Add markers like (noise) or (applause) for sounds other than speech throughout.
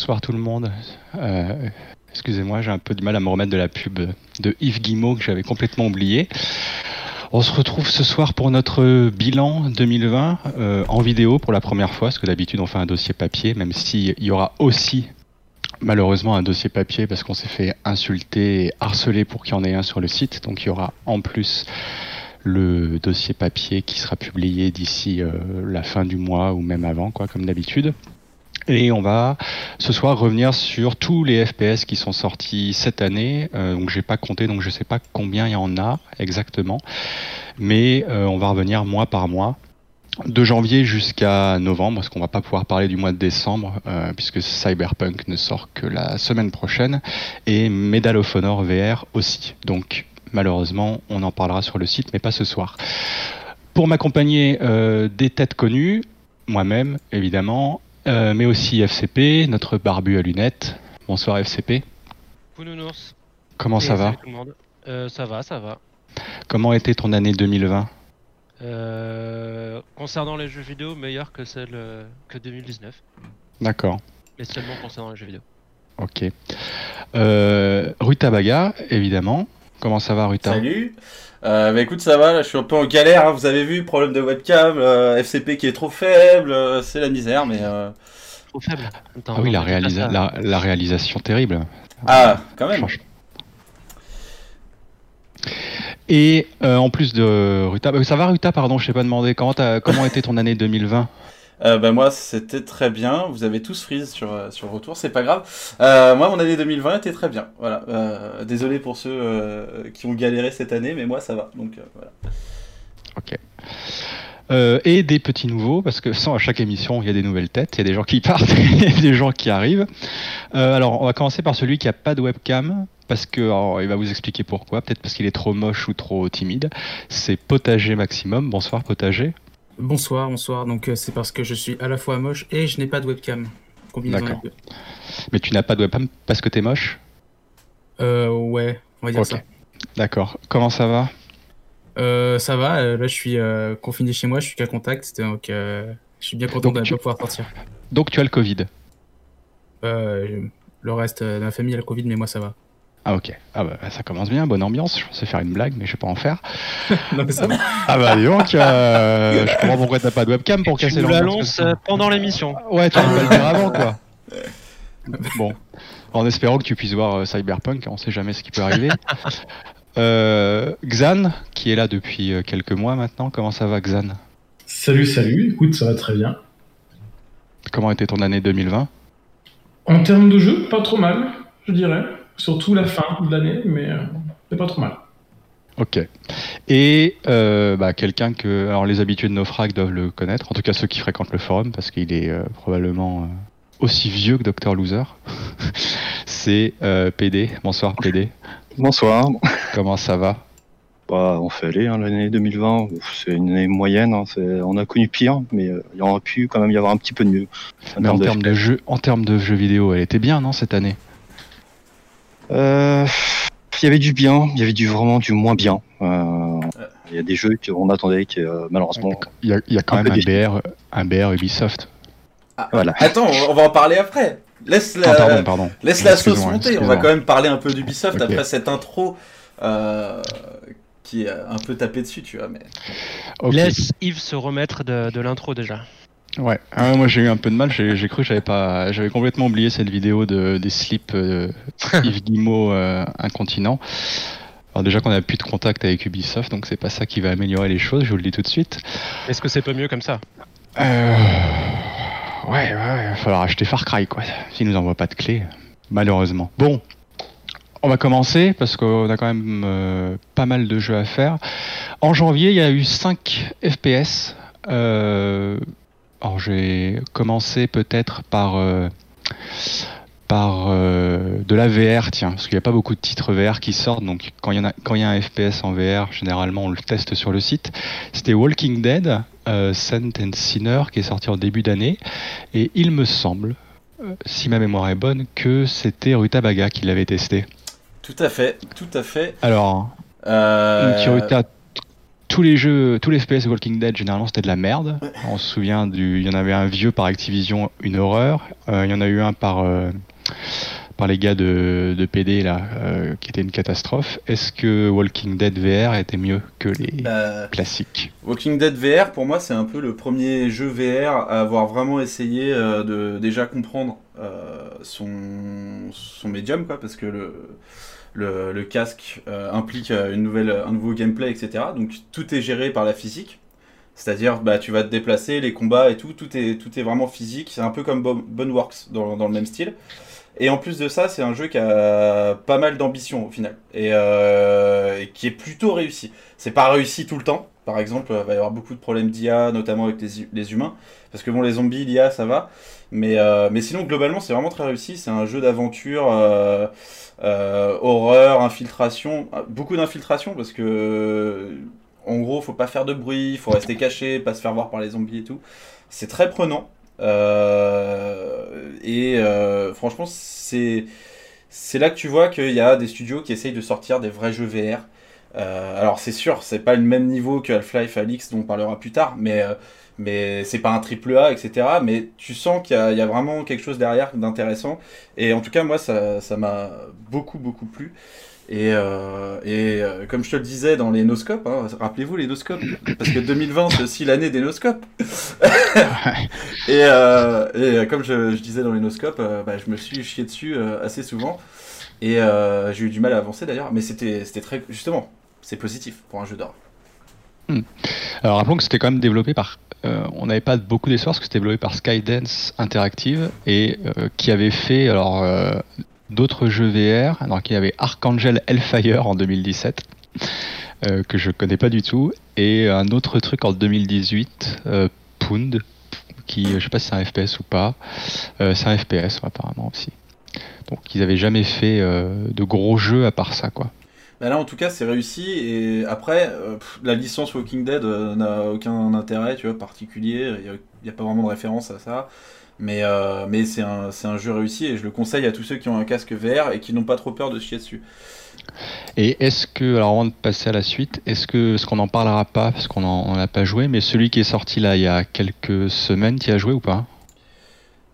Bonsoir tout le monde. Euh, excusez-moi, j'ai un peu du mal à me remettre de la pub de Yves Guimau que j'avais complètement oublié. On se retrouve ce soir pour notre bilan 2020 euh, en vidéo pour la première fois, parce que d'habitude on fait un dossier papier, même s'il y aura aussi malheureusement un dossier papier parce qu'on s'est fait insulter et harceler pour qu'il y en ait un sur le site. Donc il y aura en plus le dossier papier qui sera publié d'ici euh, la fin du mois ou même avant, quoi, comme d'habitude. Et on va ce soir revenir sur tous les FPS qui sont sortis cette année. Euh, donc j'ai pas compté, donc je sais pas combien il y en a exactement, mais euh, on va revenir mois par mois de janvier jusqu'à novembre, parce qu'on va pas pouvoir parler du mois de décembre, euh, puisque Cyberpunk ne sort que la semaine prochaine, et Medal of Honor VR aussi. Donc malheureusement, on en parlera sur le site, mais pas ce soir. Pour m'accompagner euh, des têtes connues, moi-même évidemment, euh, mais aussi FCP, notre barbu à lunettes. Bonsoir FCP. Comment ça va tout le monde. Euh, Ça va, ça va. Comment était ton année 2020 Euh, concernant les jeux vidéo, meilleur que celle euh, que 2019. D'accord. Mais seulement concernant les jeux vidéo. Ok. Euh, Ruta Baga, évidemment. Comment ça va, Ruta? Salut. Euh, bah écoute, ça va, là, je suis un peu en galère. hein, vous avez vu, problème de webcam, euh, FCP qui est trop faible, euh, c'est la misère, mais. euh, Trop faible. Attends, Ah oui, la, réalisa- réalisation terrible. Ah, quand même. Franchement. Et euh, en plus de Ruta, bah, ça va Ruta, pardon, je t'ai pas demandé. Comment, comment était ton année 2020 Euh, bah moi, c'était très bien. Vous avez tous freeze sur, euh, sur le retour, c'est pas grave. Euh, moi, mon année 2020 était très bien. Voilà. Euh, désolé pour ceux qui ont galéré cette année, mais moi, ça va. Donc voilà. Ok. Et des petits nouveaux, parce que sans à chaque émission, il y a des nouvelles têtes, il y a des gens qui (laughs) partent, il des gens qui arrivent. Alors, on va commencer par celui qui a pas de webcam, parce que il va vous expliquer pourquoi. Peut-être parce qu'il est trop moche ou trop timide. C'est Potager Maximum. Bonsoir Potager. Bonsoir, bonsoir. Donc euh, c'est parce que je suis à la fois moche et je n'ai pas de webcam. D'accord. Mais tu n'as pas de webcam parce que t'es moche. Euh, ouais, on va dire ça. D'accord. Comment ça va Euh, ça va, euh, là je suis euh, confiné chez moi, je suis qu'à contact, donc euh, je suis bien content Donc de ne tu- pas pouvoir sortir. Donc tu as le Covid. Euh, le reste de ma famille a le Covid, mais moi ça va. Ah ok. Ah bah ça commence bien, bonne ambiance. Je pensais faire une blague, mais je vais pas en faire. (laughs) non, mais ça va. Ah bah dis donc, euh, je comprends pourquoi t'as pas de webcam pour Tu casser l'ambiance. l'annonces euh, pendant l'émission. Ouais, tu vas pas le dire avant quoi. (laughs) Bon, en espérant que tu puisses voir euh, Cyberpunk, on sait jamais ce qui peut arriver. (laughs) Euh, Xan, qui est là depuis euh, quelques mois maintenant, comment ça va Xan? Salut, salut, écoute, ça va très bien. Comment était ton année 2020 En termes de jeu, pas trop mal, je dirais. Surtout la fin de l'année, mais euh, c'est pas trop mal. Ok. Et euh, bah, quelqu'un que, alors les habitués de Naufrag doivent le connaître, en tout cas ceux qui fréquentent le forum, parce qu'il est euh, probablement euh, aussi vieux que Dr Loser. (laughs) C'est euh, PD. Bonsoir PD. Bonsoir. Comment ça va? Bah, on fait aller, hein, l'année 2020. C'est une année moyenne. hein, On a connu pire, mais il y aurait pu quand même y avoir un petit peu de mieux. Mais en termes de jeux, en termes de jeux vidéo, elle était bien, non, cette année? Il y avait du bien, il y avait du vraiment du moins bien. Euh, Il y a des jeux qu'on attendait qui, euh, malheureusement. Il y a, il y a quand Un même un BR, un BR Ubisoft. Ah, Voilà. Attends, on va en parler après. Laisse la, Ah, pardon, pardon. laisse la sauce monter. On va quand même parler un peu d'Ubisoft après cette intro euh, qui est un peu tapé dessus, tu vois. Mais. Laisse Yves se remettre de, de l'intro déjà. Ouais, Ah, moi j'ai eu un peu de mal, j'ai cru que j'avais pas, j'avais complètement oublié cette vidéo de, des slips euh, (laughs) Yves Guillemot euh, incontinent. Alors déjà qu'on a plus de contact avec Ubisoft, donc c'est pas ça qui va améliorer les choses, je vous le dis tout de suite. Est-ce que c'est pas mieux comme ça? Euh... Ouais, ouais, ouais, il va falloir acheter Far Cry quoi, s'ils nous envoient pas de clés, malheureusement. Bon, on va commencer parce qu'on a quand même euh, pas mal de jeux à faire. En janvier, il y a eu 5 FPS. Euh... Alors j'ai commencé peut-être par euh, par euh, de la VR, tiens, parce qu'il n'y a pas beaucoup de titres VR qui sortent, donc quand il y a y un FPS en VR, généralement on le teste sur le site. C'était Walking Dead, euh, Saint and Sinner, qui est sorti en début d'année, et il me semble, euh, si ma mémoire est bonne, que c'était Rutabaga qui l'avait testé. tout à fait, tout à fait. Alors, Euh, tous les jeux, tous les FPS de Walking Dead, généralement c'était de la merde. On se souvient du, il y en avait un vieux par Activision, une horreur. Euh, il y en a eu un par euh, par les gars de, de PD là, euh, qui était une catastrophe. Est-ce que Walking Dead VR était mieux que les classiques? Walking Dead VR, pour moi, c'est un peu le premier jeu VR à avoir vraiment essayé de déjà comprendre son, son médium, quoi, parce que le, le, casque euh, implique euh, un nouveau gameplay, etc. Donc tout est géré par la physique. C'est-à-dire, bah, tu vas te déplacer, les combats et tout, tout est, tout est vraiment physique. C'est un peu comme Bo- Boneworks dans le même style. Et en plus de ça, c'est un jeu qui a pas mal d'ambition au final. Et, euh, qui est plutôt réussi. C'est pas réussi tout le temps. Par exemple, il va y avoir beaucoup de problèmes d'IA, notamment avec les, humains. Parce que bon, les zombies, l'IA, ça va. Mais, euh, mais sinon, globalement, c'est vraiment très réussi. C'est un jeu d'aventure, euh, euh, horreur, infiltration. Beaucoup d'infiltration parce que, en gros, faut pas faire de bruit, faut rester caché, pas se faire voir par les zombies et tout. C'est très prenant. Euh, et euh, franchement, c'est là que tu vois qu'il y a des studios qui essayent de sortir des vrais jeux VR. Euh, alors c'est sûr, c'est pas le même niveau que Half-Life Alix dont on parlera plus tard, mais mais c'est pas un triple A, etc. Mais tu sens qu'il y, a- vraiment quelque chose derrière d'intéressant. Et en tout cas, moi, ça ça m'a beaucoup beaucoup plu. Et, euh, et euh, comme je te le disais dans les noscopes, hein, rappelez-vous les noscopes, parce que 2020 c'est aussi l'année des noscopes. et, euh, et comme je, je disais dans les noscopes, bah, je me suis chié dessus assez souvent. Et j'ai eu du mal à avancer d'ailleurs, mais c'était très. Justement, c'est positif pour un jeu d'or. Alors rappelons que c'était quand même développé par. on n'avait pas beaucoup d'espoir parce que c'était développé par Skydance Interactive et qui avait fait alors d'autres jeux VR. Alors qu'il y avait Archangel Hellfire en 2017 euh, que je connais pas du tout et un autre truc en 2018 euh, Pound qui je sais pas si c'est un FPS ou pas. Euh, c'est un FPS apparemment aussi. Donc ils avaient jamais fait euh, de gros jeux à part ça quoi. Bah là, en tout cas, c'est réussi. Et après, euh, la licence Walking Dead euh, n'a aucun intérêt, tu vois, particulier. Il n'y a, pas vraiment de référence à ça. Mais, euh, mais c'est un, c'est un jeu réussi et je le conseille à tous ceux qui ont un casque VR et qui n'ont pas trop peur de se chier dessus. Et est-ce que, alors avant de passer à la suite, est-ce que, ce qu'on n'en parlera pas, parce qu'on n'en a pas joué, mais celui qui est sorti là il y a quelques semaines, tu y as joué ou pas?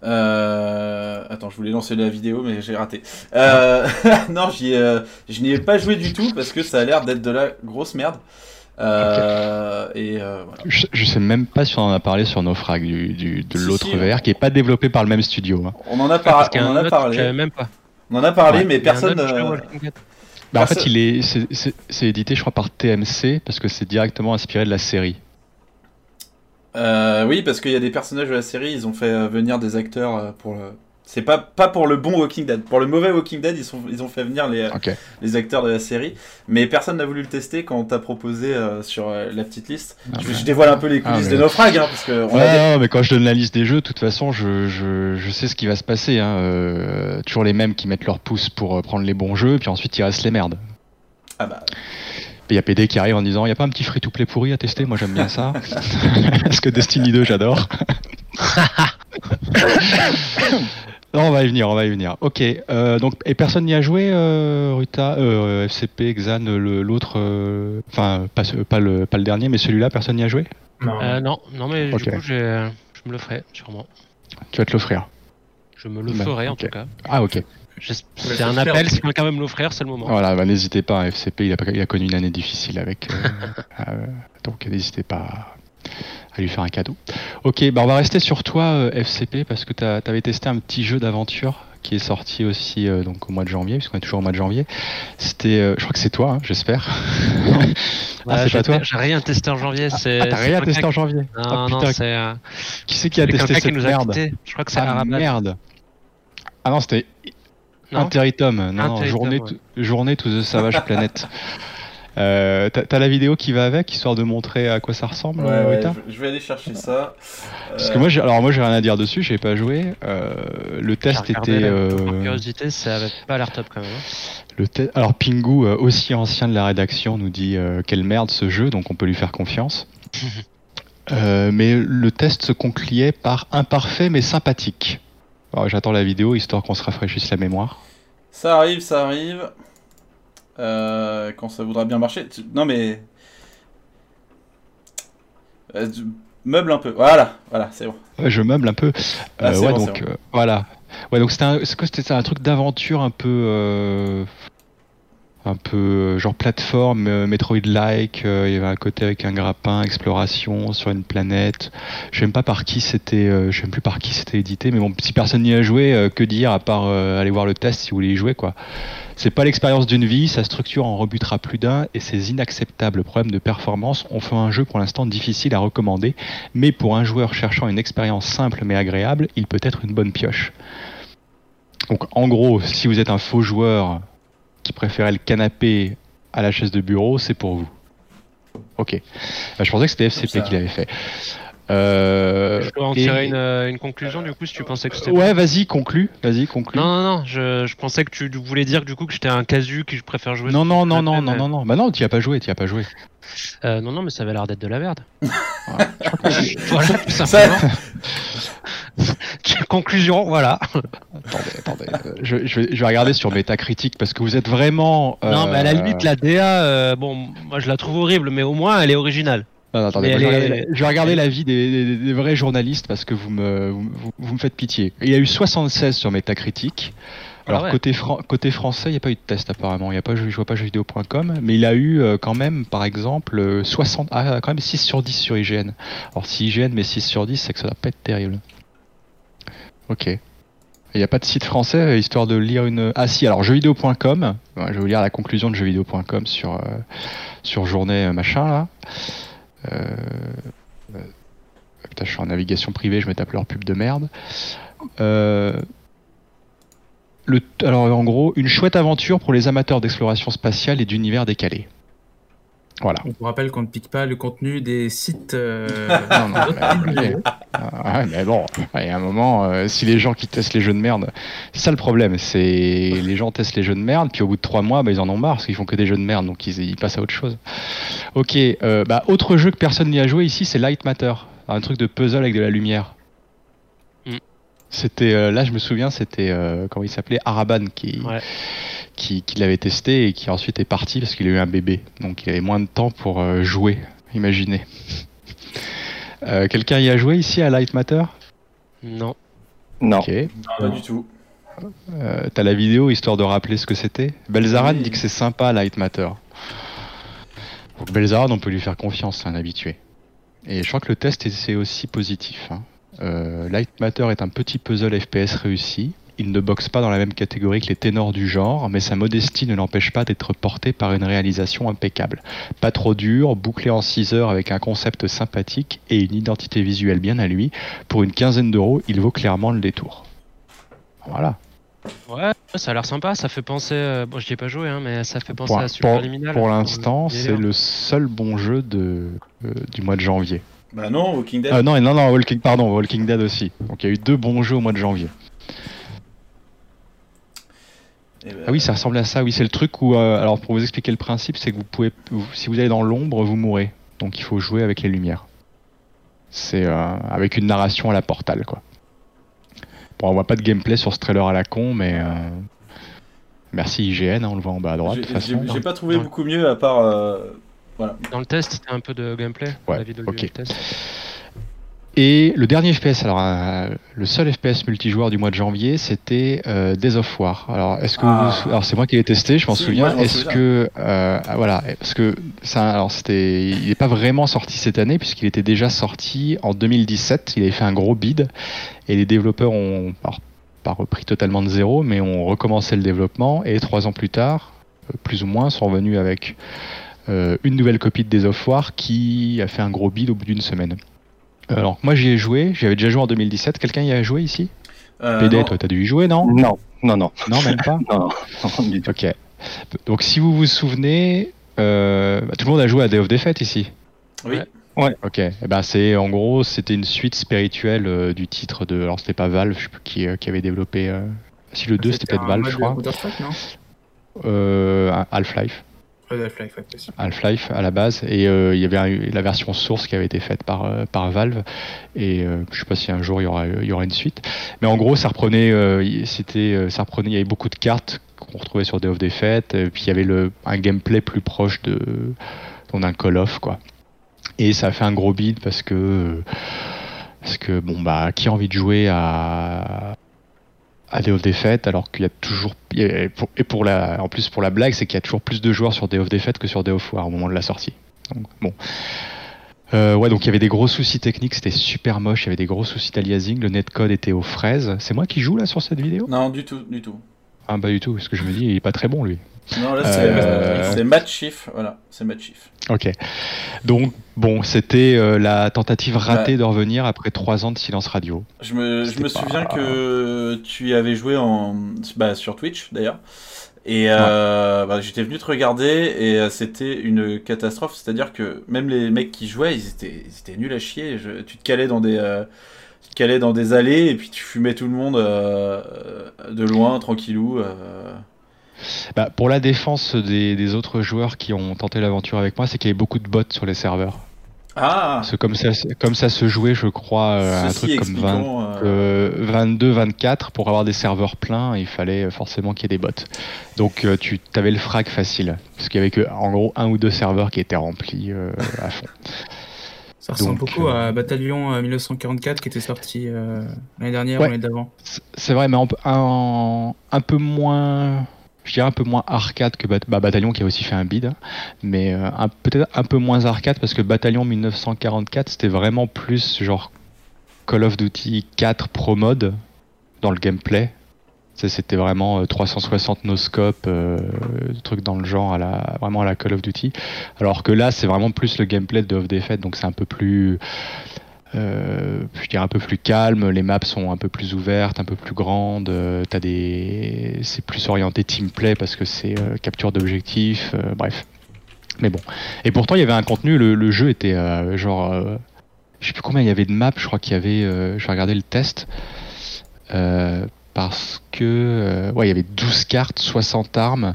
Euh... Attends, je voulais lancer la vidéo, mais j'ai raté. Euh... (laughs) non, ai, euh, je n'y ai pas joué du tout parce que ça a l'air d'être de la grosse merde. Euh, Et euh, voilà. je, je sais même pas si on en a parlé sur Naufrag, du, du- de Si, l'autre si, VR, qui est pas développé par le même studio. hein. On en a, par- on en parlé. même pas. On en a parlé, Ouais. mais personne. euh. Bah, en fait, il est, c'est- c'est c'est édité, je crois, par TMC, parce que c'est directement inspiré de la série. Euh, oui, parce qu'il y a des personnages de la série, ils ont fait euh, venir des acteurs pour le. C'est pas, pas pour le bon Walking Dead. Pour le mauvais Walking Dead, ils, sont, ils ont fait venir les, les acteurs de la série. Mais personne n'a voulu le tester quand on t'a proposé euh, sur euh, la petite liste. Ah, je, ouais. je dévoile un peu les Ah, coulisses mais- de Naufrag, hein, parce que on Ouais, a non, mais quand je donne la liste des jeux, de toute façon, je, je, je sais ce qui va se passer. Hein. Euh, toujours les mêmes qui mettent leur pouce pour prendre les bons jeux, puis ensuite il reste les merdes. Ah bah, Il y a PD qui arrive en disant il n'y a pas un petit free-to-play pourri à tester Moi j'aime bien ça. (laughs) Parce que Destiny 2 j'adore. (laughs) non, on va y venir, on va y venir. Ok, euh, donc, et personne n'y a joué, euh, Ruta, euh, FCP, Xan, le- l'autre, euh, enfin, pas, le, pas le dernier, mais celui-là, personne n'y a joué? Non. Euh, non, non, mais du coup, je me le ferai, sûrement. Tu vas te l'offrir. Je me le Bah, ferai, en tout cas. Ah, ok. C'est un appel, si quelqu'un veut me l'offrir, c'est le moment. Voilà, bah, n'hésitez pas, hein, FCP, il a, pas- il a connu une année difficile avec. euh, (laughs) euh, donc n'hésitez pas à, lui faire un cadeau. Ok, bah on va rester sur toi, euh, FCP, parce que tu avais testé un petit jeu d'aventure qui est sorti aussi euh, donc au mois de janvier, puisqu'on est toujours au mois de janvier. C'était, euh, je crois que c'est toi, hein, j'espère. (laughs) Ouais, ah, c'est pas toi J'ai rien testé en janvier. c'est Ah, t'as rien testé en janvier qui- Non, Ah, non, putain, c'est Qui c'est qui a testé cette merde. Je crois que c'est Ah merde Ah non, c'était Non Interitum, non, non, journée, ouais. journée to the Savage Planet. (laughs) Euh, T'as la vidéo qui va avec, histoire de montrer à quoi ça ressemble, ouais, je, je vais aller chercher ça. Parce Euh, que moi, j'ai- alors moi, j'ai rien à dire dessus, j'ai pas joué. Euh, le test était. euh, curiosité, ça avait pas l'air top quand même. hein. le te- Alors Pingu, aussi ancien de la rédaction, nous dit euh, quelle merde ce jeu, donc on peut lui faire confiance. (laughs) Euh, mais le test se concluait par imparfait mais sympathique. J'attends la vidéo histoire qu'on se rafraîchisse la mémoire. Ça arrive, ça arrive. Euh, quand ça voudra bien marcher. Non mais. Euh, meuble un peu. Voilà, voilà, c'est bon. Ouais, je meuble un peu. Ah, Euh, ouais, bon, donc bon. euh, voilà. Ouais, donc c'était un, un truc d'aventure un peu, un peu euh, genre plateforme, euh, Metroid-like. euh, il y avait un côté avec un grappin, exploration sur une planète. Je sais pas par qui c'était, je sais plus par qui c'était édité, mais bon, si personne n'y a joué, que dire à part aller voir le test si vous voulez y jouer, quoi. C'est pas l'expérience d'une vie, sa structure en rebutera plus d'un et ses inacceptables problèmes de performance ont fait un jeu pour l'instant difficile à recommander, mais pour un joueur cherchant une expérience simple mais agréable, il peut être une bonne pioche. Donc en gros, si vous êtes un faux joueur qui préférait le canapé à la chaise de bureau, c'est pour vous. Ok. Euh, Je pensais que c'était FCP qui l'avait fait. Euh, Je dois en et- tirer une, euh, une conclusion du coup si tu pensais que c'était. Ouais, vas-y, conclue. Vas-y, conclue. Non, non, non, je, je pensais que tu voulais dire du coup que j'étais un casu que je préfère jouer. Non, non, le non, canapé, non, non, non, non. Bah non, tu as pas joué, tu as pas joué. Euh, non, non, mais ça avait l'air d'être de la merde. Ouais. (laughs) voilà, tout Ça- simplement. (laughs) Conclusion, voilà. Attendez, attendez. euh, je, je vais, je vais regarder sur Metacritic parce que vous êtes vraiment. euh, Non, mais à la limite, la DA, euh, bon, moi je la trouve horrible, mais au moins elle est originale. Non, non, attendez, Mais moi, je, vais regarder, est- la- je vais regarder l'avis des, des- des vrais journalistes parce que vous me, vous, me faites pitié. Il y a eu 76 sur Metacritic. Alors Ah ouais. côté, fran- côté français, il n'y a pas eu de test apparemment. Il y a pas, je vois pas jeuxvideo.com, mais il a eu euh, quand même, par exemple, euh, 60, ah, quand même 6 sur 10 sur IGN. Alors si IGN met 6 sur 10, c'est que ça va pas être terrible. Ok. Il n'y a pas de site français, euh, histoire de lire une... Ah si, alors jeuxvideo.com, je vais vous lire la conclusion de jeuxvideo.com sur, euh, sur journée machin là. Euh, euh, putain, je suis en navigation privée, je me tape leur pub de merde. Euh, le, alors en gros, une chouette aventure pour les amateurs d'exploration spatiale et d'univers décalé. Voilà. On vous rappelle qu'on ne pique pas le contenu des sites. euh, (laughs) Non, non, mais. Ah ouais, mais bon, il y a un moment, euh, si les gens qui testent les jeux de merde, c'est ça le problème, c'est les gens testent les jeux de merde, puis au bout de trois mois, bah, ils en ont marre, parce qu'ils font que des jeux de merde, donc ils, ils passent à autre chose. Ok, euh, bah, autre jeu que personne n'y a joué ici, c'est Light Matter, un truc de puzzle avec de la lumière. Mm. C'était, euh, là je me souviens, c'était, euh, comment il s'appelait, Araban qui, Ouais. Qui, qui l'avait testé et qui ensuite est parti parce qu'il a eu un bébé, donc il avait moins de temps pour euh, jouer, imaginez. (laughs) Euh, Quelqu'un y a joué ici à Light Matter? Non. Non. Ok. Pas du tout. Euh, T'as la vidéo histoire de rappeler ce que c'était? Belzaran Oui. dit que c'est sympa Light Matter. Donc Belzaran, on peut lui faire confiance, c'est un habitué. Et je crois que le test est c'est aussi positif. hein. Euh, Light Matter est un petit puzzle FPS réussi. Il ne boxe pas dans la même catégorie que les ténors du genre, mais sa modestie ne l'empêche pas d'être porté par une réalisation impeccable. Pas trop dur, bouclé en 6 heures avec un concept sympathique et une identité visuelle bien à lui. Pour une quinzaine d'euros, il vaut clairement le détour. Voilà. Ouais, ça a l'air sympa, ça fait penser. euh, Bon, j'y ai pas joué, hein, mais ça fait penser Pour, à pour- Superliminal. pour le l'instant, c'est le seul bon jeu de, euh, du mois de janvier. Bah non, Walking Dead. Ah non, non, non, Walking, pardon, Walking Dead aussi. Donc il y a eu deux bons jeux au mois de janvier. Eh ben, Ah oui, ça ressemble à ça. Oui, c'est le truc où, euh, alors pour vous expliquer le principe, c'est que vous pouvez, vous- si vous allez dans l'ombre, vous mourrez. Donc il faut jouer avec les lumières. C'est euh, avec une narration à la portale, quoi. Bon, on voit pas de gameplay sur ce trailer à la con, mais euh, merci IGN, hein, on le voit en bas à droite. j'ai- pas trouvé beaucoup mieux à part. euh, Voilà. Dans le test, c'était un peu de gameplay. Ouais, la vidéo ok. du test. Et le dernier FPS, alors euh, le seul FPS multijoueur du mois de janvier, c'était euh, Days of War. Alors est-ce que Ah. vous- alors c'est moi qui l'ai testé, je m'en Si, souviens. Est-ce que euh, ah, voilà, parce que ça, alors c'était, il n'est pas vraiment sorti cette année puisqu'il était déjà sorti en 2017. Il avait fait un gros bid et les développeurs ont alors, pas repris totalement de zéro, mais ont recommencé le développement et trois ans plus tard, euh, plus ou moins, sont revenus avec euh, une nouvelle copie de Days of War qui a fait un gros bid au bout d'une semaine. Euh, Alors moi j'y ai joué, j'y avais déjà joué en 2017. Quelqu'un y a joué ici? Euh, PD, non. toi t'as dû y jouer non? Non, non, non, Non même pas? (laughs) non, non, du tout. Ok. Donc si vous vous souvenez, euh, bah, tout le monde a joué à Day of Defeat ici. Oui. Ouais. Ok. Et ben c'est en gros c'était une suite spirituelle euh, du titre de. Alors c'était pas Valve, je sais plus qui, euh, qui avait développé. euh, Si le 2 c'était peut-être Valve, je crois. Euh, Half-Life. Ouais, Half-Life, à la base. Et euh, il y avait la version source qui avait été faite par, euh, par Valve. Et euh, je sais pas si un jour il y aura, il y aura une suite. Mais en gros ça reprenait euh, c'était euh, ça reprenait il y avait beaucoup de cartes qu'on retrouvait sur Day of Defeat. Et puis il y avait le, un gameplay plus proche de d'un Call of quoi. Et ça a fait un gros bid parce que parce que bon bah qui a envie de jouer à à Day of Defeat alors qu'il y a toujours et pour, la en plus pour la blague c'est qu'il y a toujours plus de joueurs sur Day of Defeat que sur Day of War au moment de la sortie. Donc bon. Euh, ouais, donc il y avait des gros soucis techniques, c'était super moche, il y avait des gros soucis d'aliasing, le netcode était aux fraises. C'est moi qui joue là sur cette vidéo? Non, du tout, du tout. Ah bah du tout, parce que je me dis, il est pas très bon lui. Non, là c'est Euh, Matt Chief, voilà, c'est Matt Chief. Ok. Donc bon, c'était euh, la tentative ratée de revenir après trois ans de silence radio. Je me, je me pas- souviens que tu y avais joué en, bah, sur Twitch d'ailleurs. Et euh, bah, j'étais venu te regarder et euh, c'était une catastrophe. C'est-à-dire que même les mecs qui jouaient, ils étaient, ils étaient nuls à chier. Je- tu te calais dans des, tu te calais dans des allées et puis tu fumais tout le monde euh, de loin, tranquillou. euh. Bah, pour la défense des, des autres joueurs qui ont tenté l'aventure avec moi, c'est qu'il y avait beaucoup de bots sur les serveurs. Ah, comme ça, comme ça se jouait, je crois, euh, un ceci truc comme 20, expliquant. euh, euh, 22, 24, pour avoir des serveurs pleins, il fallait forcément qu'il y ait des bots. Donc tu avais le frag facile, parce qu'il y avait que en gros un ou deux serveurs qui étaient remplis euh, à fond. (laughs) Ça ressemble Donc, beaucoup euh, à Bataillon euh, 1944 qui était sorti euh, l'année dernière Ouais. ou l'année d'avant. C'est- vrai, mais un, peu- un, peu moins, je dirais un peu moins arcade que Bat- bah, Bataillon qui a aussi fait un bid, hein. mais euh, un- peut-être un peu moins arcade parce que Bataillon 1944 c'était vraiment plus genre Call of Duty 4 Pro Mode dans le gameplay. C'était vraiment euh, 360 no scope, euh, truc dans le genre à la, vraiment à la Call of Duty. Alors que là, c'est vraiment plus le gameplay de Off Defeat, donc c'est un peu plus, euh, je dirais un peu plus calme. Les maps sont un peu plus ouvertes, un peu plus grandes. euh, des, c'est plus orienté team play parce que c'est euh, capture d'objectifs. euh, bref. Mais bon. Et pourtant, il y avait un contenu. Le, jeu était euh, genre, euh, je sais plus combien il y avait de maps. Je crois qu'il y avait, euh, je vais regarder le test. Parce que euh, ouais, il y avait 12 cartes, 60 armes.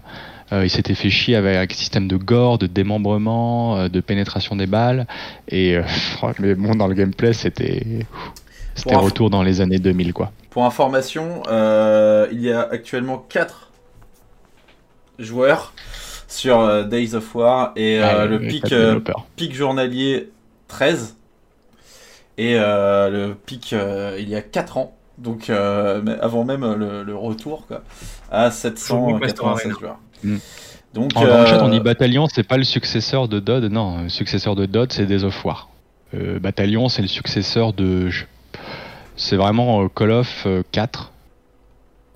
Euh, il s'était fait chier avec un système de gore, de démembrement, euh, de pénétration des balles. Et euh, (laughs) mais bon, dans le gameplay, c'était c'était retour dans les années 2000 quoi. Pour information, euh, il y a actuellement 4 joueurs sur euh, Days of War et euh, Ouais, le pic, pic journalier 13 et le pic il y a 4 ans. Donc euh, avant même le, le retour quoi, à Master 796 Arena. joueurs. Mm. Donc En, dans le chat, on euh, dit Bataillon, c'est pas le successeur de Dodd. Non, le successeur de Dodd, c'est Days of War. Euh, Bataillon, c'est le successeur de. C'est vraiment euh, Call of euh, 4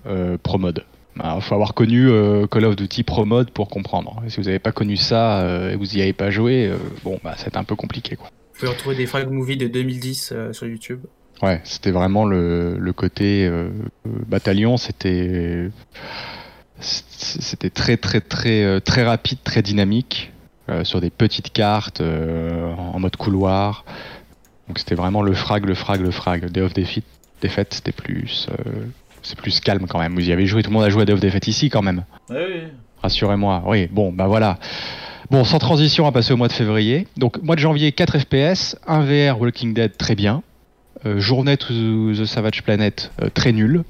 euh, Pro Mode. Il faut avoir connu euh, Call of Duty Pro Mode pour comprendre. Et si vous n'avez pas connu ça euh, et vous y avez pas joué, euh, bon, bah, c'est un peu compliqué quoi. Vous pouvez retrouver des frag movies de 2010 euh, sur YouTube. Ouais, c'était vraiment le, le côté euh, bataillon, c'était c'était très très très euh, très rapide, très dynamique euh, sur des petites cartes euh, en mode couloir. Donc c'était vraiment le frag, le frag, le frag. Day of Defeat, c'était plus c'est plus calme quand même. Vous y avez joué, tout le monde a joué à Day of Defeat ici quand même. oui. Rassurez-moi. Oui, bon, bah voilà. Bon, sans transition, on va passer au mois de février. Donc, mois de janvier, 4 FPS, 1 VR Walking Dead, très bien. Euh, Journée to the Savage Planet, euh, très nul.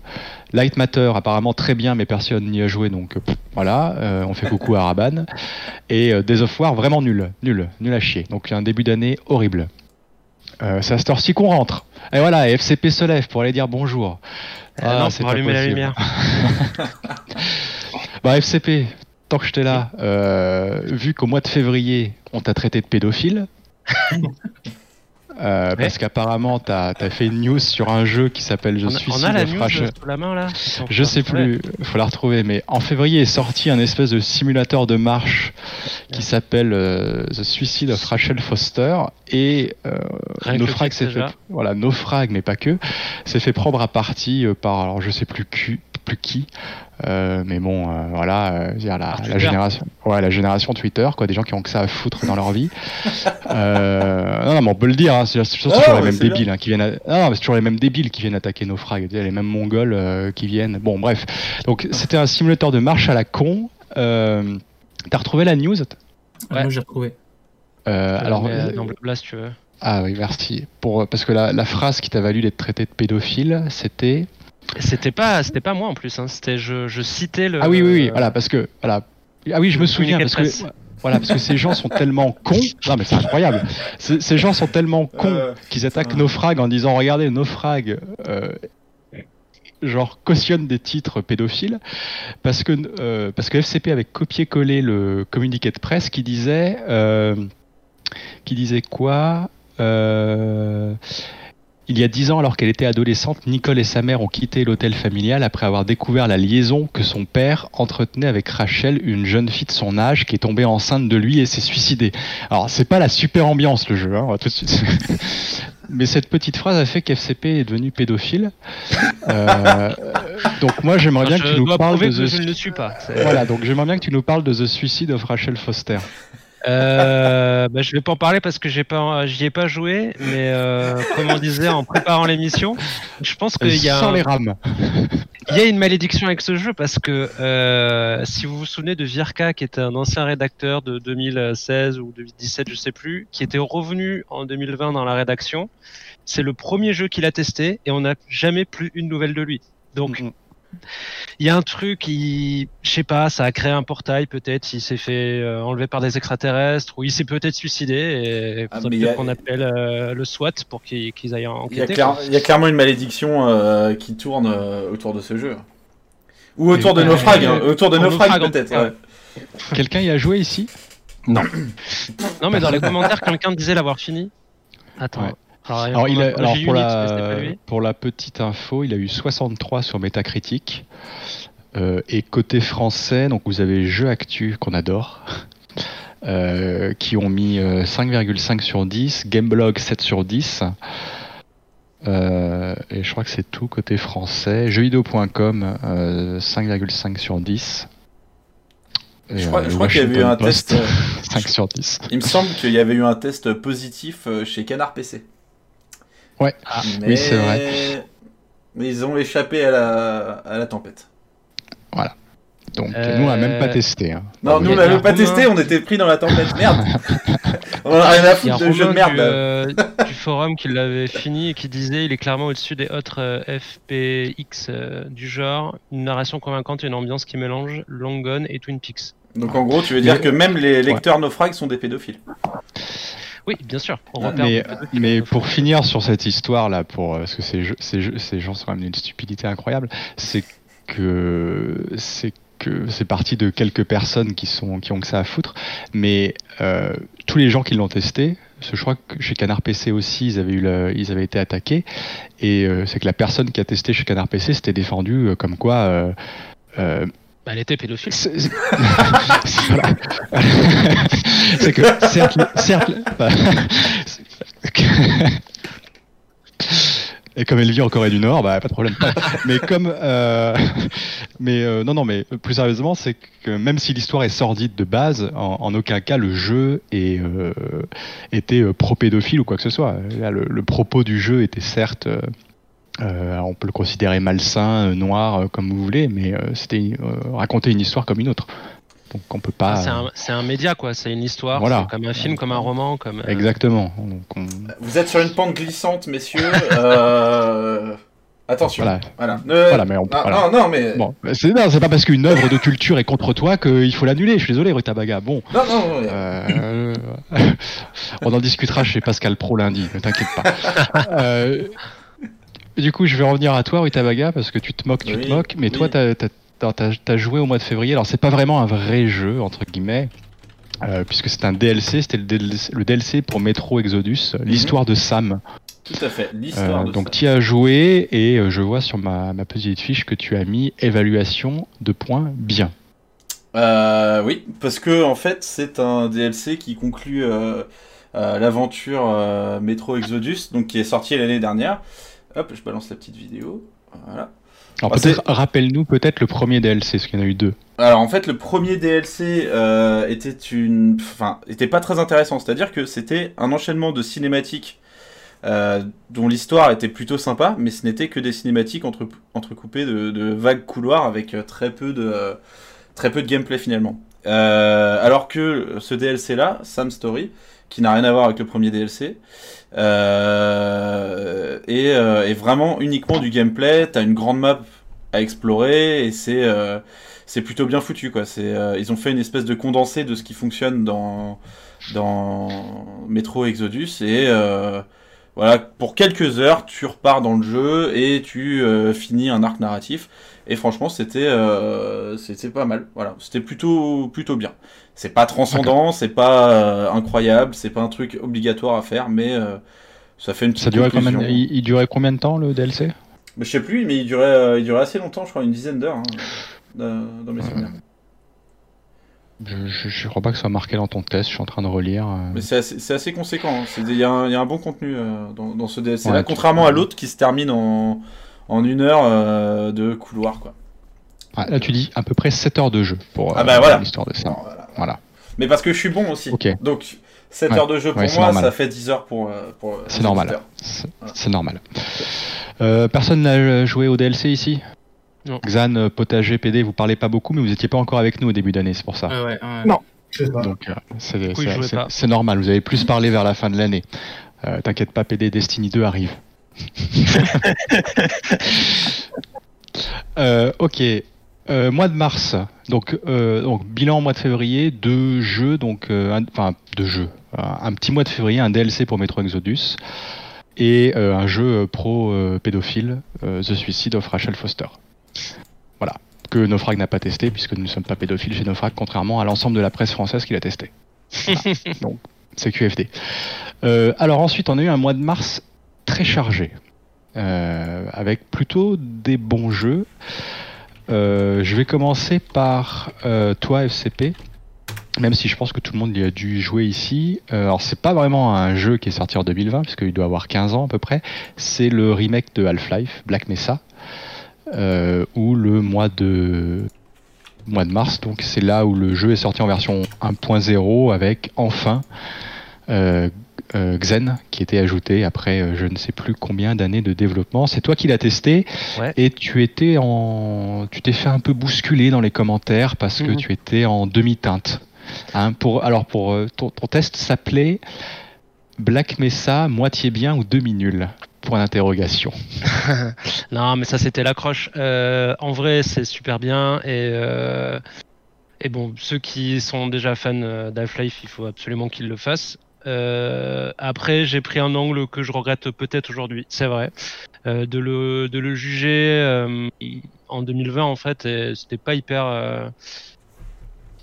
Light Matter, apparemment très bien, mais personne n'y a joué, donc pff, voilà. Euh, on fait coucou à Raban. Et euh, Days of War, vraiment nul, nul, nul à chier. Donc, un début d'année horrible. Euh, c'est à cette heure-ci qu'on rentre. Et voilà, et FCP se lève pour aller dire bonjour. Euh, Ah, non, c'est pour pas allumer la possible. lumière. (laughs) Bah FCP, tant que j'étais là, euh, vu qu'au mois de février, on t'a traité de pédophile, (laughs) euh, parce qu'apparemment t'as as fait une news sur un jeu qui s'appelle Je On suis on a la news sous la main là. Je sais plus, faut la retrouver, mais en février est sorti un espèce de simulateur de marche qui s'appelle euh, The Suicide of Rachel Foster et euh, Naufrag s'est fait, voilà, Naufrag, mais pas que, s'est fait prendre à partie euh, par, alors je sais plus qui, plus qui, euh, mais bon, euh, voilà, euh, la, génération, ouais, la génération Twitter, quoi, des gens qui ont que ça à foutre dans leur vie. (laughs) euh, non, non, mais on peut le dire, hein, c'est Ah, toujours ouais, les mêmes débiles hein, qui viennent, à- non, c'est toujours les mêmes débiles qui viennent attaquer Naufrag, les mêmes Mongols euh, qui viennent. Bon, bref, donc c'était un simulateur de marche à la con. Euh, T'as retrouvé la news? Ah, Ouais. Moi j'ai retrouvé. Euh, Alors, dans blast, tu veux. ah oui, merci. Pour, parce que la, la phrase qui t'a valu d'être traité de pédophile, c'était. C'était pas, c'était pas moi en plus. Hein. C'était, je, je citais le. Ah oui, oui, oui, voilà, parce que. Voilà. Ah oui, je me souviens, parce que. Voilà, parce que ces gens sont tellement (laughs) cons. Non, mais c'est incroyable. Ces gens sont tellement cons Euh, qu'ils attaquent putain. Naufrag en disant Regardez, Naufrag, euh, genre, cautionne des titres pédophiles. Parce que, euh, parce que FCP avait copié-collé le communiqué de presse qui disait. euh, qui disait quoi Euh, il y a dix ans, alors qu'elle était adolescente, Nicole et sa mère ont quitté l'hôtel familial après avoir découvert la liaison que son père entretenait avec Rachel, une jeune fille de son âge qui est tombée enceinte de lui et s'est suicidée. Alors, c'est pas la super ambiance le jeu, hein, on va tout de suite. (laughs) Mais cette petite phrase a fait qu'FCP est devenu pédophile. Euh, donc moi, j'aimerais bien je que tu nous dois parles prouver de que The je ne le suis pas. C'est- voilà, donc j'aimerais bien que tu nous parles de The Suicide of Rachel Foster. Euh, (laughs) bah, je vais pas en parler parce que j'ai pas, j'y ai pas joué, mais euh, comme on disait en préparant l'émission, je pense qu'il y a, Sans un- les rames. (laughs) il y a une malédiction avec ce jeu parce que euh, si vous vous souvenez de Virka, qui était un ancien rédacteur de 2016 ou 2017, je sais plus, qui était revenu en 2020 dans la rédaction, c'est le premier jeu qu'il a testé et on n'a jamais plus une nouvelle de lui. Donc Mhm. Il y a un truc, qui, je sais pas, ça a créé un portail peut-être, il s'est fait euh, enlever par des extraterrestres, ou il s'est peut-être suicidé, et Ah, a- qu'on appelle euh, le SWAT pour qu'ils aillent Il y, a enquêter. clair- il y a clairement une malédiction euh, qui tourne euh, autour de ce jeu. Ou autour de euh, Naufrag, hein, autour de en peut-être. ouais. Quelqu'un y a joué ici? Non, mais dans les commentaires, quelqu'un disait l'avoir fini? Attends. Ouais. Alors, Alors, il a- j'ai alors, Unix, pour, la, lui. pour la petite info, il a eu 63 sur Metacritic. Euh, et côté français, donc vous avez Jeux Actu qu'on adore, (laughs) euh, qui ont mis euh, 5,5 sur 10, Gameblog 7 sur 10. Euh, et je crois que c'est tout côté français. Jeuxvideo.com euh, 5,5 sur 10. Et, Je crois- euh, qu'il y avait eu un Post, test, euh, (laughs) 5 sur 10. Il me semble qu'il y avait eu un test positif euh, chez Canard PC. Ouais. Ah, Mais... oui, c'est vrai. Mais ils ont échappé à la, à la tempête. Donc Euh, nous on n'a même pas testé. hein. Non, nous on a l'avait pas Romain- testé, on était pris dans la tempête. (laughs) Merde On a rien à a foutre de jeu de merde. du, euh, du forum qui l'avait fini et qui disait il est clairement au-dessus des autres euh, FPX euh, du genre, une narration convaincante et une ambiance qui mélange Long Gone et Twin Peaks. Donc en gros, tu veux dire que même les lecteurs naufrags sont des pédophiles. Oui, bien sûr. On Ah, mais, mais pour finir sur cette histoire là, pour parce que ces, jeux- ces, jeux- ces gens sont quand même d'une stupidité incroyable, c'est que c'est que c'est parti de quelques personnes qui sont qui ont que ça à foutre, mais euh, tous les gens qui l'ont testé, je crois que chez Canard PC aussi ils avaient eu le- ils avaient été attaqués, et euh, c'est que la personne qui a testé chez Canard PC s'était défendue euh, comme quoi. euh, euh, Bah, elle était pédophile. c'est (laughs) (laughs) que certes, certes, (laughs) et comme elle vit en Corée du Nord, bah pas de problème. Mais comme, euh, mais euh, non, non, mais plus sérieusement, c'est que même si l'histoire est sordide de base, en, aucun cas le jeu euh, était euh, pro-pédophile ou quoi que ce soit. Le, le propos du jeu était certes euh, on peut le considérer malsain, euh, noir, euh, comme vous voulez, mais euh, c'était euh, raconter une histoire comme une autre. Donc on peut pas. Ah, c'est un, média, quoi. C'est une histoire. Voilà. comme un film, comme un roman, comme. euh, Exactement. Donc, on- Vous êtes sur une pente glissante, messieurs. Euh... Attention. Voilà. Voilà. Voilà, mais on- Ah, voilà. Non, non, mais. Bon, c'est non, c'est pas parce qu'une œuvre de culture est contre toi qu'il faut l'annuler. Je suis désolé, Rutabaga. Bon, Non, non, non. euh, (laughs) on en discutera chez Pascal Pro lundi. Ne t'inquiète pas. Euh, (laughs) du coup, je vais revenir à toi, Rutabaga, parce que tu te moques, tu Oui, te moques. Mais oui. toi, t'as as, joué au mois de février. Alors, c'est pas vraiment un vrai jeu entre guillemets. euh, puisque c'est un DLC, c'était le DLC, le DLC pour Metro Exodus, l'histoire de Sam. Tout à fait. L'histoire Euh, de donc tu y as joué et euh, je vois sur ma, ma petite fiche que tu as mis évaluation de points bien. Euh, oui, parce que en fait, c'est un DLC qui conclut l'aventure Metro Exodus, donc qui est sorti l'année dernière. Hop, je balance la petite vidéo. Voilà. Alors Ah, peut-être rappelle-nous peut-être le premier DLC, parce qu'il y en a eu deux. Alors en fait, le premier DLC euh, était une, enfin, était pas très intéressant. C'est-à-dire que c'était un enchaînement de cinématiques euh, dont l'histoire était plutôt sympa, mais ce n'était que des cinématiques entre, entrecoupées de, de vagues couloirs avec euh, très peu de, très peu de gameplay finalement. Euh, alors que ce DLC-là, Sam Story, qui n'a rien à voir avec le premier DLC, euh, est, euh, est vraiment uniquement du gameplay. T'as une grande map à explorer et c'est euh, plutôt bien foutu quoi. Ils ont fait une espèce de condensé de ce qui fonctionne dans dans Metro Exodus et voilà pour quelques heures tu repars dans le jeu et tu finis un arc narratif et franchement c'était euh, c'était pas mal. Voilà, c'était plutôt plutôt bien. C'est pas transcendant, c'est pas euh, incroyable, c'est pas un truc obligatoire à faire, mais euh, ça fait une petite Ça durait combien, il, il durait combien de temps le DLC Mais je sais plus, mais il durait, euh, il durait assez longtemps, je crois, une dizaine d'heures, hein, dans, mes souvenirs. je, je crois pas que ce soit marqué dans ton test, je suis en train de relire. euh. Mais c'est assez, assez conséquent, hein. Il y, a un- il y a un bon contenu euh, dans, dans ce DLC là, Ouais, tu- contrairement à l'autre qui se termine en, en une heure euh, de couloir, quoi. Ah, là tu dis à peu près 7 heures de jeu pour Ah euh, bah voilà. l'histoire de ça. Voilà. Voilà. Mais parce que je suis bon aussi. Ok. Donc, 7 Ouais. heures de jeu pour Ouais, moi, normal. ça fait 10 heures pour, euh, pour C'est normal. C'est Voilà. normal. Euh, personne n'a joué au DLC ici? Non. Xan, Potager, PD, vous parlez pas beaucoup, mais vous étiez pas encore avec nous au début d'année, c'est pour ça. Ouais, ouais. Non. Donc euh, c'est normal, vous avez plus parlé vers la fin de l'année. Euh, T'inquiète pas, PD Destiny 2 arrive. (laughs) Euh, ok, Euh, mois de mars. Donc, euh, donc bilan mois de février, deux jeux, donc enfin deux jeux. Un, petit mois de février, un DLC pour Metro Exodus et un jeu pro pédophile, The Suicide of Rachel Foster. Voilà, que Naufrag n'a pas testé puisque nous ne sommes pas pédophiles chez Naufrag, contrairement à l'ensemble de la presse française qui l'a testé. Voilà. (laughs) Donc, c'est QFD. Alors ensuite, on a eu un mois de mars très chargé, euh, avec plutôt des bons jeux. Euh, je vais commencer par euh, toi, FCP. Même si je pense que tout le monde y a dû jouer ici. Alors, c'est pas vraiment un jeu qui est sorti en 2020, puisqu'il doit avoir 15 ans à peu près. C'est le remake de Half-Life, Black Mesa, où le mois de mois de mars, donc c'est là où le jeu est sorti en version 1.0 avec enfin euh, Xen qui était ajouté après euh, je ne sais plus combien d'années de développement. C'est toi qui l'as testé Ouais. et tu étais en, tu t'es fait un peu bousculer dans les commentaires parce que Mhm. tu étais en demi-teinte. Hein, pour alors pour euh, ton, ton test s'appelait Black Mesa moitié bien ou demi nul Point d'interrogation. (laughs) non, mais ça c'était l'accroche. Euh, en vrai, c'est super bien et euh, et bon, ceux qui sont déjà fans d'Half-Life, il faut absolument qu'ils le fassent. Euh, après, j'ai pris un angle que je regrette peut-être aujourd'hui, c'est vrai, euh, de le de le juger euh, en 2020 en fait, c'était pas hyper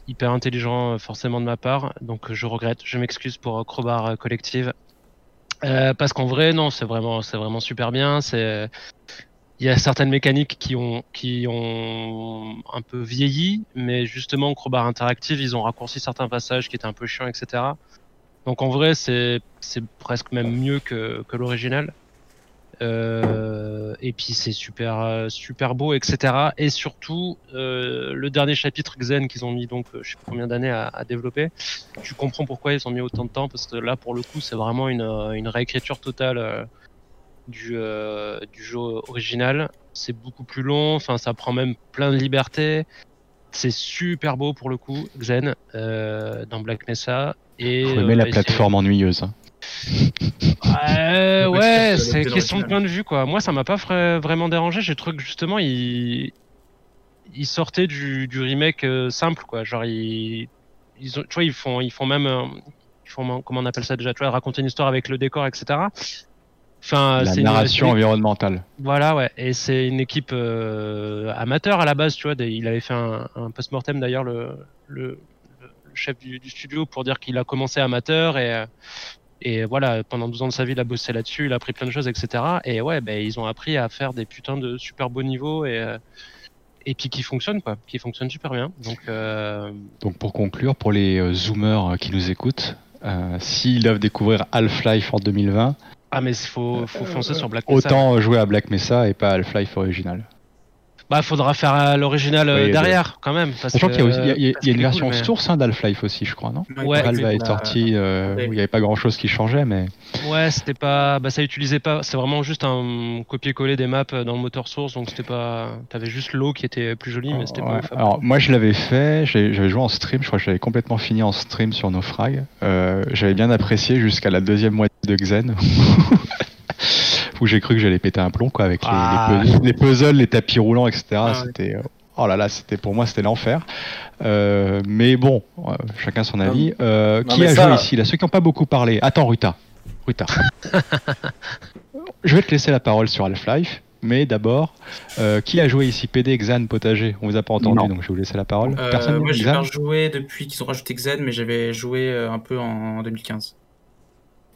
hyper intelligent forcément de ma part, donc je regrette, je m'excuse pour Crowbar Collective. Parce qu'en vrai, non, c'est vraiment, c'est vraiment super bien. C'est, il y a certaines mécaniques qui ont, qui ont un peu vieilli, mais justement, Crowbar Interactive, ils ont raccourci certains passages qui étaient un peu chiants, etc. Donc en vrai, c'est, presque même mieux que, l'original. Euh, et puis c'est super, beau, etc. Et surtout, euh, le dernier chapitre Xen qu'ils ont mis donc, euh, je sais pas combien d'années à, développer, tu comprends pourquoi ils ont mis autant de temps parce que là pour le coup c'est vraiment une, réécriture totale du, jeu original c'est beaucoup plus long ça prend même plein de liberté c'est super beau pour le coup Xen euh, dans Black Mesa et aimer euh, la et plateforme ennuyeuse. hein. Ouais, (laughs) c'est question de point de vue quoi moi ça m'a pas vra- vraiment dérangé j'ai trouvé que justement il il sortait du, du remake euh, simple quoi genre il ils ont, tu vois, ils font, ils font même, ils font, comment on appelle ça déjà, tu vois, raconter une histoire avec le décor, etc. Enfin, La c'est une- narration environnementale. voilà, ouais. Et c'est une équipe euh, amateur à la base, tu vois. des- Il avait fait un, un post-mortem d'ailleurs, le, le, le chef du, du studio, pour dire qu'il a commencé amateur et, euh, et voilà, pendant 12 ans de sa vie, il a bossé là-dessus, il a appris plein de choses, etc. Et ouais, ben, ils ont appris à faire des putains de super beaux niveaux et, euh, et puis qui fonctionnent, quoi, qui fonctionnent super bien. Donc, euh, Donc pour conclure, pour les zoomers qui nous écoutent, euh, s'ils doivent découvrir Half-Life en 2020, ah, mais il faut, faut foncer sur Black Mesa. autant jouer à Black Mesa et pas à Half-Life original. Bah, faudra faire euh, l'original euh, Oui, derrière, quand même. Parce Sachant qu'il y a, aussi- il y a- il y a- parce il y a une version cool, mais- source hein, d'Half-Life aussi, je crois, non Ouais. Valve est sorti euh, Ouais. où il n'y avait pas grand-chose qui changeait, mais Ouais, c'était pas. Bah, ça utilisait pas. C'est vraiment juste un copier-coller des maps dans le moteur source, donc c'était pas. T'avais juste l'eau qui était plus jolie, mais c'était pas Ouais. Alors moi je l'avais fait, j'ai- j'avais joué en stream, je crois que j'avais complètement fini en stream sur Naufrag. Euh, j'avais bien apprécié jusqu'à la deuxième moitié de Xen. (laughs) (laughs) où j'ai cru que j'allais péter un plomb quoi avec les- Ah. les, puzzles, les puzzles, les tapis roulants, etc. Ah. C'était euh, oh là là, c'était pour moi c'était l'enfer. Euh, mais bon, euh, chacun son avis. Euh, non, qui a ça- joué ici? Là Ceux qui n'ont pas beaucoup parlé. Attends, Ruta. Ruta. (laughs) Je vais te laisser la parole sur Half-Life. Mais d'abord, euh, qui a joué ici? PD, Xan, Potager On vous a pas entendu, Non. donc je vais vous laisser la parole. Euh, Personne moi, j'ai Xan pas joué depuis qu'ils ont rajouté Xen, mais j'avais joué un peu en 2015.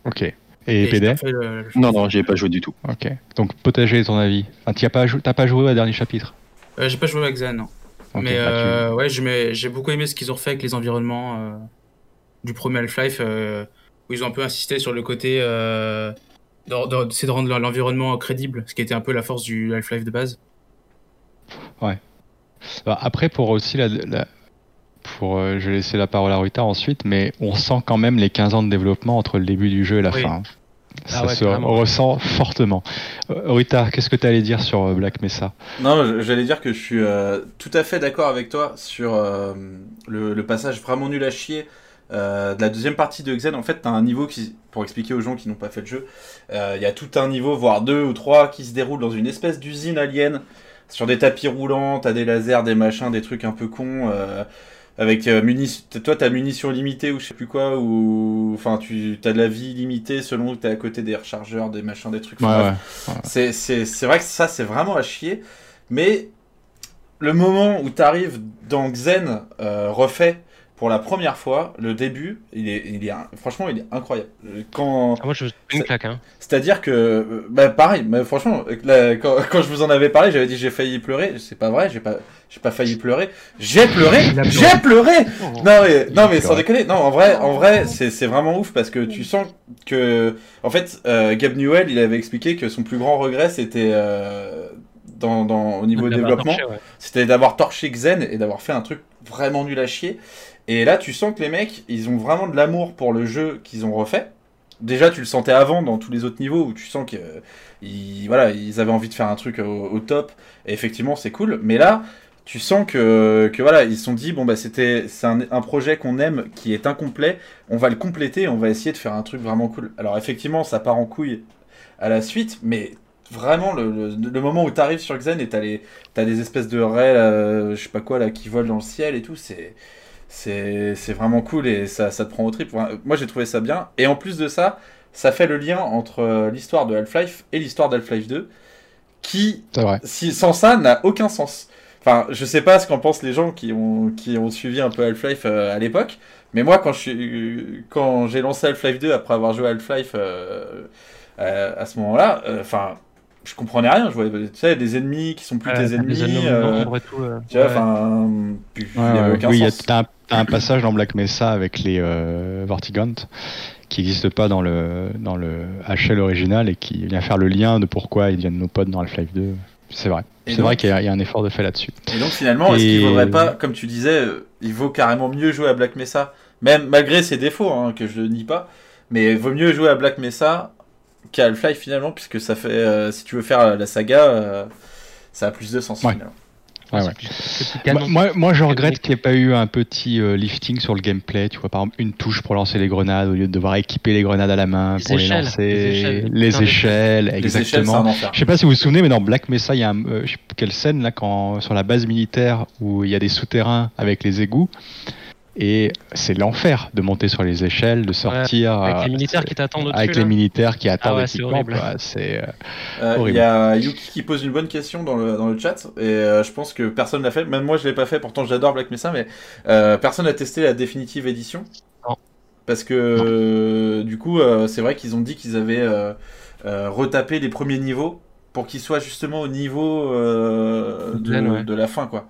Ok. Et, PD le- Non, non, j'y ai pas joué du tout. Ok. Donc Potager, ton avis enfin, Tu n'as pas, jou- t'as pas joué au dernier chapitre Euh, j'ai pas joué avec Xen, non. Ok, mais bah, euh, ouais, j'ai beaucoup aimé ce qu'ils ont fait avec les environnements euh, du premier Half-Life, euh, où ils ont un peu insisté sur le côté. Euh, c'est de rendre l'environnement crédible, ce qui était un peu la force du Half-Life de base. Bah, après, pour aussi la, la- pour, euh, je vais laisser la parole à Ruta ensuite, mais on sent quand même les 15 ans de développement entre le début du jeu et la Oui. fin. Ça Ah ouais, se carrément. ressent fortement. Euh, Ruta, qu'est-ce que tu allais dire sur euh, Black Mesa? Non, j'allais dire que je suis euh, tout à fait d'accord avec toi sur euh, le, le passage vraiment nul à chier euh, de la deuxième partie de Xen. En fait, t'as un niveau qui, pour expliquer aux gens qui n'ont pas fait le jeu, euh, il y a tout un niveau, voire deux ou trois, qui se déroule dans une espèce d'usine alien sur des tapis roulants. T'as des lasers, des machins, des trucs un peu cons. euh, avec euh, munition, toi t'as munitions limitées ou je sais plus quoi, ou enfin tu as de la vie limitée selon que t'es à côté des rechargeurs, des machins, des trucs. Enfin, bref. C'est, c'est, c'est vrai que ça, c'est vraiment à chier. Mais le moment où tu arrives dans Xen euh, refait pour la première fois, le début, il est, il est, franchement, il est incroyable. Quand, Ah, moi, je une claque. Hein. c'est-à-dire que, euh, bah, pareil, mais franchement, là, quand, quand je vous en avais parlé, j'avais dit j'ai failli pleurer. C'est pas vrai, j'ai pas, j'ai pas failli pleurer. J'ai pleuré, j'ai pleuré. Non mais, non mais sans déconner, non en vrai, en vrai, c'est c'est vraiment ouf parce que tu sens que, en fait, euh, Gab Newell, il avait expliqué que son plus grand regret c'était euh, dans, dans au niveau développement, torché, ouais. c'était d'avoir torché Xen et d'avoir fait un truc vraiment nul à chier. Et là, tu sens que les mecs, ils ont vraiment de l'amour pour le jeu qu'ils ont refait. Déjà, tu le sentais avant dans tous les autres niveaux où tu sens que euh, voilà, ils avaient envie de faire un truc au, au top. Et effectivement, c'est cool. Mais là, tu sens que, que voilà, ils se sont dit bon bah c'était c'est un, projet qu'on aime qui est incomplet. On va le compléter. On va essayer de faire un truc vraiment cool. Alors effectivement, ça part en couille à la suite, mais vraiment le, moment où tu arrives sur Xen et t'as les t'as des espèces de raies, là, je sais pas quoi qui volent dans le ciel et tout, c'est c'est vraiment cool et ça, ça te prend au trip. Moi j'ai trouvé ça bien. Et en plus de ça, ça fait le lien entre euh, l'histoire de Half-Life et l'histoire d'Half-Life 2, qui, si, sans ça, n'a aucun sens. Enfin, je sais pas ce qu'en pensent les gens qui ont, qui ont suivi un peu Half-Life euh, à l'époque, mais moi quand j'ai lancé Half-Life 2 après avoir joué à Half-Life euh, euh, à ce moment-là, enfin, je comprenais rien. Je voyais tu sais, des ennemis qui sont plus Ouais, des ennemis. euh, d'ombre et tout, euh, tu ouais. puis il avait aucun oui, il y a- sens. t'as un, t'as un passage dans Black Mesa avec les euh, Vortigaunt qui n'existe pas dans le, dans le HL original et qui vient faire le lien de pourquoi ils deviennent nos potes dans Half-Life 2. C'est vrai. Et C'est donc- vrai qu'il y, a il y a un effort de fait là-dessus. Et donc finalement, est-ce qu'il vaudrait pas, comme tu disais, il vaut carrément mieux jouer à Black Mesa, même malgré ses défauts, hein, que je ne nie pas, mais il vaut mieux jouer à Black Mesa qu'à Half-Life finalement, puisque ça fait, euh, si tu veux faire la saga, euh, ça a plus de sens Ouais. finalement. Ouais, ouais. Moi, je regrette qu'il n'y ait pas eu un petit euh, lifting sur le gameplay. Tu vois, par exemple, une touche pour lancer les grenades au lieu de devoir équiper les grenades à la main Les pour échelles, les lancer. les échelles, Les échelles, Les échelles, c'est exactement. Je sais pas si vous vous souvenez, mais dans Black Mesa, il y a un, euh, je sais plus quelle scène là, quand sur la base militaire où il y a des souterrains avec les égouts, et c'est l'enfer de monter sur les échelles, de sortir Avec euh, les militaires qui t'attendent au-dessus. avec les militaires qui attendent ouais, le c'est horrible. euh, Euh, Il y a Yuki qui pose une bonne question dans le, dans le chat, et euh, je pense que personne l'a fait, même moi je l'ai pas fait, pourtant j'adore Black Mesa, mais euh, personne n'a testé la définitive édition. Non. Parce que euh, du coup, euh, c'est vrai qu'ils ont dit qu'ils avaient euh, euh, retapé les premiers niveaux pour qu'ils soient justement au niveau euh, de, ouais. de la fin, quoi.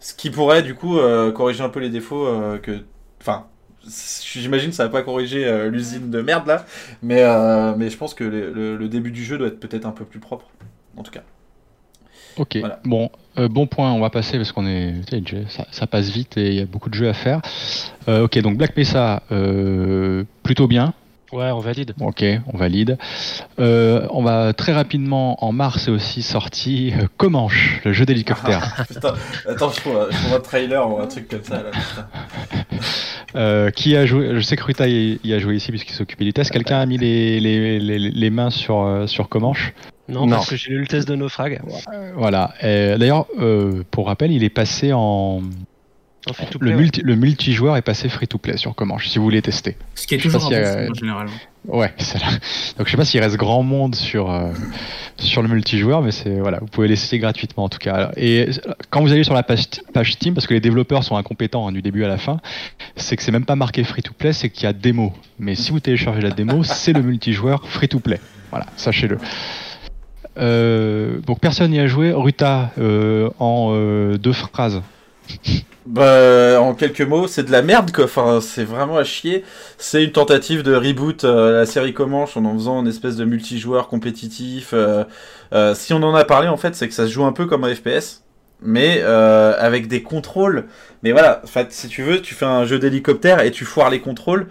Ce qui pourrait du coup euh, corriger un peu les défauts euh, que. Enfin, j'imagine que ça va pas corriger euh, l'usine de merde là, mais, mais je pense que le, le- le début du jeu doit être peut-être un peu plus propre, en tout cas. Ok, Voilà. bon, euh, bon point, on va passer parce qu'on est, ça, ça passe vite et il y a beaucoup de jeux à faire. Ok, donc Black Mesa, plutôt bien. Ouais, on valide. Ok, on valide. Euh, on va très rapidement, en mars est aussi sorti euh, Comanche, le jeu d'hélicoptère. Putain, attends, je trouve, un- je trouve un trailer ou un truc comme ça là. putain. Euh, qui a joué Je sais que Ruta y, y a joué ici puisqu'il s'occupait du test. Quelqu'un a mis les, les, les, les mains sur, euh, sur Comanche? Non, Non. parce que j'ai lu le test de naufrag. Voilà. D'ailleurs, euh, pour rappel, il est passé en. En free to Le, multi, le multijoueur est passé free to play sur Comanche, si vous voulez tester. Ce qui est Je sais pas toujours a- signe, en général. Ouais, (laughs) c'est là. Donc je sais pas s'il reste grand monde sur euh, sur le multijoueur, mais c'est voilà, vous pouvez l'essayer gratuitement en tout cas. Et quand vous allez sur la page, page Steam, parce que les développeurs sont incompétents hein, du début à la fin, c'est que c'est même pas marqué free to play, c'est qu'il y a démo. Mais si vous téléchargez la démo, (laughs) c'est le multijoueur free to play. Voilà, sachez-le. Euh, donc personne n'y a joué. Ruta, euh, en euh, deux phrases. Bah, en quelques mots, c'est de la merde, quoi. Enfin, c'est vraiment à chier. C'est une tentative de reboot euh, la série Comanche en en faisant une espèce de multijoueur compétitif. euh, euh, si on en a parlé, en fait, c'est que ça se joue un peu comme un FPS, mais euh, avec des contrôles. Mais voilà, en fait, si tu veux, tu fais un jeu d'hélicoptère et tu foires les contrôles.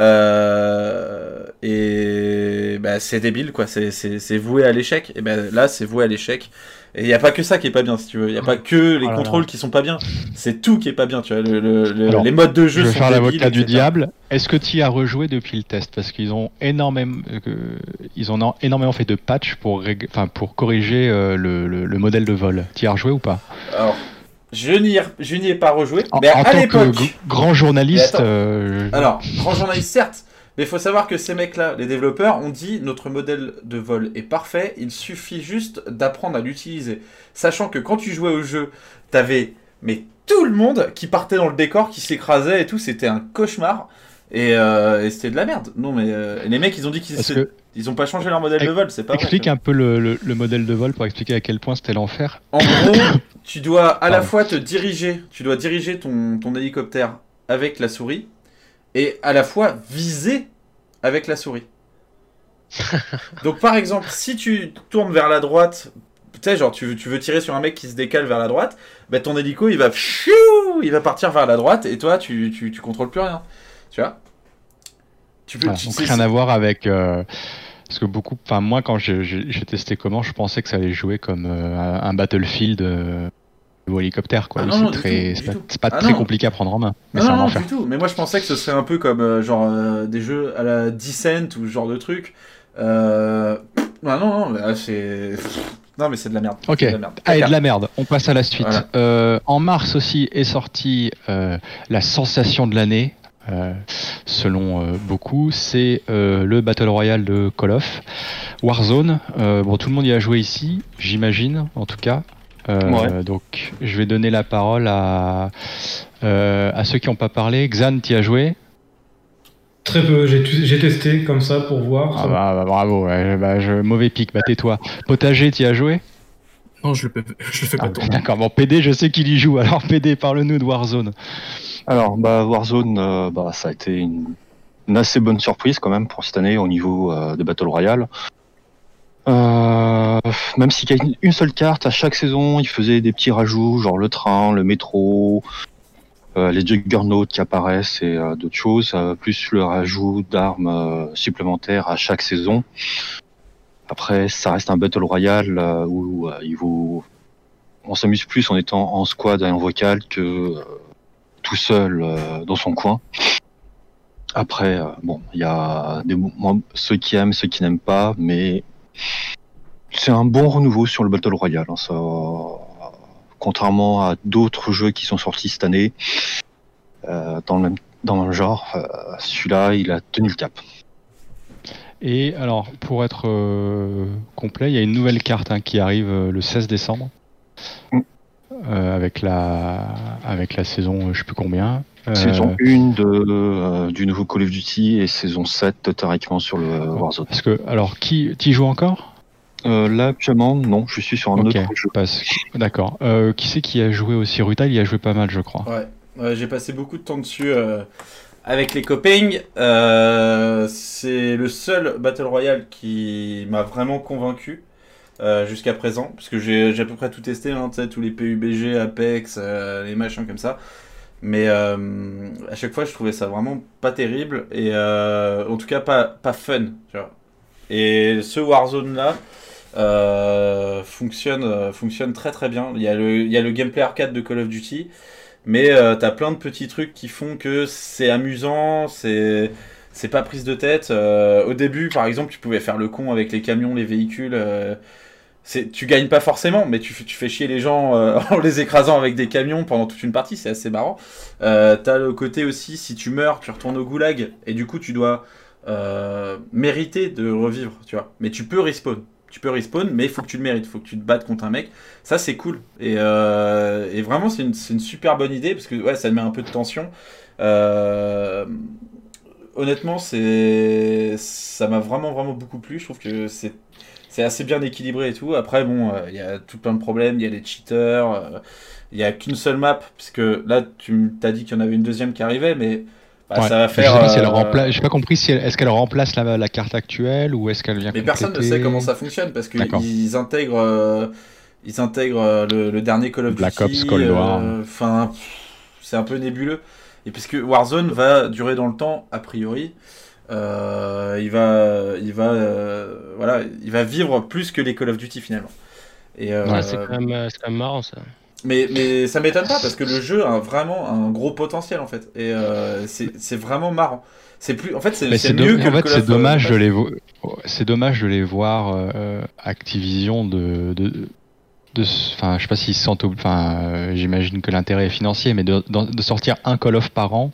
Euh, et bah, c'est débile, quoi. C'est- C'est c'est voué à l'échec. Et ben là, c'est voué à l'échec. Et il n'y a pas que ça qui est pas bien, si tu veux. Il n'y a pas que les Oh contrôles qui sont pas bien. C'est tout qui est pas bien, tu vois. Le, le- le- Alors, les modes de jeu Je vais sont faire l'avocat du diable. Est-ce que tu y as rejoué depuis le test? Parce qu'ils ont énormément, euh, ils ont énormément fait de patchs pour, rég- enfin, pour corriger euh, le, le- le modèle de vol. Tu y as rejoué ou pas? Alors, je n'y ai, je n'y ai pas rejoué. En, mais en à tant l'époque. grand journaliste, attends. euh, Alors, grand journaliste, certes. Mais il faut savoir que ces mecs-là, les développeurs, ont dit notre modèle de vol est parfait, il suffit juste d'apprendre à l'utiliser. Sachant que quand tu jouais au jeu, t'avais mais tout le monde qui partait dans le décor, qui s'écrasait et tout, c'était un cauchemar. Et, euh, et c'était de la merde. Non mais euh, les mecs, ils ont dit qu'ils Parce se- que- ils ont pas changé leur modèle de vol, c'est pas vrai. explique un peu le, le- le modèle de vol pour expliquer à quel point c'était l'enfer. En gros, (coughs) tu dois à la fois te diriger, tu dois diriger ton, ton hélicoptère avec la souris et à la fois viser avec la souris. (laughs) Donc par exemple, si tu tournes vers la droite, tu sais, genre tu, veux- tu veux tirer sur un mec qui se décale vers la droite, bah ton hélico il va il va partir vers la droite et toi tu, tu, tu contrôles plus rien. Tu vois? Tu Voilà, tu- donc rien à voir avec. euh, parce que beaucoup, enfin moi quand j'ai testé comment, je pensais que ça allait jouer comme euh, un Battlefield euh, au hélicoptère quoi. Ah non, non, c'est très, pas, Ah très non. compliqué à prendre en main, mais Non, non, enfer. du tout. Mais moi, je pensais que ce serait un peu comme euh, genre des jeux à la Descent ou ce genre de truc. Euh... Ah non, non, c'est. (laughs) Non, mais c'est de la merde. Ok. De la merde. Allez, D'accord. de la merde. On passe à la suite. Voilà. Euh, en mars aussi est sortie euh, la sensation de l'année, euh, selon euh, beaucoup. C'est euh, le Battle Royale de Call of Warzone. Euh, bon, tout le monde y a joué ici, j'imagine, en tout cas. Euh, Ouais. Donc, je vais donner la parole à, euh, à ceux qui n'ont pas parlé. Xan, tu as joué? Très peu, j'ai testé comme ça pour voir. ah bah, bah, Bravo, ouais, bah, je- mauvais pic, bah tais-toi. Potager, tu as joué? Non, je le, (laughs) je le fais pas Ah. D'accord, bon, PD, je sais qu'il y joue. Alors, PD, parle-nous de Warzone. Alors, bah, Warzone, euh, bah, ça a été une, assez bonne surprise quand même pour cette année au niveau euh, de Battle Royale. Euh, même s'il y a une, seule carte, à chaque saison, ils faisaient des petits rajouts, genre le train, le métro, euh, les juggernauts qui apparaissent et d'autres choses, plus le rajout d'armes supplémentaires à chaque saison. Après, ça reste un Battle Royale où il vous... on s'amuse plus en étant en squad et en vocal que tout seul euh, dans son coin. Après, euh, bon, il y a des, moi, ceux qui aiment, ceux qui n'aiment pas, mais c'est un bon renouveau sur le Battle Royale. hein, ça, contrairement à d'autres jeux qui sont sortis cette année euh, dans, le même, dans le même genre, celui-là, il a tenu le cap. Et alors, pour être complet, il y a une nouvelle carte hein, qui arrive le 16 décembre. Mm. Euh, avec la avec la saison euh, je sais plus combien Euh, Saison 1 de, euh, du nouveau Call of Duty et saison 7 théoriquement sur le Warzone. parce que alors qui qui joue encore? Euh, là actuellement non, je suis sur un Ok, autre jeu. d'accord euh, qui c'est qui a joué aussi? Ruta il y a joué pas mal je crois Ouais, Ouais, j'ai passé beaucoup de temps dessus euh, avec les copains. Euh, c'est le seul Battle Royale qui m'a vraiment convaincu euh, jusqu'à présent, parce que j'ai à peu près tout testé, hein, tous les PUBG, Apex, euh, les machins comme ça. Mais euh, à chaque fois, je trouvais ça vraiment pas terrible et en tout cas pas, pas fun. Et ce Warzone là fonctionne, fonctionne très très bien. Il y, a le, il y a le gameplay arcade de Call of Duty. mais t'as plein de petits trucs qui font que c'est amusant, c'est c'est pas prise de tête. Au début, par exemple, tu pouvais faire le con avec les camions, les véhicules. C'est, tu gagnes pas forcément, mais tu, fais- tu fais chier les gens euh, (laughs) en les écrasant avec des camions pendant toute une partie, c'est assez marrant. Euh, t'as le côté aussi, si tu meurs, tu retournes au goulag, et du coup, tu dois euh, mériter de revivre, tu vois. Mais tu peux respawn. Tu peux respawn, mais il faut que tu le mérites, il faut que tu te battes contre un mec. Ça, c'est cool. Et, vraiment, c'est une, une super bonne idée, parce que ouais, ça met un peu de tension. Honnêtement, c'est ça m'a vraiment, vraiment beaucoup plu. Je trouve que c'est c'est assez bien équilibré et tout. Après, bon, euh, il y a tout plein de problèmes. Il y a les cheaters. euh, Il y a qu'une seule map, puisque là, tu t'as dit qu'il y en avait une deuxième qui arrivait, mais bah, Ouais. ça va Je faire. pas si elle euh, pas compris si elle- est-ce qu'elle remplace la, la carte actuelle ou est-ce qu'elle vient. Mais personne ne sait comment ça fonctionne parce qu'ils intègrent, euh, ils intègrent euh, le, le dernier Call of Black Duty. Ops, Cold War. Enfin, c'est un peu nébuleux. Et puisque Warzone va durer dans le temps, a priori, euh, il va, il va, euh, voilà, il va vivre plus que les Call of Duty finalement. Et euh, Ouais, c'est quand, même, euh, c'est quand même marrant ça. mais, mais ça m'étonne pas parce que le jeu a vraiment un gros potentiel en fait. Et c'est vraiment marrant. C'est plus, en fait, c'est mieux que en fait, c'est dommage de les c'est dommage de les voir Activision de de enfin je sais pas s'ils se sentent enfin euh, j'imagine que l'intérêt est financier mais de sortir un Call of par an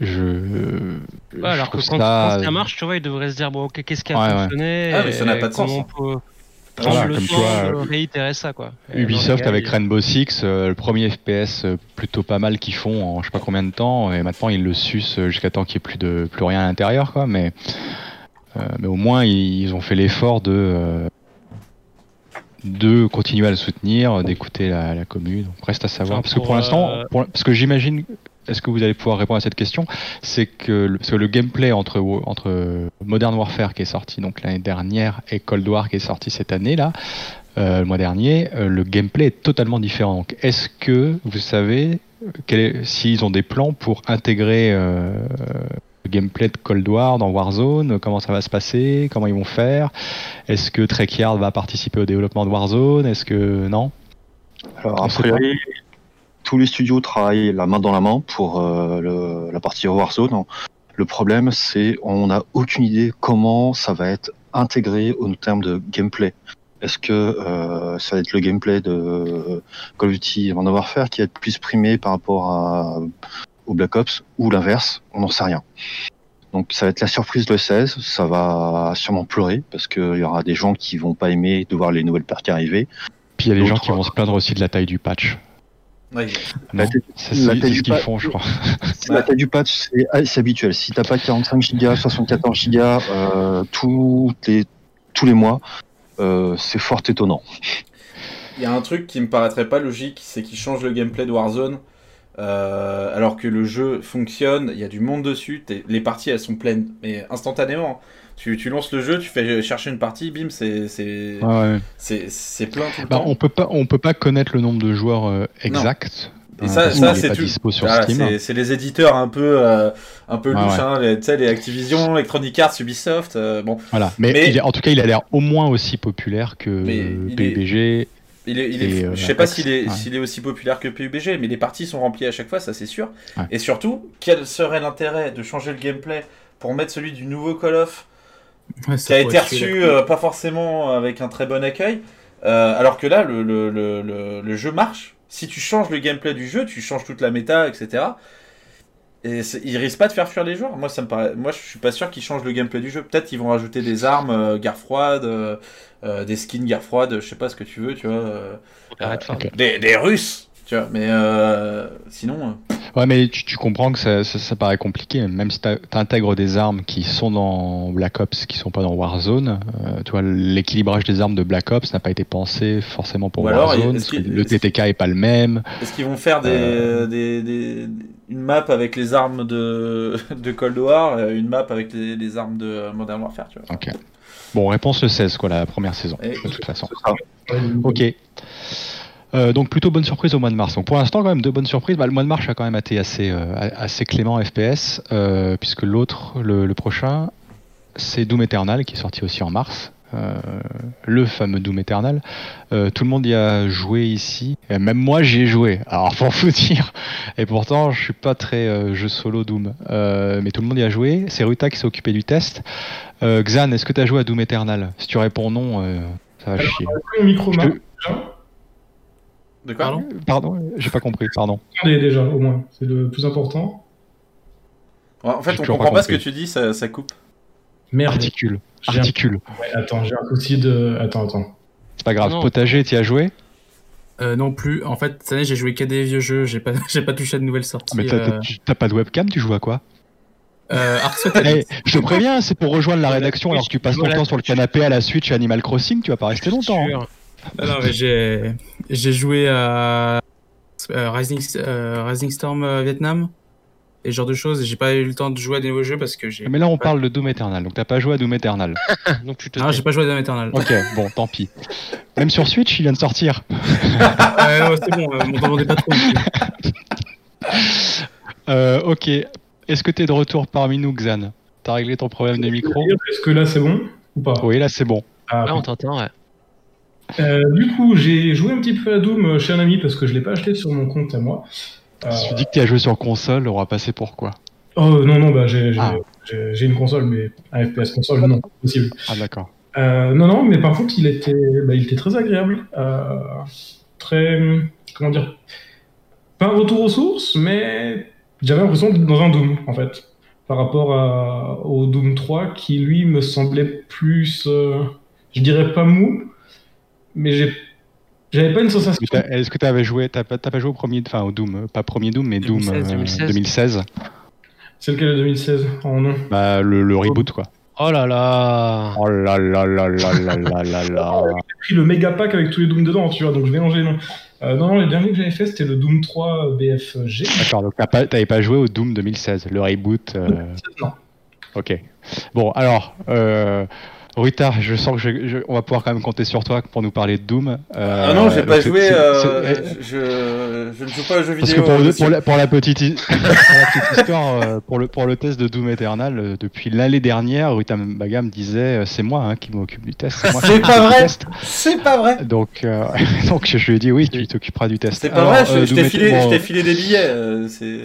je, Ouais, je alors que quand, ça ça marche, tu vois, ils devraient se dire bon, ok, qu'est-ce qui a Ouais, ouais. fonctionné Ah, mais ça n'a pas de sens, comment on peut Voilà, le comme réitérer ça quoi. Ubisoft avec Rainbow Six, euh, le premier FPS euh, plutôt pas mal qu'ils font en je sais pas combien de temps, et maintenant ils le sucent euh, jusqu'à temps qu'il n'y ait plus de plus rien à l'intérieur, quoi. Mais euh, mais au moins ils, ils ont fait l'effort de euh, de continuer à le soutenir, d'écouter la, la commune. Donc reste à savoir, Enfin, parce que pour, l'instant, parce que j'imagine, est-ce que vous allez pouvoir répondre à cette question, c'est que parce que le gameplay entre entre Modern Warfare qui est sorti donc l'année dernière et Cold War qui est sorti cette année là euh, le mois dernier, euh, le gameplay est totalement différent. Est-ce que vous savez euh, s'ils ont des plans pour intégrer euh, le gameplay de Cold War dans Warzone Comment ça va se passer Comment ils vont faire? Est-ce que Treyarch va participer au développement de Warzone? Est-ce que non? Alors, a priori, tous les studios travaillent la main dans la main pour euh, le- la partie Warzone. Le problème, c'est on n'a aucune idée comment ça va être intégré au terme de gameplay. Est-ce que euh, ça va être le gameplay de Call of Duty Modern Warfare qui va être plus primé par rapport à, au Black Ops ou l'inverse? On n'en sait rien. Donc ça va être la surprise le 16, ça va sûrement pleurer parce qu'il y aura des gens qui vont pas aimer de voir les nouvelles parties arriver. Puis il y a des gens qui vont se plaindre aussi de la taille du patch. La Non taille- la taille ce du qu'ils patch- font, je crois. (laughs) La taille du patch, c'est ah, c'est habituel. Si t'as pas 45 Go, 74 Go euh, tous les tous les mois, euh, c'est fort étonnant. Il y a un truc qui me paraîtrait pas logique, c'est qu'ils changent le gameplay de Warzone. euh, alors que le jeu fonctionne, il y a du monde dessus, les parties elles sont pleines, mais instantanément. Tu, tu lances le jeu, tu fais chercher une partie, bim, c'est c'est ouais. plein tout le Bah, temps. on peut pas, on peut pas connaître le nombre de joueurs euh, exact. Et hein, ça- c'est c'est les éditeurs un peu euh, un peu louches, ouais. hein, les, tu sais, les Activision, Electronic Arts, Ubisoft. euh, bon, Voilà. Mais, Mais- il est- en tout cas, il a l'air au moins aussi populaire que est- PUBG. Il est, il est- Et, euh, je sais pas s'il est, ouais. est aussi populaire que PUBG, mais les parties sont remplies à chaque fois, ça c'est sûr. Ouais. Et surtout, quel serait l'intérêt de changer le gameplay pour mettre celui du nouveau Call of Ouais, qui ça a été reçu euh, pas forcément avec un très bon accueil, euh, alors que là le, le, le, le, le jeu marche. Si tu changes le gameplay du jeu, tu changes toute la méta, etc. Et c'est- il risque pas de faire fuir les joueurs. Moi, ça me paraît. Moi, je suis pas sûr qu'ils changent le gameplay du jeu. Peut-être qu'ils vont rajouter des armes euh, guerre froide, euh, euh, des skins guerre froide, je sais pas ce que tu veux, tu vois. euh, des, des Russes, tu vois. Mais euh, sinon, euh, Ouais, mais tu, tu comprends que ça, ça, ça paraît compliqué, même si tu intègres des armes qui sont dans Black Ops, qui sont pas dans Warzone. euh, tu vois, l'équilibrage des armes de Black Ops n'a pas été pensé forcément pour Ou Warzone. parce que le TTK est pas le même. est-ce qu'ils vont faire des, Euh. des, des- une map avec les armes de, (laughs) de Cold War, euh, une map avec les, les armes de Modern Warfare, tu vois. Ok. Bon, réponse le 16, quoi, la première saison, Et- de toute façon. Ok. Euh, donc plutôt bonne surprise au mois de mars. Donc pour l'instant quand même de bonnes surprises. Bah, le mois de mars a quand même été assez euh, assez clément FPS euh, puisque l'autre le, le prochain c'est Doom Eternal qui est sorti aussi en mars. le fameux Doom Eternal. Tout le monde y a joué ici, et même moi j'y ai joué. Alors (laughs) pour vous dire, et pourtant je suis pas très jeu solo Doom, mais tout le monde y a joué. C'est Ruta qui s'est occupé du test. Xan, est-ce que tu as joué à Doom Eternal? Si tu réponds non, ça va chier. Micro Je te-. De quoi Pardon Pardon, j'ai pas compris, pardon. Attendez déjà, au moins. C'est le plus important. En fait, on comprend pas pas ce que tu dis, ça, ça coupe. Merde. Articule, un- articule. Ouais, attends, j'ai un souci de. Attends, attends. C'est pas grave. Non. Potager, tu y as joué Euh, non plus. En fait, cette année, j'ai joué que des vieux jeux. J'ai pas, (laughs) j'ai pas touché à de nouvelles sorties. Mais t'as euh, t'as- t'as pas de webcam, tu joues à quoi euh. Eh, je te préviens, c'est pour rejoindre la rédaction alors que tu passes ton Voilà. temps sur le canapé à la Switch chez Animal Crossing, tu vas pas rester longtemps. hein. Non, mais (laughs) j'ai, j'ai joué à euh, Rising, euh, Rising Storm euh, Vietnam et ce genre de choses. et J'ai pas eu le temps de jouer à des nouveaux jeux parce que j'ai. Mais là, on parle de Doom Eternal, donc t'as pas joué à Doom Eternal. (laughs) Donc tu te Non, j'ai pas joué à Doom Eternal. Ok, bon, tant pis. Même sur Switch, il vient de sortir. (laughs) Ouais, non, c'est bon, m'en demandez pas trop. Euh, ok. Est-ce que t'es de retour parmi nous, Xan? T'as réglé ton problème de micro Est-ce que là c'est bon ou pas? Oui, là, c'est bon. Ah, Là, on t'entend, ouais. Euh, du coup, j'ai joué un petit peu à Doom euh, chez un ami parce que je l'ai pas acheté sur mon compte à moi. Euh, Si tu dis que tu as joué sur console, on va passer pour quoi? Oh non, non, bah, j'ai Ah. j'ai- une console, mais un FPS console, non, pas possible. Ah, d'accord. Euh, non, non, mais par contre, il était, bah, il était très agréable. Euh, très. Comment dire Pas un retour aux sources, mais j'avais l'impression d'être dans un Doom, en fait. Par rapport à- au Doom 3, qui lui me semblait plus. euh, je dirais pas mou, mais j'ai. J'avais pas une sensation. Est-ce que tu avais joué T'as pas, joué au premier, enfin au Doom, euh, pas premier Doom, mais Doom 2016, euh, 2016. 2016. C'est lequel, le 2016 Oh non. Bah le, le reboot quoi. Oh là là Oh là là là là là là là là. (laughs) J'ai pris le méga pack avec tous les Doom dedans, tu vois, donc je mélangeais les noms. Euh, non, non, le dernier que j'avais fait, c'était le Doom 3 BFG. D'accord, donc pas- t'avais pas joué au Doom 2016, le reboot. euh, Non. Ok. Bon, alors, euh, Ruta, je sens que je- je- on va pouvoir quand même compter sur toi pour nous parler de Doom. Euh, ah non, j'ai pas joué. euh, c'est- je, je ne joue pas aux jeux Parce vidéo. que pour, le- monsieur. pour la, pour la petite, hi- (laughs) pour la petite histoire, euh, pour, le, pour le test de Doom Eternal, euh, depuis l'année dernière, Ruta Baga me disait euh, c'est moi hein, qui m'occupe du test. moi qui C'est pas vrai. C'est pas vrai. Donc, euh, (laughs) donc je lui ai dit oui, tu t'occuperas du test. C'est pas Alors, vrai. Je, euh, t'ai filé, des billets. euh, c'est.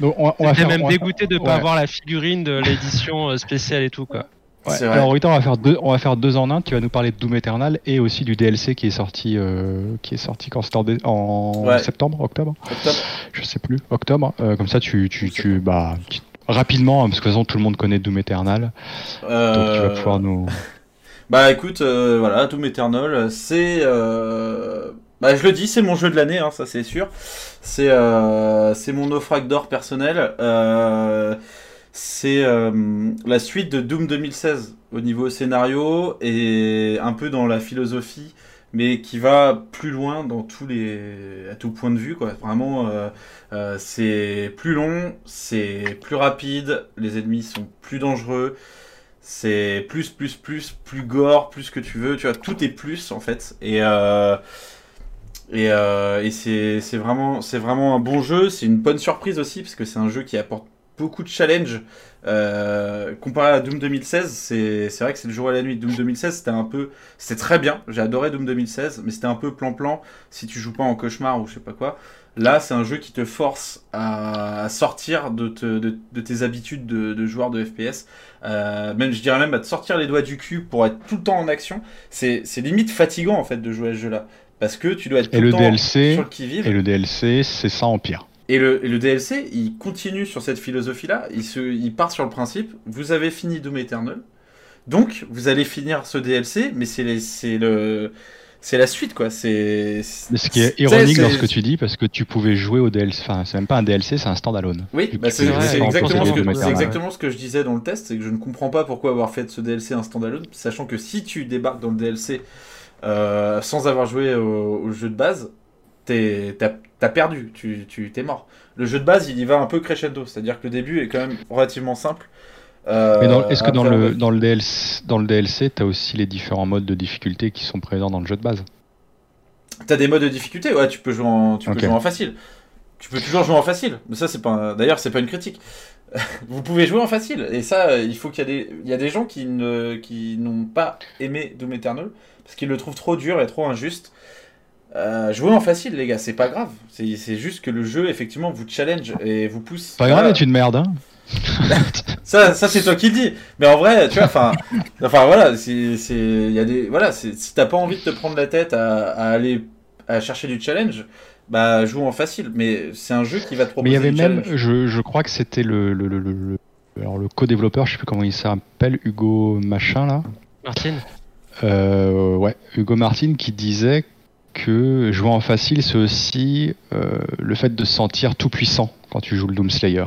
donc, on, va- on va J'étais faire. même on va- dégoûté de pas ouais. avoir la figurine de l'édition euh, spéciale et tout, quoi. Ouais. Alors Rita, on va faire deux, on va faire deux en un. Tu vas nous parler de Doom Eternal et aussi du DLC qui est sorti, euh, qui est sorti quand c'était en, dé- en Ouais. septembre, octobre, Octobre. je sais plus, octobre. Euh, comme ça, tu, tu, tu, bah, tu- rapidement, hein, parce que de toute façon tout le monde connaît Doom Eternal, donc tu vas Euh, pouvoir nous. Bah écoute, euh, voilà, Doom Eternal, c'est... euh, Bah je le dis, c'est mon jeu de l'année, hein, ça c'est sûr. C'est euh, c'est mon naufrague d'or personnel. Euh, c'est euh, la suite de Doom 2016 au niveau scénario et un peu dans la philosophie, mais qui va plus loin dans tous les à tout point de vue quoi. Vraiment, euh, euh, c'est plus long, c'est plus rapide, les ennemis sont plus dangereux. C'est plus, plus, plus, plus gore, plus que tu veux. Tu vois, tout est plus en fait. Et, et, et c'est vraiment, vraiment un bon jeu. C'est une bonne surprise aussi parce que c'est un jeu qui apporte beaucoup de challenges. Euh, comparé à Doom 2016, c'est vrai que c'est le jour et la nuit. Doom 2016, c'était un peu, c'était très bien. J'ai adoré Doom 2016, mais c'était un peu plan-plan si tu joues pas en cauchemar ou je sais pas quoi. Là, c'est un jeu qui te force à, sortir de, te- de, de tes habitudes de, de joueur de FPS. Euh, même, je dirais même à te sortir les doigts du cul pour être tout le temps en action. C'est limite fatigant en fait de jouer à ce jeu-là. Parce que tu dois être tout Et le temps DLC, sur le qui-vive. et le DLC, c'est ça en pire. Et le, et le DLC, il continue sur cette philosophie-là. Il, se, il part sur le principe vous avez fini Doom Eternal, donc vous allez finir ce DLC, mais c'est les- c'est le. C'est la suite, quoi. C'est. Ce qui est ironique dans ce que tu dis, parce que tu pouvais jouer au DLC, enfin c'est même pas un DLC, c'est un standalone. Oui, bah c'est exactement, ce que- c'est exactement ce que je disais dans le test, c'est que je ne comprends pas pourquoi avoir fait de ce DLC un standalone, sachant que si tu débarques dans le DLC euh, sans avoir joué au, au jeu de base, t'es- t'as t'as perdu, tu tu- t'es mort. Le jeu de base, il y va un peu crescendo, c'est-à-dire que le début est quand même relativement simple. Euh, Mais dans- est-ce que dans le, va- dans le DLC, dans le DLC, t'as aussi les différents modes de difficulté qui sont présents dans le jeu de base? T'as des modes de difficulté, ouais, tu peux jouer en, tu peux Ok. jouer en facile. Tu peux toujours jouer en facile, mais ça c'est pas, un- d'ailleurs c'est pas une critique. (laughs) vous pouvez jouer en facile. Et ça, il faut qu'il y, a des... il y a des gens qui ne qui n'ont pas aimé Doom Eternal parce qu'ils le trouvent trop dur et trop injuste. Euh, jouez en facile, les gars, c'est pas grave. C'est juste que le jeu, effectivement, vous challenge et vous pousse. Pas grave, tu de merde, hein. (laughs) Ça, ça c'est toi qui le dis. Mais en vrai, tu vois, enfin, (laughs) enfin voilà, c'est, c'est, il y a des, voilà, si t'as pas envie de te prendre la tête à, à aller à chercher du challenge, bah joue en facile. Mais c'est un jeu qui va te Mais il proposer y avait même, je, je crois que c'était le, le, le, le- le- alors le co-développeur, je sais plus comment il s'appelle, Hugo Machin là. Martine Euh, ouais, Hugo Martin qui disait que jouer en facile, c'est aussi euh, le fait de se sentir tout puissant quand tu joues le Doom Slayer.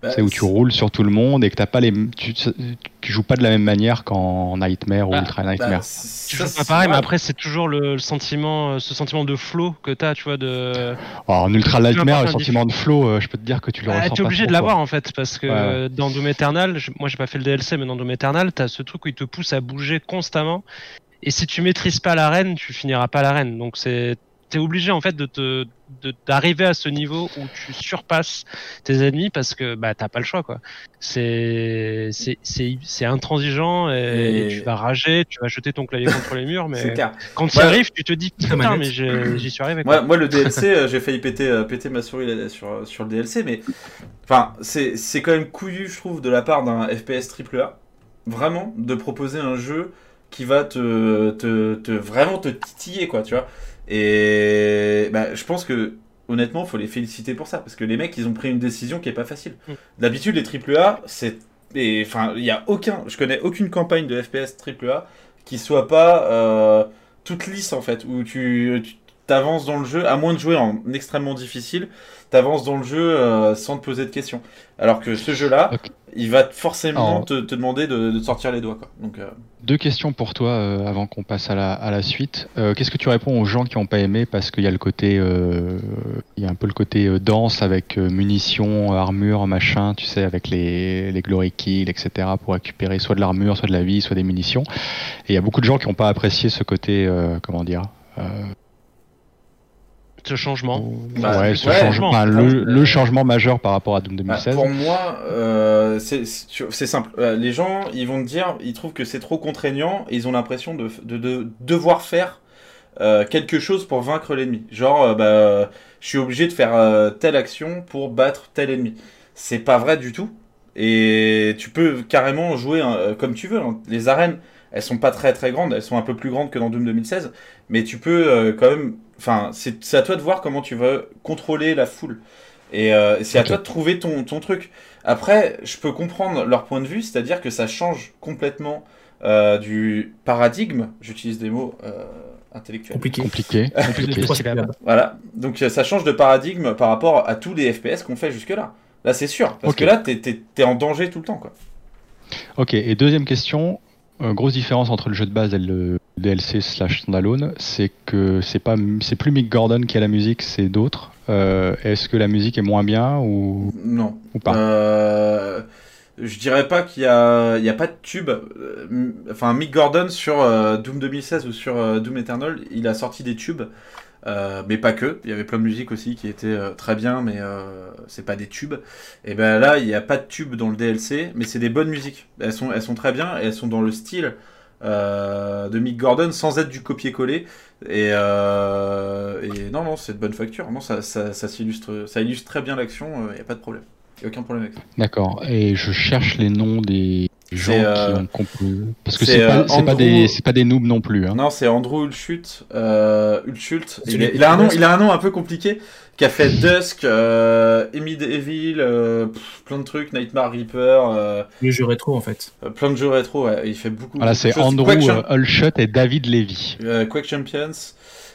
Bah, c'est où tu roules sur tout le monde et que t'as pas les, tu, tu joues pas de la même manière qu'en Nightmare ou Bah, Ultra bah, Nightmare. c'est- Tu joues pas pareil, mais après c'est toujours le, le sentiment, euh, ce sentiment de flow que t'as, tu vois, de. Alors, en Ultra Nightmare, le un sentiment de flow, euh, je peux te dire que tu le Ah, ressens t'es obligé de l'avoir en fait, parce que Ouais, dans Doom Eternal, moi j'ai pas fait le DLC, mais dans Doom Eternal, t'as ce truc où il te pousse à bouger constamment. Et si tu maîtrises pas l'arène, tu finiras pas l'arène. Donc c'est t'es obligé en fait de te de- d'arriver à ce niveau où tu surpasses tes ennemis parce que bah t'as pas le choix quoi. C'est c'est c'est c'est intransigeant et, Et- tu vas rager, tu vas jeter ton clavier contre les murs, (laughs) C'est mais clair. quand tu Ouais. arrives, tu te dis putain mais j'y suis arrivé. Quoi. Moi, moi, le DLC, euh, j'ai failli péter, euh, péter ma souris là, sur, sur le DLC, mais enfin, c'est c'est quand même couillu, je trouve, de la part d'un FPS AAA, vraiment, de proposer un jeu qui va te, te, te vraiment te titiller, quoi, tu vois. Et bah, je pense que honnêtement, faut les féliciter pour ça, parce que les mecs, ils ont pris une décision qui est pas facile. Mm. D'habitude, les AAA, c'est enfin, il y a aucun, je connais aucune campagne de FPS AAA qui soit pas euh, toute lisse en fait, où tu, tu t'avances dans le jeu, à moins de jouer en extrêmement difficile, t'avances dans le jeu euh, sans te poser de questions. Alors que ce jeu-là, il va forcément Alors- te, te demander de, de te sortir les doigts, quoi. Donc, euh, Deux questions pour toi euh, avant qu'on passe à la, à la suite. Qu'est-ce que tu réponds aux gens qui n'ont pas aimé? Parce qu'il y a le côté, il y a un peu le côté danse avec munitions, armure, machin, tu sais, avec les, les glory kills, etc. pour récupérer soit de l'armure, soit de la vie, soit des munitions. Et il y a beaucoup de gens qui n'ont pas apprécié ce côté, comment dire, Ce changement. Bah, ouais, ce ouais, changement, enfin, changement. le, le changement majeur par rapport à Doom bah, 2016. pour moi, euh, c'est simple. Euh, les gens, ils vont te dire, ils trouvent que c'est trop contraignant et ils ont l'impression de, de, de devoir faire euh, quelque chose pour vaincre l'ennemi. Genre, euh, bah, je suis obligé de faire euh, telle action pour battre tel ennemi. C'est pas vrai du tout. Et tu peux carrément jouer hein, comme tu veux. hein. Les arènes, elles sont pas très très grandes, elles sont un peu plus grandes que dans Doom 2016, mais tu peux euh, quand même. Enfin, c'est à toi de voir comment tu vas contrôler la foule. Et euh, c'est à toi de trouver ton, ton truc. Après, je peux comprendre leur point de vue, c'est-à-dire que ça change complètement euh, du paradigme. J'utilise des mots euh, intellectuels. Compliqué. Compliqué, (laughs) compliqué. Voilà, donc ça change de paradigme par rapport à tous les FPS qu'on fait jusque-là. Là, c'est sûr, parce que là, t'es t'es en danger tout le temps, quoi. Ok, et deuxième question, euh, grosse différence entre le jeu de base et le DLC slash standalone, c'est que c'est pas c'est plus Mick Gordon qui a la musique, c'est d'autres. Euh, Est-ce que la musique est moins bien ou, Non. ou pas? Euh, je dirais pas qu'il y a, il y a pas de tube. Euh, Enfin, Mick Gordon sur euh, Doom 2016 ou sur Doom Eternal, il a sorti des tubes, euh, mais pas que. Il y avait plein de musique aussi qui était euh, très bien, mais euh, c'est pas des tubes. Et ben là, il n'y a pas de tube dans le DLC, mais c'est des bonnes musiques. Elles sont, elles sont très bien et elles sont dans le style euh, de Mick Gordon sans être du copier-coller. Et, euh, et non, non, c'est de bonne facture. Non, ça, ça, ça s'illustre, ça illustre très bien l'action. Il n'y a pas de problème. Il a aucun problème avec ça. D'accord. Et je cherche les noms des gens euh, qui ont compris. Parce que c'est, pas, euh, c'est pas Andrew- des pas des noobs non plus. Hein. Non, c'est Andrew Hulshut. Euh, Hulshut. Il, il a un fait nom, Dusk. il a un nom un peu compliqué. Qui a fait Dusk, euh, Emid Evil, euh, pff, plein de trucs, Nightmare Reaper, euh, Le jeu rétro en fait. euh, plein de jeux rétro. ouais. Il fait beaucoup. Voilà, c'est de choses. Andrew Quake, Champ- euh, et David Levy. euh, Quake Champions.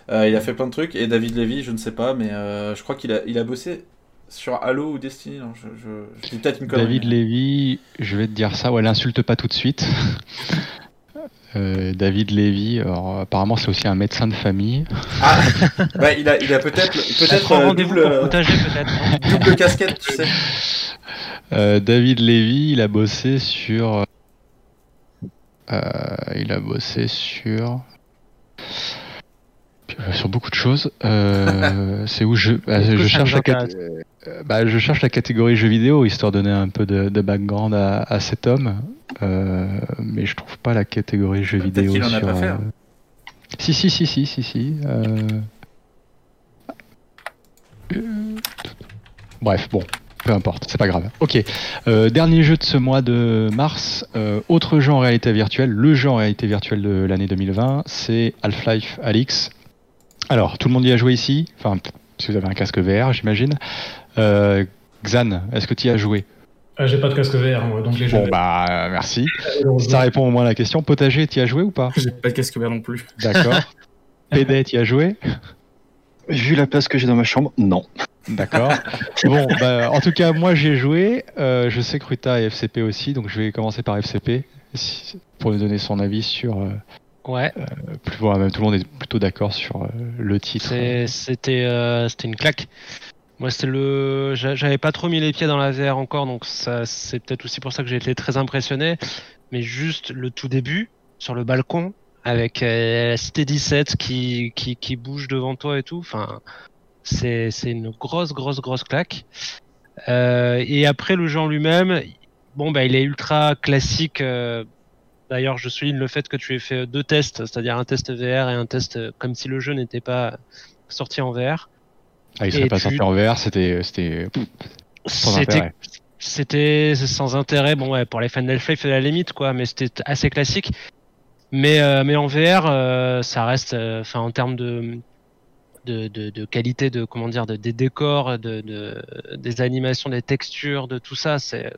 Euh, il a fait plein de trucs. Et David Levy, je ne sais pas, mais euh, je crois qu'il a, il a bossé sur Halo ou Destiny. Non, je, je, je dis peut-être une connerie. David Levy, je vais te dire ça. Ouais, l'insulte pas tout de suite. Euh, David Levy, alors, apparemment c'est aussi un médecin de famille. Ah, ouais, il a, il a peut-être, (laughs) Peut-être euh, rendez-vous double, potager peut-être. non (laughs) double casquette, tu sais. Euh, David Levy, il a bossé sur. euh, il a bossé sur. Euh, sur beaucoup de choses. Euh, (laughs) c'est où je, bah, ça cherche la cat- euh, bah, je cherche la catégorie jeux vidéo, histoire de donner un peu de, de background à, à cet homme. Euh, mais je trouve pas la catégorie jeux vidéo qu'il en a sur. pas fait, hein. euh, Si, si, si, si, si, si. euh, euh, Bref, bon, peu importe, c'est pas grave. Ok, euh, dernier jeu de ce mois de mars, euh, autre jeu en réalité virtuelle, le jeu en réalité virtuelle de l'année 2020, c'est Half-Life Alix. Alors, tout le monde y a joué ici, enfin, si vous avez un casque VR, j'imagine. Euh, Xan, est-ce que tu y as joué? Ah, J'ai pas de casque VR, moi, donc les. Bon, bah, euh, merci. (laughs) Ça répond au moins à la question. Potager, tu y as joué ou pas? J'ai pas de casque vert non plus. (laughs) D'accord. PD, tu y as joué? Vu la place que j'ai dans ma chambre, non. D'accord. (laughs) Bon, bah, en tout cas, moi j'ai joué. Euh, je sais que Ruta et FCP aussi, donc je vais commencer par FCP pour nous donner son avis sur. euh, Ouais, plus, voilà, même tout le monde est plutôt d'accord sur euh, le titre. c'est- c'était euh, c'était une claque. Moi, c'était le. j'a- J'avais pas trop mis les pieds dans la VR encore, donc ça, c'est peut-être aussi pour ça que j'ai été très impressionné. Mais juste le tout début, sur le balcon, avec euh, la Cité 17 qui, qui, qui bouge devant toi et tout. Enfin, c'est c'est une grosse, grosse, grosse claque. Euh, et après, le en lui-même, bon, bah, il est ultra classique. euh, D'ailleurs, je souligne le fait que tu aies fait deux tests, c'est-à-dire un test VR et un test euh, comme si le jeu n'était pas sorti en VR. Ah, il serait et pas tu- sorti en VR, c'était. c'était sans intérêt. c'était sans intérêt, bon ouais, pour les fans d'Half-Life à la limite quoi, mais c'était assez classique. Mais euh, mais en VR, euh, ça reste, euh, en termes de, de de de qualité de comment dire, de, des décors, de, de des animations, des textures, de tout ça, c'est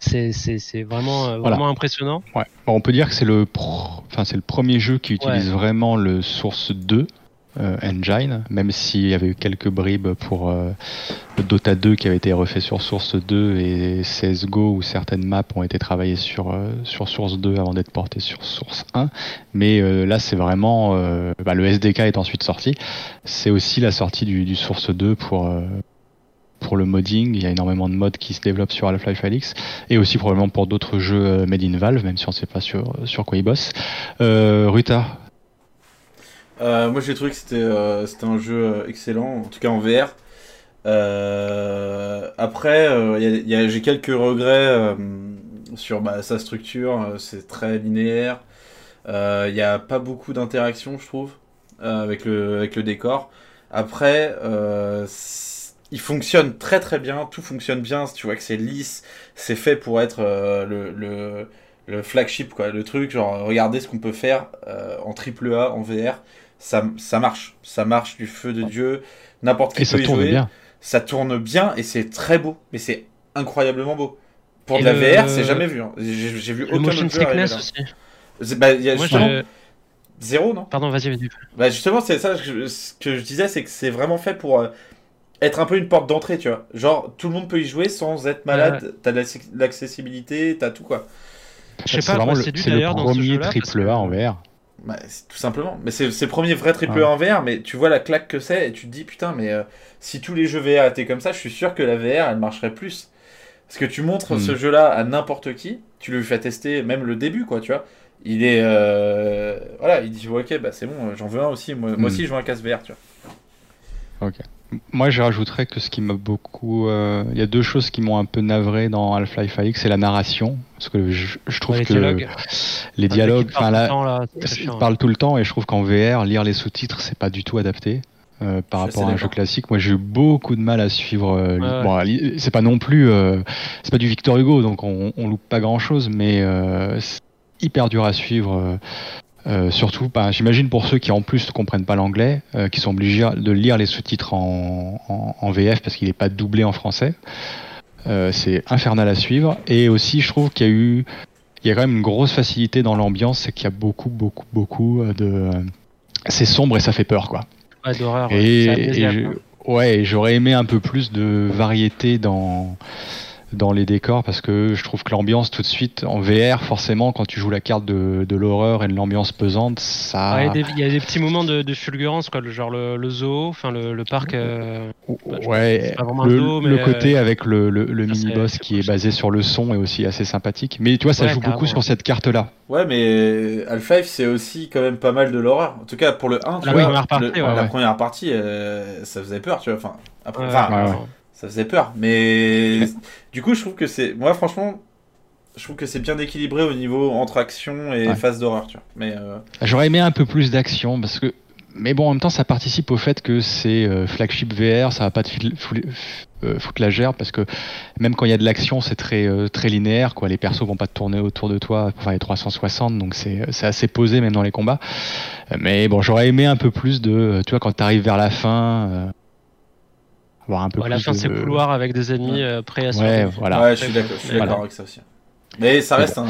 c'est vraiment euh, Voilà. vraiment impressionnant. Ouais. Bon, on peut dire que c'est le, pro- enfin, c'est le premier jeu qui utilise vraiment le Source 2 euh, engine, même s'il y avait eu quelques bribes pour euh, le Dota 2 qui avait été refait sur Source 2 et CSGO où certaines maps ont été travaillées sur, euh, sur Source 2 avant d'être portées sur Source 1. Mais euh, là, c'est vraiment. euh, bah, le SDK est ensuite sorti. C'est aussi la sortie du, du Source 2 pour. Pour le modding, il y a énormément de mods qui se développent sur Half-Life Alyx et aussi probablement pour d'autres jeux euh, made in Valve, même si on ne sait pas sur, sur quoi ils bossent. Euh, Ruta, Euh, moi j'ai trouvé que c'était un jeu excellent, en tout cas en VR. Après, j'ai quelques regrets sur bah, sa structure, c'est très linéaire. Il n'y a pas beaucoup d'interaction, je trouve, avec, le, avec le décor. Après, il fonctionne très très bien, tout fonctionne bien, tu vois que c'est lisse, c'est fait pour être euh, le, le, le flagship, quoi, le truc, genre regardez ce qu'on peut faire euh, en triple A, en VR ça, ça marche. Ça marche du feu de Dieu. N'importe qui et ça peut y tourne jouer. bien. Ça tourne bien et c'est très beau. Mais c'est incroyablement beau. Pour Et de la VR, c'est jamais vu. hein. J'ai j'ai vu Le aucun motion autre jeu aussi. C'est- Bah, y a Moi, justement je- zéro, non? Pardon, vas-y, vas-y. Bah, justement, c'est ça que je, ce que je disais, c'est que c'est vraiment fait pour euh, être un peu une porte d'entrée, tu vois. Genre, tout le monde peut y jouer sans être malade. T'as de l'accessibilité, t'as tout, quoi. Je sais pas le, c'est le d'ailleurs dans ce jeu-là. triple que- A en VR. Bah, tout simplement. Mais c'est le premier vrai triple Ouais. A en VR, mais tu vois la claque que c'est et tu te dis putain, mais euh, si tous les jeux VR étaient comme ça, je suis sûr que la VR elle marcherait plus. Parce que tu montres Hmm. ce jeu-là à n'importe qui, tu lui fais tester même le début, quoi, tu vois. Il est. euh, Voilà, il dit ok, bah c'est bon, j'en veux un aussi. Moi, moi Hmm. aussi, je veux un casse VR, tu vois. Moi, je rajouterais que ce qui m'a beaucoup. euh, Il y a deux choses qui m'ont un peu navré dans Half-Life Alyx, c'est la narration. Parce que je, je trouve Ouais, les que dialogues. les dialogues. qui parlent enfin, tout le là, temps, tout le temps et je trouve qu'en VR, lire les sous-titres, c'est pas du tout adapté. euh, par rapport à un jeu classique, moi j'ai eu beaucoup de mal à suivre. euh, Ouais, bon, c'est pas non plus, euh, c'est pas du Victor Hugo, donc on, on loupe pas grand chose, mais euh, c'est hyper dur à suivre. Euh, surtout, bah, j'imagine pour ceux qui en plus ne comprennent pas l'anglais, euh, qui sont obligés de lire les sous-titres en, en- en VF parce qu'il n'est pas doublé en français. Euh, c'est infernal à suivre. Et aussi, je trouve qu'il y a eu, il y a quand même une grosse facilité dans l'ambiance, c'est qu'il y a beaucoup, beaucoup, beaucoup de, c'est sombre et ça fait peur, quoi. Ouais, d'horreur. Et, et et j'aurais aimé un peu plus de variété dans dans les décors parce que je trouve que l'ambiance tout de suite en VR, forcément, quand tu joues la carte de, de l'horreur et de l'ambiance pesante, ça. Ouais, il, y a des, il y a des petits moments de, de fulgurance, quoi, le, genre le, le zoo, enfin le, le parc. euh, bah, ouais, le, zoo, le mais, côté avec le, le, ça, mini-boss c'est qui est basé sur le son est aussi assez sympathique. Mais tu vois, ça Ouais, joue beaucoup sur ouais. cette carte-là. Ouais, mais Half-Life, c'est aussi quand même pas mal de l'horreur. En tout cas, pour le 1, tu La vois, première partie, le- ouais, la ouais. première partie, euh, ça faisait peur, tu vois. Enfin, après, Ouais, enfin, ouais, ouais. ça faisait peur. Mais du coup, je trouve que c'est. Moi, franchement, je trouve que c'est bien équilibré au niveau entre action et Ouais. phase d'horreur, tu vois. Mais euh, J'aurais aimé un peu plus d'action parce que. Mais bon, en même temps, ça participe au fait que c'est euh, flagship VR, ça va pas te fil- euh, foutre la gerbe parce que même quand il y a de l'action, c'est très très linéaire, quoi. Les persos vont pas te tourner autour de toi, enfin les 360, donc c'est c'est assez posé même dans les combats. Mais bon, j'aurais aimé un peu plus de, tu vois, quand tu arrives vers la fin, avoir un peu à plus la fin, de. c'est couloir avec des ennemis euh, prêts à Ouais, survivre. voilà. ouais, je suis d'accord je suis Voilà. d'accord avec ça aussi. Mais ça reste un,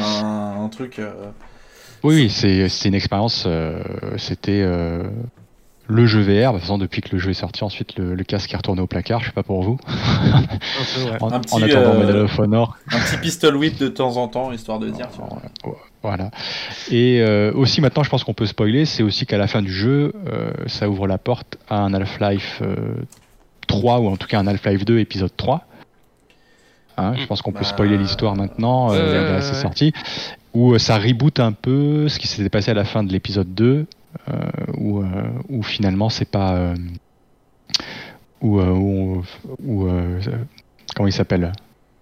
un truc. euh, Oui, oui, c'est une expérience. euh, C'était euh, le jeu VR. De toute façon, depuis que le jeu est sorti, ensuite le, le casque est retourné au placard. Je sais pas pour vous. Ouais. (laughs) En, Un petit, en attendant euh, Medal of Honor. un petit pistol whip de temps en temps, histoire de dire. tu vois. Voilà. Et euh, aussi maintenant, je pense qu'on peut spoiler, c'est aussi qu'à la fin du jeu, euh, ça ouvre la porte à un Half-Life euh, 3 ou en tout cas un Half-Life 2 épisode 3. Hein, je pense qu'on peut Bah, spoiler l'histoire maintenant, euh, ouais, là, ouais, c'est ouais. sorti, où euh, ça reboot un peu ce qui s'était passé à la fin de l'épisode 2, euh, où, euh, où finalement c'est pas... euh, où, euh, où, où, euh, comment il s'appelle?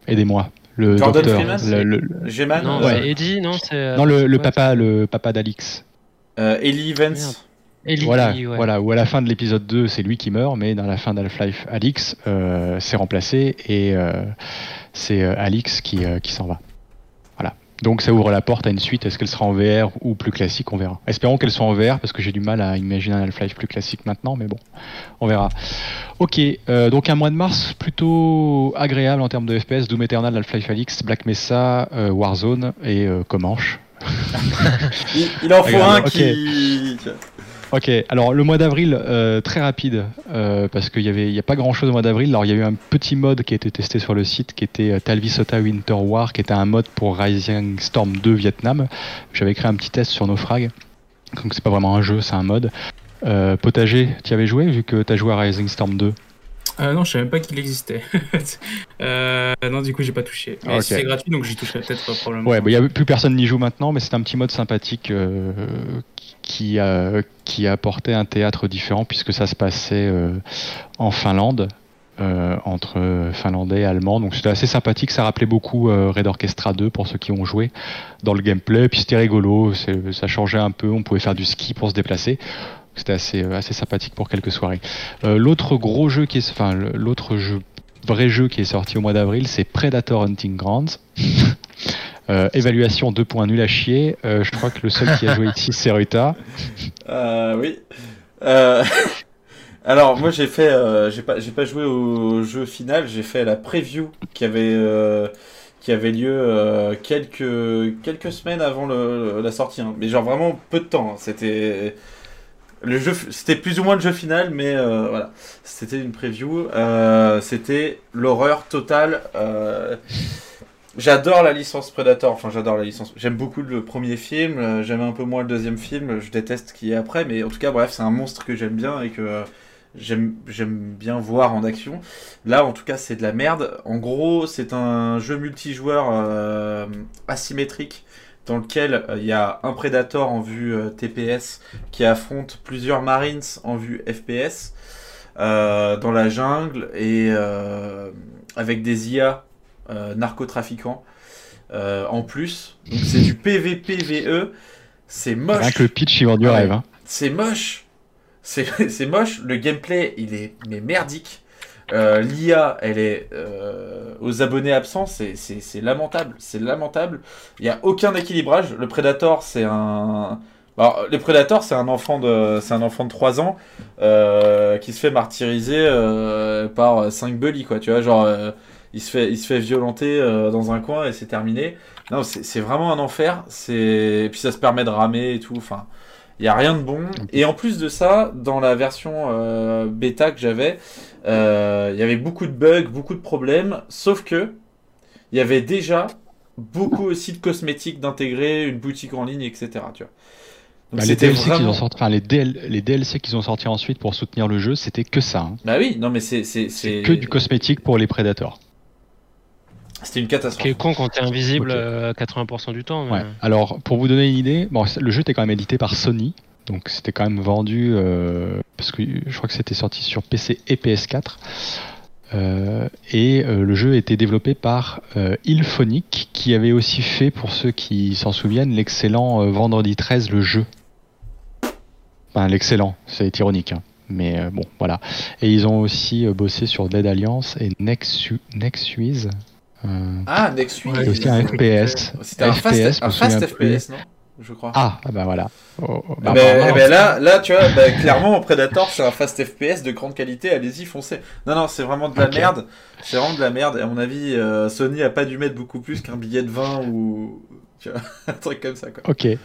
Aidez-moi. Le Gordon docteur. Freeman le- le- Non, c'est Eddie, non c'est. non, le, le ouais, papa, le papa d'Alix. euh, Ellie Vance. Ellie, Voilà, ouais. voilà, où à la fin de l'épisode 2, c'est lui qui meurt, mais dans la fin d'Half-Life Alix, euh, c'est remplacé et euh, c'est euh, Alix qui, euh, qui s'en va. Voilà. Donc ça ouvre la porte à une suite. Est-ce qu'elle sera en VR ou plus classique? On verra. Espérons qu'elle soit en VR parce que j'ai du mal à imaginer un Half-Life plus classique maintenant, mais bon, on verra. Ok, euh, donc un mois de mars plutôt agréable en termes de FPS. Doom Eternal, Half-Life Alix, Black Mesa, euh, Warzone et euh, Comanche. Il, il en faut un qui. Ok, alors le mois d'avril, euh, très rapide, euh, parce qu'il y avait, il y a pas grand chose au mois d'avril. Alors il y a eu un petit mode qui a été testé sur le site, qui était euh, Talvisota Winter War, qui était un mode pour Rising Storm 2 Vietnam. J'avais créé un petit test sur Naufrag, donc c'est pas vraiment un jeu, c'est un mode. Euh, Potager, tu y avais joué vu que tu as joué à Rising Storm 2 Euh, non, je savais même pas qu'il existait. (laughs) euh, non, du coup, j'ai pas touché. Mais Ok. c'est gratuit, donc j'y toucherai peut-être probablement. Ouais, bah, il y a plus personne n'y joue maintenant, mais c'est un petit mode sympathique euh, qui, qui a apporté un théâtre différent puisque ça se passait euh, en Finlande. euh, entre finlandais et allemands. Donc c'était assez sympathique. Ça rappelait beaucoup euh, Red Orchestra 2 pour ceux qui ont joué dans le gameplay. Puis c'était rigolo. Ça changeait un peu. On pouvait faire du ski pour se déplacer. C'était assez, assez sympathique pour quelques soirées. L'autre gros jeu qui est enfin l'autre jeu vrai jeu qui est sorti au mois d'avril c'est Predator Hunting Grounds (laughs) euh, évaluation 2 points nul à chier. Euh, je crois que le seul qui a joué ici, c'est Ruta. (laughs) Euh, oui. (laughs) Alors moi j'ai fait, j'ai pas, pas joué au jeu final, j'ai fait la preview qui avait, qui avait lieu quelques, quelques semaines avant la sortie, hein. mais genre vraiment peu de temps. hein. C'était le jeu, c'était plus ou moins le jeu final, mais voilà, c'était une preview. C'était l'horreur totale. J'adore la licence Predator, enfin j'adore la licence. J'aime beaucoup le premier film, euh, j'aime un peu moins le deuxième film, je déteste ce qui est après, mais en tout cas bref c'est un monstre que j'aime bien et que euh, j'aime bien voir en action. Là en tout cas c'est de la merde. En gros c'est un jeu multijoueur euh, asymétrique dans lequel euh, il y a un Predator en vue TPS qui affronte plusieurs Marines en vue FPS dans la jungle et avec des IA narcotrafiquants euh, en plus. Donc c'est du PVPVE. C'est Rien moche. que le pitch, il vend du Ouais. rêve. hein. C'est moche. C'est (laughs) c'est moche. Le gameplay, il est mais merdique. Euh, L'IA, elle est euh, aux abonnés absents, c'est c'est- c'est lamentable. C'est lamentable. Il n'y a aucun équilibrage. Le Predator, c'est un. Alors, le Predator, c'est un enfant de, c'est un enfant de 3 ans euh, qui se fait martyriser euh, par 5 bullies, quoi. Tu vois, genre, euh, il se fait, il se fait violenter euh, dans un coin et c'est terminé. Non, c'est vraiment un enfer. Et puis ça se permet de ramer et tout. Enfin, il y a rien de bon. Et en plus de ça, dans la version euh, bêta que j'avais, euh, il y avait beaucoup de bugs, beaucoup de problèmes. Sauf que il y avait déjà beaucoup aussi de cosmétiques d'intégrer, une boutique en ligne, etc. Tu vois. Bah, les, DLC qu'ils ont sorti, enfin, les, DL les DLC qu'ils ont sortis ensuite pour soutenir le jeu, c'était que ça. hein. Bah oui, non mais c'est que du cosmétique pour les prédateurs. C'était une catastrophe. qui est con quand t'es invisible Ok. euh, 80% du temps. mais- Ouais. Alors, pour vous donner une idée, bon, le jeu était quand même édité par Sony, donc c'était quand même vendu euh, parce que je crois que c'était sorti sur PC et PS4. Euh, et euh, le jeu était développé par euh, Ilphonic, qui avait aussi fait, pour ceux qui s'en souviennent, l'excellent euh, Vendredi 13, le jeu. Enfin, l'excellent, c'est ironique, hein. mais euh, bon, voilà. Et ils ont aussi euh, bossé sur Dead Alliance et Nexu Nexuise. Euh, Ah, Next Week. Et aussi un FPS. C'était un fast, FPS, je un fast. FPS, non? Je crois. Ah, ah bah voilà. Oh, oh, bah, là, là, tu vois, bah, clairement, Predator, c'est un fast FPS de grande qualité. Allez-y, foncez. Non, non, c'est vraiment de la merde. C'est vraiment de la merde. Et à mon avis, euh, Sony a pas dû mettre beaucoup plus qu'un billet de 20 ou (laughs) tu vois, un truc comme ça, quoi. Ok. Mais De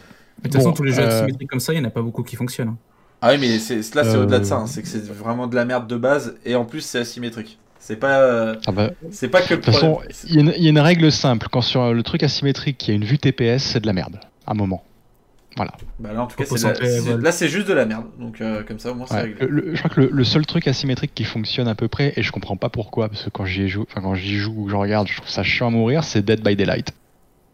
toute façon, tous les jeux euh, asymétriques comme ça, il n'y en a pas beaucoup qui fonctionnent. hein. Ah oui, mais c'est, là, c'est Euh, au-delà de ça. hein. C'est que c'est vraiment de la merde de base. Et en plus, c'est asymétrique. C'est pas, euh, Ah bah, c'est pas que de toute façon, il y, a une- il y a une règle simple. Quand sur le truc asymétrique, il y a une vue TPS, c'est de la merde. À un moment. Voilà. Bah là, en tout cas, Faut c'est de la- voilà. là, c'est juste de la merde. Donc, euh, comme ça, au moins, c'est réglé. Le- le- je crois que le, le seul truc asymétrique qui fonctionne à peu près, et je comprends pas pourquoi, parce que quand j'y joue, enfin quand j'y joue ou je regarde, je trouve ça chiant à mourir, c'est Dead by Daylight.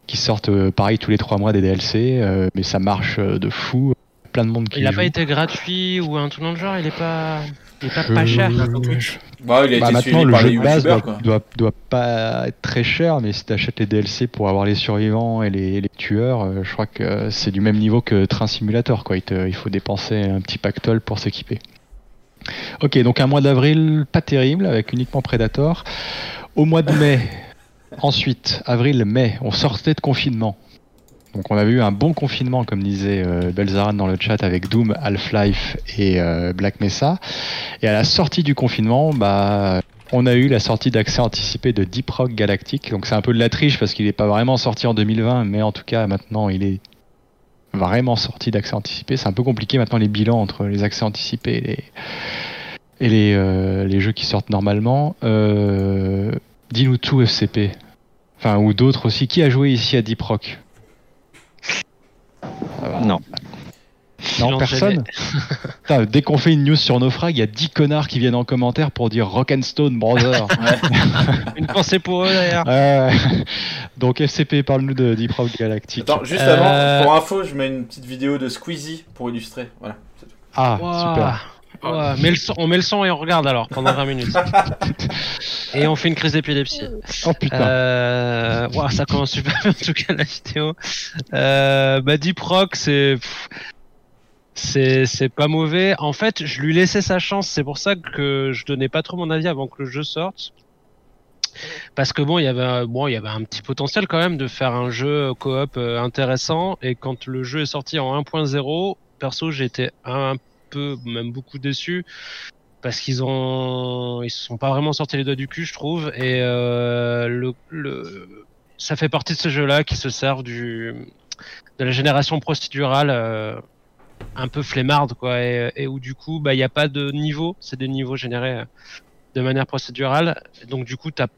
Qui sortent euh, pareil tous les trois mois des DLC, euh, mais ça marche euh, de fou. Plein de monde qui Il a y pas été gratuit ou un truc dans le genre, il est pas, il est pas, Je- pas cher. sur Twitch. Bah, il a Bah, été maintenant, suivi le par jeu les de base doit, doit, doit pas être très cher, mais si tu achètes les DLC pour avoir les survivants et les, les tueurs, euh, je crois que c'est du même niveau que Train Simulator. Quoi. Il, te- il faut dépenser un petit pactole pour s'équiper. Ok, donc un mois d'avril pas terrible, avec uniquement Predator. Au mois de mai, (laughs) ensuite, avril-mai, on sortait de confinement. Donc on avait eu un bon confinement, comme disait euh, Belzaran dans le chat, avec Doom, Half-Life et euh, Black Mesa. Et à la sortie du confinement, bah, on a eu la sortie d'accès anticipé de Deep Rock Galactic. Donc c'est un peu de la triche parce qu'il n'est pas vraiment sorti en 2020, mais en tout cas maintenant il est vraiment sorti d'accès anticipé. C'est un peu compliqué maintenant les bilans entre les accès anticipés et les, euh, les jeux qui sortent normalement. Dis-nous tout FCP. Enfin, ou d'autres aussi. Qui a joué ici à Deep Rock? Non. Non, Silence personne (laughs) Putain, Dès qu'on fait une news sur Naufrag, il y a 10 connards qui viennent en commentaire pour dire Rock'n'Stone, brother. (laughs) Une pensée pour eux d'ailleurs. Donc FCP, parle-nous de Deep Rock Galactic. Attends, juste Euh, avant, pour info, je mets une petite vidéo de Squeezie pour illustrer. Voilà. c'est tout. Ah, super. Le on met le son et on regarde alors pendant 20 minutes. (laughs) et on fait une crise d'épilepsie. Oh putain. Euh, ça commence super bien en tout cas la vidéo. Euh, bah Deep Rock, c'est c'est c'est pas mauvais. En fait, je lui laissais sa chance. C'est pour ça que je donnais pas trop mon avis avant que le jeu sorte. Parce que bon, il y avait un- bon, il y avait un petit potentiel quand même de faire un jeu coop euh, intéressant. Et quand le jeu est sorti en 1.0, perso, j'étais un peu, même beaucoup déçu parce qu'ils ont ils se sont pas vraiment sortis les doigts du cul je trouve et euh, le, le ça fait partie de ce jeu là qui se servent du de la génération procédurale euh, un peu flemmarde quoi et, et où du coup bah il y a pas de niveau c'est des niveaux générés euh, de manière procédurale. Donc du coup t'as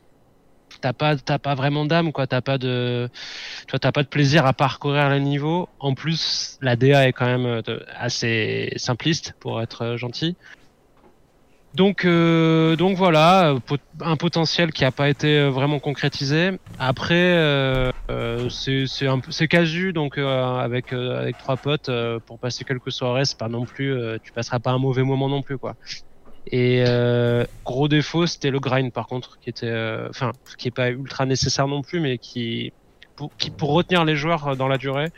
t'as pas t'as pas vraiment d'âme quoi t'as pas de tu t'as pas de plaisir à parcourir les niveaux en plus la DA est quand même euh, assez simpliste pour être euh, gentil donc, euh, donc voilà, un potentiel qui n'a pas été vraiment concrétisé. Après, c'est casu, donc avec trois potes pour passer quelques soirées, pas non plus, tu passeras pas un mauvais moment non plus quoi. Et euh, gros défaut, c'était le grind par contre, qui était, euh, enfin, qui est pas ultra nécessaire non plus, mais qui pour, qui pour retenir les joueurs euh, dans la durée,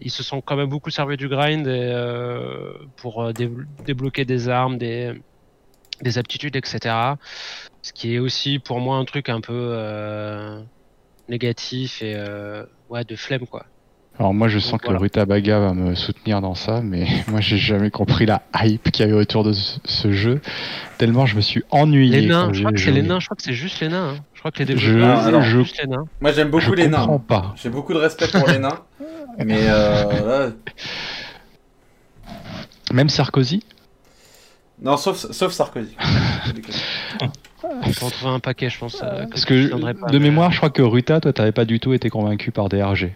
ils se sont quand même beaucoup servis du grind euh, pour euh, dé- débloquer des armes, des des aptitudes, etc. Ce qui est aussi pour moi un truc un peu négatif et ouais de flemme quoi. Alors moi je sens donc que voilà. Rutabaga va me soutenir dans ça, mais (laughs) moi j'ai jamais compris la hype qu'il y avait autour de ce, ce jeu. Tellement je me suis ennuyé. Les nains, je crois que c'est les nains, je crois que c'est juste les nains. hein. Je crois que les développeurs alors, je- juste les nains. Moi, j'aime beaucoup je les nains. pas. J'ai beaucoup de respect pour les nains. (laughs) Mais euh, là, Même Sarkozy non, sauf, sauf Sarkozy. (laughs) On peut en trouver un paquet, je pense. euh, Parce que pas, de mais- mémoire, je crois que Ruta, toi, t'avais pas du tout été convaincu par DRG.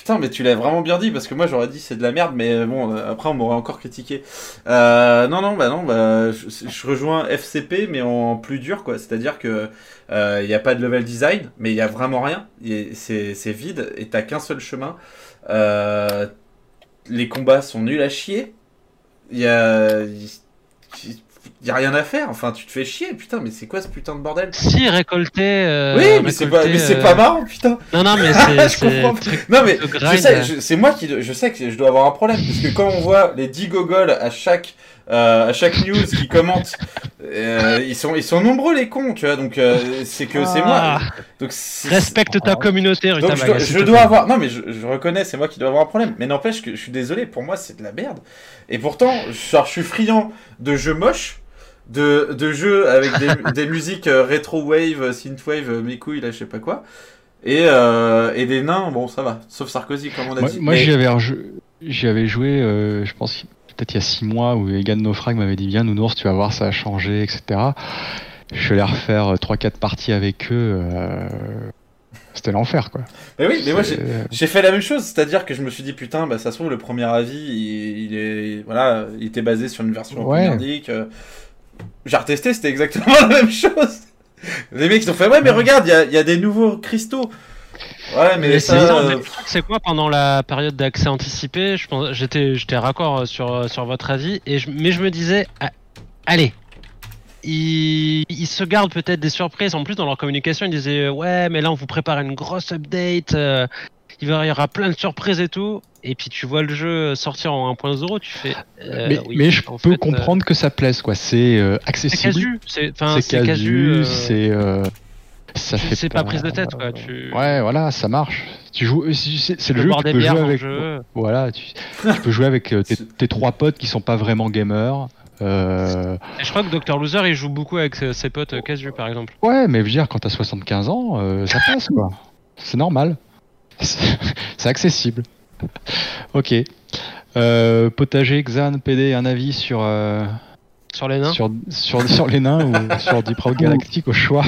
Putain, mais tu l'as vraiment bien dit parce que moi j'aurais dit c'est de la merde, mais bon, euh, après on m'aurait encore critiqué. Euh, non, non, bah non, bah je, rejoins FCP mais en plus dur quoi. C'est-à-dire que il n'y a pas de level design, mais il y a vraiment rien. C'est vide et t'as qu'un seul chemin. Euh, les combats sont nuls à chier. Il y a y a rien à faire. Enfin, tu te fais chier, putain. Mais c'est quoi ce putain de bordel? Si, récolter. euh, Oui, mais c'est pas, récolter, mais c'est euh, pas marrant, putain. Non, non, mais (laughs) c'est. je comprends. Non mais je sais, je- c'est moi qui je sais que je dois avoir un problème parce que quand on voit les 10 gogoles à chaque euh, à chaque news qui commentent, euh, ils sont ils sont nombreux les cons, tu vois. Donc euh, c'est que c'est moi. Ah, Donc c'est- Respecte ta communauté, Ruta donc je dois, je dois avoir non mais je, je reconnais c'est moi qui dois avoir un problème mais n'empêche que je suis désolé pour moi c'est de la merde et pourtant je suis friand de jeux moches de, de jeux avec des, (laughs) des musiques euh, rétro wave synthwave euh, mes couilles là je sais pas quoi et, euh, et des nains bon ça va sauf Sarkozy comme on a Moi, dit moi, Mais- j'y avais, rejou- j'y avais joué, euh, je pense, peut-être il y a 6 mois, où Egan Naufrag m'avait dit Viens, Nounours, tu vas voir, ça a changé, etc. Je suis allé refaire 3-4 parties avec eux. euh, C'était l'enfer, quoi. mais oui mais moi j'ai fait la même chose, c'est-à-dire que je me suis dit putain, bah ça se trouve le premier avis, il, il est voilà, il était basé sur une version Ouais. euh. J'ai retesté, c'était exactement (laughs) la même chose. Les mecs ils ont fait ouais mais regarde, il y a, il y a des nouveaux cristaux. Ouais mais, Mais ça, c'est ça, euh, c'est quoi pendant la période d'accès anticipé j'étais j'étais raccord sur sur votre avis et je, mais je me disais ah, allez ils, ils se gardent peut-être des surprises en plus dans leur communication ils disaient ouais mais là on vous prépare une grosse update euh, il va- y aura plein de surprises et tout et puis tu vois le jeu sortir en 1.0 tu fais euh, mais, oui, mais je peux fait, euh, comprendre que ça plaise, quoi. C'est euh, accessible. casu c'est enfin C'est casu, casu c'est. ça c'est- fait c'est pas prise de tête, quoi, tu- Ouais, voilà, ça marche. Tu joues, c'est le jeu que tu peux jouer avec. jeu. Voilà, tu, tu peux jouer avec tes, tes trois potes qui sont pas vraiment gamers. Euh, je crois que Dr Loser il joue beaucoup avec ses potes casu par exemple ouais, mais je veux dire, quand t'as 75 ans, euh, ça passe quoi. C'est normal. (laughs) C'est accessible. ok. Euh, potager, Xan, PD, un avis sur, euh, sur les nains sur, sur, sur les nains ou (laughs) sur Deep Rock Galactic au choix?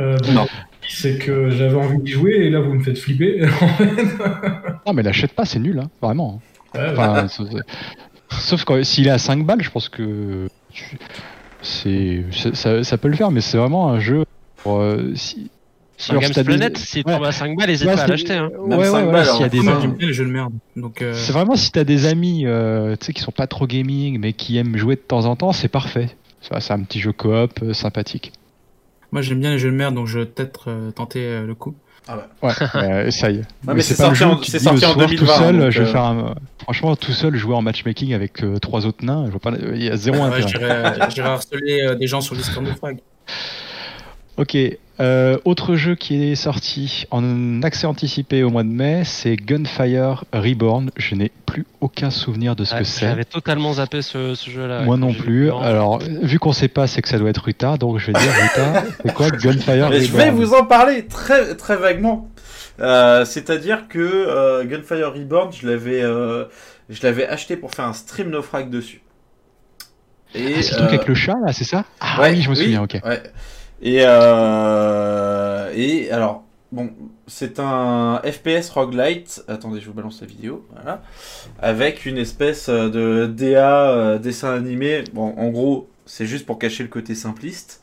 Euh, bon, Non. C'est que j'avais envie d'y jouer et là vous me faites flipper. (laughs) Non, mais l'achète pas, c'est nul, hein, vraiment. Ouais, Enfin, Sauf que s'il est à 5 balles, je pense que tu- c'est c'est- ça, ça peut le faire, mais c'est vraiment un jeu pour, euh, si, Sur Games si Planet, Ouais. tombe à 5 balles, n'hésite Ouais, pas à c'est- l'acheter. Hein. Même ouais, cinq ouais, ouais, balles, s'il y a des Moi, amis- j'aime bien les jeux de merde. Euh, C'est vraiment si t'as des amis euh, tu sais, qui sont pas trop gaming mais qui aiment jouer de temps en temps, c'est parfait. Ça, C'est un petit jeu coop euh, sympathique. moi, j'aime bien les jeux de merde, donc je vais peut-être euh, tenter euh, le coup. Ouais, euh, (laughs) essaye. mais c'est pas le sorti jeu en- tu c'est sorti en soir, 2020, Tout seul, donc, je vais euh, faire un... Franchement, tout seul, jouer en matchmaking avec euh, trois autres nains, je vois pas... il y a zéro Ouais, intérêt. j'irai j'irai harceler euh, des gens sur Discord de Frag. Ok, euh, autre jeu qui est sorti en accès anticipé au mois de mai, c'est Gunfire Reborn. Je n'ai plus aucun souvenir de ce Ouais, que c'est. J'avais totalement zappé ce, ce jeu-là. Moi non plus. Alors, vu qu'on sait pas, c'est que ça doit être Ruta, donc je vais dire Ruta, (laughs) c'est quoi Gunfire Mais je vais Reborn vous en parler très très vaguement. Euh, C'est-à-dire que euh, Gunfire Reborn, je l'avais euh, je l'avais acheté pour faire un stream naufrag dessus. Et Ah, c'est le euh, truc avec le chat là, c'est ça? Ah ouais, oui, je me souviens, ok. ouais. Et euh, et alors bon, c'est un FPS roguelite. Attendez, je vous balance la vidéo. Voilà. Avec une espèce de DA euh, dessin animé. Bon, en gros, c'est juste pour cacher le côté simpliste.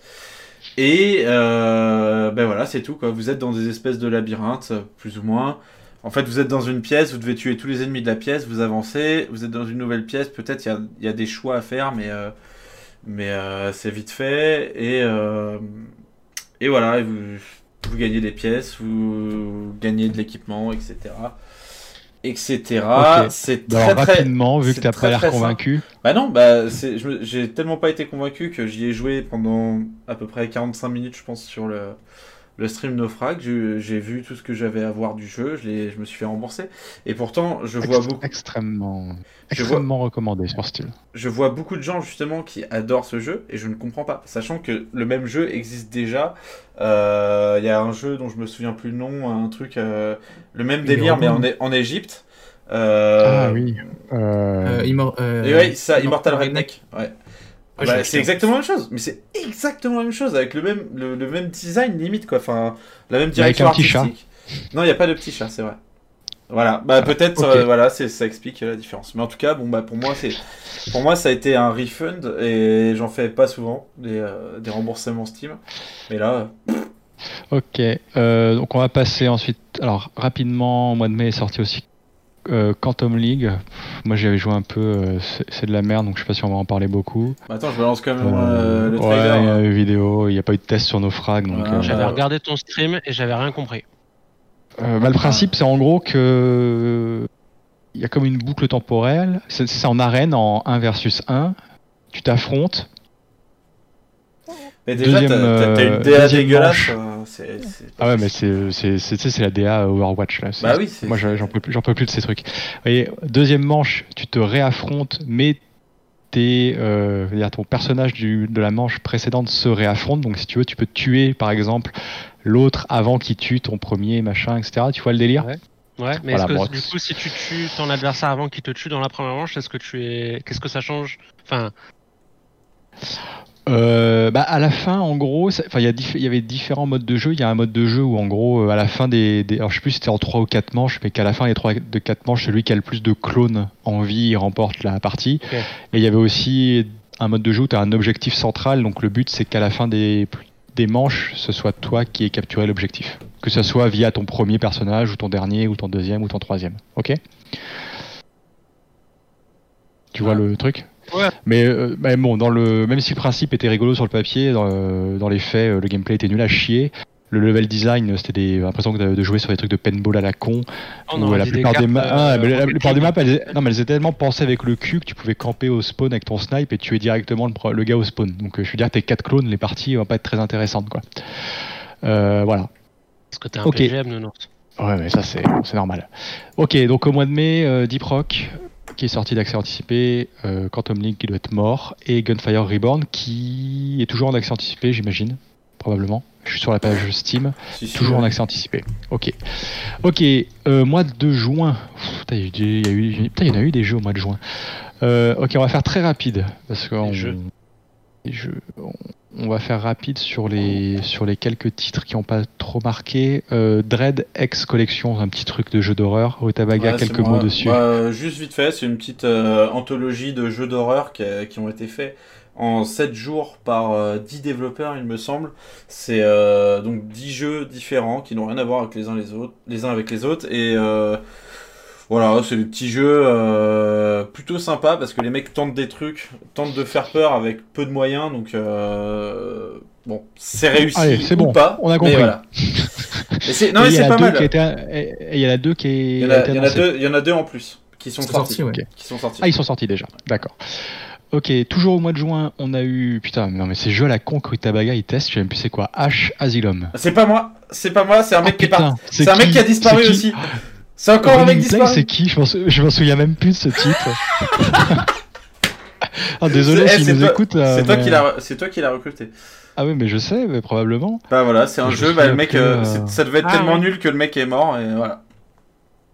Et euh, ben voilà, c'est tout quoi. Vous êtes dans des espèces de labyrinthes, plus ou moins. En fait, vous êtes dans une pièce, vous devez tuer tous les ennemis de la pièce, vous avancez, vous êtes dans une nouvelle pièce, peut-être il y a, des choix à faire, mais, euh, mais euh, c'est vite fait. Et, euh, et voilà, vous, vous gagnez des pièces, vous gagnez de l'équipement, etc. Etc. Ok. C'est Alors, très rapidement, vu que t'as très, pas l'air convaincu. Bah non, bah j'ai tellement pas été convaincu que j'y ai joué pendant à peu près 45 minutes, je pense, sur le, le stream Naufrag. J'ai, vu tout ce que j'avais à voir du jeu, je, me suis fait rembourser. Et pourtant, je vois beaucoup, Extrêmement, Je extrêmement recommandé sur style. je vois beaucoup de gens justement qui adorent ce jeu et je ne comprends pas, sachant que le même jeu existe déjà. Euh, Il y a un jeu dont je me souviens plus le nom, un truc, euh, le même délire mais en. É- en Égypte. Euh, Ah oui. Euh, Euh, Immor- euh, Et ouais, ça, Immortal Immortal Redneck. Ouais. Ouais, Bah, j'ai c'est exactement la même chose, mais c'est exactement la même chose avec le même, le, le même design limite quoi, enfin la même Mais avec direction un petit chat. Non, il n'y a pas de petit chat, c'est vrai. Voilà, bah peut-être, ok. euh, voilà, c'est ça explique la différence. Mais en tout cas, bon bah pour moi c'est, pour moi ça a été un refund et j'en fais pas souvent des, euh, des remboursements Steam. Mais là, Ok, euh, donc on va passer ensuite. Alors rapidement, au mois de mai est sorti aussi euh, Quantum League. Pff, Moi j'avais joué un peu, euh, c'est de la merde, donc je sais pas si on va en parler beaucoup. bah, attends, je balance quand même Euh, euh, le ouais, trailer. il y a eu vidéo, il n'y a pas eu de test sur nos frags, donc. Euh, J'avais Euh, regardé ton stream et j'avais rien compris. Euh, bah, le principe, c'est en gros que il y a comme une boucle temporelle. C'est c'est en arène, en 1 versus 1. Tu t'affrontes. Mais déjà, deuxième, t'as t'as euh, une DA deuxième dégueulasse. manche. euh, Ah ouais, mais c'est c'est la DA Overwatch là. Bah oui, c'est- Moi, j'en peux plus, j'en peux plus de ces trucs. Voyez, deuxième manche, tu te réaffrontes, mais tes, euh, ton personnage du, de la manche précédente se réaffronte. Donc, si tu veux, tu peux tuer, par exemple, l'autre avant qu'il tue ton premier, machin, etc. Tu vois le délire? Ouais. Ouais, mais Voilà, est-ce que bon, du coup, si tu tues ton adversaire avant qu'il te tue dans la première manche, est-ce que tu es, qu'est-ce que ça change? Enfin, Euh, bah à la fin, en gros, il y, avait différents modes de jeu. Il y a un mode de jeu où en gros, euh, à la fin des, des- alors je sais plus si c'était en 3 ou 4 manches, mais qu'à la fin des 3 de 4 manches, celui qui a le plus de clones en vie il remporte la partie. Et il y avait aussi un mode de jeu où tu as un objectif central. Donc le but c'est qu'à la fin des, des manches, ce soit toi qui aies capturé l'objectif. Que ce soit via ton premier personnage ou ton dernier ou ton deuxième ou ton troisième. Ok? Tu vois le truc? Ouais. mais, euh, mais bon, dans le, même si le principe était rigolo sur le papier, dans, euh, dans les faits, euh, le gameplay était nul à chier. Le level design, c'était l'impression de, de jouer sur des trucs de paintball à la con. on où a la plupart des, cartes, maps, euh, mais la, Rocket plupart des League. maps, elles, non, mais elles étaient tellement pensées avec le cul que tu pouvais camper au spawn avec ton snipe et tuer directement le, gars au spawn. Donc, je veux dire, tes 4 clones, les parties vont pas être très intéressantes, quoi. Euh, voilà. Parce que t'es un Ok. PGM, nounours. Ouais, mais ça, c'est c'est normal. Ok, donc au mois de mai, euh, Deep Rock, qui est sorti d'accès anticipé, euh, Quantum League qui doit être mort, et Gunfire Reborn, qui est toujours en accès anticipé, j'imagine, probablement. Je suis sur la page Steam, Si, si, toujours en accès anticipé. Ok. Ok, euh, mois de juin. Putain, il y a eu y a eu- putain, il y en a eu des jeux au mois de juin. Euh, ok, on va faire très rapide, parce que on- jeux. les jeux, on, on va faire rapide sur les, sur les quelques titres qui n'ont pas trop marqué. Euh, Dread X Collection, un petit truc de jeu d'horreur. Otabaga, Ouais, quelques mots dessus. Bah, euh, juste vite fait, c'est une petite euh, anthologie de jeux d'horreur qui, ont été faits en 7 jours par euh, 10 développeurs, il me semble. C'est donc 10 jeux différents qui n'ont rien à voir avec les uns, les autres, les uns avec les autres. Et voilà, c'est des petits jeux euh, plutôt sympas parce que les mecs tentent des trucs, tentent de faire peur avec peu de moyens. Donc euh, bon, c'est réussi Allez, c'est ou bon, pas. on a mais compris. voilà. (laughs) Mais c'est- non, Et mais il y en c'est a pas deux mal. qui il y en a deux qui Il y en a a, été il y en a deux, il y en a deux en plus qui sont sortis. sorti, ouais. Ok. Qui sont sortis. Ah, ils sont sortis déjà. D'accord. Ok, toujours au mois de juin, on a eu. Putain, non, mais ces jeux à la con que Tabaga il teste, je sais même plus c'est quoi. H Asylum. C'est pas moi, c'est pas moi, c'est un mec Oh, qui est parti. C'est un mec qui qui a disparu C'est qui aussi. C'est encore un mec disparu. c'est qui Je m'en sou- souviens même plus de ce titre. (laughs) ah, désolé C'est- eh, s'il c'est nous toi- écoute. euh, C'est toi mais- qui l'as, c'est toi qui l'as recruté. Ah oui, mais je sais, mais probablement. Bah voilà, c'est un Je jeu. Bah le mec, plus, euh, euh, ça devait être Ah, tellement nul que le mec est mort et voilà.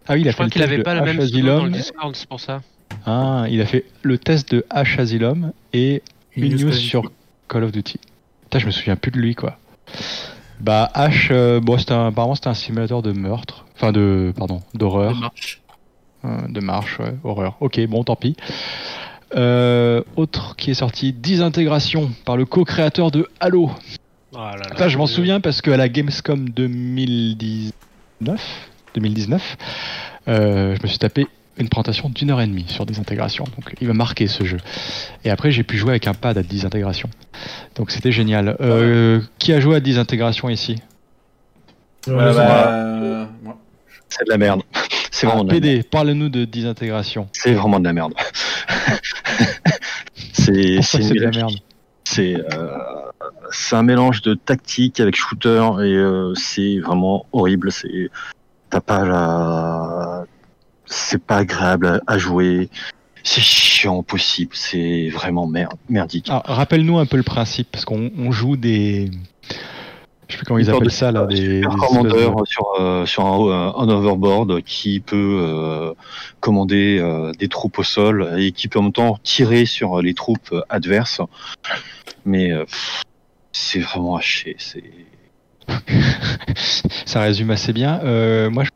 Ah oui, il a Je fait crois qu'il test avait de pas le H même dans le Asylum. Discord, c'est pour ça. Ah, il a fait le test de H Asylum et une news sur Call of Duty. Putain, je me souviens plus de lui, quoi. Bah, H, euh, bon, c'était un- apparemment, c'était un simulateur de meurtre. Enfin, de. Pardon, d'horreur. De marche. Euh, de marche, ouais, horreur. Ok, bon, tant pis. Euh, autre qui est sorti, Disintégration par le co-créateur de Halo. Oh là là, Ça, je m'en souviens parce qu'à la Gamescom 2019, 2019 euh, je me suis tapé une présentation d'une heure et demie sur Disintégration. Donc, il m'a marqué ce jeu. Et après, j'ai pu jouer avec un pad à Disintégration. Donc, c'était génial. Euh, Qui a joué à Disintégration ici? Voilà, bah, euh. C'est de la merde. C'est Ah, vraiment, de la merde. PD, parle-nous de Disintégration. C'est vraiment de la merde. (laughs) c'est c'est c'est de la merde? C'est euh, c'est un mélange de tactique avec shooter et euh, c'est vraiment horrible. C'est t'as pas la c'est pas agréable à, jouer. C'est chiant possible. C'est vraiment merde, merdique. Alors, rappelle-nous un peu le principe, parce qu'on on joue des. Je sais plus comment ils appellent de ça là, des, des de- sur, euh, sur un, un overboard qui peut euh, commander euh, des troupes au sol et qui peut en même temps tirer sur les troupes euh, adverses. Mais euh, c'est vraiment haché. C'est (laughs) Ça résume assez bien. Euh, moi, je...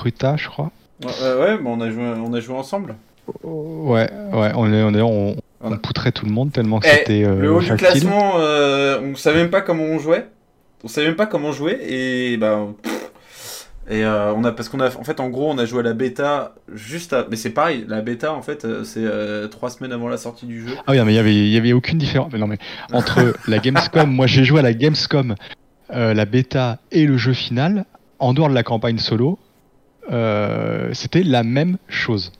Ruta, je crois. Ouais, euh, ouais, on, a joué, on a joué ensemble. Ouais, ouais, on est, on est, on, poutrait tout le monde tellement que Eh, c'était euh, le haut du classement, euh, on savait même pas comment on jouait. On savait même pas comment jouer et bah. pff. Et euh, on a parce qu'on a en fait en gros on a joué à la bêta juste à mais c'est pareil la bêta en fait euh, c'est euh, trois semaines avant la sortie du jeu. Ah oui, non, mais il y avait, il y avait aucune différence. Mais non, mais entre (laughs) la Gamescom, moi j'ai joué à la Gamescom, euh, la bêta et le jeu final, en dehors de la campagne solo, euh, c'était la même chose.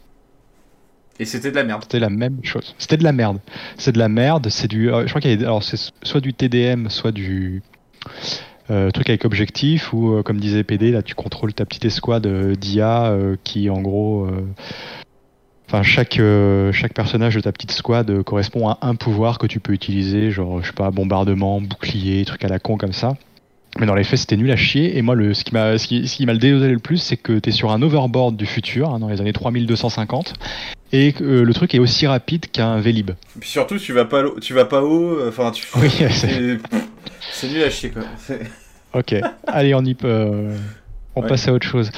Et c'était de la merde. C'était la même chose. C'était de la merde. C'est de la merde. C'est du. euh, je crois qu'il y a. Alors c'est soit du TDM, soit du euh, truc avec objectif, ou comme disait PD, là tu contrôles ta petite escouade d'IA euh, qui en gros. Enfin, chaque, euh, chaque personnage de ta petite squad euh, correspond à un pouvoir que tu peux utiliser, genre, je sais pas, bombardement, bouclier, truc à la con comme ça. Mais dans les faits, c'était nul à chier. Et moi, le, ce qui m'a ce qui, ce qui m'a le désolé le plus, c'est que tu es sur un overboard du futur, hein, dans les années 3250, et que euh, le truc est aussi rapide qu'un Vélib. Et puis surtout tu vas pas tu vas pas haut euh, enfin tu Oui, (laughs) c'est- c'est nul à chier quoi. Ok. Allez, on y peut. on Ouais. passe à autre chose.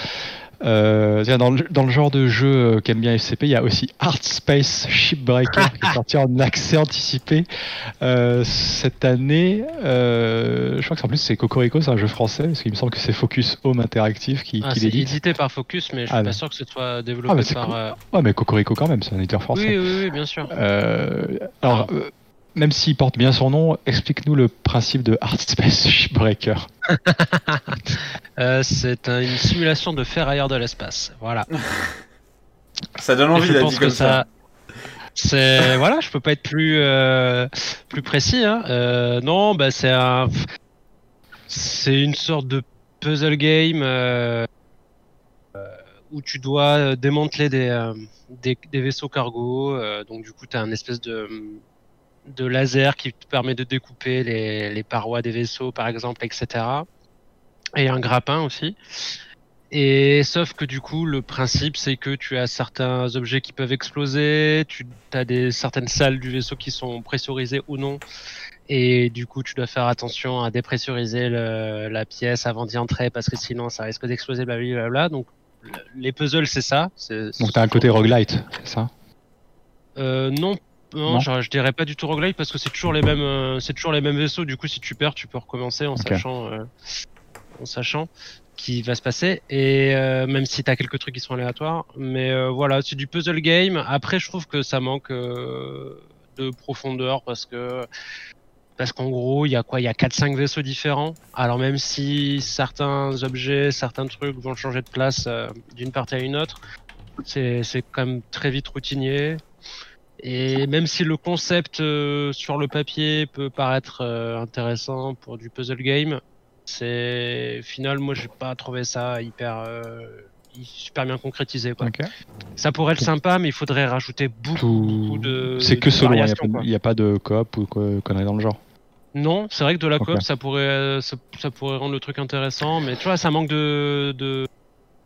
Euh, dans, le, dans le genre de jeu euh, qu'aime bien FCP, il y a aussi Art Space Shipbreaker (laughs) qui est sorti en accès anticipé euh, cette année. Euh, je crois que en plus c'est Cocorico, c'est un jeu français, parce qu'il me semble que c'est Focus Home Interactive qui, Ah, qui c'est l'édite. édité par Focus, mais je suis Ah, pas sûr que ce soit Ah, développé mais c'est par. Ouais, mais Cocorico quand même, c'est un éditeur français. Oui, oui, oui, bien sûr. Alors, euh, même s'il porte bien son nom, explique-nous le principe de Art Space Shipbreaker. (laughs) Euh, c'est un- une simulation de ferrailleur de l'espace. Voilà. (laughs) Ça donne envie que comme ça. C'est (laughs) voilà, je peux pas être plus euh, plus précis. Hein. Euh, non, bah c'est un c'est une sorte de puzzle game où tu dois démanteler des euh, des, des vaisseaux cargo. euh, donc du coup, tu as un espèce de de laser qui te permet de découper les, les parois des vaisseaux, par exemple, etc. Et un grappin aussi. Et sauf que du coup, le principe, c'est que tu as certains objets qui peuvent exploser, tu as des, certaines salles du vaisseau qui sont pressurisées ou non. Et du coup, tu dois faire attention à dépressuriser le- la pièce avant d'y entrer parce que sinon, ça risque d'exploser, blablabla. Donc, le- les puzzles, c'est ça. Donc t'as un côté roguelite, c'est ça? Euh, non, non, Non je, je dirais pas du tout roguelike parce que c'est toujours les mêmes, euh, c'est toujours les mêmes vaisseaux. Du coup, si tu perds, tu peux recommencer en sachant, euh, en sachant qui va se passer. Et euh, même si t'as quelques trucs qui sont aléatoires, mais euh, voilà, c'est du puzzle game. Après, je trouve que ça manque euh, de profondeur parce que parce qu'en gros, il y a quoi? Il y a 4-5 vaisseaux différents. Alors même si certains objets, certains trucs vont changer de place euh, d'une partie à une autre, c'est c'est quand même très vite routinier. Et même si le concept euh, sur le papier peut paraître euh, intéressant pour du puzzle game, c'est final moi j'ai pas trouvé ça hyper euh, super bien concrétisé quoi. Ça pourrait être sympa mais il faudrait rajouter beaucoup, Tout- beaucoup de C'est que de solo, il n'y a, pas de- quoi. y a pas de coop ou quoi, conneries dans le genre. Non, c'est vrai que de la coop ça pourrait ça, ça pourrait rendre le truc intéressant mais tu vois ça manque de de,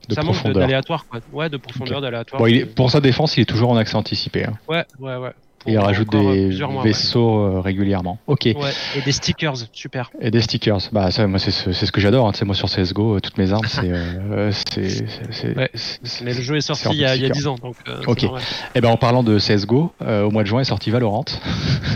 De ça manque de- profondeur. d'aléatoire quoi. Ouais, de profondeur d'aléatoire. Bon, pour sa défense, il est toujours en accès anticipé. hein. Ouais, ouais, ouais. Pour Il rajoute euh, des mois, ouais. vaisseaux euh, régulièrement. Ok. Ouais, et des stickers, super. Et des stickers. Bah, ça, moi, c'est ce, que j'adore. Hein. Tu sais, moi, sur CSGO, euh, toutes mes armes, c'est. euh, Ouais. Mais le jeu est sorti il y a, il y a sticker. 10 ans, donc euh, Ok. normal. Eh ben, en parlant de CSGO, euh, au mois de juin est sorti Valorant. (laughs)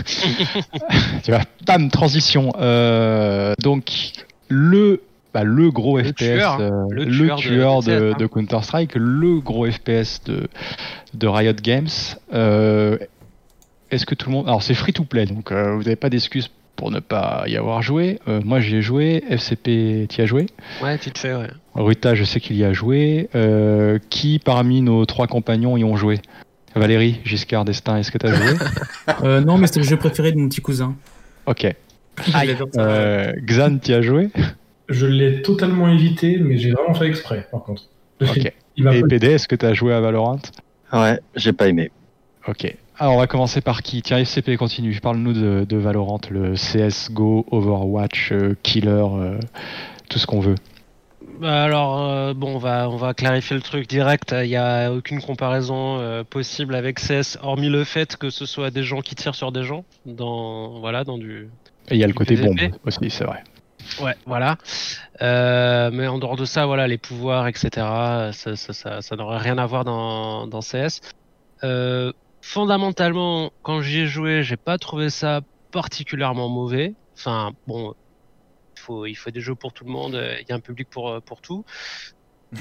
(laughs) tu vois, bam, transition. Euh, donc, le, bah, le gros Le FPS, tueur, euh, le le tueur de- tueur de de, CS, hein. de Counter-Strike, le gros FPS de, de Riot Games. Euh, Est-ce que tout le monde. Alors, c'est free to play, donc euh, vous n'avez pas d'excuses pour ne pas y avoir joué. Euh, moi, j'y ai joué. FCP, t'y as joué? Ouais, tu te fais, ouais. Ruta, je sais qu'il y a joué. Euh, qui parmi nos trois compagnons y ont joué? Valérie, Giscard d'Estaing, est-ce que tu as joué? (laughs) Euh, non, mais c'était le jeu préféré de mon petit cousin. Ok. (laughs) Euh, Xan, tu as joué? Je l'ai totalement évité, mais j'ai vraiment fait exprès, par contre. (laughs) Ok. Il m'a Et PD, est-ce que tu as joué à Valorant? Ouais, j'ai pas aimé. Ok. Alors, on va commencer par qui? Tiens, FCP, continue. Parle-nous de, de Valorant, le CSGO, Overwatch, euh, Killer, euh, tout ce qu'on veut. Bah alors, euh, bon, on va, on va clarifier le truc direct. Il n'y a aucune comparaison euh, possible avec CS, hormis le fait que ce soit des gens qui tirent sur des gens, dans, voilà, dans du... Et il y a le côté bombe aussi, c'est vrai. Ouais, voilà. Euh, mais en dehors de ça, voilà, les pouvoirs, etc., ça, ça, n'aurait rien à voir dans, CS. Euh, fondamentalement, quand j'y ai joué, j'ai pas trouvé ça particulièrement mauvais. Enfin, bon, il faut, des jeux pour tout le monde, il y a un public pour, tout.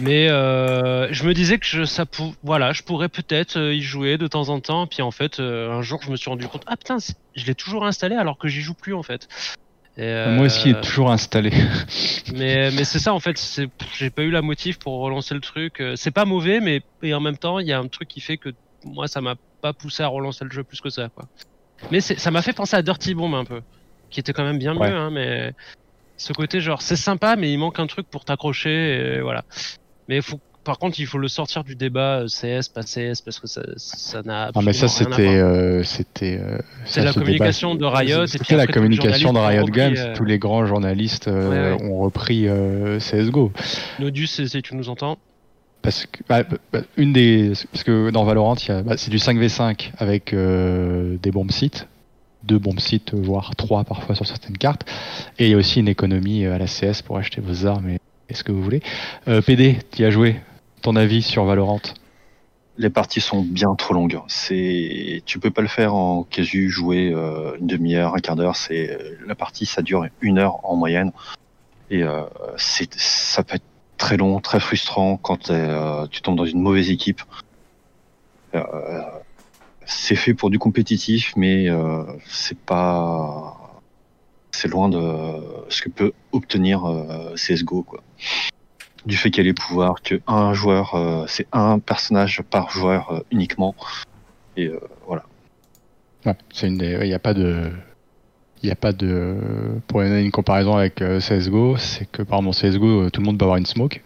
Mais euh, je me disais que je, ça pou- voilà, je pourrais peut-être y jouer de temps en temps. Puis en fait, un jour, je me suis rendu compte, ah putain, je l'ai toujours installé alors que j'y joue plus en fait. Et, Moi aussi, il euh, est toujours installé. (laughs) mais, mais c'est ça en fait, j'ai pas eu la motive pour relancer le truc. Euh, C'est pas mauvais, mais et en même temps, il y a un truc qui fait que moi, ça m'a pas poussé à relancer le jeu plus que ça. Quoi. Mais ça m'a fait penser à Dirty Bomb un peu, qui était quand même bien Ouais. mieux, hein, mais ce côté genre c'est sympa, mais il manque un truc pour t'accrocher, voilà. Mais faut, par contre, il faut le sortir du débat euh, CS, pas CS, parce que ça ça n'a. Non, mais ça, c'était. voir. euh, c'était euh, C'est la débat, communication de Riot. C'était la communication de Riot Games. euh, Tous les grands journalistes euh, Ouais, ouais. ont repris euh, CSGO. Nodus, si tu nous entends? Parce que, bah, bah, une des, parce que dans Valorant, y bah, c'est du 5v5 avec euh, des bombes sites, deux bombes sites, voire trois parfois sur certaines cartes. Et il y a aussi une économie euh, à la CS pour acheter vos armes et, et ce que vous voulez. Euh, PD, tu as joué? Ton avis sur Valorant? Les parties sont bien trop longues. C'est, tu peux pas le faire en casu, jouer euh, une demi-heure, un quart d'heure. C'est la partie, ça dure une heure en moyenne, et euh, c'est, ça peut être très long, très frustrant quand euh, tu tombes dans une mauvaise équipe. Euh, c'est fait pour du compétitif, mais euh, c'est pas, c'est loin de ce que peut obtenir euh, CS:GO quoi du fait qu'il y a les pouvoirs, que un joueur, euh, c'est un personnage par joueur euh, uniquement. Et euh, voilà. Ouais, c'est une des. Il n'y a pas de. Il n'y a pas de. Pour donner une comparaison avec CSGO, c'est que par exemple, CSGO, tout le monde peut avoir une smoke.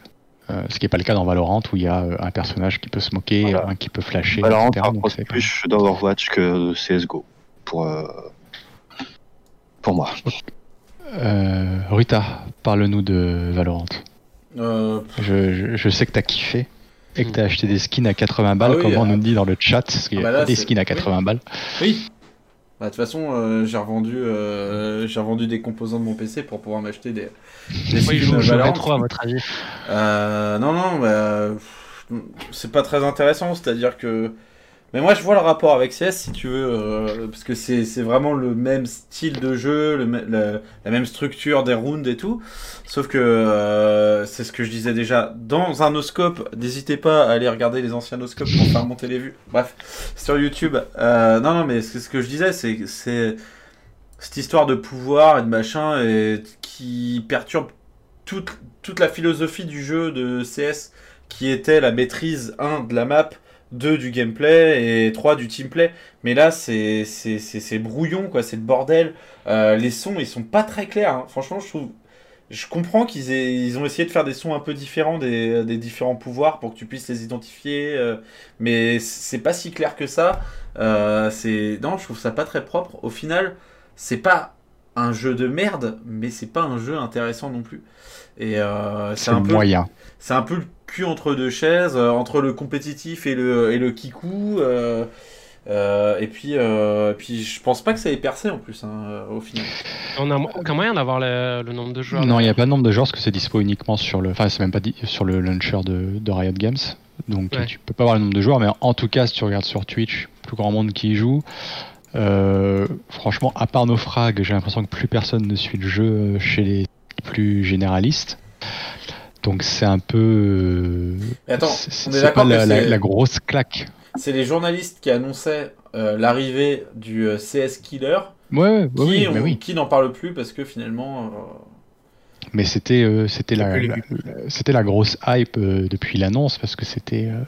ce qui n'est pas le cas dans Valorant où il y a un personnage qui peut smoker, Voilà. un qui peut flasher, Valorant etc. Donc, rapproche c'est pas- plus d'Overwatch que CSGO. Pour, pour moi. Euh, Rita, parle-nous de Valorant. Euh, Je, je, je sais que t'as kiffé et que t'as acheté des skins à 80 balles, Ah oui, comme on euh, nous dit dans le chat, parce qu'il y ah a bah là, des skins à 80 balles. oui. Bah, de toute façon, euh, j'ai revendu, euh, j'ai revendu des composants de mon PC pour pouvoir m'acheter des. des Oui, je à votre avis. Euh, non, non, bah, euh, c'est pas très intéressant. C'est-à-dire que. Mais moi, je vois le rapport avec CS, si tu veux, euh, parce que c'est vraiment le même style de jeu, le, la, même structure des rounds et tout. Sauf que euh, c'est ce que je disais déjà. Dans un oscope, n'hésitez pas à aller regarder les anciens oscopes pour faire monter les vues. Bref, sur YouTube. Euh, non, non, mais ce que- je disais, c'est cette histoire de pouvoir et de machin et qui perturbe toute, toute la philosophie du jeu de CS qui était la maîtrise 1 de la map, 2 du gameplay et 3 du teamplay. Mais là, c'est c'est- c'est- c'est brouillon, quoi, c'est le bordel. Euh, les sons, ils sont pas très clairs. hein. Franchement, je trouve. Je comprends qu'ils ils ont essayé de faire des sons un peu différents des, des différents pouvoirs pour que tu puisses les identifier, euh, mais c'est pas si clair que ça. Euh, c'est non, je trouve ça pas très propre. Au final, c'est pas un jeu de merde, mais c'est pas un jeu intéressant non plus. Et c'est C'est un peu moyen. C'est un peu le cul entre deux chaises, euh, entre le compétitif et le, et le kikou. euh, euh, et puis, euh, puis je pense pas que ça ait percé en plus, hein, au final. On a aucun moyen d'avoir le, le nombre de joueurs. Non, il n'y a pas de nombre de joueurs parce que c'est dispo uniquement sur le. Enfin, c'est même pas dit sur le launcher de, de Riot Games. Donc Ouais. tu peux pas voir le nombre de joueurs, mais en tout cas, si tu regardes sur Twitch, plus grand monde qui y joue. Euh, franchement, à part nos frags, j'ai l'impression que plus personne ne suit le jeu chez les plus généralistes. Donc c'est un peu. euh, Mais attends, c'est- pas la, la- c'est- la grosse claque. C'est les journalistes qui annonçaient euh, l'arrivée du euh, CS Killer Ouais, ouais, qui, oui, mais oui. qui n'en parlent plus parce que finalement. euh, Mais c'était euh, c'était la, plus les la- vues. la- c'était la grosse hype euh, depuis l'annonce parce que c'était euh,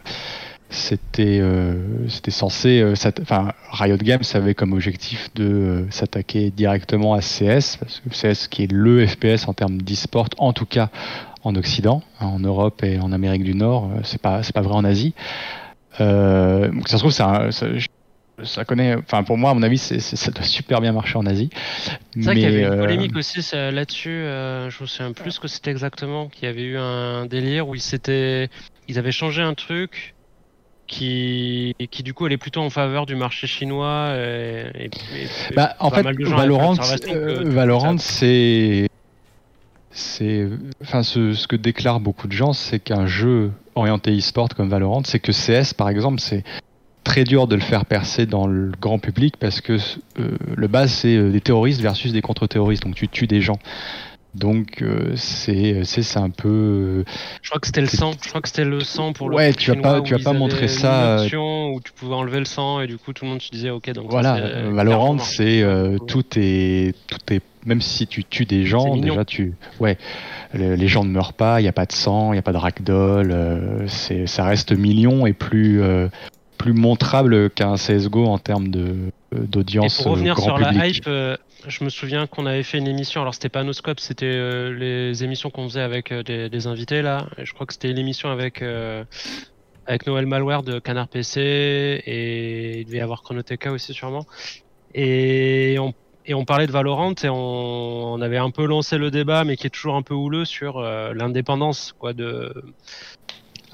c'était euh, c'était censé euh, enfin Riot Games avait comme objectif de euh, s'attaquer directement à CS parce que CS qui est le FPS en termes d'e-sport en tout cas en Occident, hein, en Europe et en Amérique du Nord, euh, c'est pas c'est pas vrai en Asie. Euh, donc ça se trouve ça- ça connaît. Enfin, pour moi, à mon avis, c'est, c'est- ça doit super bien marcher en Asie. C'est vrai qu'il y avait une euh, polémique aussi ça, là-dessus. euh, je me souviens plus ce que c'était exactement. Qu'il y avait eu un délire où ils s'étaient, ils avaient changé un truc qui, qui du coup allait plutôt en faveur du marché chinois. Et, et- et- Bah, en pas fait, mal de gens avaient fait Valorant, c'est, c'est, enfin, ce, que déclarent beaucoup de gens, c'est qu'un jeu orienté e-sport comme Valorant, c'est que CS, par exemple, c'est très dur de le faire percer dans le grand public parce que euh, le base c'est euh, des terroristes versus des contre-terroristes, donc tu tues des gens. Donc euh, c'est, c'est, c'est un peu, Je crois que c'était le sang. Je crois que c'était le sang pour le Ouais, tu vas pas- tu vas pas montrer ça, euh, où tu pouvais enlever le sang et du coup tout le monde se disait ok donc ça, Voilà, euh, euh, Valorant, c'est euh, tout est tout est même si tu tues des gens, déjà tu ouais, le- les gens ne meurent pas, il n'y a pas de sang, il n'y a pas de ragdoll, euh, c'est ça reste mignon et plus euh, plus montrable qu'un CS:GO en termes de d'audience pour revenir euh, grand sur la public. hype, euh, je me souviens qu'on avait fait une émission. Alors c'était pas Noscope, c'était euh, les émissions qu'on faisait avec euh, des, invités là. Je crois que c'était l'émission avec euh, avec Noël Malware de Canard PC et il devait y avoir Chronoteka aussi sûrement. Et on et on parlait de Valorant et on, on avait un peu lancé le débat, mais qui est toujours un peu houleux sur l'indépendance quoi de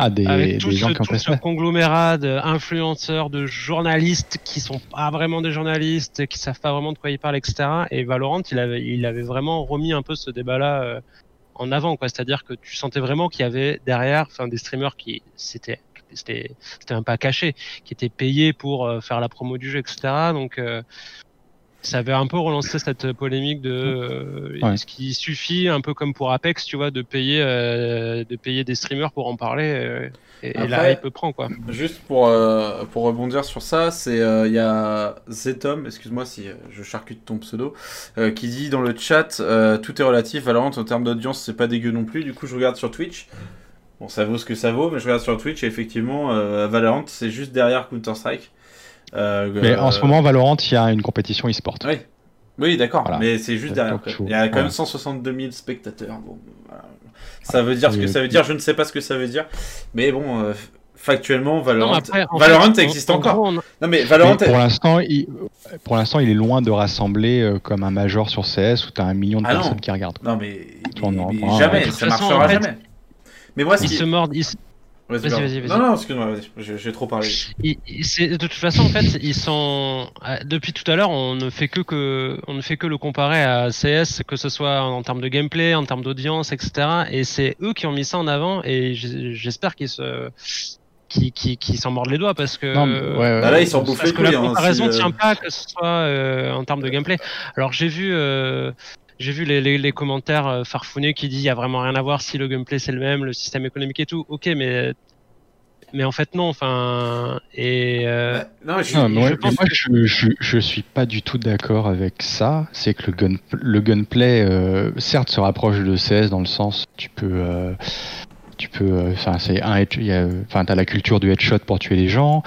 Ah des, avec tout des ce, gens qui ont tout ce conglomérat d'influenceurs, de journalistes qui sont pas vraiment des journalistes, qui savent pas vraiment de quoi ils parlent, etc. Et Valorant, il avait, il avait vraiment remis un peu ce débat-là euh, en avant, quoi. C'est-à-dire que tu sentais vraiment qu'il y avait derrière, enfin, des streamers qui, c'était, c'était, c'était même pas caché, qui étaient payés pour euh, faire la promo du jeu, etc. Donc, euh, ça avait un peu relancé cette polémique de euh, Ouais. est-ce qu'il suffit un peu comme pour Apex tu vois de payer euh, de payer des streamers pour en parler euh, et, et la Après- hype prend quoi Juste pour, euh, pour rebondir sur ça, c'est euh, il y a Zetom, excuse-moi si je charcute ton pseudo, euh, qui dit dans le chat euh, tout est relatif. Valorant en termes d'audience, c'est pas dégueu non plus. Du coup, je regarde sur Twitch. Bon, ça vaut ce que ça vaut, mais je regarde sur Twitch et effectivement, euh, Valorant, c'est juste derrière Counter Strike. Euh, Mais euh, en ce moment Valorant, il y a une compétition e-sport. Oui, oui d'accord, Voilà. mais c'est juste derrière. Il y a quand même ouais. 162 000 spectateurs. Bon, voilà. Ça veut dire ce que ça veut dire, je ne sais pas ce que ça veut dire. Mais bon, euh, factuellement, Valorant, Non, après, en Valorant fait, existe en encore. gros, on- Non mais Valorant, Mais pour l'instant, il, pour l'instant, il est loin de rassembler euh, comme un major sur CS où tu as un million de Ah personnes qui regardent. non mais, jamais, ça marchera en fait, jamais. Mais moi, ce ils qui... se mordent ils, se- Vas-y, Vas-y, vas-y. Non, non, excuse-moi, vas-y, j'ai j'ai trop parlé. c'est- de toute façon en fait ils sont euh, depuis tout à l'heure on ne fait que, que on ne fait que le comparer à CS que ce soit en termes de gameplay en termes d'audience etc et c'est eux qui ont mis ça en avant et j'espère qu'ils se qui, qui, qui s'en mordent les doigts parce que Non, mais- ouais, ouais, Bah là, ils s'en bouffent parce les que la couilles. hein, comparaison euh, tient pas que ce soit euh, en termes de gameplay. Alors j'ai vu, euh, j'ai vu les, les, les commentaires euh, farfouillés qui disent il y a vraiment rien à voir si le gameplay c'est le même, le système économique et tout. Ok, mais mais en fait non. Enfin et euh, bah, non, je- Non, je ouais, pense mais moi, que- je, je, je suis pas du tout d'accord avec ça. C'est que le, gun, le gunplay, euh, certes, se rapproche de CS dans le sens, tu peux, euh, tu peux, euh, enfin, c'est un, enfin, t'as la culture du headshot pour tuer les gens,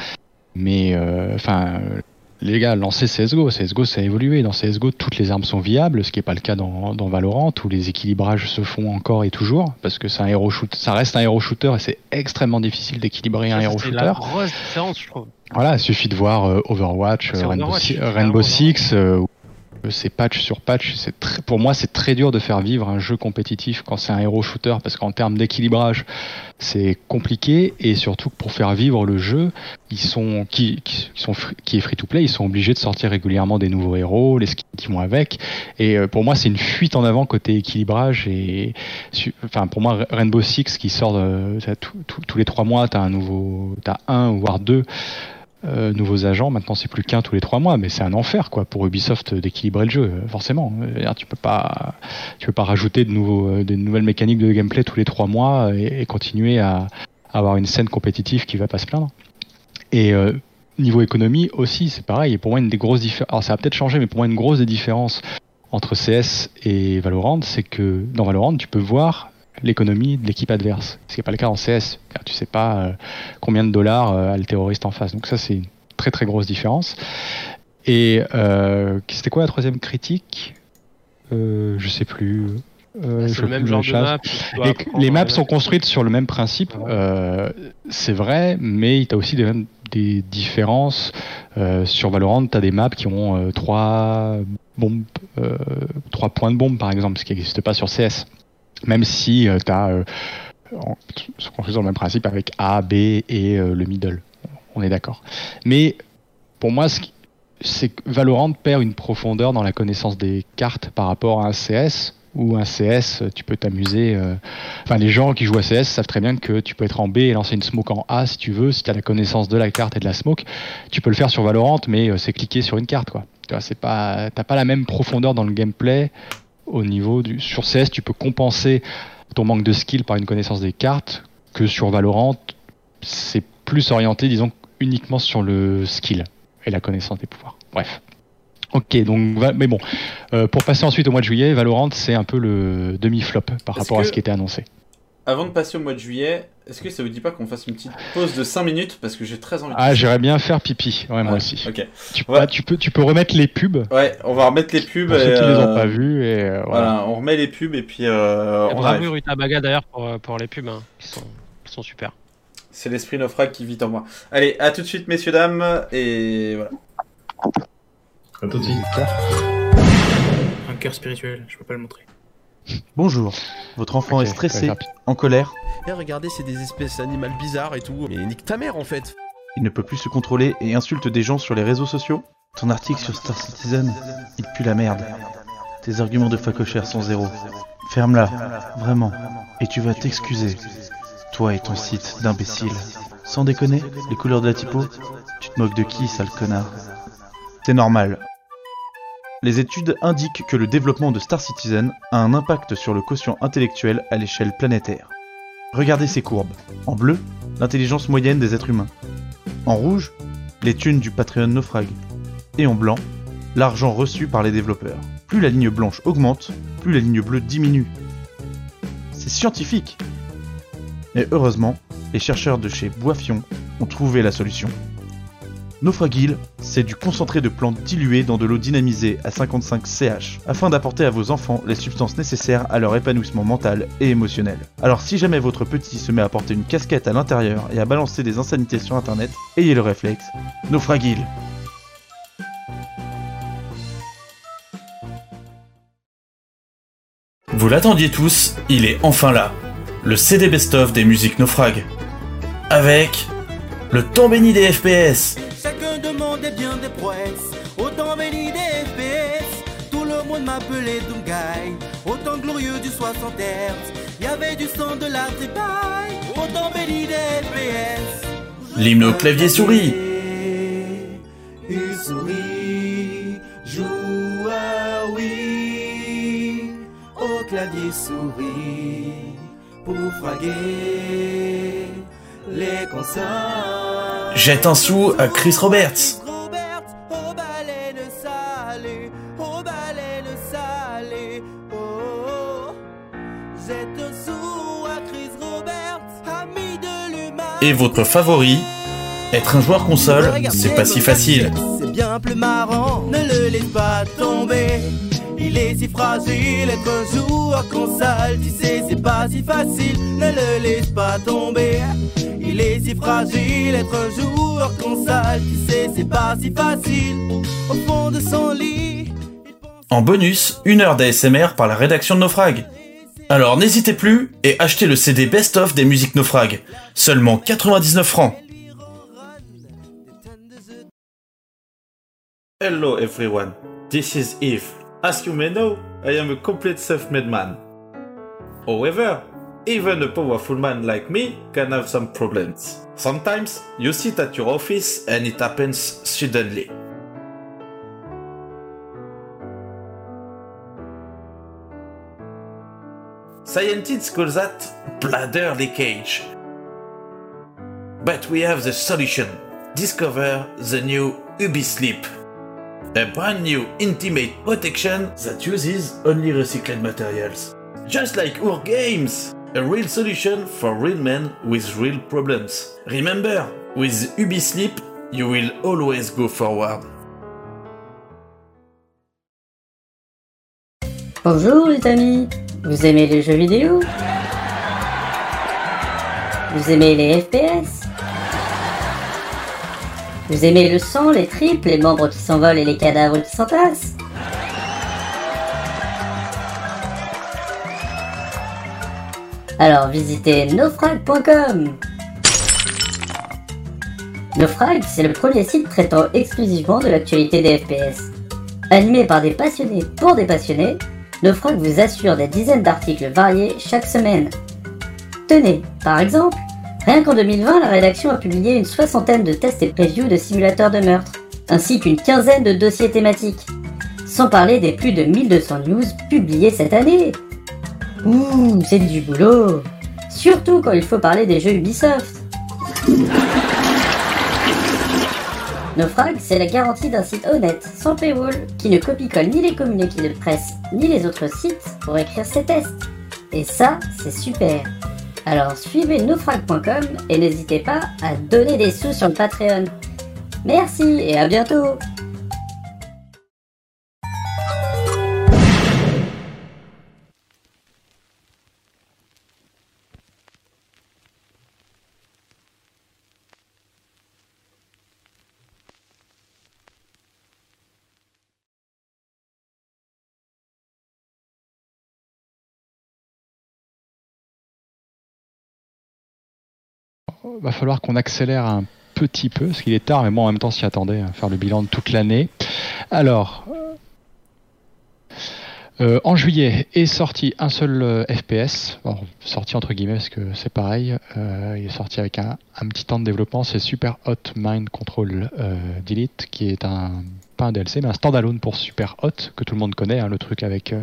mais, euh, enfin, euh, les gars, lancez CS:GO. CS:GO, ça a évolué. Dans CS:GO, toutes les armes sont viables, ce qui est pas le cas dans, dans Valorant, où les équilibrages se font encore et toujours, parce que c'est un hero shoot, ça reste un hero shooter et c'est extrêmement difficile d'équilibrer un hero c'est shooter. la grosse différence, je trouve. Voilà, il suffit de voir euh, Overwatch, C'est euh, Rainbow, Overwatch, Six- Rainbow c'est patch sur patch. Pour moi, c'est très dur de faire vivre un jeu compétitif quand c'est un hero shooter, parce qu'en termes d'équilibrage, c'est compliqué et surtout pour faire vivre le jeu, ils sont qui, sont qui est free to play, ils sont obligés de sortir régulièrement des nouveaux héros, les skins qui vont avec. Et euh, pour moi, c'est une fuite en avant côté équilibrage et enfin pour moi Rainbow Six qui sort tout- tous les trois mois, t'as un nouveau, t'as un voire deux euh, nouveaux agents. Maintenant, c'est plus qu'un tous les trois mois, mais c'est un enfer quoi pour Ubisoft d'équilibrer le jeu, euh, forcément. Euh, Tu peux pas, tu peux pas rajouter de nouveaux, des nouvelles mécaniques de gameplay tous les trois mois et, continuer à, avoir une scène compétitive qui va pas se plaindre. Et niveau économie aussi, c'est pareil. Pour moi, une des grosses différences, alors ça va peut-être changer, mais pour moi, une grosse des différences entre CS et Valorant, c'est que dans Valorant, tu peux voir l'économie de l'équipe adverse. Ce qui n'est pas le cas en CS. car Tu sais pas euh, combien de dollars euh, a le terroriste en face. Donc ça, c'est une très très grosse différence. Et euh, c'était quoi la troisième critique? Je sais plus. Euh, je- le même genre de map. Les, maps sont construites sur le même principe, euh, c'est vrai, mais tu as aussi des, des différences. Euh, sur Valorant, tu as des maps qui ont trois bombes, euh, trois points de bombe par exemple, ce qui n'existe pas sur CS. Même si tu as en, sur le même principe avec A, B et le middle. On est d'accord. Mais pour moi, c'est que Valorant perd une profondeur dans la connaissance des cartes par rapport à un CS ou un CS, tu peux t'amuser. Euh, enfin, les gens qui jouent à CS savent très bien que tu peux être en B et lancer une smoke en A si tu veux, si tu as la connaissance de la carte et de la smoke. Tu peux le faire sur Valorant, mais euh, c'est cliquer sur une carte, quoi. Tu t'as pas la même profondeur dans le gameplay au niveau du. Sur CS, tu peux compenser ton manque de skill par une connaissance des cartes que sur Valorant, c'est plus orienté, disons, uniquement sur le skill et la connaissance des pouvoirs. Bref. Ok, donc mais bon, euh, pour passer ensuite au mois de juillet, Valorant c'est un peu le demi-flop par rapport à ce qui était annoncé. Avant de passer au mois de juillet, est-ce que ça vous dit pas qu'on fasse une petite pause de 5 minutes parce que j'ai très envie. De ah, j'aimerais bien faire pipi, ouais, moi aussi. Ok. Tu, peux, tu peux, tu peux remettre les pubs. Ouais, on va remettre les pubs. Pour ceux qui les ont euh, pas vus et euh, voilà. on remet les pubs et puis. Euh, et bravo Rutabaga d'ailleurs pour, pour les pubs, hein, qui sont, qui sont super. C'est l'esprit naufrag qui vit en moi. Allez, à tout de suite messieurs dames et voilà. Un cœur spirituel, je peux pas le montrer. Bonjour, votre enfant est stressé, en colère. Et eh, regardez, c'est des espèces animales bizarres et tout. Mais nique ta mère en fait. Il ne peut plus se contrôler et insulte des gens sur les réseaux sociaux. Ton article sur Star Citizen, il pue la merde. Tes arguments de facochère sont zéro. Ferme-la, vraiment, et tu vas t'excuser. Toi et ton site d'imbécile. Sans déconner, les couleurs de la typo, tu te moques de qui, sale connard? C'est normal, les études indiquent que le développement de Star Citizen a un impact sur le quotient intellectuel à l'échelle planétaire. Regardez ces courbes. En bleu, l'intelligence moyenne des êtres humains. En rouge, les thunes du Patreon naufrag. Et en blanc, l'argent reçu par les développeurs. Plus la ligne blanche augmente, plus la ligne bleue diminue. C'est scientifique Et heureusement, les chercheurs de chez Boifion ont trouvé la solution. Naufragil, c'est du concentré de plantes dilué dans de l'eau dynamisée à 55 CH, afin d'apporter à vos enfants les substances nécessaires à leur épanouissement mental et émotionnel. Alors si jamais votre petit se met à porter une casquette à l'intérieur et à balancer des insanités sur internet, ayez le réflexe, Naufragil Vous l'attendiez tous, il est enfin là. Le CD best-of des musiques naufrag. Avec le temps béni des FPS, demandait bien des prouesses. Autant béni des FPS, tout le monde m'appelait Doomguy. Autant glorieux du 60 Hz, y avait du sang de la tripaille. Autant béni des FPS. L'hymne au clavier souris. Une souris, joueur, oui, au clavier souris, pour fraguer les. Jette un sou à Chris Roberts. Et votre favori Être un joueur console, c'est pas si facile. C'est bien plus marrant, ne le laisse pas tomber. Il est si fragile, être un joueur console, tu sais, c'est pas si facile, ne le laisse pas tomber. Il est si fragile, être un joueur console, tu sais, c'est pas si facile. Au fond de son lit. En bonus, une heure d'ASMR par la rédaction de Naufrag. Alors n'hésitez plus et achetez le CD best-of des musiques Naufrag. Seulement 99 francs. Hello everyone, this is Eve. As you may know, I am a complete self-made man. However, even a powerful man like me can have some problems. Sometimes you sit at your office and it happens suddenly. Scientists call that bladder leakage. But we have the solution. Discover the new UbiSleep. A brand new intimate protection that uses only recycled materials. Just like our games! A real solution for real men with real problems. Remember, with UbiSleep, you will always go forward. Bonjour les amis, vous aimez les jeux vidéo? Vous aimez les FPS Vous aimez le sang, les tripes, les membres qui s'envolent et les cadavres qui s'entassent? Alors visitez nofrag.com Nofrag, c'est le premier site traitant exclusivement de l'actualité des FPS. Animé par des passionnés pour des passionnés, Nofrag vous assure des dizaines d'articles variés chaque semaine. Tenez, par exemple, rien qu'en 2020, la rédaction a publié une soixantaine de tests et previews de simulateurs de meurtre, ainsi qu'une quinzaine de dossiers thématiques. Sans parler des plus de 1200 news publiées cette année. Ouh, c'est du boulot Surtout quand il faut parler des jeux Ubisoft Nofrag, c'est la garantie d'un site honnête, sans paywall, qui ne copie-colle ni les communiqués de presse, ni les autres sites pour écrire ses tests. Et ça, c'est super. Alors suivez nofrag.com et n'hésitez pas à donner des sous sur le Patreon. Merci et à bientôt va falloir qu'on accélère un petit peu, parce qu'il est tard, mais bon, en même temps, s'y attendait faire le bilan de toute l'année. Alors, euh, en juillet est sorti un seul euh, FPS, sorti entre guillemets parce que c'est pareil, euh, il est sorti avec un, un, petit temps de développement, c'est Super Hot Mind Control euh, Delete, qui est un pas un DLC, mais un standalone pour Super Hot que tout le monde connaît, hein, le truc avec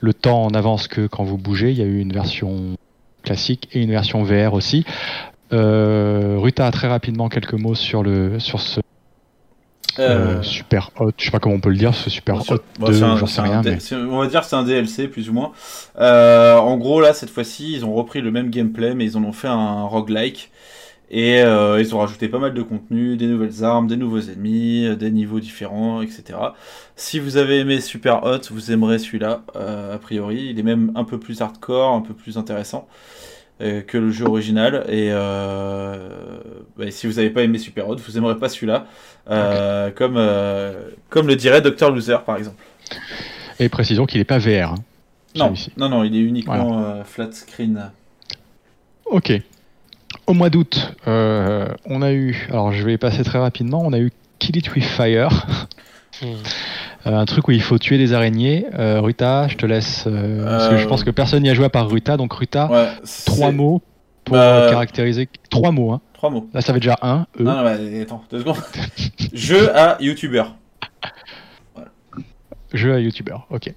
le temps en avance que quand vous bougez. Il y a eu une version classique et une version VR aussi. Euh, Ruta a très rapidement quelques mots sur le sur ce euh, euh, super hot, je sais pas comment on peut le dire, ce super hot, j'en sais rien. Mais... On va dire c'est un DLC plus ou moins. Euh, en gros là cette fois-ci ils ont repris le même gameplay mais ils en ont fait un roguelike et euh, ils ont rajouté pas mal de contenu, des nouvelles armes, des nouveaux ennemis, des niveaux différents, etc. Si vous avez aimé Super Hot, vous aimerez celui-là a priori. Il est même un peu plus hardcore, un peu plus intéressant que le jeu original. Et euh, bah, si vous n'avez pas aimé Super Hot, vous n'aimerez pas celui-là, euh, okay. comme, euh, comme le dirait Dr Loser par exemple. Et précisons qu'il n'est pas VR. Hein, non, non, non, il est uniquement voilà. flat screen. Ok. Au mois d'août, on a eu, alors je vais passer très rapidement, on a eu Kill It With Fire. Hmm. Euh, un truc où il faut tuer des araignées. Euh, Ruta, je te laisse. Euh, parce que je pense que personne n'y a joué à part Ruta. Donc Ruta, ouais, trois mots pour bah... caractériser. Trois mots, hein. Trois mots. Là, ça fait déjà un. E. Non, non, mais attends, deux secondes. (laughs) Jeu à YouTuber. Voilà. (laughs) Jeu à YouTuber, ok.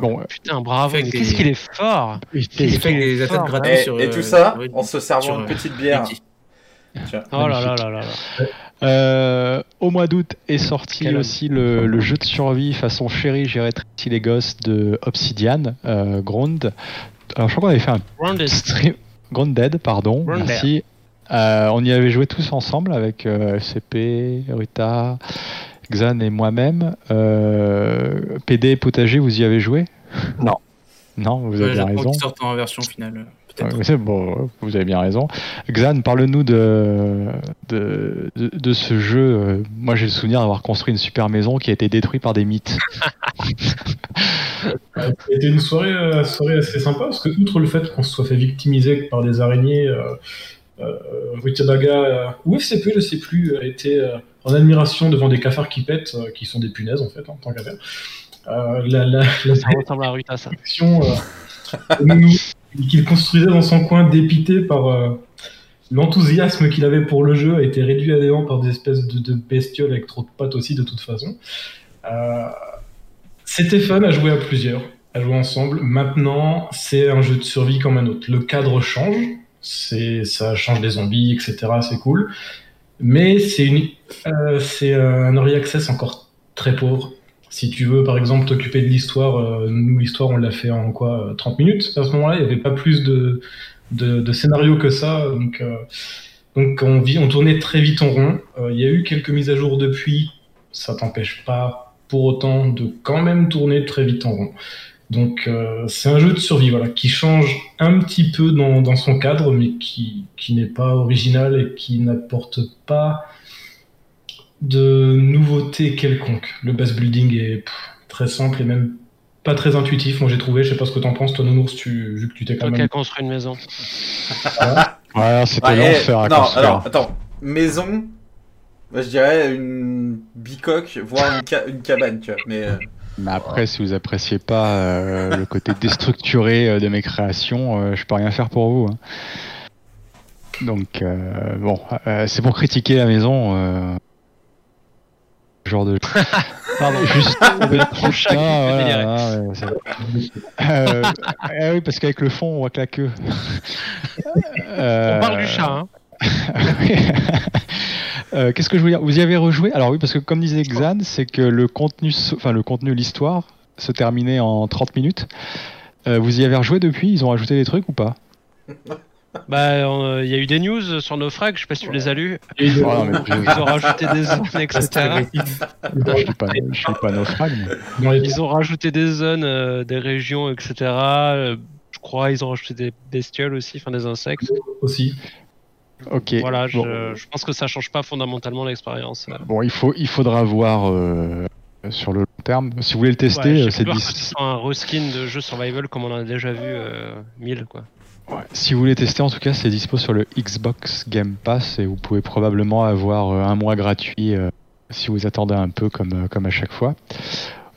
Bon, Putain, bravo. Qu'est-ce qu'il est fort Il fait les attaques gratuites et, sur. Et tout ça en se servant une petite bière. Tiens, oh là là là là là. Euh, au mois d'août est sorti Quel aussi le, le, jeu de survie façon chérie, j'irai traiter les gosses de Obsidian, euh, Ground. Alors je crois qu'on avait fait un Grounded. stream. Grounded, pardon. Grounded. Merci. Euh, on y avait joué tous ensemble avec euh, FCP, Ruta, Xan et moi-même. Euh, PD Potager, vous y avez joué? Non. Non, vous avez raison. Sort en version finale. Bon, vous avez bien raison. Xan, parle-nous de, de, de, de, ce jeu. Moi, j'ai le souvenir d'avoir construit une super maison qui a été détruite par des mythes. (laughs) C'était une soirée, euh, soirée assez sympa parce que, outre le fait qu'on se soit fait victimiser par des araignées, euh, euh, Rutabaga euh, ou FCP, je sais plus, a été en admiration devant des cafards qui pètent, qui sont des punaises en fait, en tant qu'affaire. la, la, la, ça ressemble à Ruta, ça. (laughs) qu'il construisait dans son coin dépité par euh, l'enthousiasme qu'il avait pour le jeu a été réduit à néant par des espèces de, bestioles avec trop de pattes aussi de toute façon. C'était fun à jouer à plusieurs, à jouer ensemble. Maintenant, c'est un jeu de survie comme un autre. Le cadre change, ça change des zombies, etc. C'est cool, mais euh, c'est un early access encore très pauvre si tu veux, par exemple, t'occuper de l'histoire, euh, nous, l'histoire, on l'a fait en quoi 30 minutes À ce moment-là, il n'y avait pas plus de, de, scénario que ça. Donc, euh, donc on, vit, on tournait très vite en rond. Euh, il y a eu quelques mises à jour depuis. Ça t'empêche pas pour autant de quand même tourner très vite en rond. Donc euh, c'est un jeu de survie voilà, qui change un petit peu dans, dans son cadre, mais qui, qui n'est pas original et qui n'apporte pas de nouveauté quelconque. Le base building est pff, très simple et même pas très intuitif. Moi, j'ai trouvé. Je sais pas ce que t'en penses, toi, Nounours, tu, vu que tu t'es quand Toi même. as construit une maison. (laughs) Ouais, c'était Ouais, l'enfer à non, construire. alors, attends. Maison, moi, je dirais une bicoque, voire une, ca- une cabane, tu vois. Mais euh, Mais après, si vous appréciez pas euh, le côté (laughs) déstructuré euh, de mes créations, euh, je peux rien faire pour vous. hein. Donc, euh, bon, euh, c'est pour critiquer la maison. Euh, genre de. (laughs) Pardon. Juste. (laughs) Mon chat ouais, Euh, (laughs) ah oui, parce qu'avec le fond, on voit que la queue. On parle du chat, hein. Euh, Qu'est-ce que je voulais dire? Vous y avez rejoué? Alors oui, parce que comme disait Xan, c'est que le contenu, enfin le contenu, l'histoire, se terminait en 30 minutes. Euh, vous y avez rejoué depuis? Ils ont rajouté des trucs ou pas? Bah, euh, il y a eu des news sur Naufrag, je sais pas si tu les as non, je- Ils ont rajouté des zones, etc. Je suis pas, je suis pas naufrag. mais- Ils ont rajouté des zones, euh, des régions, etc. Euh, je crois ils ont rajouté des bestioles aussi, enfin des insectes. Aussi. Ok. Voilà, je, Bon. je pense que ça change pas fondamentalement l'expérience. Bon, il faut, il faudra voir euh, sur le long terme. Si vous voulez le tester, Ouais, c'est peur dis- que ce soit un reskin de jeu survival comme on en a déjà vu euh, 1000 quoi. Ouais, Si vous voulez tester, en tout cas, c'est dispo sur le Xbox Game Pass et vous pouvez probablement avoir euh, un mois gratuit euh, si vous attendez un peu comme, euh, comme à chaque fois.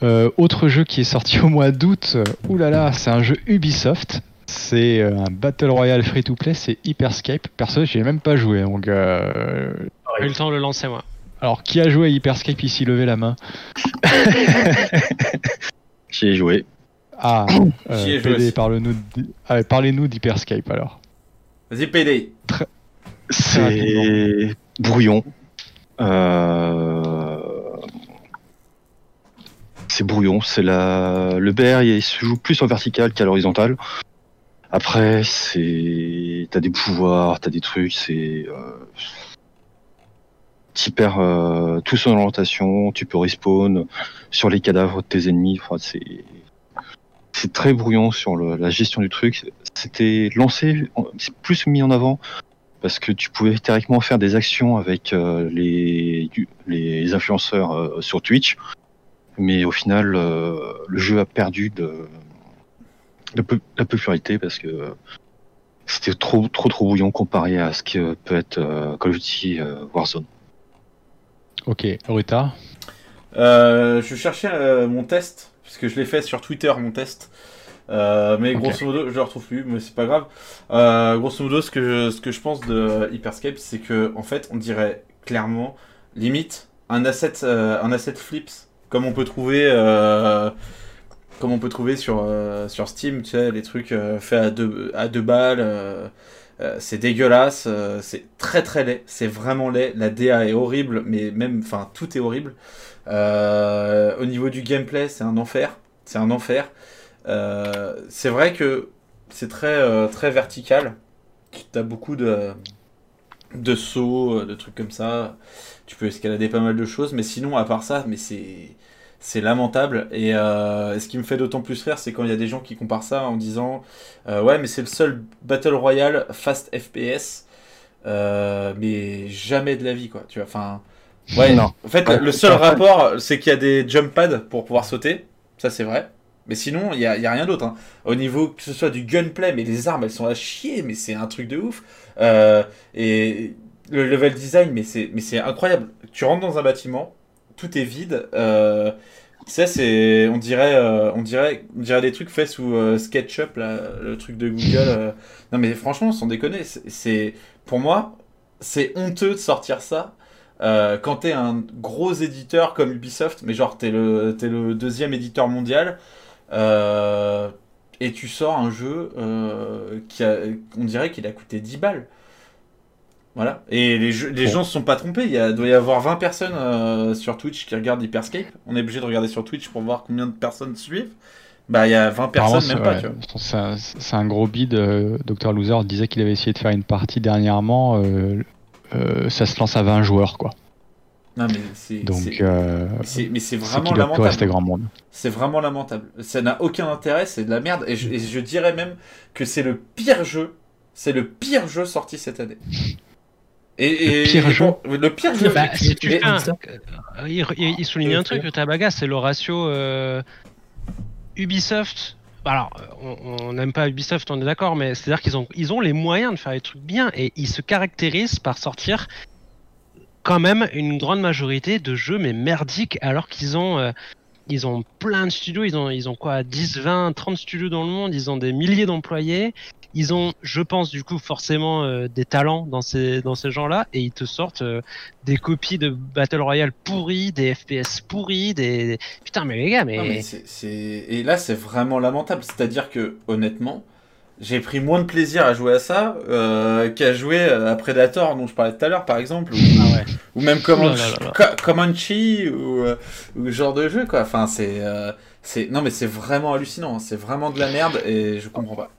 Euh, autre jeu qui est sorti (laughs) au mois d'août, oulala, c'est un jeu Ubisoft. C'est euh, un Battle Royale free-to-play, c'est Hyperscape. Perso, j'y ai même pas joué. Donc, euh, J'ai eu le temps de le lancer moi. Alors, qui a joué à Hyperscape ici? Levez la main. (laughs) J'y ai joué. Ah, (coughs) euh, PD, parle-nous ah, parlez-nous d'Hyperscape alors. vas-y, PD. C'est brouillon. Euh, C'est brouillon. C'est la le BR il se joue plus en vertical qu'à l'horizontale. Après, c'est t'as des pouvoirs, t'as des trucs, c'est euh... t'y perds euh, tout son orientation. Tu peux respawn sur les cadavres de tes ennemis. Enfin, c'est c'est très brouillon sur le- la gestion du truc. C'était lancé, c'est plus mis en avant parce que tu pouvais directement faire des actions avec euh, les, les influenceurs euh, sur Twitch, mais au final, euh, le jeu a perdu de, de peu- la popularité parce que c'était trop, trop, trop brouillon comparé à ce que peut être euh, Call of Duty euh, Warzone. Ok, Ruta? Euh, je cherchais euh, mon test, puisque je l'ai fait sur Twitter, mon test. Euh, mais grosso modo, je le retrouve plus, mais c'est pas grave. Euh, grosso modo, ce que, je, ce que je pense de Hyperscape, c'est que en fait, on dirait clairement, limite, un asset, euh, un asset flips, comme on peut trouver, comme on peut trouver sur, sur Steam, tu sais, les trucs faits à deux, à deux balles. c'est dégueulasse, c'est très très laid, c'est vraiment laid. La DA est horrible, mais même, enfin, tout est horrible. Euh, au niveau du gameplay, c'est un enfer. C'est un enfer. Euh, c'est vrai que c'est très, euh, très vertical. Tu as beaucoup de, de sauts, de trucs comme ça. Tu peux escalader pas mal de choses, mais sinon, à part ça, mais c'est. C'est lamentable et ce qui me fait d'autant plus rire, c'est quand il y a des gens qui comparent ça en disant ouais mais c'est le seul battle royale fast FPS, mais jamais de la vie quoi. Tu vois, enfin ouais Non. En fait, Ouais. le seul rapport, c'est qu'il y a des jump pads pour pouvoir sauter. Ça, c'est vrai. Mais sinon, il n'y a, y a rien d'autre. hein. Au niveau que ce soit du gunplay, mais les armes, elles sont à chier, mais c'est un truc de ouf. Euh, et le level design, mais c'est incroyable. Tu rentres dans un bâtiment, tout est vide. Euh, sais, c'est on dirait euh, on dirait on dirait des trucs faits sous euh, SketchUp là, le truc de Google. euh. Non mais franchement, sans déconner, c'est- c'est pour moi, c'est honteux de sortir ça. Euh, quand t'es un gros éditeur comme Ubisoft, mais genre t'es le, t'es le deuxième éditeur mondial, euh, et tu sors un jeu euh, qui a, on dirait qu'il a coûté 10 balles. Voilà. Et les, jeux- les Bon. gens se sont pas trompés. Il y a, doit y avoir 20 personnes euh, sur Twitch qui regardent Hyperscape. On est obligé de regarder sur Twitch pour voir combien de personnes suivent. Bah, il y a 20 Apparemment, personnes, même pas, c'est- ouais, un, gros bid. Dr Loser disait qu'il avait essayé de faire une partie dernièrement. euh, ça se lance à 20 joueurs, quoi. Non, mais c'est. Donc, c'est- euh, mais c'est- mais c'est c'est vraiment plus lamentable. rester grand monde. C'est vraiment lamentable. Ça n'a aucun intérêt, c'est de la merde. Et je, et je dirais même que c'est le pire jeu. C'est le pire jeu sorti cette année. Et, et- pire et jeu. bon, le pire jeu. Bah, si tu fais un- euh, il, il- il souligne un truc, Tabaga, c'est le ratio euh, Ubisoft. Alors, on- n'aime pas Ubisoft, on est d'accord, mais c'est-à-dire qu'ils ont, ils ont les moyens de faire des trucs bien et ils se caractérisent par sortir quand même une grande majorité de jeux mais merdiques alors qu'ils ont euh, ils ont plein de studios, ils ont ils ont quoi 10, 20, 30 studios dans le monde, ils ont des milliers d'employés, ils ont je pense du coup forcément euh, des talents dans ces dans ces gens-là et ils te sortent euh, des copies de Battle Royale pourries, des FPS pourris, des putain mais les gars mais, Non, Et là, c'est vraiment lamentable. C'est-à-dire que, honnêtement, j'ai pris moins de plaisir à jouer à ça euh, qu'à jouer à Predator, dont je parlais tout à l'heure, par exemple. Ou, ou même Comanche, Ah là là là. Co- Comanche, ou, euh, ou genre de jeu, quoi. Enfin, c'est. euh, c'est non, mais c'est vraiment hallucinant. hein. C'est vraiment de la merde et je comprends pas.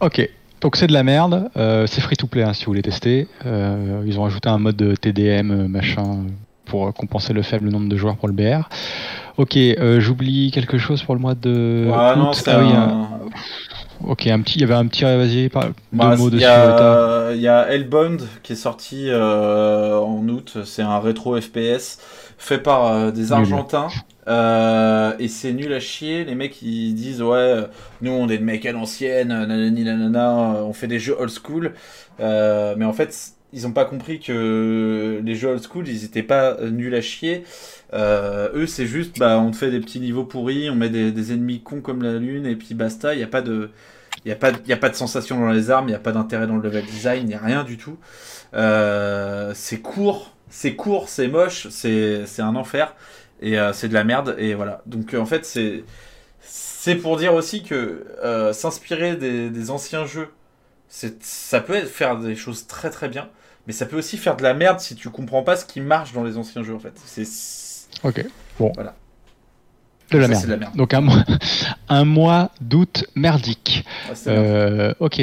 Ok, donc c'est de la merde. euh, c'est free to play hein, si vous voulez tester. Euh, ils ont ajouté un mode de TDM euh, machin pour compenser le faible nombre de joueurs pour le BR. Ok, euh, j'oublie quelque chose pour le mois de Ah non, août. c'est Ah oui, un- Ok, un petit, il y avait un petit, vas-y, par- Bah, deux mots Il dessus. y, Rita. a, il y a Hellbound qui est sorti en août. C'est un rétro FPS fait par des. Argentins. Euh, et c'est nul à chier. Les mecs ils disent ouais, nous on est des mecs à l'ancienne, nanani nanana, on fait des jeux old school. Euh, mais en fait, ils ont pas compris que les jeux old school ils étaient pas nuls à chier. Euh, eux c'est juste bah on te fait des petits niveaux pourris, on met des, ennemis cons comme la lune et puis basta. Il y a pas de il n'y a, pas a pas de sensation dans les armes, il n'y a pas d'intérêt dans le level design, il n'y a rien du tout. C'est court, c'est court, c'est moche, c'est un enfer. Et euh, c'est de la merde. Et voilà. Donc euh, en fait, c'est c'est pour dire aussi que euh, s'inspirer des, des anciens jeux, ça peut être, faire des choses très très bien. Mais ça peut aussi faire de la merde si tu comprends pas ce qui marche dans les anciens jeux en fait. C'est Ok, bon. Voilà. De la, Ça, merde. de la merde. Donc un mois, (laughs) un mois d'août merdique. Ah, ok,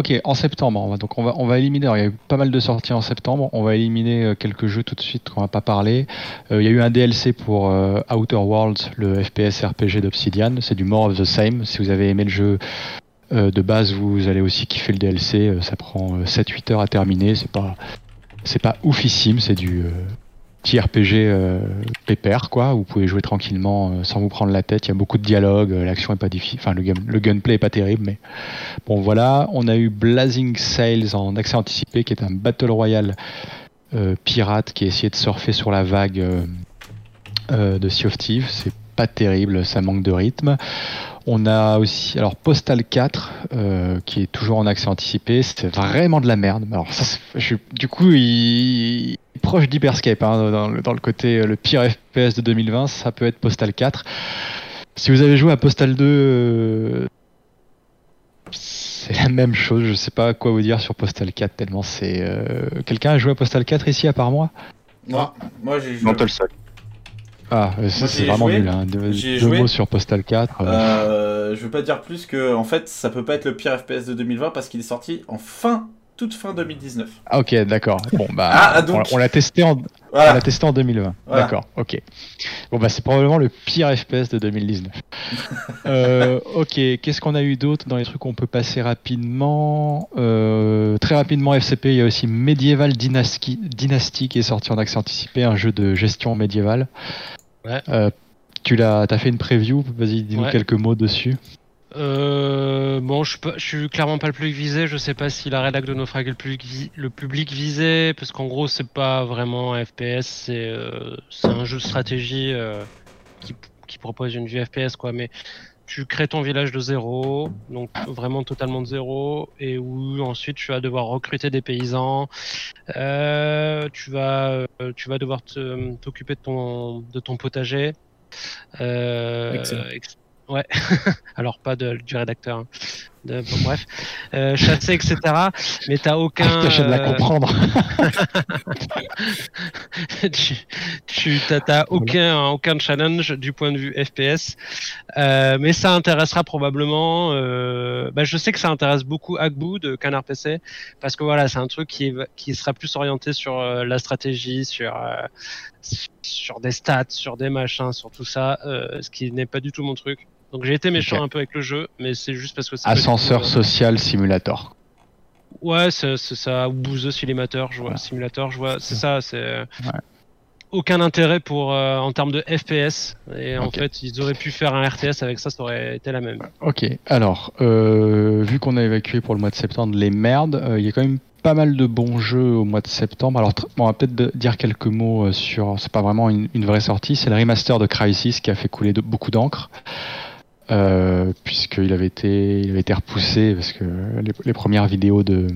ok. En septembre, on va, donc on éliminer. alors, il y a eu pas mal de sorties en septembre. On va éliminer euh, quelques jeux tout de suite qu'on va pas parler. Euh, il y a eu un DLC pour euh, Outer Worlds, le FPS RPG d'Obsidian. C'est du more of the same. Si vous avez aimé le jeu de base, vous allez aussi kiffer le DLC. Ça prend euh, 7-8 heures à terminer. C'est pas, c'est pas oufissime. C'est du petit RPG euh, pépère quoi. Vous pouvez jouer tranquillement euh, sans vous prendre la tête. Il y a beaucoup de dialogue. euh, L'action est pas difficile. Enfin, le, game- le gunplay est pas terrible, mais bon voilà. On a eu Blazing Sails en accès anticipé, qui est un battle royale euh, pirate qui a essayé de surfer sur la vague de Sea of Thieves. C'est pas terrible, ça manque de rythme. On a aussi alors Postal 4 euh, qui est toujours en accès anticipé. C'était vraiment de la merde. Alors ça, du coup, il, il est proche d'Hyperscape hein, dans, le, dans le côté euh, le pire FPS de 2020. Ça peut être Postal 4. Si vous avez joué à Postal 2, euh, c'est la même chose. Je sais pas quoi vous dire sur Postal 4 tellement c'est. euh, Quelqu'un a joué à Postal 4 ici à part moi? Moi, moi j'ai joué. Mental Sack. Ah, ça, c'est vraiment joué. nul. Hein. Deux, mots sur Postal 4. euh, Euh, je veux pas dire plus que en fait ça peut pas être le pire FPS de 2020 parce qu'il est sorti en fin toute fin 2019. Ah, ok, d'accord. Bon, bah, Ah, ah, donc- on, on l'a testé en, Voilà. on l'a testé en 2020. Voilà. D'accord, ok. Bon, bah, c'est probablement le pire FPS de 2019. (laughs) Euh, ok, qu'est-ce qu'on a eu d'autre dans les trucs qu'on peut passer rapidement? Euh, Très rapidement, FCP, il y a aussi Medieval Dynasty, Dynasty qui est sorti en accès anticipé, un jeu de gestion médiévale. Ouais. Euh, tu l'as, t'as fait une preview Vas-y, dis-nous Ouais. quelques mots dessus. Euh, bon, je, suis pas- je suis clairement pas le public visé. Je sais pas si la rédac de Naufrag est le public, le public visé, parce qu'en gros, c'est pas vraiment un FPS, c'est euh, un jeu de stratégie euh, qui, qui propose une vue FPS, quoi. Mais tu crées ton village de zéro, donc vraiment totalement de zéro, et où ensuite tu vas devoir recruter des paysans. Euh, tu vas, euh, tu vas devoir t'occuper de ton, de ton potager. Euh, Ouais, (laughs) alors pas de, du rédacteur. hein. De- bon, bref, euh, chasser, etc. Mais t'as aucun. je viens de la euh, comprendre. (laughs) tu tu aucun aucun challenge du point de vue FPS, Euh, mais ça intéressera probablement. euh, bah, je sais que ça intéresse beaucoup Agbu de Canard PC parce que voilà, c'est un truc qui qui sera plus orienté sur la stratégie, sur sur des stats, sur des machins, sur tout ça, ce qui n'est pas du tout mon truc. Donc j'ai été méchant un peu avec le jeu, mais c'est juste parce que c'est Ascenseur euh, social simulator. Ouais, c'est ça, ou Booze Simulator, je vois, simulator, je vois, c'est ça, c'est aucun intérêt pour euh, en termes de FPS. Et en fait, ils auraient pu faire un RTS avec ça, ça aurait été la même. Ok, alors, euh, vu qu'on a évacué pour le mois de septembre les merdes, euh, il y a quand même pas mal de bons jeux au mois de septembre. Alors, on va peut-être dire quelques mots euh, sur. C'est pas vraiment une, une vraie sortie, c'est le remaster de Crysis qui a fait couler de- beaucoup d'encre. Euh, puisqu'il avait été, il avait été repoussé parce que les, les premières vidéos de,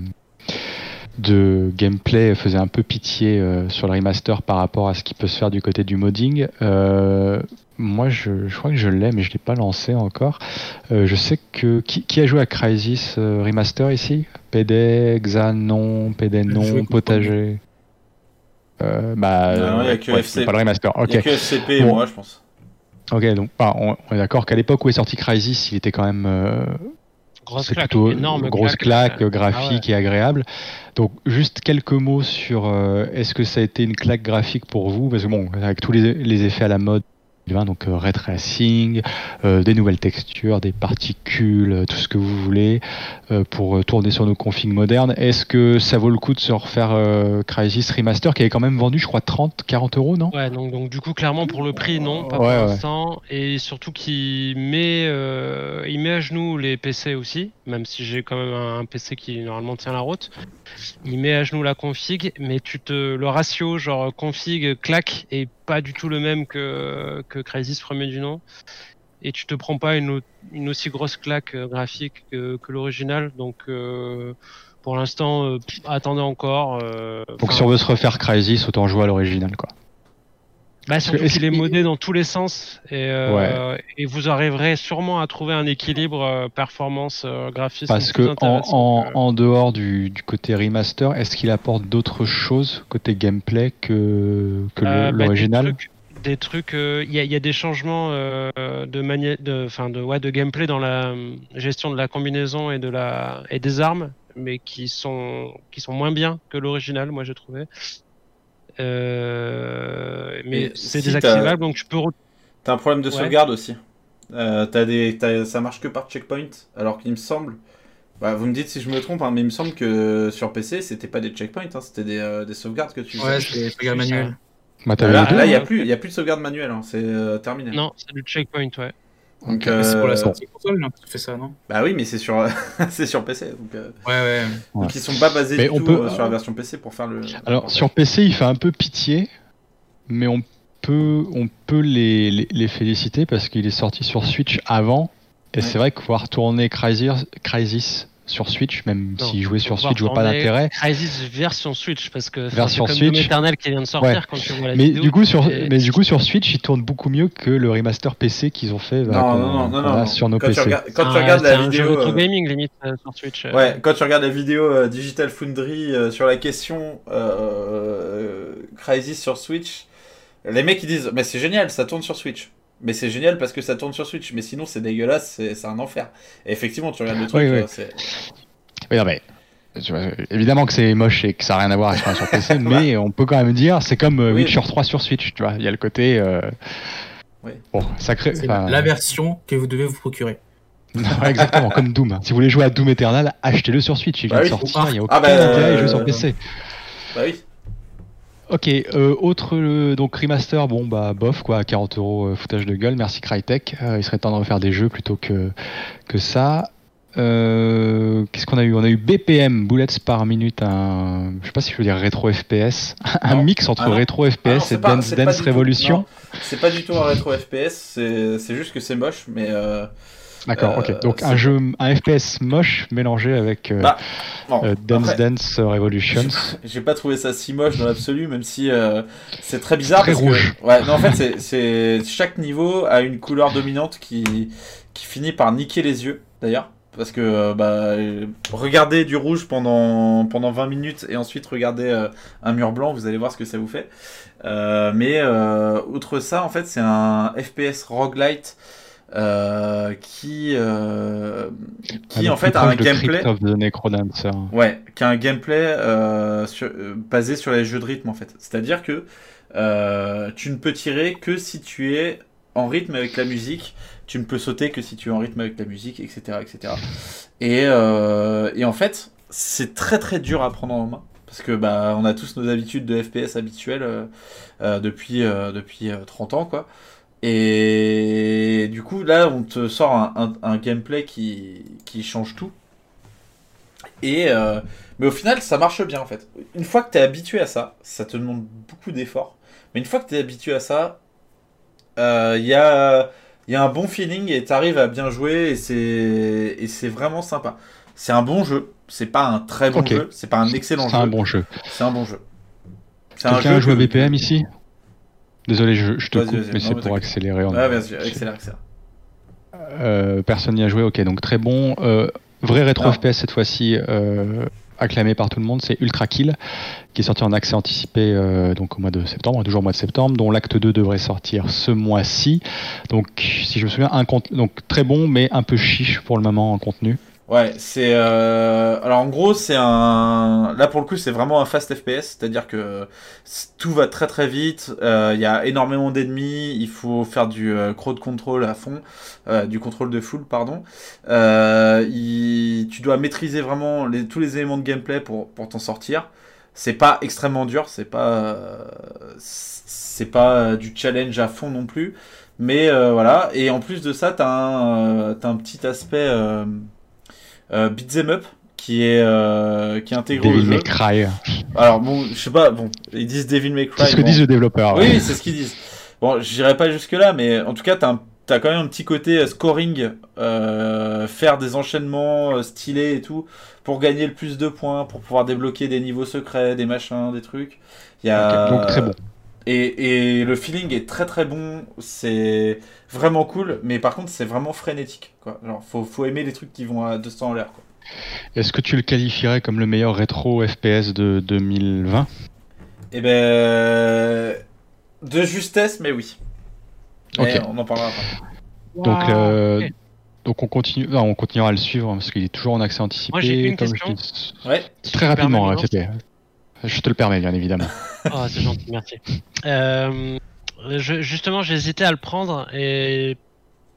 de gameplay faisaient un peu pitié euh, sur le remaster par rapport à ce qui peut se faire du côté du modding. Euh, moi, je, je crois que je l'ai, mais je l'ai pas lancé encore. Euh, je sais que qui, qui a joué à Crysis euh, Remaster ici? PD, Xanon, PD non, Potager. Euh, bah, Non, il y a que ouais, FC. pas le remaster. Il y a que FCP et Bon. moi, je pense. Ok, donc bah, on, on est d'accord qu'à l'époque où est sorti Crysis, il était quand même euh, Grosse c'est claque, plutôt énorme grosse claque. claque, euh, graphique et agréable. Donc juste quelques mots sur euh, est-ce que ça a été une claque graphique pour vous? Parce que bon, avec tous les, les effets à la mode, 2020, donc euh, ray tracing, euh, des nouvelles textures, des particules, euh, tout ce que vous voulez euh, pour tourner sur nos configs modernes. Est-ce que ça vaut le coup de se refaire euh, Crysis Remaster qui avait quand même vendu, je crois, 30, 40 euros, non? Ouais, donc, donc du coup, clairement, pour le prix, non, pas Ouais, pour ouais. l'instant. Et surtout qu'il met, il met à genoux les PC aussi, même si j'ai quand même un, un PC qui normalement tient la route. Il met à genoux la config, mais tu te, le ratio, genre config, claque, est pas du tout le même que, que Crysis premier du nom. Et tu te prends pas une, une aussi grosse claque euh, graphique que, que l'original. Donc, euh, pour l'instant, euh, attendez encore. euh, Donc si on veut se refaire Crysis, autant jouer à l'original, quoi. Bah, surtout qu'il est modé dans tous les sens et, euh, et vous arriverez sûrement à trouver un équilibre euh, performance euh, graphisme. Parce que en, en, en dehors du, du côté remaster, est-ce qu'il apporte d'autres choses côté gameplay que, que Euh, bah, l'original Des trucs, des trucs, euh, il y, a- il y a des changements euh, de, mani- de, enfin de, ouais, de gameplay dans la euh, gestion de la combinaison et de la et des armes, mais qui sont qui sont moins bien que l'original, moi j'ai trouvé. Euh, mais Et c'est si désactivable, donc tu peux. re- T'as un problème de Ouais. sauvegarde aussi. Euh, t'as des, t'as- ça marche que par checkpoint, alors qu'il me semble. Bah, vous me dites si je me trompe, hein, mais il me semble que sur PC, c'était pas des checkpoints, hein, c'était des, euh, des sauvegardes que tu Ouais, faisais. c'est sauvegarde manuelle. Bah, là, il y a hein. plus, il y a plus de sauvegarde manuelle, hein, c'est euh, terminé. Non, c'est du checkpoint, ouais. Donc, C'est pour la euh, sortie console, là, tu fais ça, non? Bah oui, mais c'est sur, (laughs) c'est sur PC. Donc, euh, Ouais, ouais. donc ils sont pas basés Mais du on tout peut- euh, sur la version PC pour faire le. Alors sur PC, il fait un peu pitié, mais on peut, on peut les, les, les féliciter parce qu'il est sorti sur Switch avant. Et c'est vrai que pouvoir tourner Crysis, Crysis sur Switch, même Non, si jouer sur Switch, je vois pas d'intérêt. Crysis version Switch parce que Version c'est comme Switch. Doom Eternal qui vient de sortir Ouais. quand tu vois la Mais vidéo. du coup sur, et- mais du coup sur Switch, il tourne beaucoup mieux que le remaster PC qu'ils ont fait. bah, Non, qu'on- non, non, non, qu'on a non. sur nos Quand tu PC. regardes- quand tu Ah, regardes la un jeu vidéo, rétro euh, gaming limite euh, sur Switch. euh. Ouais, quand tu regardes la vidéo euh, Digital Foundry euh, sur la question euh, Crysis sur Switch, les mecs ils disent mais c'est génial, ça tourne sur Switch. Mais c'est génial parce que ça tourne sur Switch, mais sinon c'est dégueulasse, c'est c'est un enfer. Et effectivement, tu regardes le truc, Oui, oui. euh, c'est Oui, non, mais, tu vois, évidemment que c'est moche et que ça n'a rien à voir avec un sur PC, (laughs) mais on peut quand même dire, c'est comme euh, Oui, Witcher 3 sur Switch, tu vois. Il y a le côté. euh, Oui. Bon, sacré. C'est enfin, la version que vous devez vous procurer. (laughs) Ouais, exactement, comme Doom. Si vous voulez jouer à Doom Eternal, achetez-le sur Switch. Il vient Bah de oui. sortir, il n'y a aucun Ah bah, intérêt à jouer euh, sur PC. bah oui. Ok, euh, autre euh, donc remaster, bon bah bof quoi, à 40 euros euh, foutage de gueule, merci Crytek. Euh, il serait temps de refaire des jeux plutôt que, que ça. Qu'est-ce qu'on a eu? On a eu BPM, Bullets par minute, un, je sais pas si je veux dire rétro FPS, (laughs) un Non. mix entre Ah rétro Ah non, FPS c'est et pas- Dance Dance Revolution. C'est pas du tout un rétro FPS, c'est c'est juste que c'est moche, mais. Euh, D'accord, euh, ok. Donc c'est- un jeu, un FPS moche mélangé avec euh, Bah, bon, euh, Dance après- Dance Revolutions. J'ai pas trouvé ça si moche dans l'absolu, même si euh, c'est très bizarre. Très parce que- rouge. ouais, non, en fait, c'est- chaque niveau a une couleur dominante qui qui finit par niquer les yeux, d'ailleurs. Parce que euh, bah, euh, regardez du rouge pendant, pendant 20 minutes et ensuite regardez euh, un mur blanc, vous allez voir ce que ça vous fait. Euh, mais euh, outre ça, en fait, c'est un FPS roguelite euh, qui, euh, qui Ah, en fait a un gameplay. Ouais, qui a un gameplay euh, sur- basé sur les jeux de rythme en fait. C'est-à-dire que tu ne peux tirer que si tu es en rythme avec la musique, tu ne peux sauter que si tu es en rythme avec la musique, etc. etc. Et, et en fait, c'est très très dur à prendre en main parce que bah on a tous nos habitudes de FPS habituelles euh, depuis euh, depuis euh, 30 ans quoi. Et du coup là on te sort un, un- un gameplay qui, qui change tout. Et euh, mais au final ça marche bien en fait. Une fois que tu es habitué à ça, ça te demande beaucoup d'efforts. Mais une fois que tu es habitué à ça, euh, il y a y a un bon feeling et tu arrives à bien jouer et c'est c'est vraiment sympa. C'est un bon jeu. C'est pas un très bon jeu. C'est pas un excellent C'est jeu. un bon jeu. C'est un bon jeu. C'est un Quelqu'un a joué à BPM ici? Désolé, je, je te coupe, mais c'est pour accélérer. en- vas-y, accélère, accélère. Euh, personne n'y a joué, ok, donc très bon. Euh, vrai rétro Non. FPS cette fois-ci, euh, acclamé par tout le monde, c'est Ultra Kill, qui est sorti en accès anticipé donc au mois de septembre, toujours au mois de septembre, dont l'acte 2 devrait sortir ce mois-ci. Donc, si je me souviens, un donc très bon, mais un peu chiche pour le moment en contenu. Ouais, c'est. euh, Alors en gros, c'est un. Là pour le coup, c'est vraiment un fast FPS, c'est-à-dire que tout va très très vite. euh, Il y a énormément d'ennemis. Il faut faire du euh, crowd control à fond, euh, du contrôle de foule, pardon. Tu dois maîtriser vraiment les... tous les éléments de gameplay pour pour t'en sortir. C'est pas extrêmement dur, c'est pas c'est pas du challenge à fond non plus. Mais voilà, et en plus de ça, t'as un, t'as un petit aspect euh, beat'em up qui est, euh, qui est intégré Devil au jeu. May Cry. Alors bon, je sais pas, bon, ils disent Devil May Cry. C'est ce que bon. disent les développeurs, Oui, ouais. c'est ce qu'ils disent. Bon, j'irai pas jusque là, mais en tout cas, t'as un- t'as quand même un petit côté euh, scoring, euh, faire des enchaînements stylés et tout, pour gagner le plus de points, pour pouvoir débloquer des niveaux secrets, des machins, des trucs. Il y a... Donc très bon. Et, et le feeling est très très bon, c'est vraiment cool, mais par contre c'est vraiment frénétique. Quoi. Genre, faut, faut aimer les trucs qui vont à 200 en l'air. Est-ce que tu le qualifierais comme le meilleur rétro FPS de 2020 Et ben. De justesse, mais oui. Mais Ok. on en parlera après. Donc, euh, donc on continue, non, on continuera à le suivre hein, parce qu'il est toujours en accès anticipé. Moi, j'ai une comme je question. dis- Ouais. Si Très rapidement, c'était. Je te le permets, bien évidemment. Ah, (laughs) c'est gentil, merci. Euh, je- justement, j'hésitais à le prendre et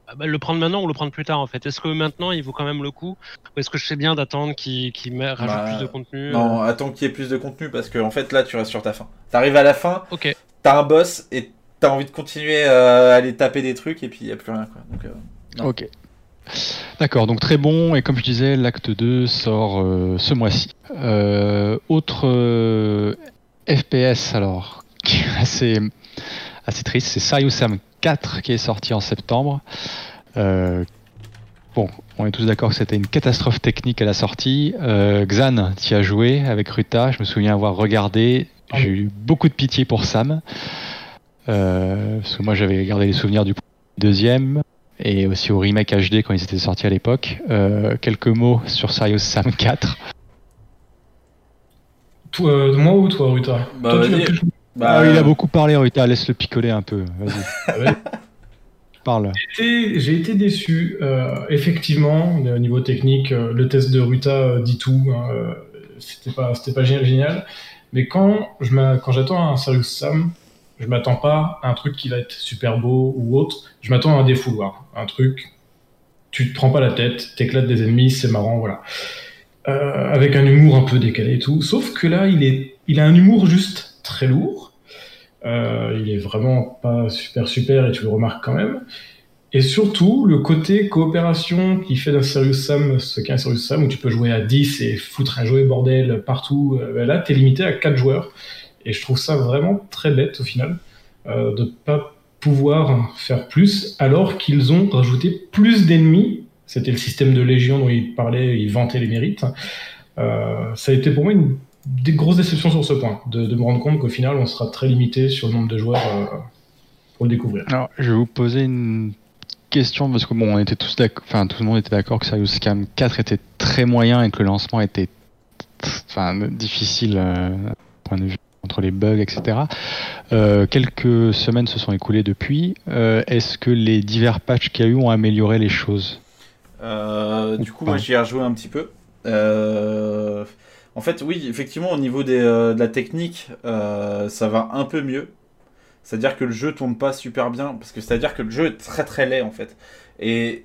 ah bah, le prendre maintenant ou le prendre plus tard en fait. Est-ce que maintenant il vaut quand même le coup ou est-ce que je sais bien d'attendre qu'il met- rajoute Bah, plus de contenu Non, euh, attends qu'il y ait plus de contenu parce que en fait là tu restes sur ta fin. T'arrives à la fin, Ok. t'as un boss et t'as envie de continuer euh, à aller taper des trucs et puis il y a plus rien quoi. Donc, euh, non. Ok. D'accord, donc très bon, et comme je disais, l'acte 2 sort euh, ce mois-ci. Euh, autre euh, FPS, alors, qui est assez, assez triste, c'est Serious Sam 4 qui est sorti en septembre. Euh, bon, on est tous d'accord que c'était une catastrophe technique à la sortie. Euh, Xan, t'y as joué avec Ruta, je me souviens avoir regardé, j'ai eu beaucoup de pitié pour Sam. Euh, parce que moi j'avais gardé les souvenirs du deuxième et aussi au remake HD quand ils étaient sortis à l'époque. Euh, quelques mots sur Serious Sam 4. Toi, euh, moi ou toi, Ruta Bah, Toi, tu vas-y. l'as plus- Bah, Ah, il a beaucoup parlé, Rita, laisse-le picoler un peu. Vas-y. (laughs) Ah. Parle. J'ai été- J'ai été déçu. Euh, effectivement, au niveau technique, euh, le test de Ruta euh, dit tout. hein, euh, c'était pas, c'était pas génial, génial. Mais quand je m'a- quand j'attends un Serious Sam, je m'attends pas à un truc qui va être super beau ou autre. Je m'attends à un défouloir, un truc. Tu te prends pas la tête, t'éclates des ennemis, c'est marrant, voilà. Euh, avec un humour un peu décalé et tout. Sauf que là, il est, il a un humour juste très lourd. Euh, il est vraiment pas super super et tu le remarques quand même. Et surtout, le côté coopération qui fait d'un Serious Sam ce qu'est un Serious Sam, où tu peux jouer à 10 et foutre un jouet bordel partout, euh, ben là, t'es limité à 4 joueurs. Et je trouve ça vraiment très bête au final, euh, de pas pouvoir faire plus, alors qu'ils ont rajouté plus d'ennemis. C'était le système de Légion dont ils parlaient, ils vantaient les mérites. Euh, ça a été pour moi une des grosses déceptions sur ce point, de, me rendre compte qu'au final, on sera très limité sur le nombre de joueurs euh, pour le découvrir. Alors, je vais vous poser une question parce que bon, on était tous enfin tout le monde était d'accord que Serious Sam 4 était très moyen et que le lancement était enfin difficile euh, point de vue entre les bugs, etc. Quelques semaines se sont écoulées depuis. Est-ce que les divers patchs qu'il y a eu ont amélioré les choses? Euh, du coup, moi j'y ai rejoué un petit peu. Euh, En fait, oui, effectivement, au niveau des, euh, de la technique, ça va un peu mieux. C'est-à-dire que le jeu tourne pas super bien, parce que c'est-à-dire que le jeu est très très laid en fait. Et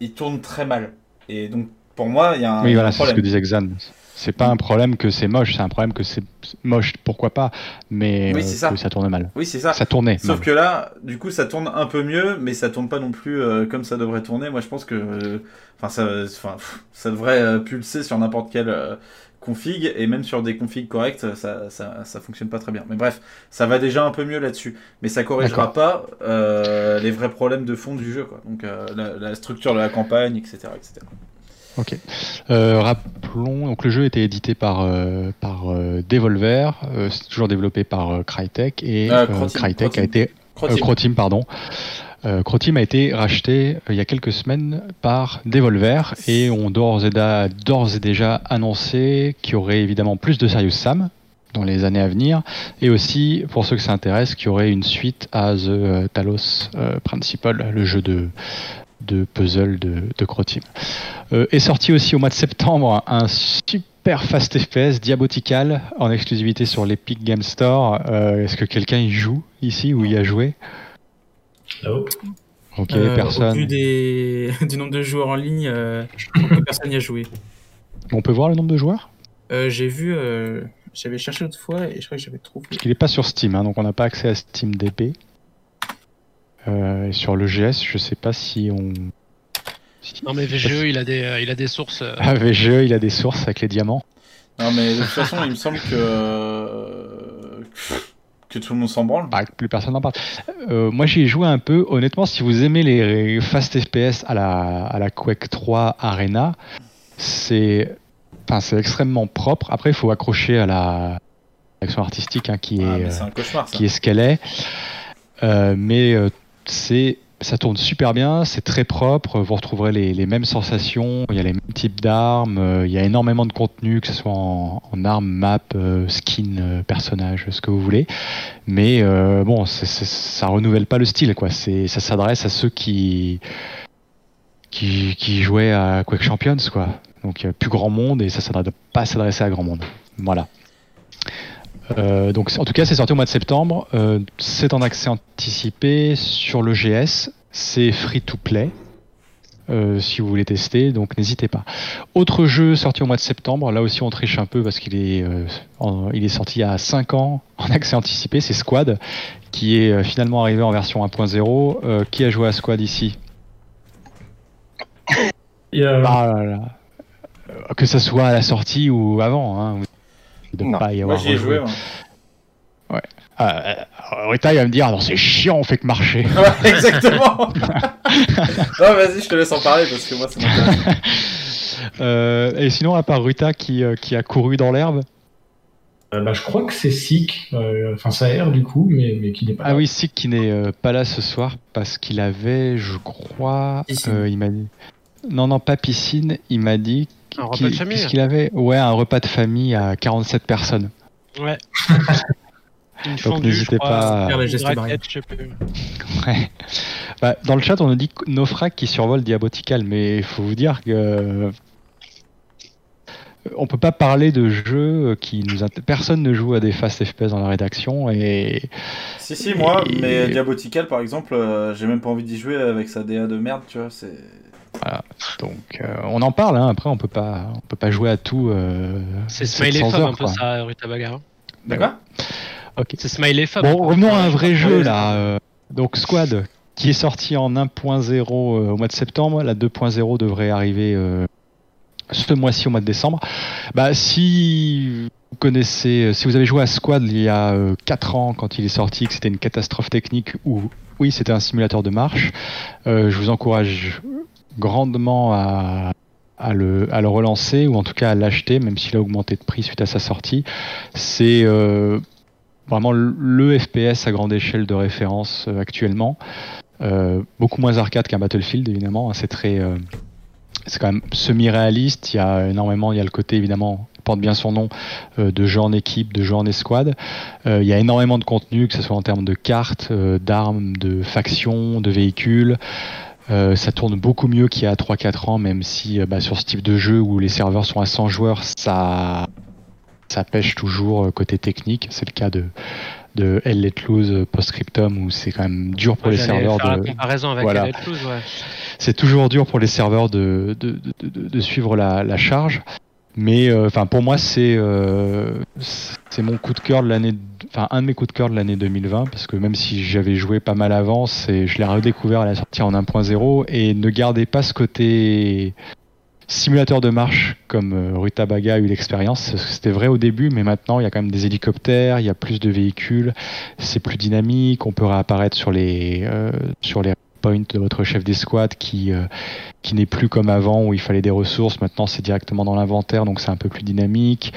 il tourne très mal. Et donc, Pour moi, il y a un, Oui, voilà, c'est ce que disait Xan. C'est pas un problème que c'est moche, c'est un problème que c'est moche, pourquoi pas, mais Oui, euh, c'est ça. que ça tourne mal. Oui, c'est ça. Ça tournait. Sauf même. que là, du coup, ça tourne un peu mieux, mais ça tourne pas non plus euh, comme ça devrait tourner. Moi, je pense que, euh, enfin, ça, enfin, pff, ça devrait euh, pulser sur n'importe quelle euh, config, et même sur des configs correctes, ça, ça, ça fonctionne pas très bien. Mais bref, ça va déjà un peu mieux là-dessus, mais ça corrigera pas euh, les vrais problèmes de fond du jeu, quoi. Donc, euh, la, la structure de la campagne, etc., etc. Ok. Euh, rappelons, donc le jeu a été édité par, euh, par euh, Devolver, c'est toujours développé par Crytek, et Croteam, Crytek Croteam. a été. Croteam. Croteam, pardon. Croteam a été racheté il y a quelques semaines par Devolver et ont d'ores et, et déjà annoncé qu'il y aurait évidemment plus de Serious Sam dans les années à venir et aussi, pour ceux que ça intéresse, qu'il y aurait une suite à The Talos Principle, le jeu de, de puzzle de, de Croteam. Euh, est sorti aussi au mois de septembre un super fast FPS Diabotical en exclusivité sur l'Epic Game Store. Euh, Est-ce que quelqu'un y joue ici ou y a joué? Nope. Ok, Euh, Au personne. vu des... (laughs) du nombre de joueurs en ligne, euh, je crois que personne n'y a joué. On peut voir le nombre de joueurs? Euh, j'ai vu, euh, j'avais cherché l'autre fois et je crois que j'avais trouvé. Parce qu'il n'est pas sur Steam, hein, donc on n'a pas accès à Steam DB. Euh, et sur le GS, je sais pas si on. si- Non mais VGE, il a des, euh, il a des sources. euh, Ah, VGE, il a des sources avec les diamants. Non, mais de toute façon, il me semble que que tout le monde s'en branle. Bah, que plus personne n'en parle. Euh, moi, j'y ai joué un peu. Honnêtement, si vous aimez les fast FPS à la, à la Quake 3 Arena, c'est enfin, c'est extrêmement propre. Après, il faut accrocher à la action artistique hein, qui, est, Ah, cauchemar, ça. qui est ce qu'elle est. Euh, mais euh, c'est ça tourne super bien, c'est très propre, vous retrouverez les, mêmes sensations, il y a les mêmes types d'armes, euh, il y a énormément de contenu, que ce soit en, armes, map, euh, skin, euh, personnage, ce que vous voulez. Mais bon, ça renouvelle pas le style, quoi. Ça s'adresse à ceux qui, qui, jouaient à Quake Champions, quoi. Donc plus grand monde et ça ne doit pas s'adresser à grand monde. Voilà. Euh, donc en tout cas c'est sorti au mois de septembre. Euh, c'est en accès anticipé sur le GS. C'est free to play. euh, si vous voulez tester, donc n'hésitez pas. Autre jeu sorti au mois de septembre, là aussi on triche un peu parce qu'il est, en- il est sorti il y a 5 ans en accès anticipé, c'est Squad, qui est finalement arrivé en version 1.0. Euh, qui a joué à Squad ici? Ah là là. Que ça soit à la sortie ou avant, hein. Doit Non. pas y Moi, avoir j'y ai rejoué. joué. Ah, euh, Rita il va me dire, non c'est chiant, on fait que marcher. (laughs) Ouais, exactement. (laughs) non, vas-y, je te laisse en parler parce que moi, ça m'intéresse. (laughs) Euh, et sinon, à part Ruta qui, euh, qui a couru dans l'herbe. euh, bah, je crois que c'est Sick, euh, enfin ça erre du coup, mais, mais qui n'est pas Ah là. oui, Sik qui n'est euh, pas là ce soir parce qu'il avait, je crois, euh, il m'a dit. Non, non, pas piscine, il m'a dit. Un repas qu'il- de famille. Puisqu'il avait, ouais, un repas de famille à 47 personnes. Ouais. (laughs) Une Donc n'hésitez pas à-. (laughs) Ouais. Bah, dans le chat, on nous dit Naufrag qui survole Diabotical, mais il faut vous dire que euh, on peut pas parler de jeux qui nous personne ne joue à des fast FPS dans la rédaction et Si, si, moi, Et- mais Diabotical, par exemple, euh, j'ai même pas envie d'y jouer avec sa DA de merde, tu vois. C'est. Voilà. Donc euh, on en parle. Hein, après, on peut pas on peut pas jouer à tout. euh, C'est 700 Smiley heures, un peu ça, Ruta Bagarre. D'accord Ok. C'est Smiley Fob. Bon, revenons à un vrai jeu là. euh, donc Squad, qui est sorti en 1.0 euh, au mois de septembre. La 2.0 devrait arriver euh, ce mois-ci au mois de décembre. Bah, si vous connaissez, si vous avez joué à Squad il y a 4 ans quand il est sorti, que c'était une catastrophe technique ou oui, c'était un simulateur de marche, euh, je vous encourage grandement à, le, relancer ou en tout cas à l'acheter, même s'il a augmenté de prix suite à sa sortie. C'est euh, vraiment le- FPS à grande échelle de référence euh, actuellement. Euh, beaucoup moins arcade qu'un Battlefield évidemment. hein, c'est très, c'est quand même semi-réaliste. Il y a énormément, il y a le côté évidemment porte bien son nom de jeu en équipe, de jeu en escouade. Il y a énormément de contenu, que ce soit en termes de cartes, d'armes, de factions, de véhicules. Euh, ça tourne beaucoup mieux qu'il y a 3-4 ans, même si euh, bah, sur ce type de jeu où les serveurs sont à 100 joueurs, ça, ça pêche toujours euh, côté technique. C'est le cas de, de Hell Let Loose Postscriptum où c'est quand même dur pour les serveurs de. la comparaison avec Voilà. Elite Loose, ouais. c'est toujours dur pour les serveurs de, de, de, de- de suivre la, la charge. Mais euh, enfin pour moi c'est euh, c'est mon coup de cœur de l'année enfin un de mes coups de cœur de l'année 2020 parce que même si j'avais joué pas mal avant c'est je l'ai redécouvert à la sortie en 1.0 et ne gardez pas ce côté simulateur de marche comme euh, Rutabaga a eu l'expérience. C'était vrai au début mais maintenant il y a quand même des hélicoptères il y a plus de véhicules c'est plus dynamique on peut réapparaître sur les euh, sur les points de votre chef d'escouade qui euh, qui n'est plus comme avant où il fallait des ressources. Maintenant, c'est directement dans l'inventaire, donc c'est un peu plus dynamique.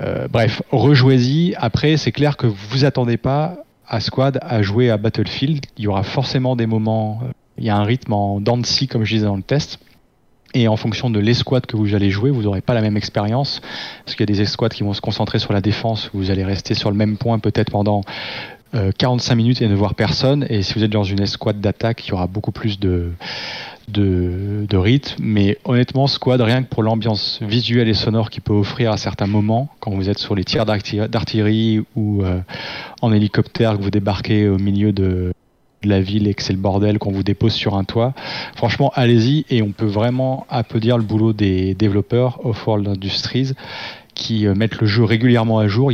Euh, bref, rejouez-y. Après, c'est clair que vous attendez pas à Squad à jouer à Battlefield. Il y aura forcément des moments. euh, Il y a un rythme en dents comme je disais dans le test. Et en fonction de l'escouade que vous allez jouer, vous n'aurez pas la même expérience. Parce qu'il y a des escouades qui vont se concentrer sur la défense. Vous allez rester sur le même point peut-être pendant euh, 45 minutes et ne voir personne. Et si vous êtes dans une escouade d'attaque, il y aura beaucoup plus de, de, de rythme. Mais honnêtement, Squad, rien que pour l'ambiance visuelle et sonore qu'il peut offrir à certains moments, quand vous êtes sur les tirs d'arti- d'artillerie ou euh, en hélicoptère, que vous débarquez au milieu de, la ville et que c'est le bordel, qu'on vous dépose sur un toit, franchement, allez-y. Et on peut vraiment applaudir le boulot des développeurs Off-World Industries qui euh, mettent le jeu régulièrement à jour.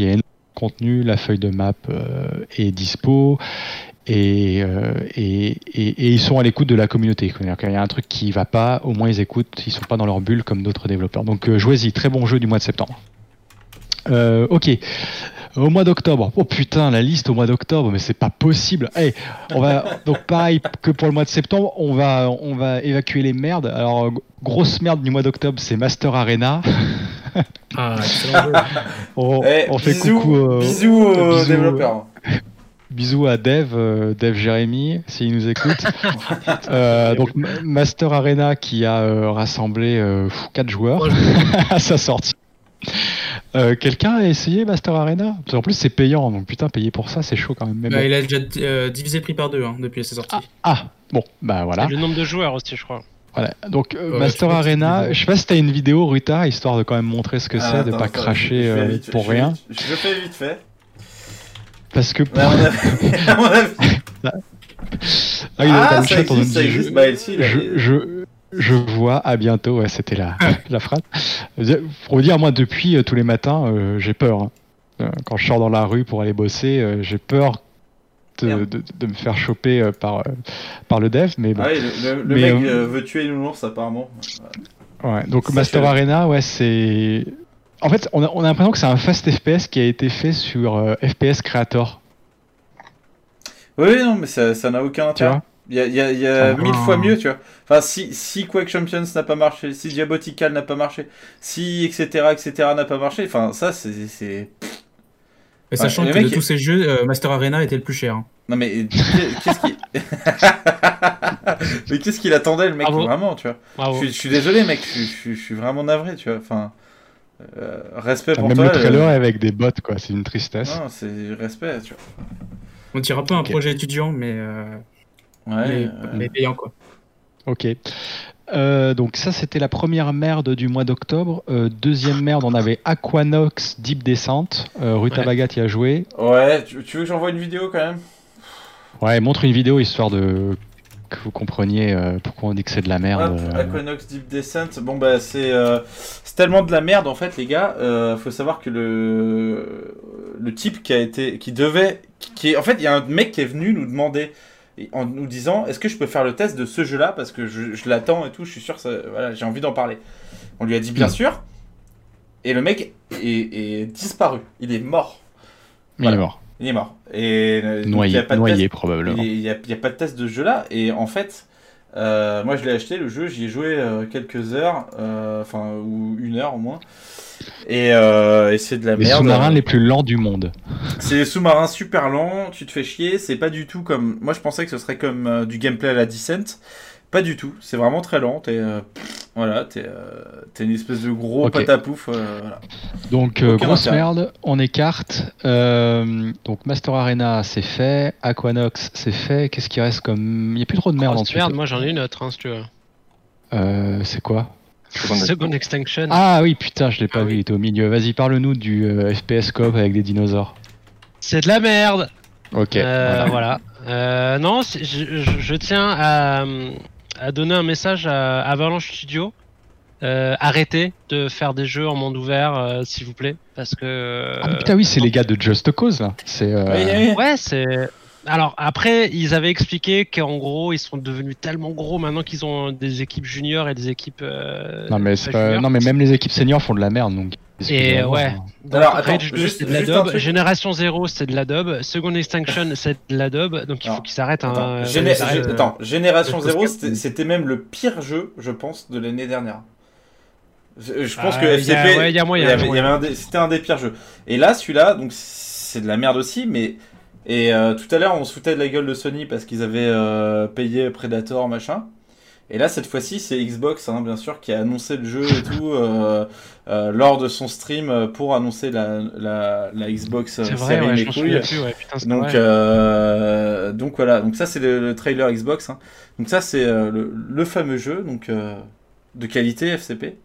Contenu, la feuille de map euh, est dispo. Et, euh, et, ils sont à l'écoute de la communauté. C'est-à-dire qu'il y a un truc qui va pas, au moins ils écoutent, ils sont pas dans leur bulle comme d'autres développeurs. Donc euh, jouez-y, très bon jeu du mois de septembre. Ok. Au mois d'octobre. Oh putain, la liste au mois d'octobre, mais c'est pas possible. Hey, on va donc pareil que pour le mois de septembre, on va on va évacuer les merdes. Alors euh, grosse merde du mois d'octobre, c'est Master Arena. Ah, (laughs) on, Eh, on fait bisous, coucou euh, bisous aux bisous, développeurs. Bisous à Dev, euh, Dev Jérémy, s'il nous écoute. (laughs) Euh, donc Ma- Master Arena qui a euh, rassemblé 4 joueurs (laughs) à sa sortie. Euh, Quelqu'un a essayé Master Arena? Parce qu'en plus c'est payant, donc putain payer pour ça c'est chaud quand même. Mais Bah, bon. il a déjà euh, divisé le prix par deux hein, depuis sa sortie. Ah bon, bah voilà. Le nombre de joueurs aussi, je crois. Voilà. Donc euh, Ouais, Master je pense que Arena, je sais pas si t'as une vidéo Ruta, histoire de quand même montrer ce que Ah, c'est, de pas cracher euh, vite- pour je rien. vite- Je le fais vite fait. Parce que avis- (laughs) (laughs) Ah oui, Ah, dans le ça chat, on nous existe, ça dit, existe. Bah, ici, il a- je, je, je vois, à bientôt, ouais, c'était la, (laughs) la phrase. Pour vous dire, moi, depuis euh, tous les matins, euh, j'ai peur. hein. Euh, Quand je sors dans la rue pour aller bosser, euh, j'ai peur de, de- de me faire choper euh, par, euh, par le dev. Mais bon. Ah oui, le, le- le Mais, mec euh, euh, veut tuer l'ours apparemment. Ouais, donc Master fait- Arena, ouais, c'est. En fait, on a, on a l'impression que c'est un fast FPS qui a été fait sur euh, FPS Creator. Oui, oui, non, mais ça ça n'a aucun intérêt. Il y a, il y a- il y a Ah. mille fois mieux, tu vois. Enfin, si, si Quake Champions n'a pas marché, si Diabotical n'a pas marché, si etc. etc. n'a pas marché, enfin, ça, c'est. Et sachant que les de mecs- tous ces jeux, euh, Master Arena était le plus cher. hein. Non, mais qu'est-ce qu'il. (laughs) mais qu'est-ce qu'il attendait, le mec, Bravo. vraiment, tu vois? Je suis, je suis désolé, mec, je, suis- je suis- je suis vraiment navré, tu vois. Enfin. euh, respect pour Même toi. le trailer euh, est avec des bots, quoi, c'est une tristesse. Non, c'est respect, tu vois. On dira pas un projet étudiant, mais, euh, Ouais, mais, euh, quoi. Ok. Euh, donc ça c'était la première merde du mois d'octobre. Euh, deuxième merde, on avait Aquanox Deep Descent. Euh, Rutabaga y a joué. Ouais, tu, tu veux que j'envoie une vidéo quand même? Ouais, montre une vidéo histoire de que vous compreniez euh, pourquoi on dit que c'est de la merde. Hop. Aquanox Deep Descent. Bon bah c'est euh, c'est tellement de la merde en fait les gars. Euh, faut savoir que le le type qui a été qui devait qui, qui est en fait il y a un mec qui est venu nous demander en nous disant est-ce que je peux faire le test de ce jeu-là parce que je, je l'attends et tout. Je suis sûr ça, voilà j'ai envie d'en parler. On lui a dit bien Mm. sûr. Et le mec est, est disparu. Il est mort. Il est mort. Il est mort. Et euh, donc, Noyé- il y a pas de noyé, test- probablement. Il n'y a, pas de test de ce jeu-là. Et en fait, euh, moi je l'ai acheté, le jeu, j'y ai joué euh, quelques heures, enfin, ou une heure au moins. Et, euh, et c'est de la Les merde. sous-marins les plus lents du monde. C'est des sous-marins super lents, tu te fais chier, c'est pas du tout comme. Moi je pensais que ce serait comme euh, du gameplay à la Descent. Pas du tout, c'est vraiment très lent. T'es, euh, voilà, t'es, euh, t'es une espèce de gros Ok. patapouf. euh, voilà. Donc euh, grosse intérêt. merde, on écarte. Euh, donc Master Arena c'est fait, Aquanox c'est fait. Qu'est-ce qui reste comme Il y a plus trop de merde ensuite. merde, moi j'en ai une autre, hein, si tu veux. Euh, c'est quoi? Second Extinction. Ah oui putain, je l'ai pas vu, il était au milieu. Vas-y, parle-nous du euh, FPS coop avec des dinosaures. C'est de la merde. Ok. Euh, voilà. voilà. Euh, non, je, je- je tiens à, a donné un message à Avalanche Studio. Euh, arrêtez de faire des jeux en monde ouvert, euh, s'il vous plaît, parce que. Ah, putain, oui, c'est les gars de Just Cause, là. C'est. euh, Ouais, c'est. Alors après, ils avaient expliqué qu'en gros, ils sont devenus tellement gros maintenant qu'ils ont des équipes juniors et des équipes. euh, Non, mais pas non, même les équipes seniors font de la merde, donc. Et ouais. Donc, Alors, attends, Rage 2, juste- c'est de la dub. Génération 0, c'est de la dub. Second Extinction, (coughs) c'est de la dub. Donc il faut qu'ils s'arrêtent. hein, Attends, euh, Géné- euh, attends, Génération de 0, podcast. c'était c'était même le pire jeu, je pense, de l'année dernière. Je, pense Ah, que y a- FCP, ouais, c'était un des pires jeux. Et là, celui-là, donc c'est de la merde aussi, mais et euh, tout à l'heure, on se foutait de la gueule de Sony parce qu'ils avaient euh, payé Predator, machin. Et là, cette fois-ci, c'est Xbox, hein, bien sûr, qui a annoncé le jeu et tout euh, euh, lors de son stream pour annoncer la, la, la Xbox série ouais, couilles. plus, ouais, putain, donc, vrai. euh, donc voilà, donc ça c'est le, le trailer Xbox. hein. Donc ça c'est le, le fameux jeu, donc de qualité FCP.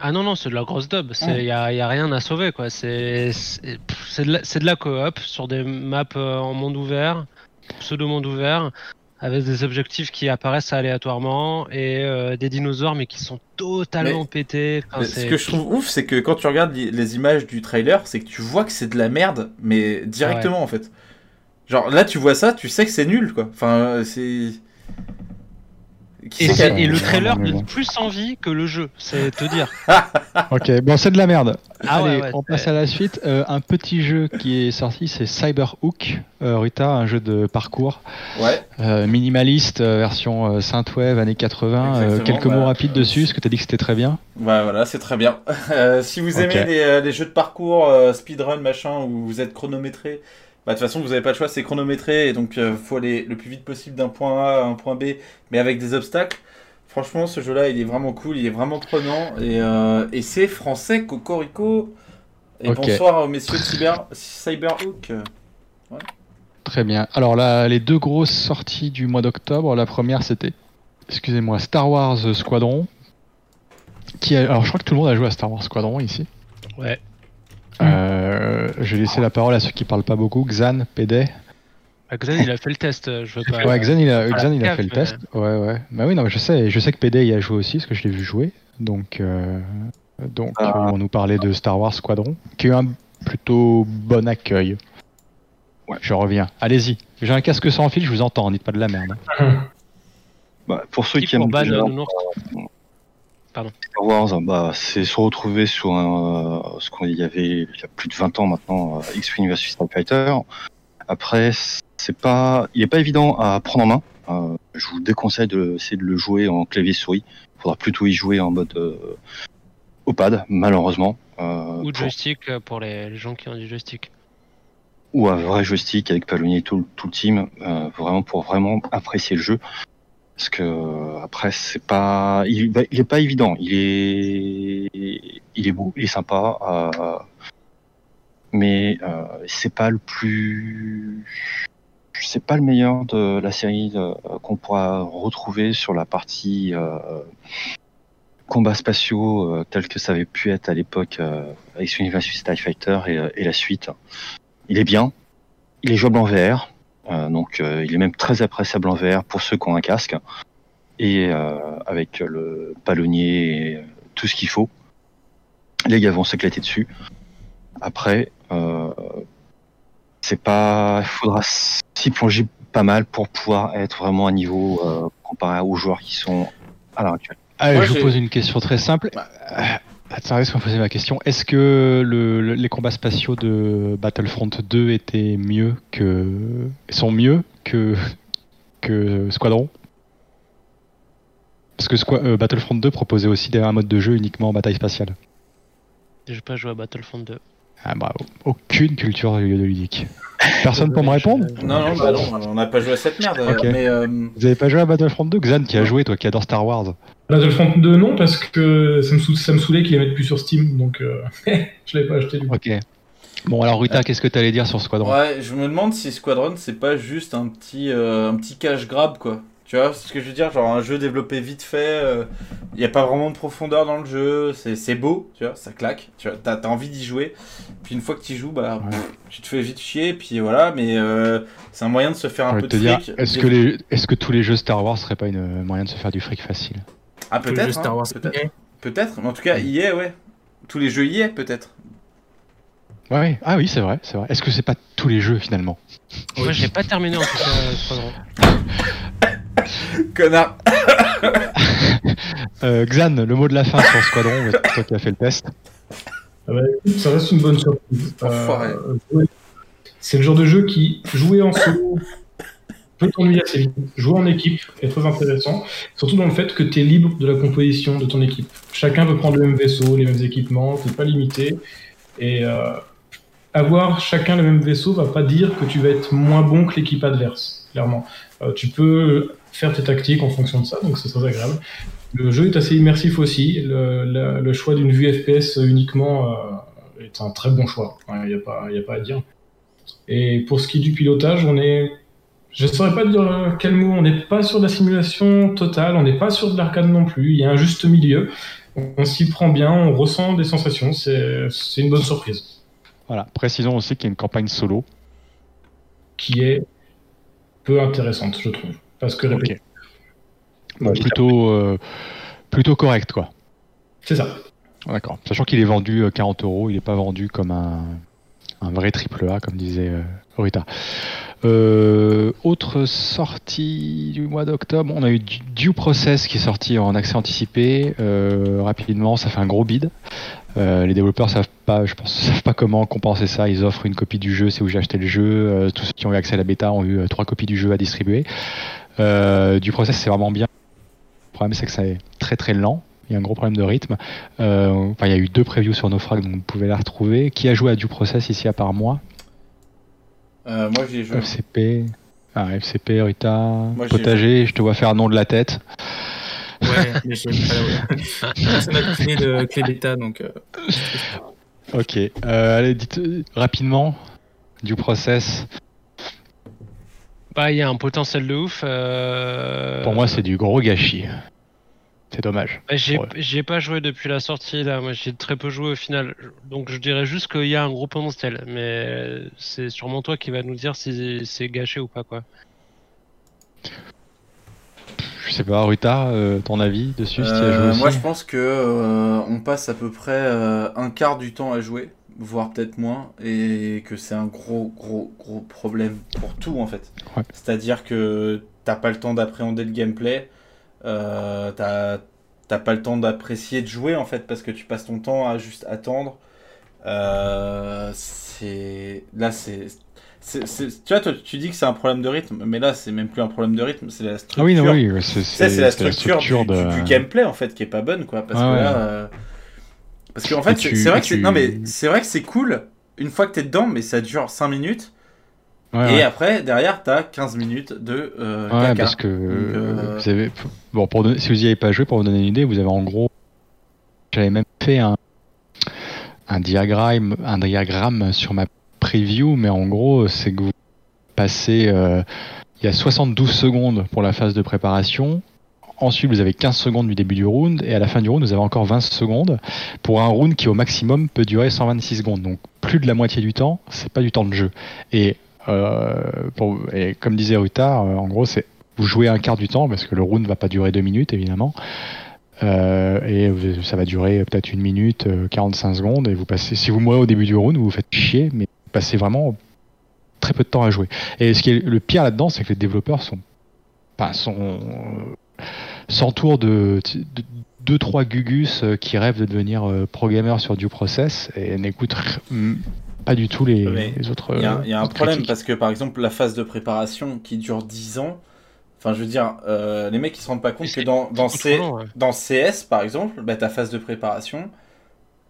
Ah non, non, c'est de la grosse dub. Il Ouais. n'y a, y a rien à sauver. quoi. C'est c'est- pff, c'est de, la- c'est de la coop sur des maps euh, en monde ouvert, pseudo-monde ouvert, avec des objectifs qui apparaissent aléatoirement et euh, des dinosaures, mais qui sont totalement Mais- pétés. Enfin, Mais ce que je trouve ouf, c'est que quand tu regardes les images du trailer, c'est que tu vois que c'est de la merde, mais directement en fait. Genre là, tu vois ça, tu sais que c'est nul quoi. Enfin, euh, c'est. Qui Et, le trailer donne bon. plus envie que le jeu, c'est te dire. (laughs) Ok, bon, c'est de la merde. Ah Allez, ouais, on passe à la suite. Euh, un petit jeu qui est sorti, c'est Cyberhook. Euh, Rita, un jeu de parcours. Ouais. Euh, minimaliste, euh, version euh, Synthwave, années 80. Euh, Exactement, quelques mots bah, rapides dessus, parce que t'as dit que c'était très bien. Ouais, voilà, c'est très bien. (laughs) Euh, si vous aimez les, les jeux de parcours, euh, speedrun, machin, où vous êtes chronométré, bah, de toute façon, vous n'avez pas le choix, c'est chronométré, et donc il faut aller le plus vite possible d'un point A à un point B, mais avec des obstacles. Franchement, ce jeu-là, il est vraiment cool, il est vraiment prenant, et, euh, et c'est français, Cocorico. Et bonsoir aux messieurs de Cyber, Cyberhook. Ouais. Très bien. Alors là, les deux grosses sorties du mois d'octobre. La première, c'était, excusez-moi, Star Wars Squadron. Qui a- Alors, je crois que tout le monde a joué à Star Wars Squadron ici. Ouais. Euh, je vais laisser la parole à ceux qui parlent pas beaucoup. Xan, PD. Bah, Xan, il a fait le test. euh, Je veux pas. Ouais, Xan, il a, Xan, il a fait le mais- test. Ouais, ouais. Bah oui, non, mais je sais. Je sais que PD y a joué aussi, parce que je l'ai vu jouer. Donc, euh, donc Ah. ils vont nous parler de Star Wars Squadron, qui a eu un plutôt bon accueil. Ouais, je reviens. Allez-y. J'ai un casque sans fil, je vous entends. Dites pas de la merde. (laughs) Bah, pour ceux Qui qui aiment déjà, euh, Pardon. Star Wars, bah, c'est se retrouver sur un, euh, ce qu'il y avait il y a plus de 20 ans maintenant, euh, X-Wing vs Street Fighter. Après, c'est pas, il est pas évident à prendre en main. Euh, je vous déconseille de essayer de le jouer en clavier souris. Il faudra plutôt y jouer en mode euh, au pad, malheureusement. Euh, Ou pour- joystick pour les, les gens qui ont du joystick. ou un vrai joystick avec Palonnier et tout, le- tout le team, vraiment pour vraiment apprécier le jeu. Parce que euh, après c'est pas, il, il est pas évident. Il est, il est beau, il est sympa, euh, mais euh, c'est pas le plus, c'est pas le meilleur de la série euh, qu'on pourra retrouver sur la partie combats spatiaux tels que ça avait pu être à l'époque avec Universe TIE Fighter et, et la suite. Il est bien, il est jouable en VR, donc euh, il est même très appréciable en VR pour ceux qui ont un casque et euh, avec le palonnier et euh, tout ce qu'il faut. Les gars vont s'éclater dessus. Après, euh, c'est pas, il faudra s'y plonger pas mal pour pouvoir être vraiment à niveau euh, comparé aux joueurs qui sont à l'heure actuelle. Allez, Moi, je vous pose une question très simple. Attends, laisse-moi poser ma question. Est-ce que le- le- les combats spatiaux de Battlefront 2 étaient mieux que. sont mieux que. que Squadron? Parce que euh, Battlefront 2 proposait aussi un mode de jeu uniquement en bataille spatiale. J'ai pas joué à Battlefront 2. Ah bravo. Aucune culture ludique. Personne pour me répondre Non, non, bah non, on n'a pas joué à cette merde. Mais euh, Vous avez pas joué à Battlefront 2 Xan qui a joué, toi qui adore Star Wars. Battlefront 2, non, parce que ça me, sou- ça me saoulait qu'ils les mettent plus sur Steam, donc euh, (laughs) je l'avais pas acheté du coup. Ok. Bon alors Rita, qu'est-ce que t'allais dire sur Squadron ouais, je me demande si Squadron c'est pas juste un petit, euh, un petit cash grab quoi. Tu vois ce que je veux dire Genre un jeu développé vite fait, il n'y a pas vraiment de profondeur dans le jeu, c'est c'est beau, tu vois, ça claque, tu vois, t'as as envie d'y jouer. Puis une fois que tu joues, bah, pff, tu te fais vite chier, puis voilà, mais euh, c'est un moyen de se faire un peu de dire, fric. est-ce que, les, est-ce que tous les jeux Star Wars seraient pas une euh, moyen de se faire du fric facile? Ah, peut-être. hein, peut-être. mais en tout cas, y est, ouais. Tous les jeux y est, peut-être. Ouais, ouais. Ah oui, c'est vrai, c'est vrai. Est-ce que c'est pas tous les jeux finalement? Moi, j'ai pas terminé en tout cas (laughs) euh. (laughs) (laughs) Connard (laughs) euh, Xan, le mot de la fin sur Squadron, c'est toi qui as fait le test. Ah bah, écoute, ça reste une bonne surprise. Euh, c'est le genre de jeu qui, jouer en solo, peut t'ennuyer assez vite. Jouer en équipe est très intéressant, surtout dans le fait que tu es libre de la composition de ton équipe. Chacun peut prendre le même vaisseau, les mêmes équipements, tu pas limité. Et euh, avoir chacun le même vaisseau va pas dire que tu vas être moins bon que l'équipe adverse, clairement. Euh, tu peux faire tes tactiques en fonction de ça, donc c'est très agréable. Le jeu est assez immersif aussi. Le, choix d'une vue FPS uniquement euh, est un très bon choix. Il n'y a, pas- y a pas à dire. Et pour ce qui est du pilotage, on est. Je ne saurais pas dire quel mot. On n'est pas sur de la simulation totale, on n'est pas sur de l'arcade non plus. Il y a un juste milieu. On, on s'y prend bien, on ressent des sensations. C'est une bonne surprise. Voilà, précisons aussi qu'il y a une campagne solo. Qui est peu intéressante, je trouve. Parce que. Bon, plutôt, euh, plutôt correct, quoi. C'est ça. D'accord. Sachant qu'il est vendu euh, 40 euros, il n'est pas vendu comme un, un vrai triple A, comme disait euh, Rita. Euh, autre sortie du mois d'octobre, on a eu Du- Due Process qui est sorti en accès anticipé. Euh, rapidement, ça fait un gros bid. Euh, les développeurs savent pas, je pense, (laughs) savent pas comment compenser ça. Ils offrent une copie du jeu, c'est où j'ai acheté le jeu. Euh, tous ceux qui ont eu accès à la bêta ont eu euh, trois copies du jeu à distribuer. Euh, du process, c'est vraiment bien. Le problème, c'est que c'est très très lent. Il y a un gros problème de rythme. Euh, enfin, il y a eu deux previews sur Naufrag, donc vous pouvez la retrouver. Qui a joué à du process ici à part moi Euh, moi, j'y ai joué. FCP. Ah, FCP, Rita, Moi, Potager, je te vois faire un nom de la tête. Ouais, mais j'ai pas (laughs) clé de clé bêta, donc. euh, Ok. Euh, allez, dites rapidement du process. Bah, il y a un potentiel de ouf. euh, Pour moi, c'est du gros gâchis. C'est dommage. Bah, J'ai pas joué depuis la sortie là, moi j'ai très peu joué au final, donc je dirais juste qu'il y a un gros potentiel, mais c'est sûrement toi qui va nous dire si c'est gâché ou pas quoi. Je sais pas, Rita, euh, ton avis dessus si tu y as joué Euh, aussi moi, je pense que euh, on passe à peu près euh, un quart du temps à jouer, voire peut-être moins, et que c'est un gros, gros, gros problème pour tout en fait. Ouais. C'est-à-dire que t'as pas le temps d'appréhender le gameplay, euh, t'as pas le temps d'apprécier de jouer en fait, parce que tu passes ton temps à juste attendre. Euh, c'est là, c'est tu vois, toi, tu dis que c'est un problème de rythme, mais là, c'est même plus un problème de rythme, c'est la structure. Ah oui, non, oui, c'est la structure, du, de- du- du gameplay en fait qui est pas bonne, quoi. Parce Ouais, que ouais. là, euh, parce qu'en fait, c'est vrai et que c'est tu- non mais c'est vrai que c'est cool une fois que t'es dedans, mais ça dure 5 minutes. Ouais, et ouais. après, derrière, t'as 15 minutes de euh, Ouais, caca. parce que Donc, euh, vous avez. Bon, pour donner- si vous y avez pas joué, pour vous donner une idée, vous avez en gros. J'avais même fait un, un diagramme, un diagramme sur ma preview, mais en gros, c'est que vous passez. euh, il y a 72 secondes pour la phase de préparation. Ensuite, vous avez 15 secondes du début du round, et à la fin du round, vous avez encore 20 secondes pour un round qui, au maximum, peut durer 126 secondes. Donc, plus de la moitié du temps, c'est pas du temps de jeu. Et, euh, comme disait Ruta, euh, en gros, c'est vous jouez un quart du temps parce que le round va pas durer deux minutes évidemment. Euh, et ça va durer peut-être une minute, euh, 45 secondes. Et vous passez, si vous mourrez au début du round, vous vous faites chier, mais vous passez vraiment très peu de temps à jouer. Et ce qui est le pire là-dedans, c'est que les développeurs sont, enfin, sont s'entourent de, de deux trois gugus euh, qui rêvent de devenir euh, pro gamer sur du process et n'écoutent pas du tout les, autres. Il y a, euh, il y a un problème critiques. parce que par exemple la phase de préparation qui dure 10 ans, enfin je veux dire, euh, les mecs ils se rendent pas compte que dans, C- trop long, ouais. dans CS par exemple, bah, ta phase de préparation,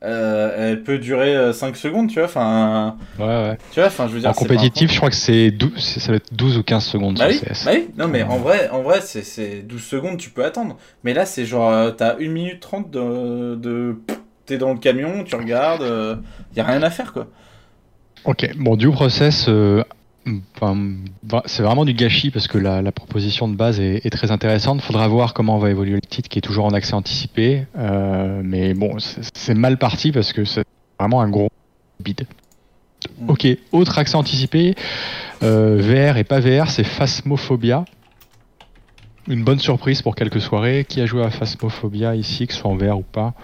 euh, elle peut durer euh, 5 secondes, tu vois, enfin, Ouais, ouais. tu vois, enfin je veux dire. En compétitif, je crois que c'est 12, c'est- ça va être 12 ou 15 secondes Bah oui, CS. bah oui, non mais en vrai, en vrai c'est- c'est 12 secondes, tu peux attendre. Mais là, c'est genre, euh, t'as 1 minute 30 de. de... T'es dans le camion, tu regardes, il y a rien à faire quoi. Ok, bon, du process, euh, Enfin, c'est vraiment du gâchis parce que la, la proposition de base est, est très intéressante. Faudra voir comment va évoluer le titre qui est toujours en accès anticipé. Euh, mais bon, c'est mal parti parce que c'est vraiment un gros bid. Ok, autre accès anticipé, euh, VR et pas VR, c'est Phasmophobia. Une bonne surprise pour quelques soirées. Qui a joué à Phasmophobia ici, que ce soit en VR ou pas?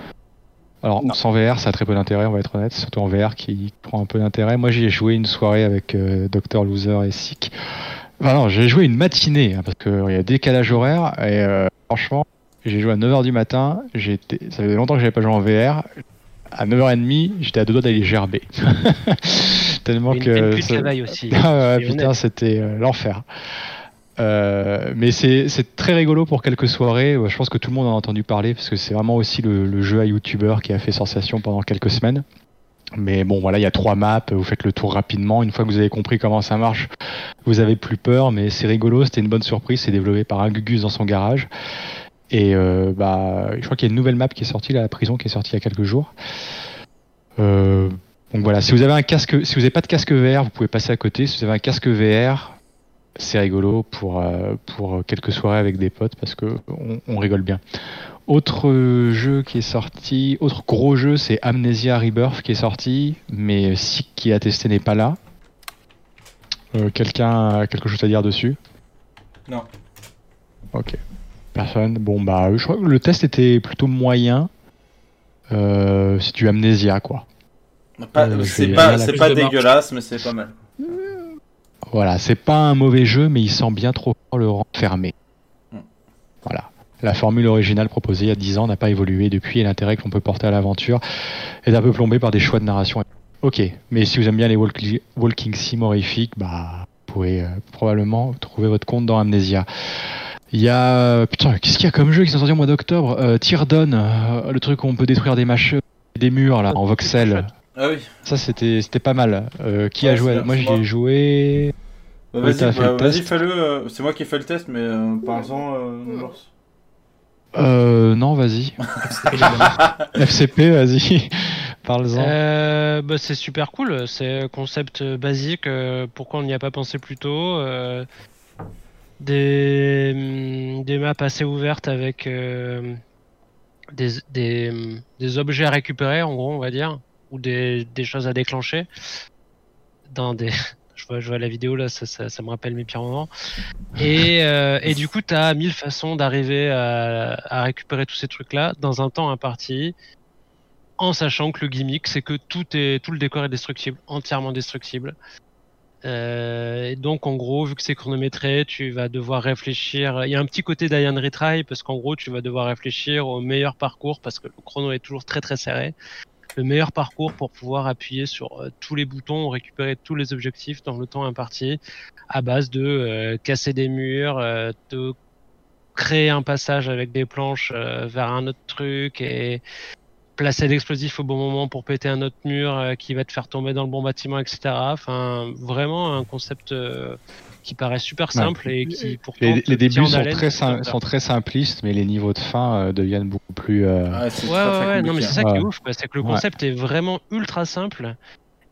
Alors, sans VR, ça a très peu d'intérêt, on va être honnête. C'est surtout en VR qui prend un peu d'intérêt. Moi, j'y ai joué une soirée avec euh, Dr. Loser et Sick. Enfin, non, j'ai joué une matinée, hein, parce qu'il y a décalage horaire. Et euh, franchement, j'ai joué à 9h du matin. J'étais, ça faisait longtemps que j'avais pas joué en VR. À 9h30, j'étais à deux doigts d'aller gerber. (laughs) Tellement Une que. de ça- travail aussi. Ah ouais, putain, c'était euh, l'enfer. Euh, mais c'est très rigolo pour quelques soirées. Euh, Je pense que tout le monde en a entendu parler parce que c'est vraiment aussi le, jeu à YouTuber qui a fait sensation pendant quelques semaines. Mais bon, voilà, il y a trois maps. Vous faites le tour rapidement. Une fois que vous avez compris comment ça marche, vous avez plus peur. Mais c'est rigolo. C'était une bonne surprise. C'est développé par un Gugus dans son garage. Et euh, bah, je crois qu'il y a une nouvelle map qui est sortie, la prison qui est sortie il y a quelques jours. Donc voilà, si vous avez un casque, si vous n'avez pas de casque VR, vous pouvez passer à côté. Si vous avez un casque VR, c'est rigolo pour, euh, pour quelques soirées avec des potes parce que on, on rigole bien. Autre jeu qui est sorti, autre gros jeu, c'est Amnesia Rebirth qui est sorti, mais Sick qui a testé n'est pas là. Euh, Quelqu'un a quelque chose à dire dessus? Non. Ok. Personne? Bon bah, je crois que le test était plutôt moyen. Euh, c'est du Amnesia quoi. Pas- Euh, c'est pas, pas marche. dégueulasse, mais c'est pas mal. Voilà, c'est pas un mauvais jeu, mais il sent bien trop fort le renfermer. Hmm. Voilà. La formule originale proposée il y a 10 ans n'a pas évolué depuis et l'intérêt que l'on peut porter à l'aventure est un peu plombé par des choix de narration. Ok, mais si vous aimez bien les walk- walking sim horrifiques, bah, vous pouvez euh, probablement trouver votre compte dans Amnesia. Il y a. Putain, qu'est-ce qu'il y a comme jeu qui sont sortis au mois d'octobre? Euh, Tear Down, euh, le truc où on peut détruire des machins, des murs là, en voxel. Ah oui. Ça, c'était c'était pas mal. Euh, qui a Ouais, joué Moi, c'est j'y moi. ai joué. Bah, Ouais, vas-y, fait bah, fais-le. euh, c'est moi qui ai fait le test, mais euh, parle-en, euh. Euh, non, vas-y. (laughs) FCP, vas-y. Parle-en. Euh, bah, c'est super cool, c'est un concept basique, euh, pourquoi on n'y a pas pensé plus tôt euh, des, hum, des maps assez ouvertes avec euh, des, des, des objets à récupérer, en gros, on va dire, des, choses à déclencher. Dans des... (laughs) je, vois, la vidéo là, ça, me rappelle mes pires moments. Et, euh, du coup, tu as mille façons d'arriver à, récupérer tous ces trucs-là dans un temps imparti en sachant que le gimmick, c'est que tout, est, tout le décor est destructible, entièrement destructible. Euh, et donc, en gros, vu que c'est chronométré, tu vas devoir réfléchir. Il y a un petit côté d'Ian Retry, parce qu'en gros, tu vas devoir réfléchir au meilleur parcours, parce que le chrono est toujours très très serré. Le meilleur parcours pour pouvoir appuyer sur euh, tous les boutons, récupérer tous les objectifs dans le temps imparti, à base de euh, casser des murs, euh, de créer un passage avec des planches vers un autre truc et placer l'explosif au bon moment pour péter un autre mur qui va te faire tomber dans le bon bâtiment, etc. Enfin, vraiment un concept qui paraît super simple et qui pourtant Les, débuts sont haleine très, sont très simplistes, mais les niveaux de fin euh, deviennent beaucoup plus. euh, Ouais, c'est Ouais, ouais, ouais, non, mais c'est ça qui est Ouais. ouf, quoi. c'est que le Ouais. concept est vraiment ultra simple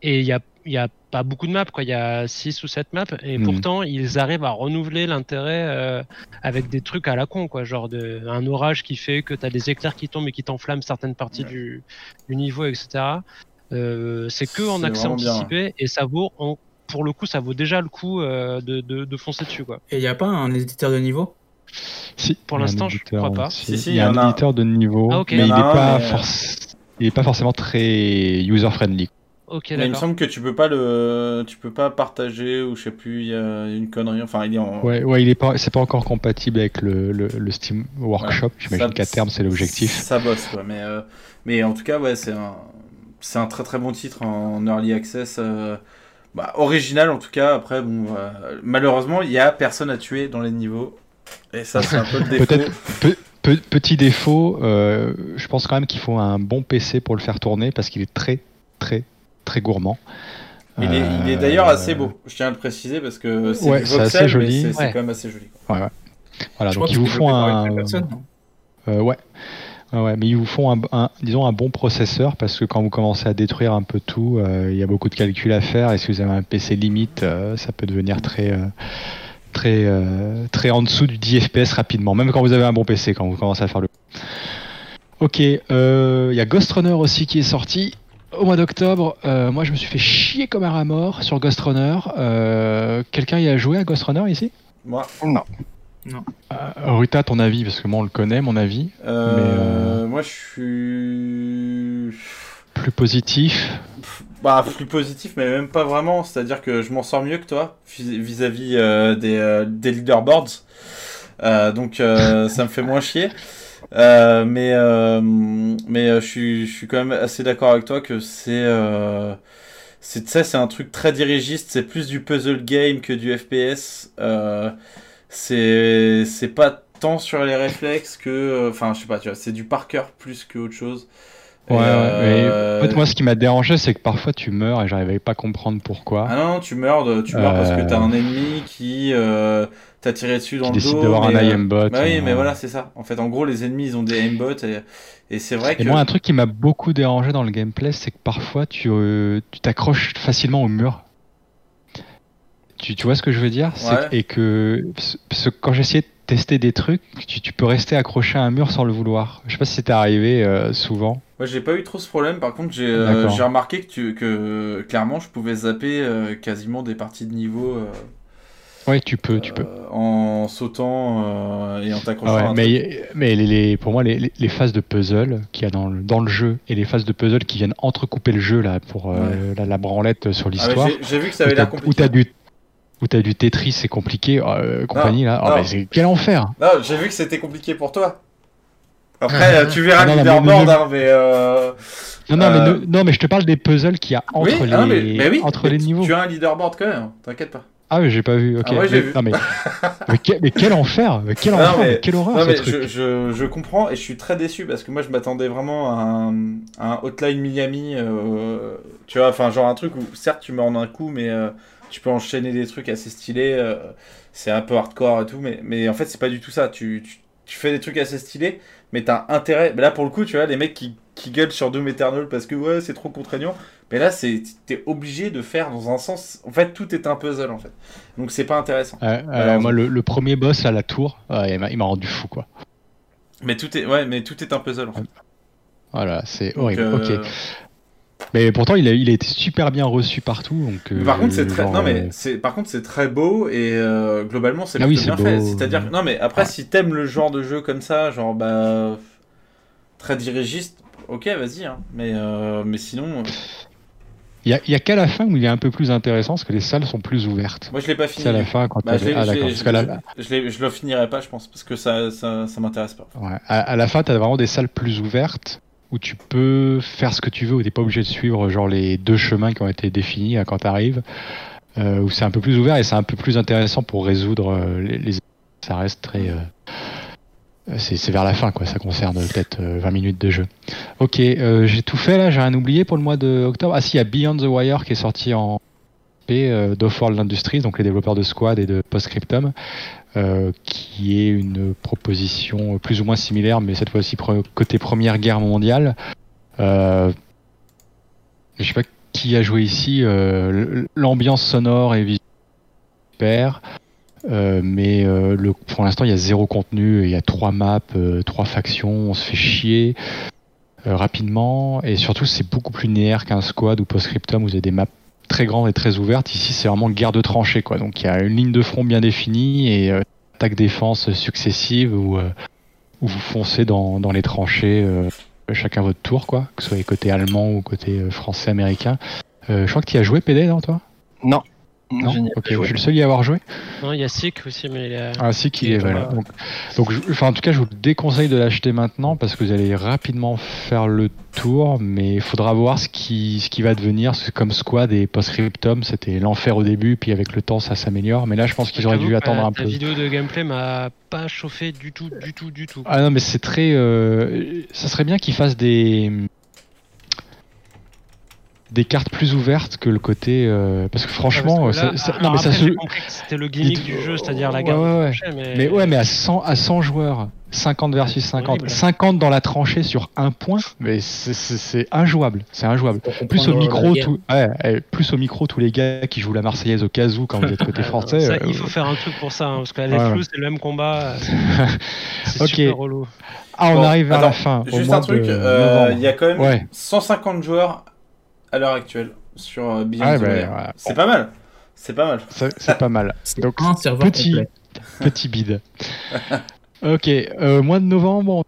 et il y a, il y a pas beaucoup de maps, quoi. Il y a 6 ou 7 maps et Mhm. pourtant ils arrivent à renouveler l'intérêt euh, avec des trucs à la con, quoi. Genre de, un orage qui fait que tu as des éclairs qui tombent et qui t'enflamment certaines parties du, du niveau, etc. Euh, c'est que en C'est accès bien, anticipé et ça vaut, en- pour le coup, ça vaut déjà le coup euh, de, de, de foncer dessus, quoi. Et il n'y a pas un éditeur de niveau? Si, Pour l'instant, je éditeur crois pas. aussi. Si, si, il y a un éditeur de niveau, Ah, mais Il n'est pas, mais, euh, forc- il est pas forcément très user-friendly. Ok, Mais il me semble que tu peux pas le, tu peux pas partager ou je sais plus, il y a une connerie. Enfin, il est en. Ouais, ouais, il est pas, c'est pas encore compatible avec le, le, le Steam Workshop. J'imagine Ça- qu'à terme c'est l'objectif. Ça bosse, quoi. Mais, euh, mais en tout cas, ouais, c'est un, c'est un très très bon titre en early access. euh, bah, original en tout cas. Après, bon, euh, malheureusement, il y a personne à tuer dans les niveaux. Et ça, c'est un peu le (laughs) défaut. Peut-être pe- pe- petit défaut, euh, je pense quand même qu'il faut un bon PC pour le faire tourner parce qu'il est très très très gourmand. Il est, il est Euh, d'ailleurs assez beau. Je tiens à le préciser parce que c'est Ouais, assez joli. c'est Ouais. quand même assez joli. quoi. Ouais, ouais. Voilà, Je donc crois il que vous une un. Euh, ouais. Ah ouais, mais ils vous font un, un- disons un bon processeur parce que quand vous commencez à détruire un peu tout, euh, il y a beaucoup de calculs à faire et si vous avez un PC limite, euh, ça peut devenir très euh, très euh, très en dessous du 10 FPS rapidement, même quand vous avez un bon PC, quand vous commencez à faire le. Ok, euh, il y a Ghost Runner aussi qui est sorti au mois d'octobre. Euh, moi, je me suis fait chier comme un rat mort sur Ghost Runner. Euh, Quelqu'un y a joué à Ghost Runner ici? Moi. Non. Non. Euh, Ruta, ton avis Parce que moi, on le connaît, mon avis. Euh, Mais, euh, Moi, je suis. Plus positif. Bah, plus positif, mais même pas vraiment. C'est-à-dire que je m'en sors mieux que toi vis- vis-à-vis euh, des, euh, des leaderboards. Euh, donc, euh, ça me fait moins chier. Euh, mais euh, mais euh, je suis je suis quand même assez d'accord avec toi que c'est euh, c'est ça c'est un truc très dirigiste c'est plus du puzzle game que du FPS euh, c'est c'est pas tant sur les réflexes que enfin je sais pas tu vois c'est du par cœur plus que autre chose Ouais, euh, en fait, moi, ce qui m'a dérangé, c'est que parfois tu meurs et j'arrivais pas à comprendre pourquoi. Ah non, tu meurs, de- tu meurs parce que Euh, t'as un ennemi qui euh, t'a tiré dessus dans Qui le décide dos. d'avoir un euh, aimbot, Bah oui, euh, mais voilà, c'est ça. En fait, en gros, les ennemis, ils ont des aimbots et, et c'est vrai que. Et moi, un truc qui m'a beaucoup dérangé dans le gameplay, c'est que parfois tu euh, tu t'accroches facilement au mur. Tu, tu vois ce que je veux dire? Ouais. Et que quand j'essayais de tester des trucs, tu, tu peux rester accroché à un mur sans le vouloir. Je sais pas si c'était arrivé euh, souvent. Moi, j'ai pas eu trop ce problème. Par contre, j'ai euh, remarqué que, tu, que clairement, je pouvais zapper euh, quasiment des parties de niveau euh, Ouais, tu peux, tu peux. en sautant et en t'accrochant Ah ouais, mais mais les, les- pour moi, les, les- phases de puzzle qu'il y a dans le, dans le jeu et les phases de puzzle qui viennent entrecouper le jeu là pour la, la branlette sur Ah, l'histoire. j'ai- j'ai vu que ça avait l'air compliqué. Où t'as du où t'as du Tetris, c'est compliqué, euh, compagnie là. Oh, mais quel enfer Non, j'ai vu que c'était compliqué pour toi. Après, euh, tu verras Ah, non, le non, mais- leaderboard, mais- hein, mais. euh, Non, non, euh, mais, ne- non, mais je te parle des puzzles qu'il y a entre oui, les, ah, mais, mais oui, entre mais les tu- niveaux. Tu as un leaderboard quand même, t'inquiète pas. Ah oui, j'ai pas vu. Ok. Ah ouais, j'ai mais, vu. Non, mais, (laughs) mais, quel, mais quel enfer Mais quel Non, enfer mais- mais Quelle horreur non, ce mais truc je, je, je comprends et je suis très déçu parce que moi je m'attendais vraiment à un, à un Hotline Miami, euh, tu vois, enfin genre un truc où certes tu meurs en un coup mais euh, tu peux enchaîner des trucs assez stylés, euh, c'est un peu hardcore et tout, mais, mais en fait c'est pas du tout ça, tu, tu, tu fais des trucs assez stylés mais t'as intérêt, mais là pour le coup tu vois les mecs qui, qui gueulent sur Doom Eternal parce que ouais c'est trop contraignant, mais là t'es obligé de faire dans un sens, en fait tout est un puzzle en fait, donc c'est pas intéressant. Euh, euh, Alors, moi, le, le premier boss à la tour, euh, il m'a- rendu fou, quoi. Mais tout est, ouais, mais tout est un puzzle en fait. Voilà, c'est horrible. euh, Ok. Mais pourtant, il a, il a été super bien reçu partout. Donc, par euh, contre, c'est très, genre, non mais c'est, par contre, c'est très beau et euh, globalement, c'est Ah oui, bien beau. fait. C'est-à-dire, non mais après, si t'aimes le genre de jeu comme ça, genre bah très dirigiste, ok, vas-y. Hein. Mais euh, mais sinon, euh, Il y a, y a qu'à la fin où il est un peu plus intéressant parce que les salles sont plus ouvertes. moi je l'ai pas fini. C'est à la fin quand Bah, t'as- je Ah je la- je le finirai pas, je pense, parce que ça ça, ça m'intéresse pas. Ouais. À, à la fin, tu as vraiment des salles plus ouvertes où tu peux faire ce que tu veux, où tu pas obligé de suivre genre les deux chemins qui ont été définis hein, quand tu arrives, où c'est un peu plus ouvert et c'est un peu plus intéressant pour résoudre euh, les, Ça reste très. euh, C'est vers la fin, quoi. Ça concerne peut-être euh, 20 minutes de jeu. Ok, euh, j'ai tout fait là, j'ai rien oublié pour le mois d'octobre. Ah si, il y a Beyond the Wire qui est sorti en P euh, d'Offworld Industries, donc les développeurs de Squad et de Postscriptum, euh, qui est une proposition plus ou moins similaire, mais cette fois-ci côté Première Guerre mondiale. Euh, je sais pas qui a joué ici. euh, L'ambiance sonore est visuelle super. Euh, mais pour l'instant, il y a zéro contenu. et Il y a trois maps, trois factions. On se fait chier rapidement. Et surtout, c'est beaucoup plus linéaire qu'un squad ou Postscriptum où vous avez des maps très grandes et très ouvertes. Ici, c'est vraiment guerre de tranchées. Quoi. Donc, il y a une ligne de front bien définie et euh, attaque-défense successive où, euh, où vous foncez dans, les tranchées euh, chacun votre tour, quoi, que ce soit côté allemand ou côté euh, français, américain. Je crois que tu as joué, PD, non, toi? Non. Non, ok, pas je suis le seul à y avoir joué. Non, il y a Sick aussi, mais il a... Ah si qu'il Il est, voilà. Donc, donc je- enfin, en tout cas, je vous déconseille de l'acheter maintenant parce que vous allez rapidement faire le tour, mais il faudra voir ce qui, ce qui va devenir. C'est comme Squad et Postscriptum, c'était l'enfer au début, puis avec le temps, ça s'améliore. Mais là, je pense qu'ils auraient dû attendre un ta peu. vidéo de gameplay m'a pas chauffé du tout, du tout, du tout. Ah non, mais c'est très. euh, ça serait bien qu'ils fassent des des cartes plus ouvertes que le côté euh, parce que franchement Parce que là- ça- ça- alors non mais après, ça se j'ai compris que c'était le gimmick du jeu, c'est-à-dire la Ouais, garde ouais, mais... Mais ouais, mais à 100, à 100 joueurs, 50 versus 50. horrible. 50 dans la tranchée sur un point, mais c'est- injouable. C'est injouable. Plus au micro, la guerre. tout, ouais, plus au micro, tous les gars qui jouent la Marseillaise au casou quand vous êtes côté (laughs) français. Ça, euh, il faut faire un truc pour ça, hein, parce que les Ouais, flous, c'est le même combat. euh, (laughs) C'est Ok. super relou. Ah, on Bon, arrive vers attends, la fin. au Juste mois un truc, euh, il y a quand même Ouais. 150 joueurs à l'heure actuelle sur euh, Beyond Ah, the bah, voilà. C'est pas mal. C'est pas mal. C'est pas mal. (laughs) Donc, un serveur petit, complet. (laughs) petit bide. ok, euh, mois de novembre,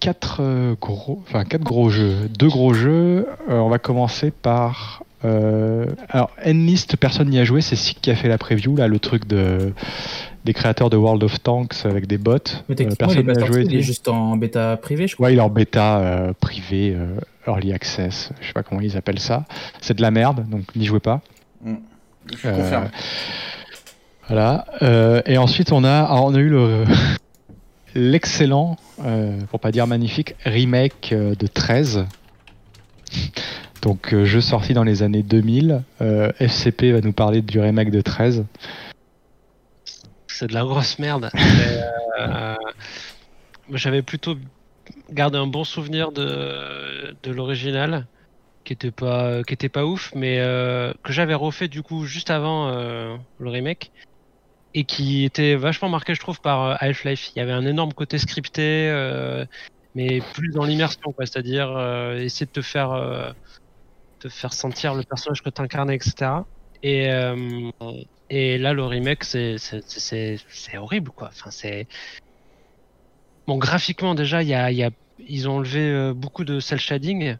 quatre euh, gros, enfin quatre gros jeux, deux gros jeux. Euh, on va commencer par euh, alors Enlist, personne n'y a joué, c'est Sick qui a fait la preview là, le truc de des créateurs de World of Tanks avec des bots. Mais Euh, techniquement, il est personne pas n'y a sorti, joué. il est juste en bêta privée, je crois. Ouais, il est en bêta euh, privé, euh, early access, je sais pas comment ils appellent ça. C'est de la merde, donc n'y jouez pas. Je Euh, confirme. Voilà. Euh, et ensuite, on a, alors, on a eu le (laughs) l'excellent, euh, pour pas dire magnifique, remake euh, de 13. Donc, euh, jeu sorti dans les années 2000. Euh, FCP va nous parler du remake de 13. C'est de la grosse merde. (laughs) Euh, J'avais plutôt gardé un bon souvenir de, de l'original, qui était pas qui était pas ouf, mais euh, que j'avais refait du coup juste avant euh, le remake et qui était vachement marqué, je trouve, par Half-Life. Il y avait un énorme côté scripté, mais plus dans l'immersion, quoi. C'est-à-dire essayer de te faire te faire sentir le personnage que tu incarnais, etc. Et et là, le remake, c'est horrible, quoi. Enfin, c'est bon graphiquement déjà, y a, y a ils ont enlevé euh, beaucoup de cel shading,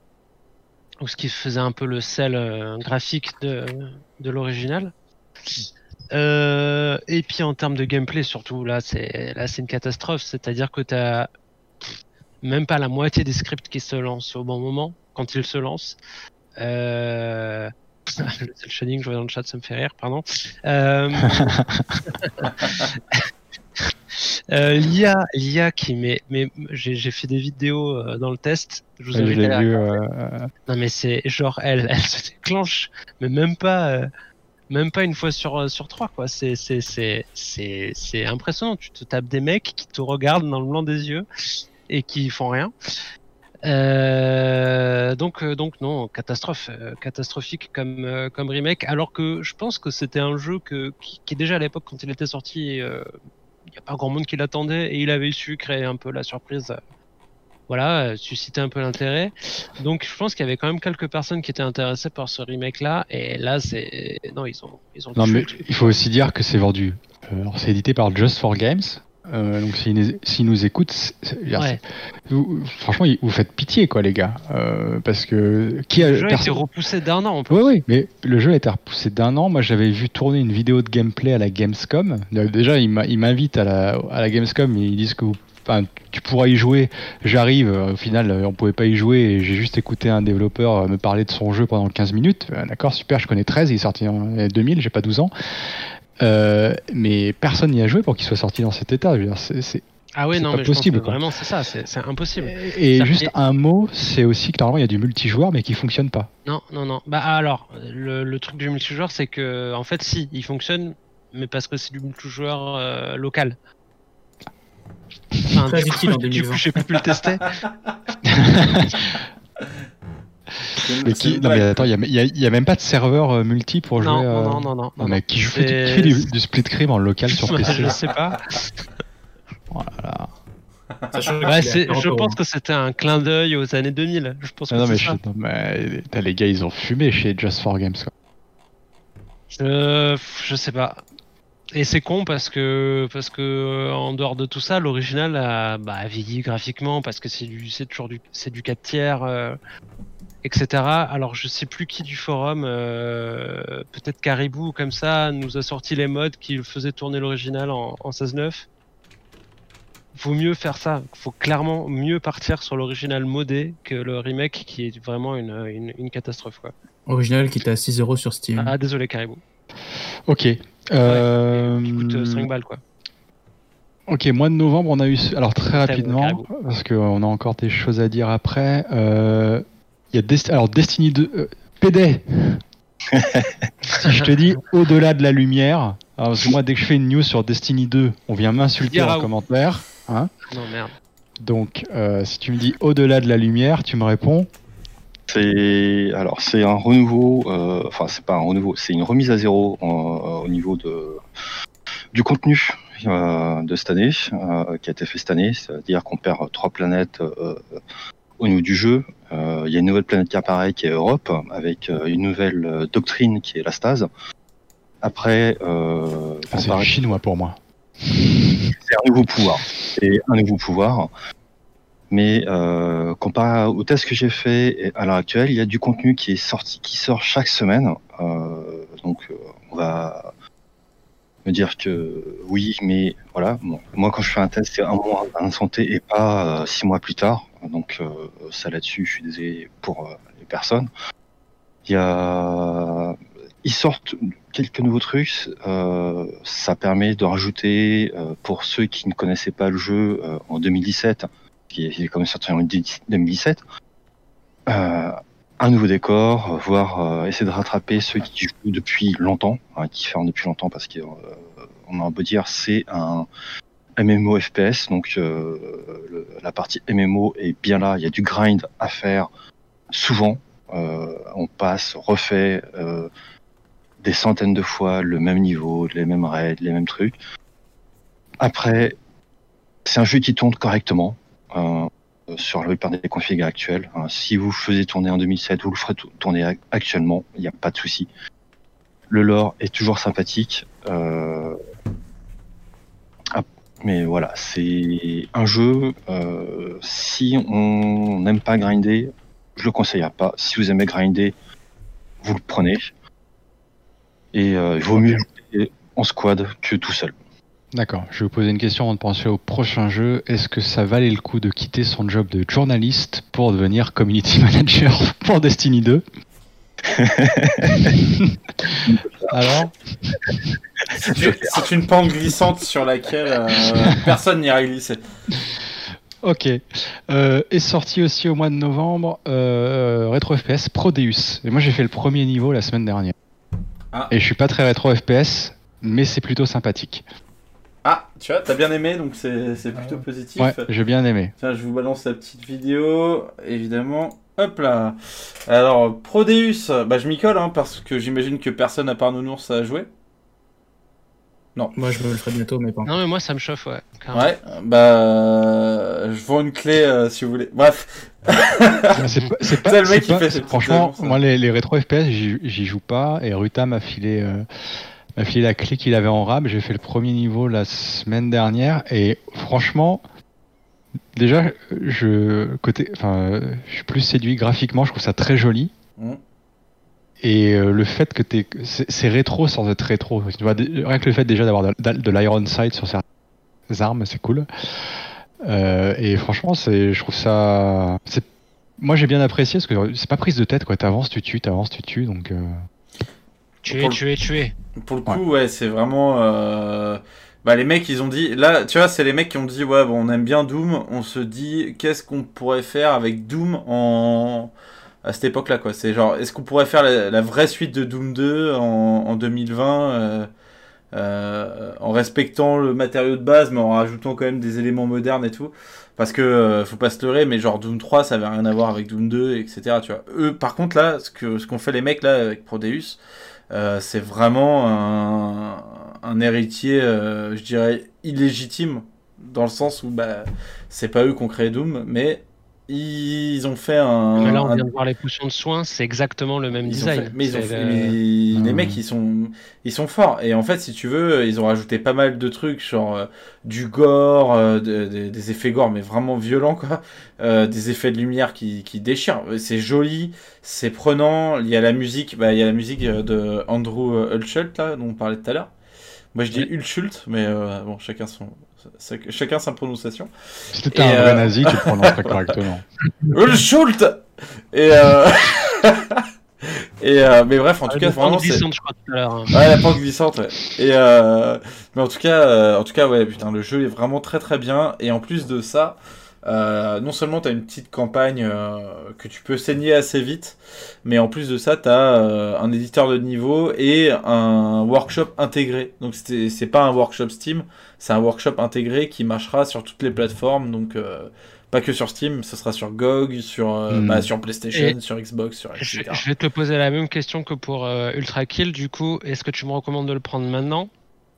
donc ce qui faisait un peu le sel euh, graphique de de l'original. Euh, et puis en termes de gameplay surtout là c'est une catastrophe c'est-à-dire que tu as même pas la moitié des scripts qui se lancent au bon moment quand ils se lancent euh... le cel shading je vois dans le chat ça me fait rire pardon euh... (laughs) euh, l'IA l'IA qui met mais j'ai fait des vidéos euh, dans le test je vous invite à vu. euh, Non mais c'est genre elle, elle se déclenche, mais même pas, euh, même pas une fois sur euh, sur trois quoi. C'est c'est c'est c'est c'est impressionnant. Tu te tapes des mecs qui te regardent dans le blanc des yeux et qui font rien. Euh, donc euh, donc non catastrophe euh, catastrophique comme euh, comme remake. Alors que je pense que c'était un jeu que qui, qui déjà à l'époque quand il était sorti, euh, il n'y a pas grand monde qui l'attendait et il avait su créer un peu la surprise. euh, voilà, euh, susciter un peu l'intérêt. Donc je pense qu'il y avait quand même quelques personnes qui étaient intéressées par ce remake là et là c'est non ils ont ils ont Non, mais il faut aussi dire que c'est vendu. Euh, alors, c'est édité par Just for Games. Euh, donc, s'ils nous, écoutent, Ouais. vous- franchement, vous faites pitié, quoi, les gars. Euh, parce que qui a le jeu a été repoussé d'un an. Oui, oui, mais le jeu a été repoussé d'un an. Moi, j'avais vu tourner une vidéo de gameplay à la Gamescom. Euh, Déjà, ils m'invitent à la, à la Gamescom et ils disent que vous- enfin, tu pourras y jouer. J'arrive. Au final, on pouvait pas y jouer et j'ai juste écouté un développeur me parler de son jeu pendant 15 minutes. D'accord, super, je connais 13, il est sorti en euh, 2000, j'ai pas 12 ans. Euh, mais personne n'y a joué pour qu'il soit sorti dans cet état. Je veux dire, c'est- c'est- Ah oui c'est non pas mais je pense que vraiment c'est ça, c'est c'est impossible. Et juste que- un mot, c'est aussi que normalement il y a du multijoueur mais qui fonctionne pas. Non non non. Bah alors le, le truc du multijoueur c'est que en fait si il fonctionne mais parce que c'est du multijoueur euh, local. Enfin, Très du utile en coup, (laughs) du coup 2020. j'ai pas pu le tester. (laughs) Mais qui... Non mais attends, il y a, y a- même pas de serveur euh, multi pour Non, jouer. non, euh, non, non, non, non, mais non. qui, joue, qui, du, du split screen en local sur (laughs) PC je sais pas. Voilà. Ouais, je 40 pense que c'était un clin d'œil aux années 2000. Je pense que Ah non, mais, ça. je- non, mais t'as les gars, ils ont fumé chez Just for Games. Quoi. Je, je sais pas. Et c'est con parce que parce que euh, en dehors de tout ça, l'original a, bah, a vieilli graphiquement parce que c'est du c'est toujours du c'est du 4 tiers, euh, etc. Alors je sais plus qui du forum, euh, peut-être Caribou ou comme ça, nous a sorti les modes qui faisaient tourner l'original en, en 16.9. Vaut mieux faire ça. Faut clairement mieux partir sur l'original modé que le remake qui est vraiment une, une, une catastrophe quoi. Original qui était à 6 euros sur Steam. Ah désolé Caribou. Ok. Euh, Qui coûte 5 balles quoi. Ok, mois de novembre, on a eu. Alors très rapidement, parce qu'on a encore des choses à dire après. euh, y a Dest- alors Destiny 2. euh, PD Si je te dis au-delà de la lumière. alors, parce que moi, dès que je fais une news sur Destiny 2, on vient m'insulter en commentaire. Hein Non, merde. Donc, euh, si tu me dis au-delà de la lumière, tu me réponds C'est alors c'est un renouveau, euh, enfin c'est pas un renouveau, c'est une remise à zéro euh, au niveau de du contenu euh, de cette année, euh, qui a été fait cette année, c'est-à-dire qu'on perd trois planètes euh, au niveau du jeu. Euh, Il y a une nouvelle planète qui apparaît, qui est Europe, avec euh, une nouvelle euh, doctrine qui est la stase. Après, euh, Ah, C'est du chinois pour moi. c'est un nouveau pouvoir. C'est un nouveau pouvoir. Mais euh, comparé au test que j'ai fait à l'heure actuelle, il y a du contenu qui est sorti, qui sort chaque semaine. Euh, donc on va dire que oui, mais voilà. Moi, quand je fais un test, c'est un mois d'instant T et pas euh, six mois plus tard. Donc euh, ça là-dessus, je suis désolé pour euh, les personnes. Il y a, ils sortent quelques nouveaux trucs. Ça permet de rajouter pour ceux qui ne connaissaient pas le jeu en 2017, qui est, même sorti en 2017. Euh, un nouveau décor, euh, voire euh, essayer de rattraper ceux qui jouent depuis longtemps, hein, qui ferment depuis longtemps parce qu'on a beau dire c'est un MMO FPS, donc euh, la partie MMO est bien là, il y a du grind à faire souvent. Euh, on passe, refait euh, des centaines de fois le même niveau, les mêmes raids, les mêmes trucs. Après, c'est un jeu qui tourne correctement euh, sur la plupart des config actuels. Hein, si vous le faisiez tourner en 2007, vous le ferez tou- tourner ac- actuellement, il n'y a pas de souci. Le lore est toujours sympathique. euh, ah, mais voilà, c'est un jeu. euh, si on n'aime pas grinder, je le conseillerais pas. Si vous aimez grinder, vous le prenez. Et euh, il vaut mieux jouer en squad que tout seul. D'accord, je vais vous poser une question avant de penser au prochain jeu. Est-ce que ça valait le coup de quitter son job de journaliste pour devenir community (laughs) manager pour Destiny 2 (laughs) Alors? C'est une- pente glissante sur laquelle euh, (laughs) personne n'ira glisser. Ok. Euh, est sorti aussi au mois de novembre euh, Retro FPS Prodeus. Et moi j'ai fait le premier niveau la semaine dernière. Ah. Et je suis pas très rétro FPS, mais c'est plutôt sympathique. Ah, tu vois, t'as bien aimé, donc c'est c'est plutôt positif. Ouais, j'ai bien aimé. Tiens, je vous balance la petite vidéo, évidemment. Hop là. Alors, Prodeus, bah je m'y colle, hein, parce que j'imagine que personne à part Nounours a joué. Non. Moi, je me le ferai bientôt, mais pas. Non, mais moi, ça me chauffe, ouais. carrément. Ouais, bah je vends une clé euh, si vous voulez. Bref. C'est pas, (laughs) le mec qui pas- fait Franchement, hein. moi les, les rétro FPS, j'y j'y joue pas. Et Ruta m'a filé, euh, m'a filé la clé qu'il avait en rab. J'ai fait le premier niveau la semaine dernière. Et franchement, déjà, je, côté, enfin, je suis plus séduit graphiquement. Je trouve ça très joli. Mm. Et euh, le fait que t'es, c'est rétro sans être rétro. Tu vois, dé- rien que le fait déjà d'avoir de, de l'iron sight sur certaines armes, c'est cool. Euh, et franchement, c'est, je trouve ça, c'est, moi j'ai bien apprécié parce que c'est pas prise de tête quoi. T'avances, tu tues, t'avances, tu tues, donc. euh, Tuer, tuer, tuer. Pour le coup, ouais, c'est vraiment. euh, Bah, les mecs, ils ont dit. Là, tu vois, c'est les mecs qui ont dit Ouais, bon, on aime bien Doom. On se dit Qu'est-ce qu'on pourrait faire avec Doom en. À cette époque-là, quoi? C'est genre, est-ce qu'on pourrait faire la, la vraie suite de Doom 2 en, en 2020 euh, euh, en respectant le matériau de base, mais en rajoutant quand même des éléments modernes et tout? Parce que, euh, faut pas se leurrer, mais genre Doom 3, ça avait rien à voir avec Doom 2, etc. Tu vois. Eux, par contre, là, ce que ce qu'ont fait les mecs là avec Prodeus, euh, c'est vraiment un, un héritier, euh, je dirais, illégitime, dans le sens où bah, c'est pas eux qui ont créé Doom, mais ils ont fait un. Mais là, on un- vient de voir les potions de soins, c'est exactement le même ils design. fait- mais ils ont C'est fait- le- mais les mecs ils sont ils sont forts. Et en fait si tu veux ils ont rajouté pas mal de trucs genre euh, du gore euh, de- de- des effets gore mais vraiment violents quoi. Euh, des effets de lumière qui, qui déchirent. C'est joli c'est prenant. Il y a la musique bah il y a la musique euh, de Andrew euh, là dont on parlait tout à l'heure. Moi je dis Hulshult mais euh, bon chacun son chacun sa prononciation Si t'étais un vrai euh, nazi, tu le prononcerais correctement. Hulshult (laughs) et euh... (laughs) et euh, mais bref en tout Ah, cas vraiment c'est glissante, je crois, tout à l'heure. hein. Ouais, la pente glissante, ouais. Et euh, mais en tout cas, euh, en tout cas, ouais, putain, le jeu est vraiment très très bien. Et en plus de ça, euh, non seulement tu as une petite campagne euh, que tu peux saigner assez vite, mais en plus de ça, tu as un éditeur de niveau et un workshop intégré. Donc c'est c'est pas un workshop Steam, c'est un workshop intégré qui marchera sur toutes les plateformes. Donc euh, pas que sur Steam, ce sera sur GOG, sur, euh, Hmm. bah, sur PlayStation, Et- sur Xbox, sur Je, etc. je vais te poser la même question que pour euh, Ultra Kill. Du coup, est-ce que tu me recommandes de le prendre maintenant?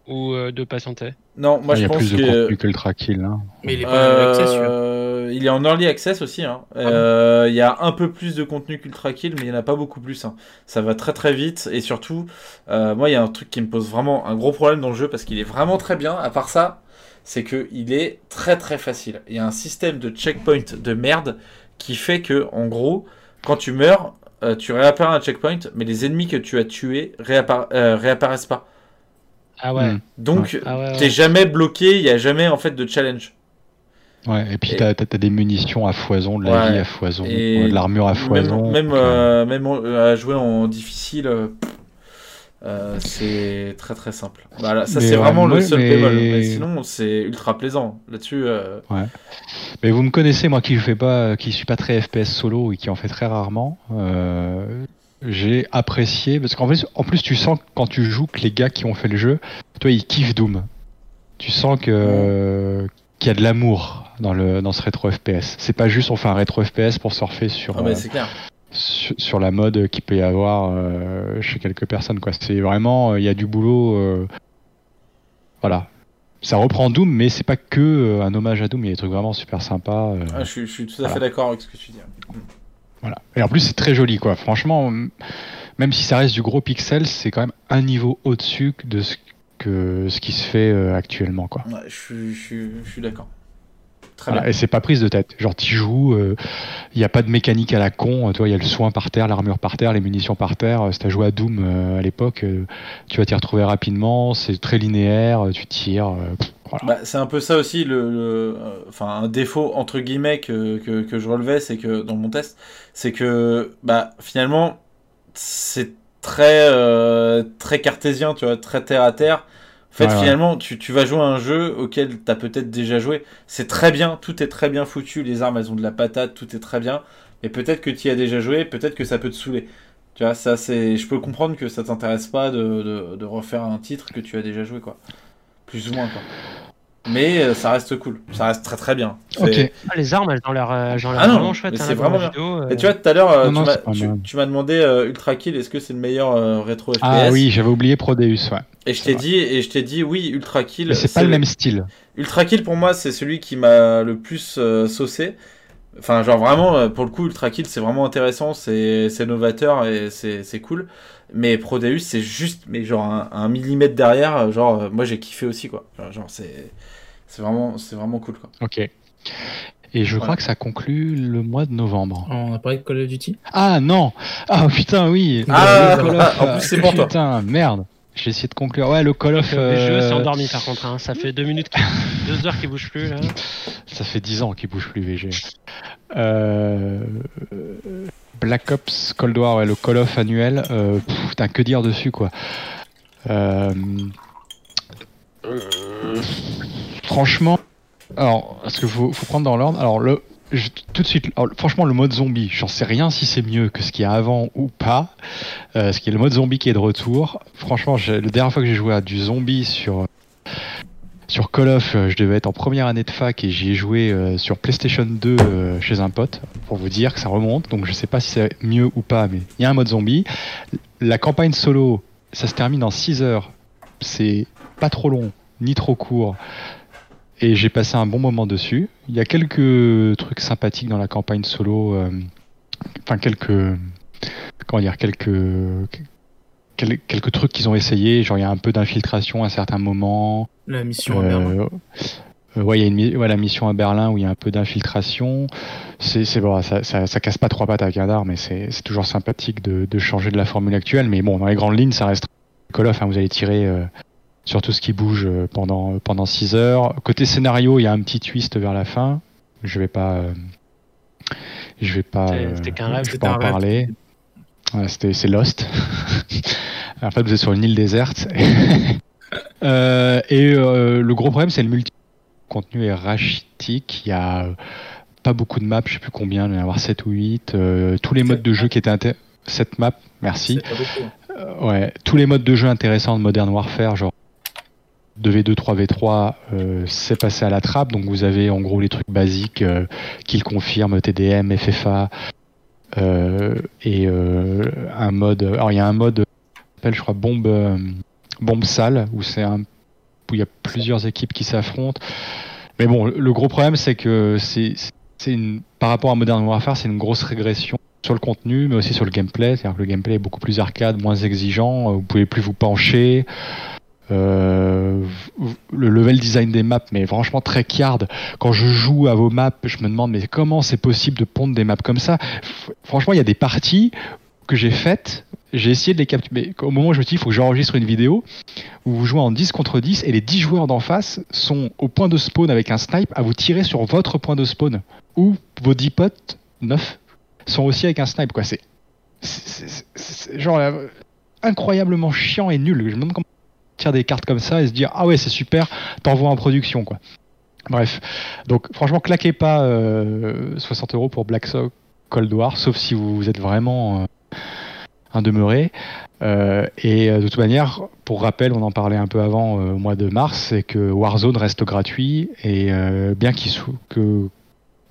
Ou euh, de patienter Non, moi Ah, il y je a pense plus de que contenu que le Kill. Hein. Mais il est pas en access, celui-là. Euh, il est en early access aussi. hein. Ah Euh, il y a un peu plus de contenu qu'Ultra Kill, mais il n'y en a pas beaucoup plus. hein. Ça va très très vite. Et surtout, euh, moi, il y a un truc qui me pose vraiment un gros problème dans le jeu parce qu'il est vraiment très bien. À part ça, c'est qu'il est très très facile. Il y a un système de checkpoint de merde qui fait que, en gros, quand tu meurs, euh, tu réapparais à un checkpoint, mais les ennemis que tu as tués réappara- euh, réapparaissent pas. Ah ouais. Hmm. Donc, Ah ouais, ouais. t'es jamais bloqué. Il n'y a jamais en fait de challenge. Ouais, et puis Et- t'as as, des munitions à foison, de la Ouais. vie à foison, Et ouais, de l'armure à foison. Même, euh, euh, même euh, à jouer en difficile, euh, c'est très très simple. Voilà, ça c'est ouais, vraiment le seul mais- bémol. Mais sinon, c'est ultra plaisant. Là-dessus, euh, Mais vous me connaissez, moi qui fais pas, qui suis pas très FPS solo et qui en fait très rarement. euh, j'ai apprécié parce qu'en plus, en plus, tu sens quand tu joues que les gars qui ont fait le jeu, toi, ils kiffent Doom. Tu sens que qu'il y a de l'amour dans le dans ce rétro FPS. C'est pas juste on fait un rétro FPS pour surfer sur ah, mais euh, clair. sur, sur la mode qu'il peut y avoir euh, chez quelques personnes. Quoi. C'est vraiment, euh, il y a du boulot. euh, voilà. Ça reprend Doom, mais c'est pas que un hommage à Doom. Il y a des trucs vraiment super sympas. euh, Ah, je, suis, je suis tout à voilà. fait d'accord avec ce que tu dis. Voilà. Et en plus, c'est très joli, quoi. Franchement, même si ça reste du gros pixel, c'est quand même un niveau au-dessus de ce que ce qui se fait euh, actuellement, quoi. Je, je suis d'accord. Très Voilà, bien. et c'est pas prise de tête. Genre, tu joues, il n'y a pas de mécanique à la con. euh, Toi, il y a le soin par terre, l'armure par terre, les munitions par terre. Euh, Si t'as joué à Doom euh, à l'époque, euh, tu vas t'y retrouver rapidement. C'est très linéaire, euh, tu tires. euh, voilà. Bah, c'est un peu ça aussi, le, le- euh, enfin un défaut entre guillemets que, que, que je relevais, c'est que dans mon test, c'est que bah finalement c'est très euh, très cartésien, tu vois, très terre à terre. En fait, Ouais, ouais. finalement, tu, tu vas jouer à un jeu auquel tu as peut-être déjà joué. C'est très bien, tout est très bien foutu, les armes elles ont de la patate, tout est très bien. Mais peut-être que tu y as déjà joué, peut-être que ça peut te saouler. Tu vois, ça c'est, je peux comprendre que ça t'intéresse pas de, de, de refaire un titre que tu as déjà joué, quoi. Plus ou moins, quoi. Mais euh, ça reste cool, ça reste très très bien. Ah, les armes, elles ont l'air euh, Ah non, vraiment chouettes. hein, c'est là, vraiment bien. vidéo, euh. Et tu vois, tout à l'heure, euh, tu m'as- demandé euh, Ultra Kill, est-ce que c'est le meilleur euh, rétro FPS Ah oui, j'avais oublié Prodeus, ouais. Et je t'ai dit, et je t'ai dit, oui, Ultra Kill. Mais c'est pas le même style. Ultra Kill pour moi, c'est celui qui m'a le plus euh, saucé. Enfin, genre vraiment, pour le coup, Ultra Kill, c'est vraiment intéressant, c'est c'est novateur et c'est c'est cool. Mais Prodeus, c'est juste, mais genre un, un millimètre derrière, genre, moi j'ai kiffé aussi, quoi. Genre, genre, c'est c'est vraiment, c'est vraiment cool, quoi. Ok. Et je crois que ça conclut le mois de novembre. On a parlé de Call of Duty Ah non Ah (laughs) putain, oui Ah, Le Call ah, of, en plus, c'est pour toi. Putain, merde J'ai essayé de conclure. Ouais, le Call of... Le jeu euh, s'est endormi par contre. hein. Ça fait deux minutes, qu'il- (laughs) deux heures qu'il bouge plus là. Ça fait 10 ans qu'il bouge plus VG. Euh, euh, Black Ops Cold War, ouais, le Call of annuel. Euh, pff, putain, que dire dessus quoi. Euh, euh, franchement, alors, parce qu'il faut, prendre dans l'ordre. Alors, le, tout de suite, franchement, le mode zombie, j'en sais rien si c'est mieux que ce qu'il y a avant ou pas. Euh, ce qui est le mode zombie qui est de retour. Franchement, la dernière fois que j'ai joué à du zombie sur sur Call of, euh, je devais être en première année de fac et j'y ai joué euh, sur PlayStation 2 euh, chez un pote pour vous dire que ça remonte. Donc je sais pas si c'est mieux ou pas, mais il y a un mode zombie. La campagne solo, ça se termine en 6 heures. C'est pas trop long ni trop court. Et j'ai passé un bon moment dessus. Il y a quelques trucs sympathiques dans la campagne solo. euh, Enfin, quelques. Comment dire Quelques. quel- Quelques trucs qu'ils ont essayé. Genre, il y a un peu d'infiltration à certains moments. La mission à Berlin. Euh, ouais, il y a une ouais, la mission à Berlin où il y a un peu d'infiltration. C'est c'est bon, ça, ça, ça casse pas trois pattes à Guindard, mais c'est c'est toujours sympathique de, de changer de la formule actuelle. Mais bon, dans les grandes lignes, ça reste Call of. hein, vous allez tirer euh, sur tout ce qui bouge euh, pendant pendant 6 heures. Côté scénario, il y a un petit twist vers la fin. Je vais pas. euh, je vais pas. C'était- euh, qu'un rêve. je vais pas en rêve. parler. Voilà, c'était c'est Lost. (laughs) en fait, vous êtes sur une île déserte. (laughs) Euh, et euh, le gros problème, c'est le multi. contenu est rachitique. Il y a euh, pas beaucoup de maps, je sais plus combien, il doit y en avoir 7 ou 8. Euh, tous les modes de jeu qui étaient intér- 7 maps, merci. C'est pas beaucoup. Euh, ouais, tous les modes de jeu intéressants de Modern Warfare, genre 2v2, 3v3, euh, c'est passé à la trappe. Donc vous avez en gros les trucs basiques euh, qu'ils confirment, TDM, FFA, euh, et euh, un mode. Alors il y a un mode, qui je crois, bombe, euh, bombe sale, où c'est un où il y a plusieurs équipes qui s'affrontent. Mais bon, le- le gros problème, c'est que c'est c'est une par rapport à Modern Warfare, c'est une grosse régression sur le contenu, mais aussi sur le gameplay. C'est-à-dire que le gameplay est beaucoup plus arcade, moins exigeant. Vous pouvez plus vous pencher. Euh, le level design des maps, mais franchement très card. Quand je joue à vos maps, je me demande mais comment c'est possible de pondre des maps comme ça? Franchement, il y a des parties que j'ai faites. J'ai essayé de les capturer. Mais au moment où je me dit, il faut que j'enregistre une vidéo où vous jouez en 10 contre 10 et les 10 joueurs d'en face sont au point de spawn avec un snipe à vous tirer sur votre point de spawn. Ou vos 10 potes, 9, sont aussi avec un snipe. quoi. C'est genre euh, incroyablement chiant et nul. Je me demande des cartes comme ça et se dire ah ouais c'est super, t'envoies en production quoi. Bref, donc franchement claquez pas euh, 60 euros pour Black Sock Cold War, sauf si vous, êtes vraiment euh, un demeuré. Euh, et euh, de toute manière, pour rappel, on en parlait un peu avant euh, au mois de mars, c'est que Warzone reste gratuit et euh, bien qu'il que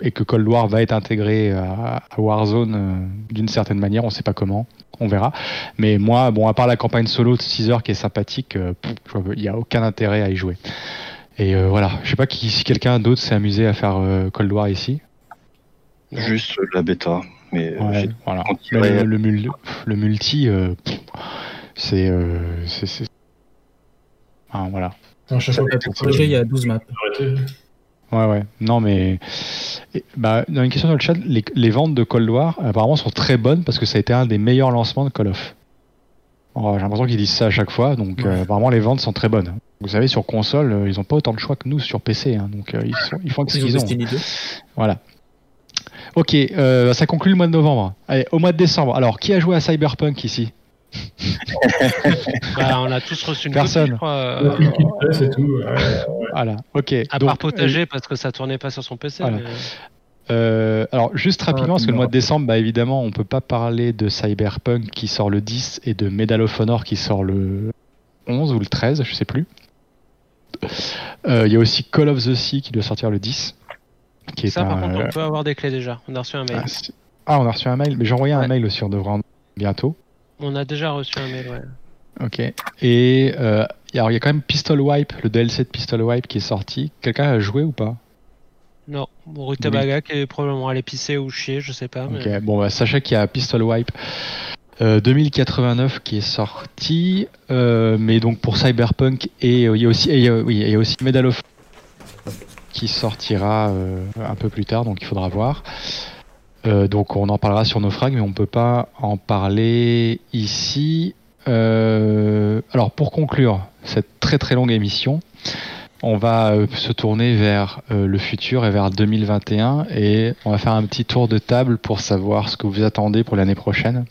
et que Cold War va être intégré à, à Warzone euh, d'une certaine manière, on sait pas comment, on verra. Mais moi, bon, à part la campagne solo de 6 heures qui est sympathique, euh, il n'y a aucun intérêt à y jouer. Et euh, voilà, je sais pas qui, si quelqu'un d'autre s'est amusé à faire euh, Cold War ici. Juste la bêta. Mais euh, Ouais, voilà. Mais le, le mul- le multi, euh, c'est, euh, c'est, c'est- Ah, voilà. À chaque fois que Pour le projet, il y a 12 maps. Ouais, ouais. Non, mais et, bah, dans une question dans le chat, les, les ventes de Cold War apparemment sont très bonnes parce que ça a été un des meilleurs lancements de Call of. Oh, J'ai l'impression qu'ils disent ça à chaque fois, donc euh, apparemment les ventes sont très bonnes. Vous savez, sur console, euh, ils n'ont pas autant de choix que nous sur PC, hein, donc euh, ils, sont, ils font ce qu'ils ont. Destiny 2. Voilà. Ok, ça conclut le mois de novembre. Allez, au mois de décembre. Alors, qui a joué à Cyberpunk ici? (laughs) Bah, on a tous reçu une Personne. copie, je crois. La euh, tout. ouais. Voilà, ok. à donc, part potager parce que ça tournait pas sur son PC. Voilà. mais- Euh, alors, juste rapidement, parce que le mois de décembre, bah, évidemment, on peut pas parler de Cyberpunk qui sort le 10 et de Medal of Honor qui sort le 11 ou le 13, je sais plus. Euh, Il y a aussi Call of the Sea qui doit sortir le 10. Qui est Ça, par un- contre, on peut avoir des clés déjà. On a reçu un mail. ah, ah, on a reçu un mail, mais j'ai envoyé un mail aussi, on devrait en bientôt. On a déjà reçu un mail, ouais. Ok. Et euh, alors, il y a quand même Pistol Wipe, le DLC de Pistol Wipe qui est sorti. Quelqu'un a joué ou pas? Non, bon, Rutabaga qui est probablement allé pisser ou chier, je sais pas. mais- Ok, bon, bah, sachez qu'il y a Pistol Wipe euh, 2089 qui est sorti, euh, mais donc pour Cyberpunk, et euh, il y a aussi, et, euh, oui, il y a aussi Medal of qui sortira euh, un peu plus tard, donc il faudra voir. Euh, donc on en parlera sur nos frags, mais on peut pas en parler ici. Euh, alors pour conclure cette très très longue émission, on va euh, se tourner vers le futur et vers 2021 et on va faire un petit tour de table pour savoir ce que vous attendez pour l'année prochaine.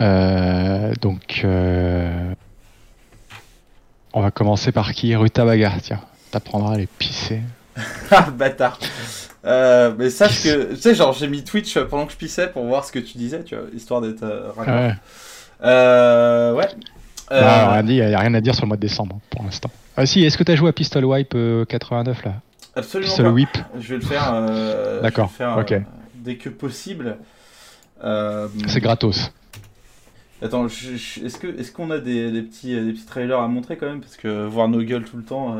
Euh, donc euh, on va commencer par qui? Rutabaga, tiens, t'apprendras à les pisser. (laughs) Ah, bâtard. Euh, mais sache que, tu sais, genre, j'ai mis Twitch pendant que je pissais pour voir ce que tu disais, tu vois, histoire d'être euh, raccord. Ouais. Euh, ouais. Euh, Bah, rien dit, il n'y a rien à dire sur le mois de décembre pour l'instant. Ah si, est-ce que t'as joué à Pistol Wipe euh, 89 là? Absolument Pistol pas. Whip Je vais le faire. euh, D'accord, ok. euh, dès que possible. Euh, C'est gratos. Attends, est-ce que est-ce qu'on a des, des petits des petits trailers à montrer quand même? Parce que voir nos gueules tout le temps.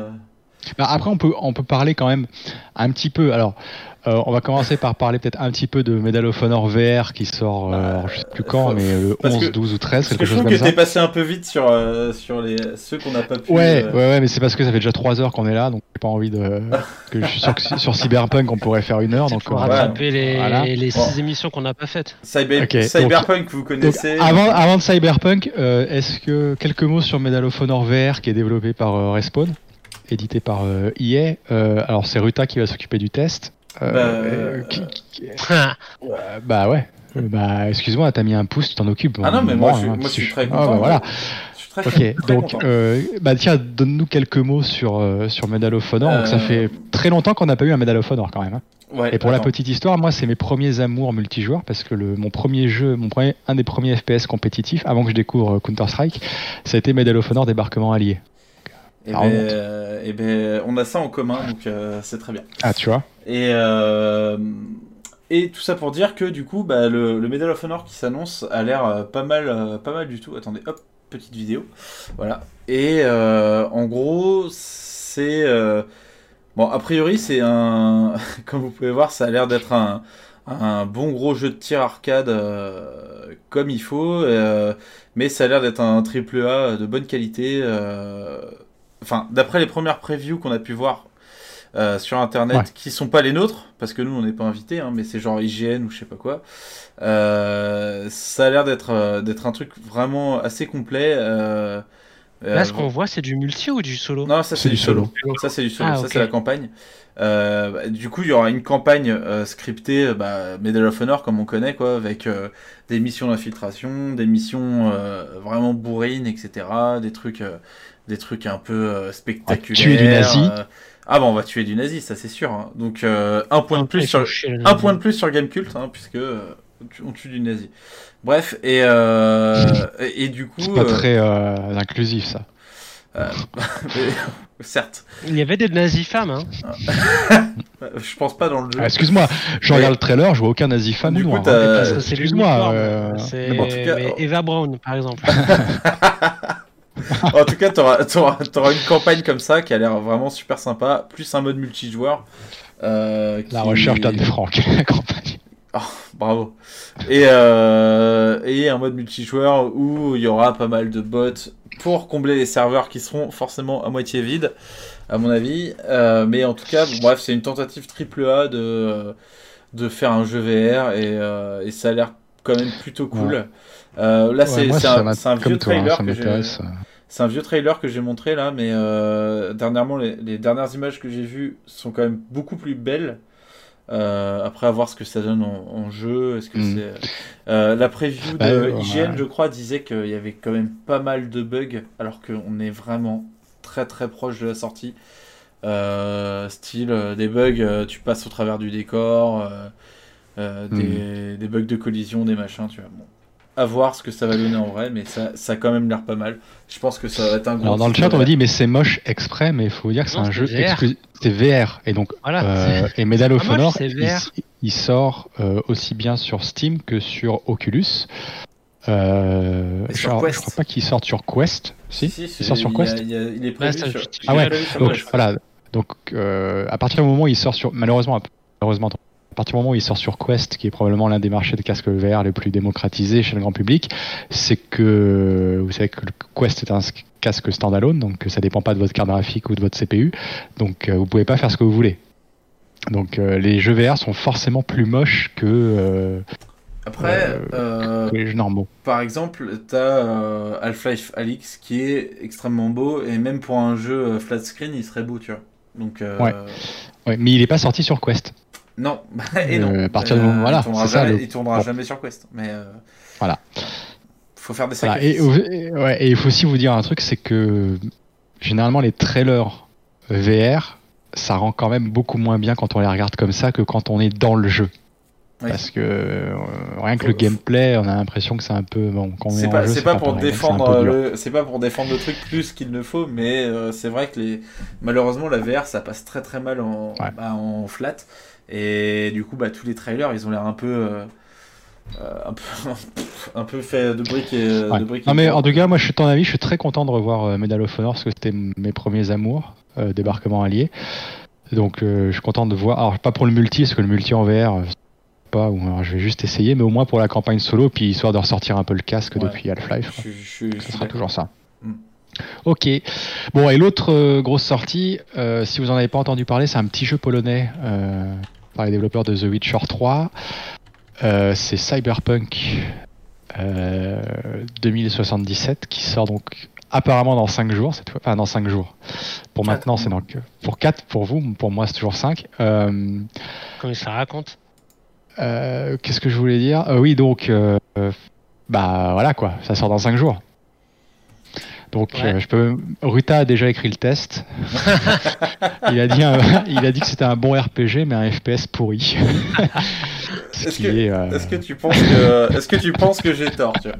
Euh, Bah, après, on peut, on peut parler quand même un petit peu. Alors, euh, on va commencer par parler peut-être un petit peu de Medal of Honor VR qui sort, euh, alors, je sais plus quand, mais le Bah, parce 11, que- 12 ou 13, Parce que quelque je chose trouve comme que ça. t'es passé un peu vite sur euh, sur les ceux qu'on n'a pas pu. Ouais, euh, ouais, ouais, mais c'est parce que ça fait déjà 3 heures qu'on est là, donc j'ai pas envie de. (laughs) que je suis sûr que sur Cyberpunk, on pourrait faire une heure. Donc, va- rattraper les, voilà. les Bon. six émissions qu'on n'a pas faites. Cyber- Ok, donc- Cyberpunk, vous Donc, connaissez. avant, avant de Cyberpunk, euh, est-ce que quelques mots sur Medal of Honor VR qui est développé par euh, Respawn, édité par euh, EA. Euh, alors c'est Ruta qui va s'occuper du test. Euh, Bah, qui- qui- bah ouais. Bah excuse-moi, t'as mis un pouce, tu t'en occupes. Ah non, mais moi, je, hein, moi, je si suis très Ah, content. bah, voilà. Je suis Très, Ok, très donc euh, bah tiens, donne-nous quelques mots sur, euh, sur Medal of Honor. Donc, ça fait très longtemps qu'on n'a pas eu un Medal of Honor quand même. hein. Ouais, Et pour la petite histoire, moi c'est mes premiers amours multijoueurs parce que le, mon premier jeu, mon premier, un des premiers FPS compétitifs avant que je découvre Counter Strike, ça a été Medal of Honor débarquement allié. Eh ça ben, euh, eh ben, on a ça en commun, donc euh, c'est très bien. Ah tu vois Et, euh, et tout ça pour dire que du coup, bah, le, le Medal of Honor qui s'annonce a l'air euh, pas mal, pas mal du tout. Attendez, hop, petite vidéo. Voilà. Et en gros, c'est bon. A priori, c'est un, (laughs) comme vous pouvez voir, ça a l'air d'être un, un bon gros jeu de tir arcade euh, comme il faut, euh, mais ça a l'air d'être un triple A de bonne qualité. euh, Enfin, d'après les premières previews qu'on a pu voir euh, sur internet, Ouais. qui sont pas les nôtres, parce que nous on n'est pas invités, hein, mais c'est genre IGN ou je sais pas quoi. Euh, ça a l'air d'être euh, d'être un truc vraiment assez complet. Là, ce qu'on voit, c'est du multi ou du solo? Non, ça c'est du solo. Ça c'est du solo. Ah, ça c'est la campagne. Euh, bah, du coup, il y aura une campagne euh, scriptée, bah, Medal of Honor comme on connaît, quoi, avec euh, des missions d'infiltration, des missions euh, vraiment bourrines, etc. Des trucs, euh, des trucs un peu euh, spectaculaires. tuer du nazi. euh, Ah bah on va tuer du nazi, ça c'est sûr. hein. Donc euh, un point de plus sur un nazi. point de plus sur Gamecult, hein, puisque euh, on tue- du nazi. Bref, et, euh, et, et du coup. C'est pas euh, très euh, inclusif ça. euh, (laughs) certes. Il y avait des nazis femmes, hein. Euh, (laughs) Je pense pas dans le jeu. Ah, Excuse-moi, je Mais- regarde le trailer, je vois aucun nazi femme Du coup, hein. Excuse-moi. euh, bon, cas. Eva Brown, par exemple. (laughs) en tout cas, t'auras, t'auras, t'auras une campagne comme ça qui a l'air vraiment super sympa, plus un mode multijoueur. euh, La recherche d'Anne Frank, (laughs) la campagne. Bravo. Et, euh, et un mode multijoueur où il y aura pas mal de bots pour combler les serveurs qui seront forcément à moitié vides, à mon avis. Euh, mais en tout cas, bon, bref, c'est une tentative triple A de, de faire un jeu VR et, et ça a l'air quand même plutôt cool. Ouais. Euh, là, Ouais, c'est, un, vieux toi, hein, trailer que. C'est un vieux trailer que j'ai montré là, mais euh, dernièrement, les, les dernières images que j'ai vues sont quand même beaucoup plus belles. Euh, après, à voir ce que ça donne en, en jeu. Est-ce que Mm. c'est la preview de Bah, ouais. IGN, je crois, disait qu'il y avait quand même pas mal de bugs, alors qu'on est vraiment très très proche de la sortie. Style des bugs, tu passes au travers du décor, Mm. des, des bugs de collision, des machins, tu vois. Bon. À voir ce que ça va donner en vrai, mais ça, ça a quand même l'air pas mal. Je pense que ça va être un gros. Alors dans le chat, on me VR. dit mais c'est moche exprès, mais il faut dire que c'est un jeu VR. exclusif. C'est VR et donc Voilà, euh, et Medal of Honor, il, sort euh, aussi bien sur Steam que sur Oculus. Euh, je, Quest. crois pas qu'il sorte sur Quest. Si, Si, si, il sort sur il y a- Quest. il y a- il est prévu Ouais, ça, sur. Ah ouais, donc Quest. voilà. Donc euh, à partir du moment où il sort sur, malheureusement, malheureusement, à partir du moment où il sort sur Quest, qui est probablement l'un des marchés de casques VR les plus démocratisés chez le grand public, c'est que vous savez que le Quest est un casque standalone, donc ça dépend pas de votre carte graphique ou de votre CPU, donc euh, vous pouvez pas faire ce que vous voulez. Donc euh, les jeux VR sont forcément plus moches que, euh, Après, euh, que les jeux normaux. par exemple, t'as Half-Life Alix qui est extrêmement beau et même pour un jeu flat screen, il serait beau, tu vois. Donc, Ouais. Ouais, mais il est pas sorti sur Quest. Non, (laughs) et non. Euh, à partir du moment- voilà, il tournera ça, jamais, le- il tournera bon. jamais sur Quest, mais euh, Voilà. faut faire des Voilà, sacrifices. et, et- ouais, et il faut aussi vous dire un truc, c'est que généralement les trailers VR, ça rend quand même beaucoup moins bien quand on les regarde comme ça que quand on est dans le jeu. Oui. Parce que euh, rien que Faut- le gameplay, on a l'impression que c'est un peu bon. C'est pas, pas pour pareil, défendre le, c'est pas pour défendre le truc plus qu'il ne faut, mais euh, c'est vrai que les, malheureusement la VR ça passe très très mal en, Ouais. bah, en flat et du coup bah tous les trailers ils ont l'air un peu, euh, euh, un peu, (laughs) un peu fait de briques et Ouais. de briques. Non mais en tout cas, moi je suis ton avis, je suis très content de revoir euh, Medal of Honor parce que c'était mes premiers amours, euh, débarquement allié. Donc euh, je suis content de voir. Alors pas pour le multi, parce que le multi en VR, pas. Ou alors je vais juste essayer, mais au moins pour la campagne solo, puis histoire de ressortir un peu le casque Ouais. depuis Half-Life. Ce sera toujours ça. Mm. Ok. Bon, et l'autre grosse sortie, si vous en avez pas entendu parler, c'est un petit jeu polonais par les développeurs de The Witcher 3. Euh, c'est Cyberpunk euh, 2077 qui sort donc apparemment dans 5 jours cette fois. Enfin, dans 5 jours. Pour Quatre. maintenant, c'est donc pour 4 pour vous, pour moi c'est toujours 5. Euh, Comme ça raconte? euh, Qu'est-ce que je voulais dire? Euh, Oui, donc, euh, euh, bah voilà quoi, ça sort dans 5 jours. Donc, Ouais. euh, je peux. Ruta a déjà écrit le test. (laughs) il a dit, un- il a dit que c'était un bon RPG, mais un FPS pourri. (laughs) Ce Est-ce qui que, est, euh, est-ce que tu penses que, est-ce que tu penses que j'ai tort, tu vois?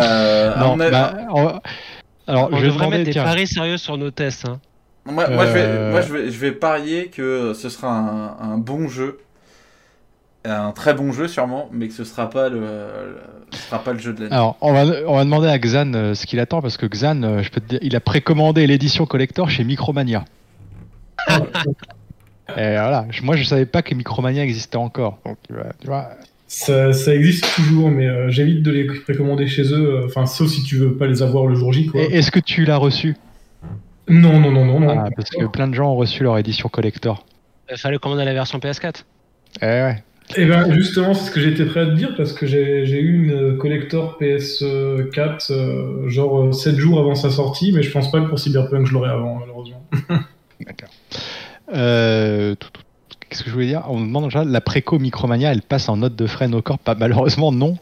Euh, Non, bah, on- alors, On je demander, mettre des tiens, paris sérieux sur nos tests. hein. Moi, moi, je vais, moi je, vais, je vais parier que ce sera un, un bon jeu. Un très bon jeu sûrement, mais que ce sera pas le, sera pas le jeu de l'année. Alors, on va, on va demander à Xan euh, ce qu'il attend parce que Xan, euh, je peux te dire, il a précommandé l'édition collector chez Micromania. (laughs) Et voilà, je- moi je savais pas que Micromania existait encore. Donc, euh, tu vois, Ça, ça existe toujours, mais euh, j'évite de les précommander chez eux. euh, Enfin, sauf si tu veux pas les avoir le jour J, Est-ce que tu l'as reçu? Non, non, non, non, non. Ah, Parce que plein de gens ont reçu leur édition collector. Il fallait commander la version PS4. Eh ouais. Et ben justement, c'est ce que j'étais prêt à te dire parce que j'ai eu une euh, collector PS4 euh, genre 7 jours avant sa sortie, mais je pense pas que pour Cyberpunk je l'aurai avant, malheureusement. (laughs) Euh, tout- tout- Qu'est-ce que je voulais dire? On me demande déjà, la préco Micromania, elle passe en note de frais no corps? Pas malheureusement non.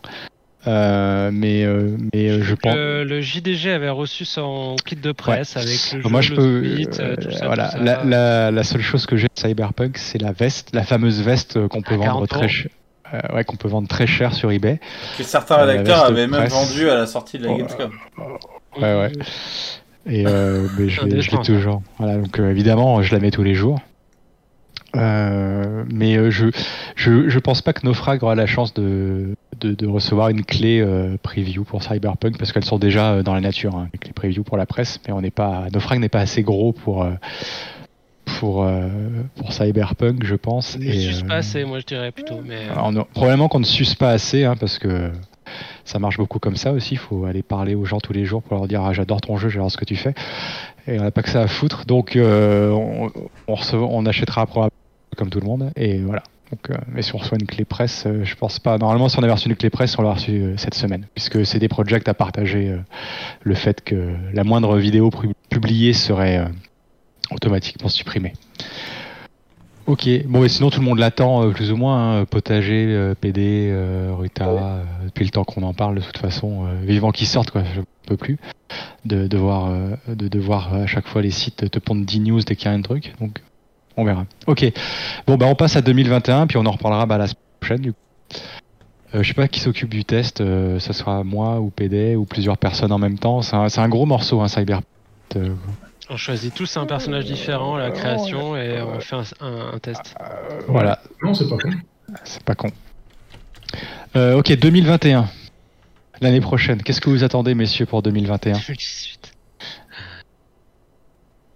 Euh, mais euh, mais euh, je pense. Le, le JDG avait reçu son kit de presse avec le jeu, Moi, je le peux. suite, euh, tout ça, voilà, tout ça. La, la, la seule chose que j'ai de Cyberpunk, c'est la veste, la fameuse veste qu'on peut À vendre 40 très cher. euh, ouais, qu'on peut vendre très cher sur eBay. Que certains rédacteurs avaient même vendu à la sortie de la Oh, Gamescom. Ouais, ouais. Et euh, mais je l'ai toujours. Voilà, donc euh, évidemment, je la mets tous les jours. Euh, mais euh, je, je je pense pas que Naufrag aura la chance de, de, de recevoir une clé euh, preview pour Cyberpunk parce qu'elles sont déjà euh, dans la nature, hein, les clés preview pour la presse. Mais on n'est pas, Naufrag n'est pas assez gros pour pour euh, pour Cyberpunk, je pense. Ne Et, suce euh, pas assez, moi je dirais plutôt. Mais alors, non, probablement qu'on ne suce pas assez, hein, parce que ça marche beaucoup comme ça aussi. Il faut aller parler aux gens tous les jours pour leur dire ah, j'adore ton jeu, j'adore ce que tu fais. Et on n'a pas que ça à foutre. Donc euh, on, on, recevra- on achètera probablement comme tout le monde. Et voilà. Donc, euh, mais si on reçoit une clé presse, euh, je pense pas. Normalement, si on avait reçu une clé presse, on l'a reçu euh, cette semaine, puisque CD Projekt a partagé euh, le fait que la moindre vidéo pu- publiée serait automatiquement supprimée. Ok, bon et sinon tout le monde l'attend plus ou moins, hein, Potager, PD, Ruta, depuis le temps qu'on en parle de toute façon, vivant qu'ils sortent quoi, je peux plus de, de, voir, de, de voir à chaque fois les sites te pondre 10 news dès qu'il y a un truc, donc on verra. Ok, bon bah on passe à 2021 puis on en reparlera bah, la semaine prochaine du coup. Euh, je sais pas qui s'occupe du test, euh, ce sera moi ou PD ou plusieurs personnes en même temps, c'est un, c'est un gros morceau hein, Cyber. Euh, on choisit tous un personnage différent, la création, et on fait un, un- un test. voilà, Non, c'est pas con. C'est pas con. Euh, ok, 2021. L'année prochaine. Qu'est-ce que vous attendez, messieurs, pour 2021 2018.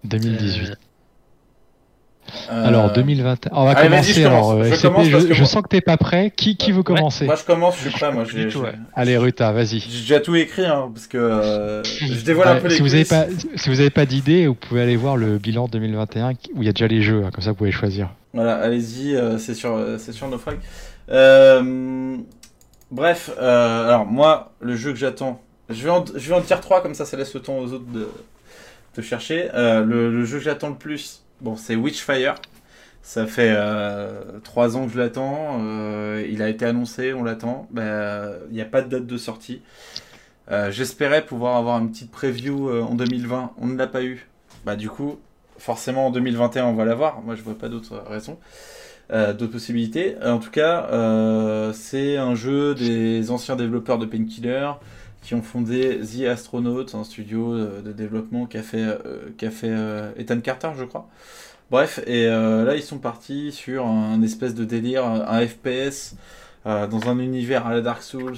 2018. Euh, Alors, 2021. On va allez, commencer. je alors, commence. euh, Je SCP, commence je, parce que je sens que t'es pas prêt. Qui, qui veut commencer Moi je commence, je suis prêt. Moi, j'ai ouais. Allez, Ruta, vas-y. j'ai déjà tout écrit, hein, parce que euh, (laughs) je dévoile un Ouais, peu les si, vous avez pas, si vous avez pas d'idée, vous pouvez aller voir le bilan 2021 qui- où il y a déjà les jeux. hein, comme ça, vous pouvez choisir. Voilà, allez-y, euh, c'est sur, euh, c'est sur Naufrag. Euh, bref, euh, alors moi, le jeu que j'attends, je vais, en, je vais en dire trois, comme ça, ça laisse le temps aux autres de, de chercher. Euh, le, le jeu que j'attends le plus, bon, c'est Witchfire. Ça fait euh, trois ans que je l'attends. euh, il a été annoncé, on l'attend. Ben, Il n'y a pas de date de sortie. Euh, J'espérais pouvoir avoir une petite preview euh, en 2020. On ne l'a pas eu. Bah, du coup, forcément en 2021 on va l'avoir. Moi je vois pas d'autres raisons, d'autres possibilités. En tout cas, c'est un jeu des anciens développeurs de Painkiller qui ont fondé The Astronaut, un studio euh, de développement qu'a fait, euh, qu'a fait euh, Ethan Carter, je crois. Bref, et euh, là ils sont partis sur un espèce de délire, un FPS dans un univers à la Dark Souls,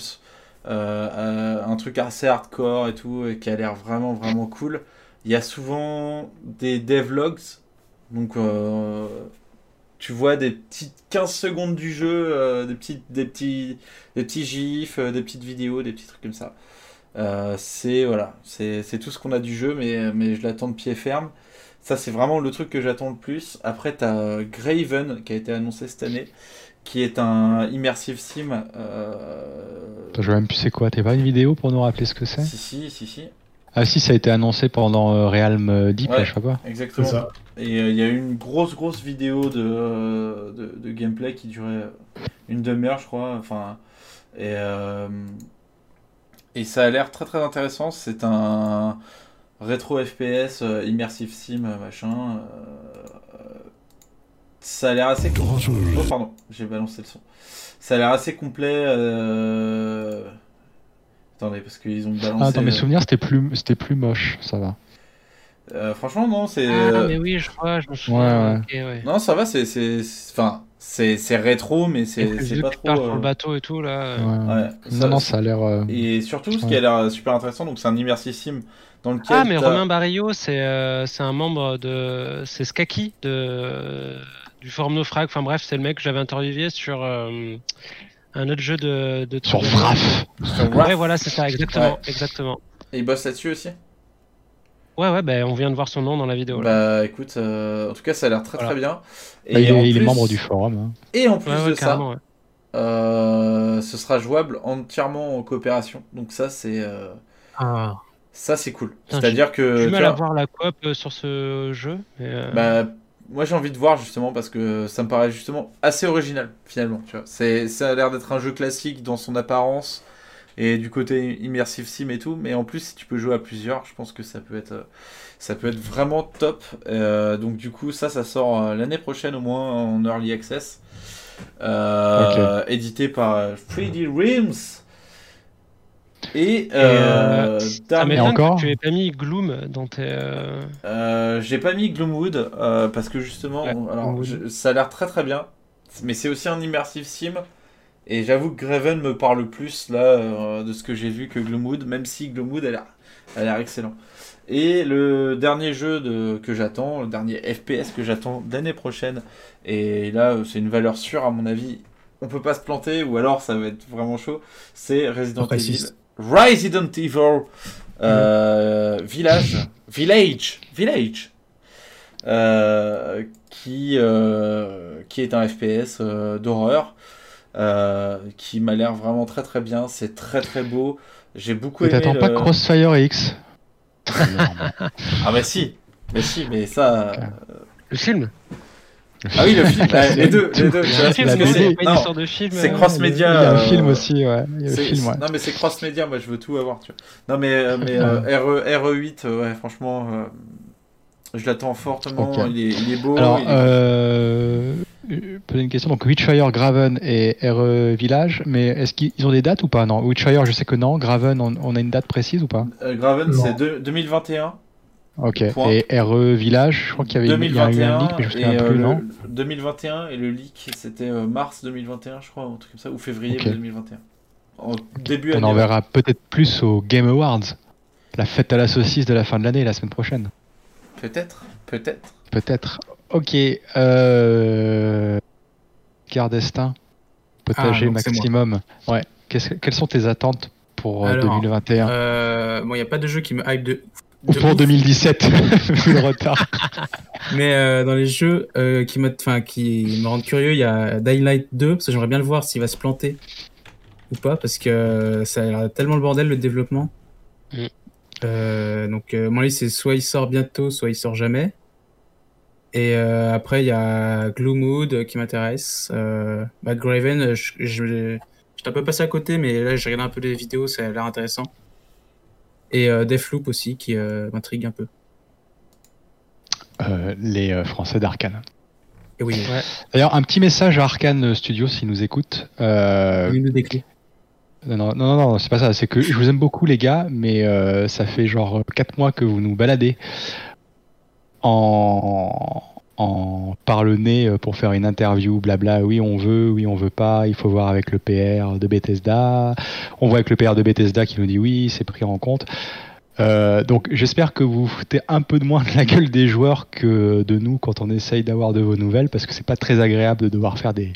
un truc assez hardcore et tout, et qui a l'air vraiment vraiment cool. Il y a souvent des devlogs, donc tu vois des petites 15 secondes du jeu, des, petits, des, petits, des petits gifs, des petites vidéos, des petits trucs comme ça. Euh, c'est voilà, c'est c'est tout ce qu'on a du jeu, mais, mais je l'attends de pied ferme. Ça, c'est vraiment le truc que j'attends le plus. Après, tu as Graven qui a été annoncé cette année, qui est un immersive sim. euh, Je vois même plus c'est quoi? T'as pas une vidéo pour nous rappeler ce que c'est? Si, si, si, si. Ah si, ça a été annoncé pendant euh, Realm euh, Deep, Ouais. là, je sais pas quoi. Exactement. Ça. Et euh, il y a eu une grosse, grosse vidéo de, euh, de, de gameplay qui durait une demi-heure, je crois. Enfin, et, euh, et ça a l'air très, très intéressant. C'est un, rétro FPS, euh, immersive sim, euh, machin. euh, ça a l'air assez. Oh, pardon, j'ai balancé le son. Ça a l'air assez complet. euh, Attendez, parce qu'ils ont balancé. Ah, dans mes souvenirs, c'était plus, c'était plus moche, ça va. euh, franchement, non, c'est. Ah, mais oui, je vois, je me souviens. Ouais, ok, ouais. Non, ça va, c'est- Enfin, c'est c'est rétro, mais c'est c'est pas trop. sur euh, le bateau et tout, là. euh, Ouais. Non, non, ça a l'air. euh, Et surtout, ce qui a l'air super intéressant, donc c'est un immersive sim dans lequel. Ah, mais t'as- Romain Barillot, c'est euh, c'est un membre de. C'est Skaki de, du forum Naufrag. Enfin bref, c'est le mec que j'avais interviewé sur euh, un autre jeu de. de Sur de- Vraf. Ouais, voilà, c'est ça, exactement. Ouais. exactement. Et il bosse là-dessus aussi? Ouais, ouais, ben on vient de voir son nom dans la vidéo. là. Bah écoute, euh, en tout cas, ça a l'air très Voilà. très bien. bah, il, est, il est membre du forum. hein. Et en plus Ouais, ouais, de ça, ouais. euh, ce sera jouable entièrement en coopération. Donc ça, c'est euh, Ah. ça, c'est cool. C'est-à-dire que J'ai du tu mal à voir la coop euh, sur ce jeu. Mais euh, bah, moi j'ai envie de voir justement parce que ça me paraît justement assez original finalement. Tu vois, c'est ça a l'air d'être un jeu classique dans son apparence et du côté immersive sim et tout. Mais en plus, si tu peux jouer à plusieurs, je pense que ça peut être euh, ça peut être vraiment top. Euh, donc du coup, ça, ça sort euh, l'année prochaine au moins en early access. Euh, Édité par euh, 3D Realms. Et, euh, ça dernier- m'étonne encore que tu aies pas mis Gloom dans tes. euh, euh, j'ai pas mis Gloomwood euh, parce que justement, Ouais, alors, Gloomwood. je- ça a l'air très très bien, mais c'est aussi un immersive sim. Et j'avoue que Graven me parle plus là euh, de ce que j'ai vu que Gloomwood, même si Gloomwood a l'air, a l'air excellent. Et le dernier jeu de, que j'attends, le dernier FPS que j'attends l'année prochaine, et là euh, c'est une valeur sûre à mon avis, on peut pas se planter ou alors ça va être vraiment chaud, c'est Resident. Evil. Resident Evil euh, Village, Village, Village, euh, qui, qui est un FPS d'horreur, euh, qui m'a l'air vraiment très très bien, c'est très très beau. J'ai beaucoup Et aimé. t'attends pas Crossfire X Ah bah si, mais si, mais ça. euh, Le film Ah oui, le film, (laughs) les deux, les deux. Mais c'est- euh, cross-média. Il y a un film aussi, ouais. Il y a le film, ouais. Non mais c'est cross-média, moi je veux tout avoir, tu vois. Non mais, euh, mais euh, RE, RE8, euh, ouais, franchement, euh, je l'attends fortement, il, est, il est beau. Alors, il est- euh, euh, poser une question. Donc, Witchfire, Graven et RE Village, mais est-ce qu'ils ont des dates ou pas? Non, Witchfire, je sais que non. Graven, on, on a une date précise ou pas? Euh, Graven, Non. c'est deux- 2021. Ok. Point. Et RE Village, je crois qu'il y avait il y a eu 2021 un leak, mais je me et euh, plus, le- non 2021 et le leak c'était euh, mars 2021 je crois un truc comme ça ou février Ok. 2021 en début On année en verra peut-être plus au Game Awards, la fête à la saucisse de la fin de l'année, la semaine prochaine. Peut-être peut-être Peut-être. Ok. Euh... Gare destin. Potager Ah, maximum. Ouais. Quelles sont tes attentes pour euh, Alors, 2021 Euh, bon, il n'y a pas de jeu qui me hype de. Ou pour ouf. 2017, (laughs) vu le retard. (laughs) Mais euh, dans les jeux euh, qui, enfin, qui me rendent curieux, il y a Dying Light 2, parce que j'aimerais bien le voir s'il va se planter ou pas, parce que euh, ça a l'air tellement le bordel le développement. Mm. Euh, donc, euh, mon avis, c'est soit il sort bientôt, soit il sort jamais. Et euh, après, il y a Gloomwood qui m'intéresse. Euh, Bad Graven, je, je, j'étais un peu passé à côté, mais là, j'ai regardé un peu des vidéos, ça a l'air intéressant. Et euh, Deathloop aussi, qui euh, m'intrigue un peu. Euh, les euh, Français d'Arkane. Et oui, Ouais. D'ailleurs, un petit message à Arkane Studio s'ils nous écoutent. Euh, il nous des clés. Non, non, non, c'est pas ça. C'est que je vous aime beaucoup, les gars, mais euh, ça fait genre 4 mois que vous nous baladez en, en par le nez euh, pour faire une interview, blabla. Oui, on veut, oui, on veut pas. Il faut voir avec le PR de Bethesda. On voit avec le PR de Bethesda qui nous dit oui, c'est pris en compte. Euh, donc j'espère que vous foutez un peu de moins de la gueule des joueurs que de nous quand on essaye d'avoir de vos nouvelles parce que c'est pas très agréable de devoir faire des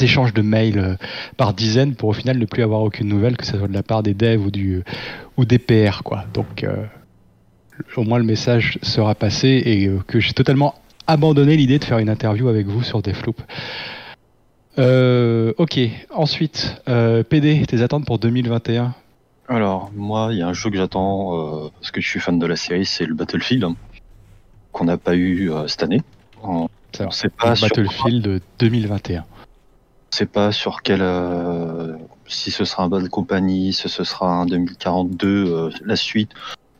échanges de mails euh, par dizaines pour au final ne plus avoir aucune nouvelle que ce soit de la part des devs ou du ou des PR quoi. Donc euh, au moins le message sera passé et euh, que j'ai totalement abandonné l'idée de faire une interview avec vous sur Deathloop. Euh, ok, ensuite, PD, tes attentes pour 2021 Alors, moi, il y a un jeu que j'attends parce que je suis fan de la série, c'est le Battlefield, hein, qu'on n'a pas eu cette année. On C'est ne sait pas sur Battlefield 2021. On sait pas sur quel euh, si ce sera un Bad Company, si ce sera un 2042 euh, la suite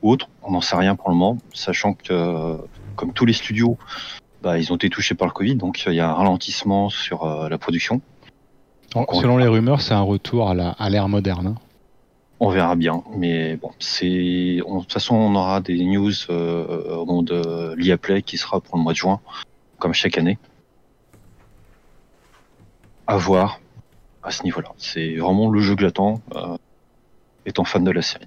ou autre. On n'en sait rien pour le moment, sachant que, euh, comme tous les studios, bah, ils ont été touchés par le Covid, donc il y a un ralentissement sur la production. Selon les rumeurs, c'est un retour à l'ère moderne. hein. On verra bien, mais bon, c'est. De toute façon, on aura des news au moment de l'IA Play qui sera pour le mois de juin, comme chaque année. À voir à ce niveau-là. C'est vraiment le jeu que j'attends, euh, étant fan de la série.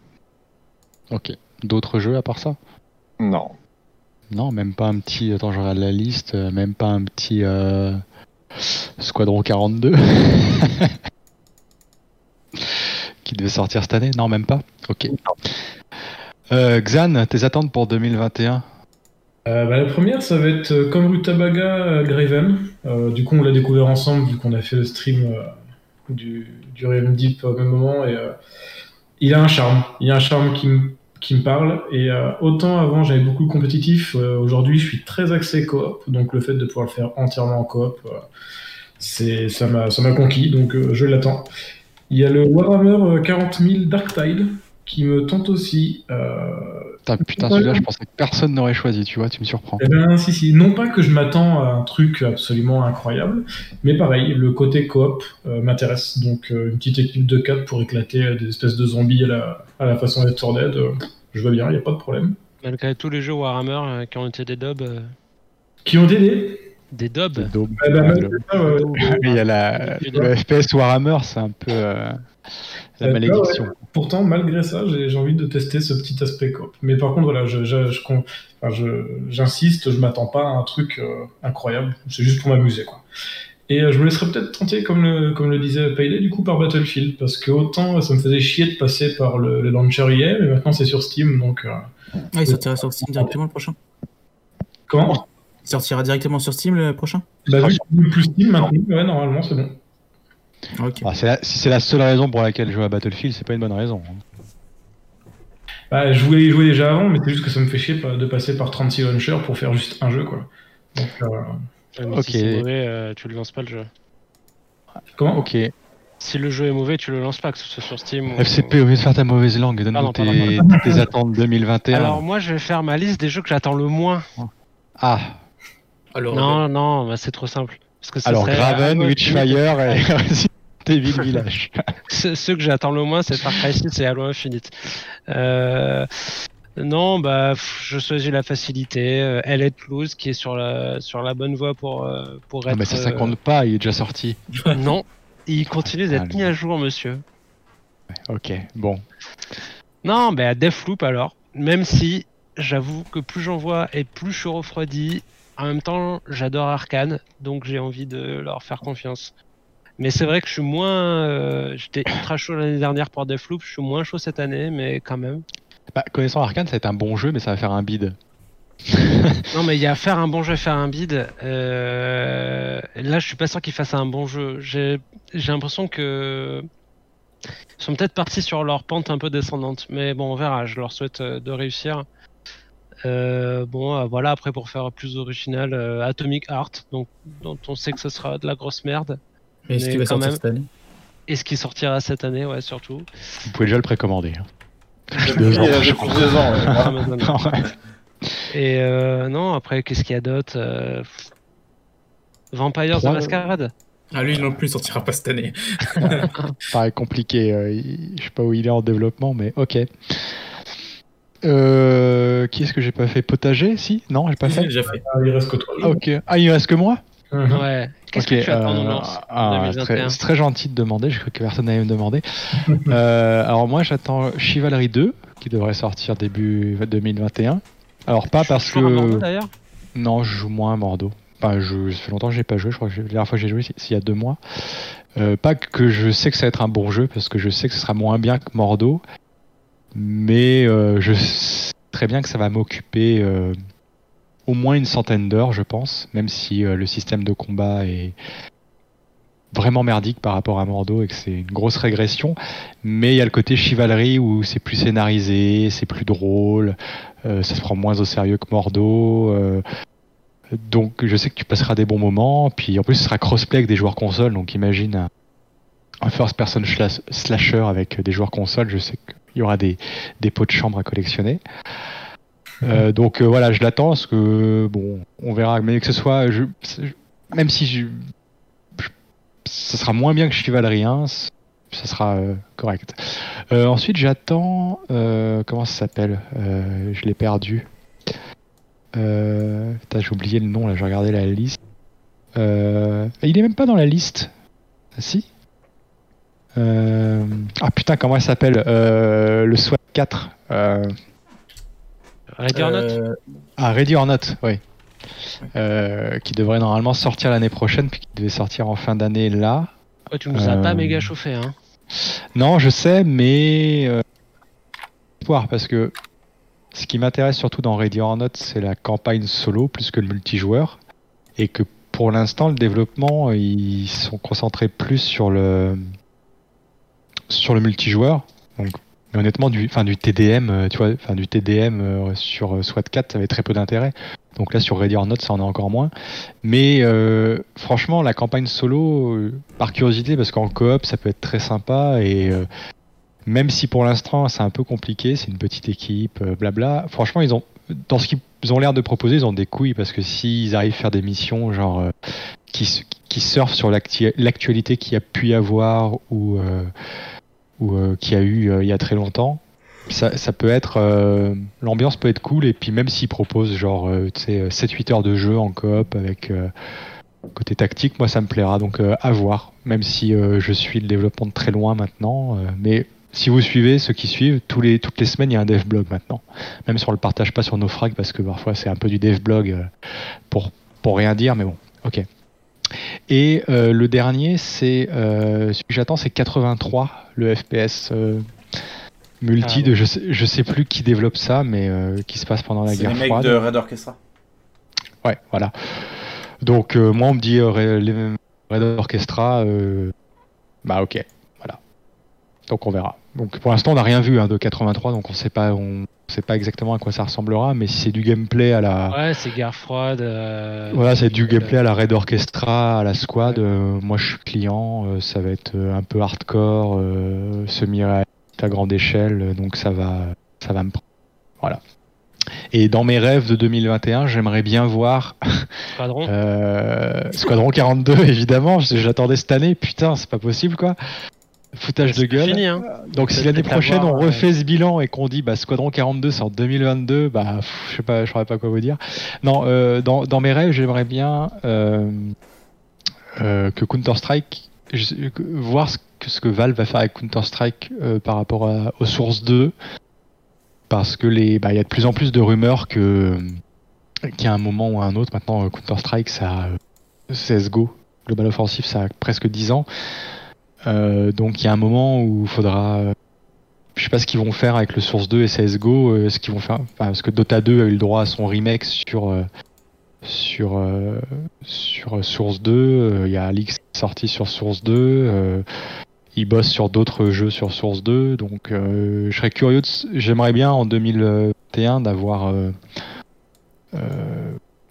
Ok. D'autres jeux à part ça? Non. Non, même pas un petit. Attends, je regarde la liste. euh, Même pas un petit. euh, Squadron 42 (laughs) Qui devait sortir cette année? Non, même pas Ok. Euh, Xan, tes attentes pour 2021 Euh, bah, la première, ça va être euh, comme Rutabaga euh, Graven. Euh, du coup, on l'a découvert ensemble vu qu'on a fait le stream du, du Realm Deep au même moment. Et, il a un charme. Il a un charme qui me parle. Et autant avant, j'avais beaucoup de compétitif. Aujourd'hui, je suis très axé coop. Donc, le fait de pouvoir le faire entièrement en coop, ça m'a conquis. Donc, je l'attends. Il y a le Warhammer euh, 40 000 Dark Tide qui me tente aussi. Putain, putain, celui-là, je pensais que personne n'aurait choisi, tu vois, tu me surprends. eh ben, si, si. Non pas que je m'attends à un truc absolument incroyable, mais pareil, le côté coop euh, m'intéresse. Donc, euh, une petite équipe de 4 pour éclater des espèces de zombies à la, à la façon d'être sur Dead, euh, je veux bien, il n'y a pas de problème. Malgré tous les jeux Warhammer euh, qui ont été des euh, Qui ont aidé? Des dubs Eh ben. (laughs) Il y a la, le FPS Warhammer, c'est un peu euh, la malédiction. ouais. Pourtant, malgré ça, j'ai envie de tester ce petit aspect coop. Mais par contre, voilà, je- enfin, j'insiste, je, m'attends pas à un truc euh, incroyable. C'est juste pour m'amuser, quoi. Et euh, je me laisserais peut-être tenter, comme le, comme le disait Payday, du coup, par Battlefield. Parce que autant ça me faisait chier de passer par le, le launcher hier, mais maintenant c'est sur Steam, donc. euh, Ah, il sortira sur Steam directement le prochain. Comment? Il sortira directement sur Steam le prochain? Bah, vu que c'est plus Steam maintenant, ouais, normalement, c'est bon. Ah, c'est la- si c'est la seule raison pour laquelle je joue à Battlefield, c'est pas une bonne raison. hein. Bah, je voulais y jouer déjà avant, mais c'est juste que ça me fait chier de passer par 36 launchers pour faire juste un jeu, quoi. Donc, euh, Ouais, Ok. Si c'est mauvais, euh, tu le lances pas le jeu. Comment Ok. Si le jeu est mauvais, tu le lances pas, que ce soit sur Steam ou. FCP, au lieu de faire ta mauvaise langue, donne-nous tes, tes attentes 2021. Alors moi, je vais faire ma liste des jeux que j'attends le moins. ah, Alors, Non, non, bah, c'est trop simple. Parce que ça alors Graven, Ah, Witchfire et (laughs) Resident Evil Village. (laughs) Ce- Ceux que j'attends le moins, c'est Far Cry 6 et Halo Infinite. Euh, non, bah, je choisis la facilité. Euh, Elite Loose qui est sur la, sur la bonne voie pour, euh, pour Ah, être. mais ça, ça compte pas, il est déjà sorti. (laughs) Non, il continue d'être Allez. mis à jour, monsieur. Ok, bon. Non, bah, Deathloop alors. Même si j'avoue que plus j'en vois et plus je suis refroidi. En même temps, j'adore Arkane, donc j'ai envie de leur faire confiance. Mais c'est vrai que je suis moins. euh, J'étais ultra chaud l'année dernière pour Deathloop, je suis moins chaud cette année, mais quand même. Bah, connaissant Arkane, ça va être un bon jeu, mais ça va faire un bide. (laughs) Non, mais il y a faire un bon jeu faire un bid. euh, Là, je suis pas sûr qu'ils fassent un bon jeu. J'ai j'ai l'impression que. Ils sont peut-être partis sur leur pente un peu descendante. Mais bon, on verra. Je leur souhaite euh, de réussir. Euh, bon, euh, voilà. Après, pour faire plus original, euh, Atomic Heart, donc, dont on sait que ce sera de la grosse merde. Mais est-ce qu'il va quand sortir même. cette année Et ce qui sortira cette année, ouais, surtout. Vous pouvez déjà le précommander. hein. Depuis Deux ans, je crois. deux ans, ouais. Ouais. Et euh, non, après, qu'est-ce qu'il y a d'autre Euh, Vampires Trois- the Masquerade Ah, lui non plus, il sortira pas cette année. (laughs) paraît compliqué. euh, il- Je sais pas où il est en développement, mais ok. Euh, qui est-ce que j'ai pas fait? Potager Si? Non, j'ai pas fait? l'a déjà fait. ah, il reste que toi. Ah, ok. Ah, il reste que moi? Mhm. Ouais. Qu'est-ce que tu attends, euh, ah, en c'est 2021 très- C'est très gentil de demander, je crois que personne n'allait me demander. (laughs) Euh, alors moi j'attends Chivalry 2 qui devrait sortir début 2021. Alors pas parce à Bordeaux, que... d'ailleurs? Non, je joue moins à Bordeaux. Enfin, je... ça fait longtemps que j'ai pas joué, je crois que la dernière fois que j'ai joué c'est c'est il y a deux mois. Euh, pas que je sais que ça va être un bon jeu, parce que je sais que ce sera moins bien que Mordo, mais euh, je sais très bien que ça va m'occuper euh, au moins une centaine d'heures, je pense, même si euh, le système de combat est vraiment merdique par rapport à Mordo et que c'est une grosse régression. Mais il y a le côté chivalerie où c'est plus scénarisé, c'est plus drôle, ça se prend moins au sérieux que Mordo. donc je sais que tu passeras des bons moments. Puis en plus, ce sera crossplay avec des joueurs console, donc imagine un, un first-person slasher avec des joueurs console, je sais qu'il y aura des, pots de chambre à collectionner. Euh, donc euh, voilà, je l'attends parce que bon, on verra, mais que ce soit, même si je, ça sera moins bien que Chivalry 1, c- ça sera euh, correct. Ensuite, j'attends, comment ça s'appelle Je l'ai perdu. J'ai oublié le nom là, j'ai regardé la liste. Il est même pas dans la liste. Ah, si? Euh, Ah putain, comment elle s'appelle Euh, Le SWAT 4. Euh... Ready or Not Euh, Ah, Ready or Not, oui. Euh, qui devrait normalement sortir l'année prochaine, puis qui devait sortir en fin d'année là. Ouais, tu nous as pas méga chauffé, hein. Non, je sais, mais euh, espoir, parce que ce qui m'intéresse surtout dans Ready or Not, c'est la campagne solo plus que le multijoueur, et que pour l'instant, le développement, ils sont concentrés plus sur le sur le multijoueur. Donc, mais honnêtement, du, enfin, du TDM, euh, tu vois, enfin, du TDM euh, sur euh, SWAT 4, ça avait très peu d'intérêt. Donc là, sur Ready or Not, ça en a encore moins. Mais euh, franchement, la campagne solo, par curiosité, parce qu'en coop, ça peut être très sympa et euh, même si pour l'instant c'est un peu compliqué, c'est une petite équipe, blabla. Franchement, ils ont dans ce qu'ils ont l'air de proposer, ils ont des couilles parce que s'ils arrivent à faire des missions genre qui, qui surfent sur l'actu- l'actualité qu'il y a pu y avoir ou ou euh, qu'il y a eu euh, il y a très longtemps. Ça, ça peut être euh, l'ambiance peut être cool et puis même s'ils proposent genre euh, tu sais 7-8 heures de jeu en coop avec côté tactique moi ça me plaira. Donc à voir. Même si je suis le développement de très loin maintenant mais si vous suivez ceux qui suivent tous les toutes les semaines il y a un dev blog maintenant. Même si on le partage pas sur nos frags parce que parfois c'est un peu du dev blog pour pour rien dire mais bon ok et euh, le dernier c'est euh, celui que j'attends c'est 83 le FPS euh, multi Ah, de je sais, je sais plus qui développe ça mais qui se passe pendant la guerre les froide de Red Orchestra. Ouais, voilà. Donc moi on me dit Red- Orchestra, bah ok, voilà. Donc on verra. Donc pour l'instant on n'a rien vu hein, de 83, donc on sait pas, on sait pas exactement à quoi ça ressemblera, mais si c'est du gameplay à la, Ouais, c'est guerre froide. euh, voilà, c'est du gameplay à la Red Orchestra, à la Squad. euh, moi je suis client, euh, ça va être euh, un peu hardcore, euh, semi-réaliste à grande échelle, euh, donc ça va, ça va me prendre. Voilà. Et dans mes rêves de 2021, j'aimerais bien voir (laughs) Squadron. euh, Squadron 42, (laughs) évidemment. J'attendais cette année. Putain, c'est pas possible, quoi. Foutage de C'est pas gueule. fini, hein. Donc si l'année prochaine on euh, refait ce bilan et qu'on dit bah Squadron 42 c'est en 2022, bah pff, je sais pas, je saurais pas quoi vous dire. Non, euh, dans, dans mes rêves, j'aimerais bien euh, euh, que Counter Strike, voir ce que, ce que Valve va faire avec Counter Strike par rapport à- aux sources 2, parce que les, bah il y a de plus en plus de rumeurs que qu'à un moment ou à un autre, maintenant Counter Strike ça CS:GO, Global Offensive, ça a presque 10 ans. Euh, donc il y a un moment où il faudra. Je sais pas ce qu'ils vont faire avec le Source 2 et CSGO, euh, ce qu'ils vont faire. parce que Dota 2 a eu le droit à son remake sur. euh, sur, sur Source 2, euh, il y a Alix sorti sur Source 2, euh, ils bossent sur d'autres jeux sur Source 2, donc je serais curieux, j'aimerais bien en 2021 d'avoir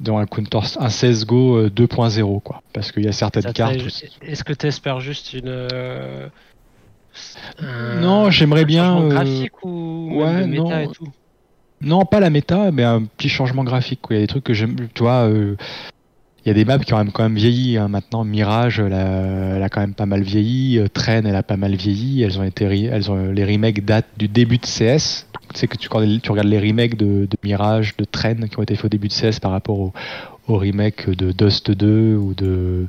dans un Counter, un CSGO euh, 2.0 quoi, parce qu'il y a certaines ça cartes. Est-ce que tu espères juste une. euh, Non, j'aimerais bien. euh, graphique ou ouais, méta non. et tout Non, pas la méta, mais un petit changement graphique. quoi. Il y a des trucs que j'aime. Tu vois, euh, il y a des maps qui ont quand même vieilli. hein. Maintenant, Mirage, elle a, elle a quand même pas mal vieilli. Train, elle a pas mal vieilli. Elles ont été, elles ont, les remakes datent du début de CS. Sais que tu, regardes les remakes de, Mirage, de Train, qui ont été faits au début de CS par rapport au, au remake de Dust 2 ou de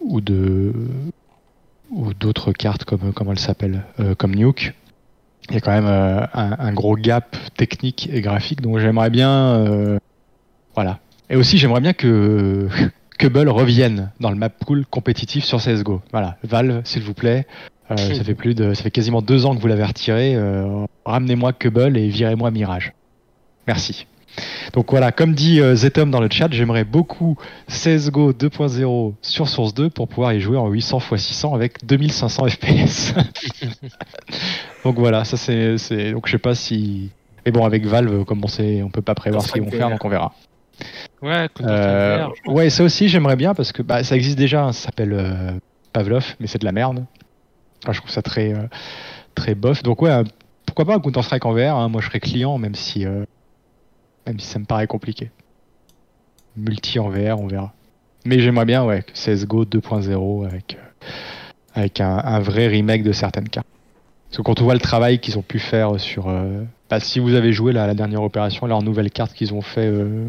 ou de ou d'autres cartes comme comment euh, comme Nuke il y a quand même euh, un, gros gap technique et graphique, donc j'aimerais bien, euh, voilà. Et aussi j'aimerais bien que (laughs) Cubble revienne dans le map pool compétitif sur CS:GO. Voilà, Valve, s'il vous plaît. Euh, ça (laughs) fait plus de, ça fait quasiment deux ans que vous l'avez retiré. euh, Ramenez-moi Cubble et virez-moi Mirage. Merci. Donc voilà, comme dit euh, Zetom dans le chat, j'aimerais beaucoup CSGO 2.0 sur Source 2 pour pouvoir y jouer en 800 x 600 avec 2500 FPS. (laughs) donc voilà, ça c'est, donc je sais pas si. Mais bon, avec Valve, comme on sait, on peut pas prévoir ce qu'ils vont faire, donc on verra. Ouais, Euh, ouais, ça aussi j'aimerais bien parce que bah, ça existe déjà, hein, ça s'appelle Pavlov, mais c'est de la merde. Je trouve ça très, euh, très bof. Donc ouais, euh, pourquoi pas un Counter-Strike en VR hein. Moi, je serais client, même si, euh, même si ça me paraît compliqué. Multi en VR, on verra. Mais j'aimerais bien, ouais, CSGO 2.0 avec, avec un, vrai remake de certaines cartes. Parce que quand on voit le travail qu'ils ont pu faire sur... bah, si vous avez joué la, dernière opération, leur nouvelle carte qu'ils ont fait euh,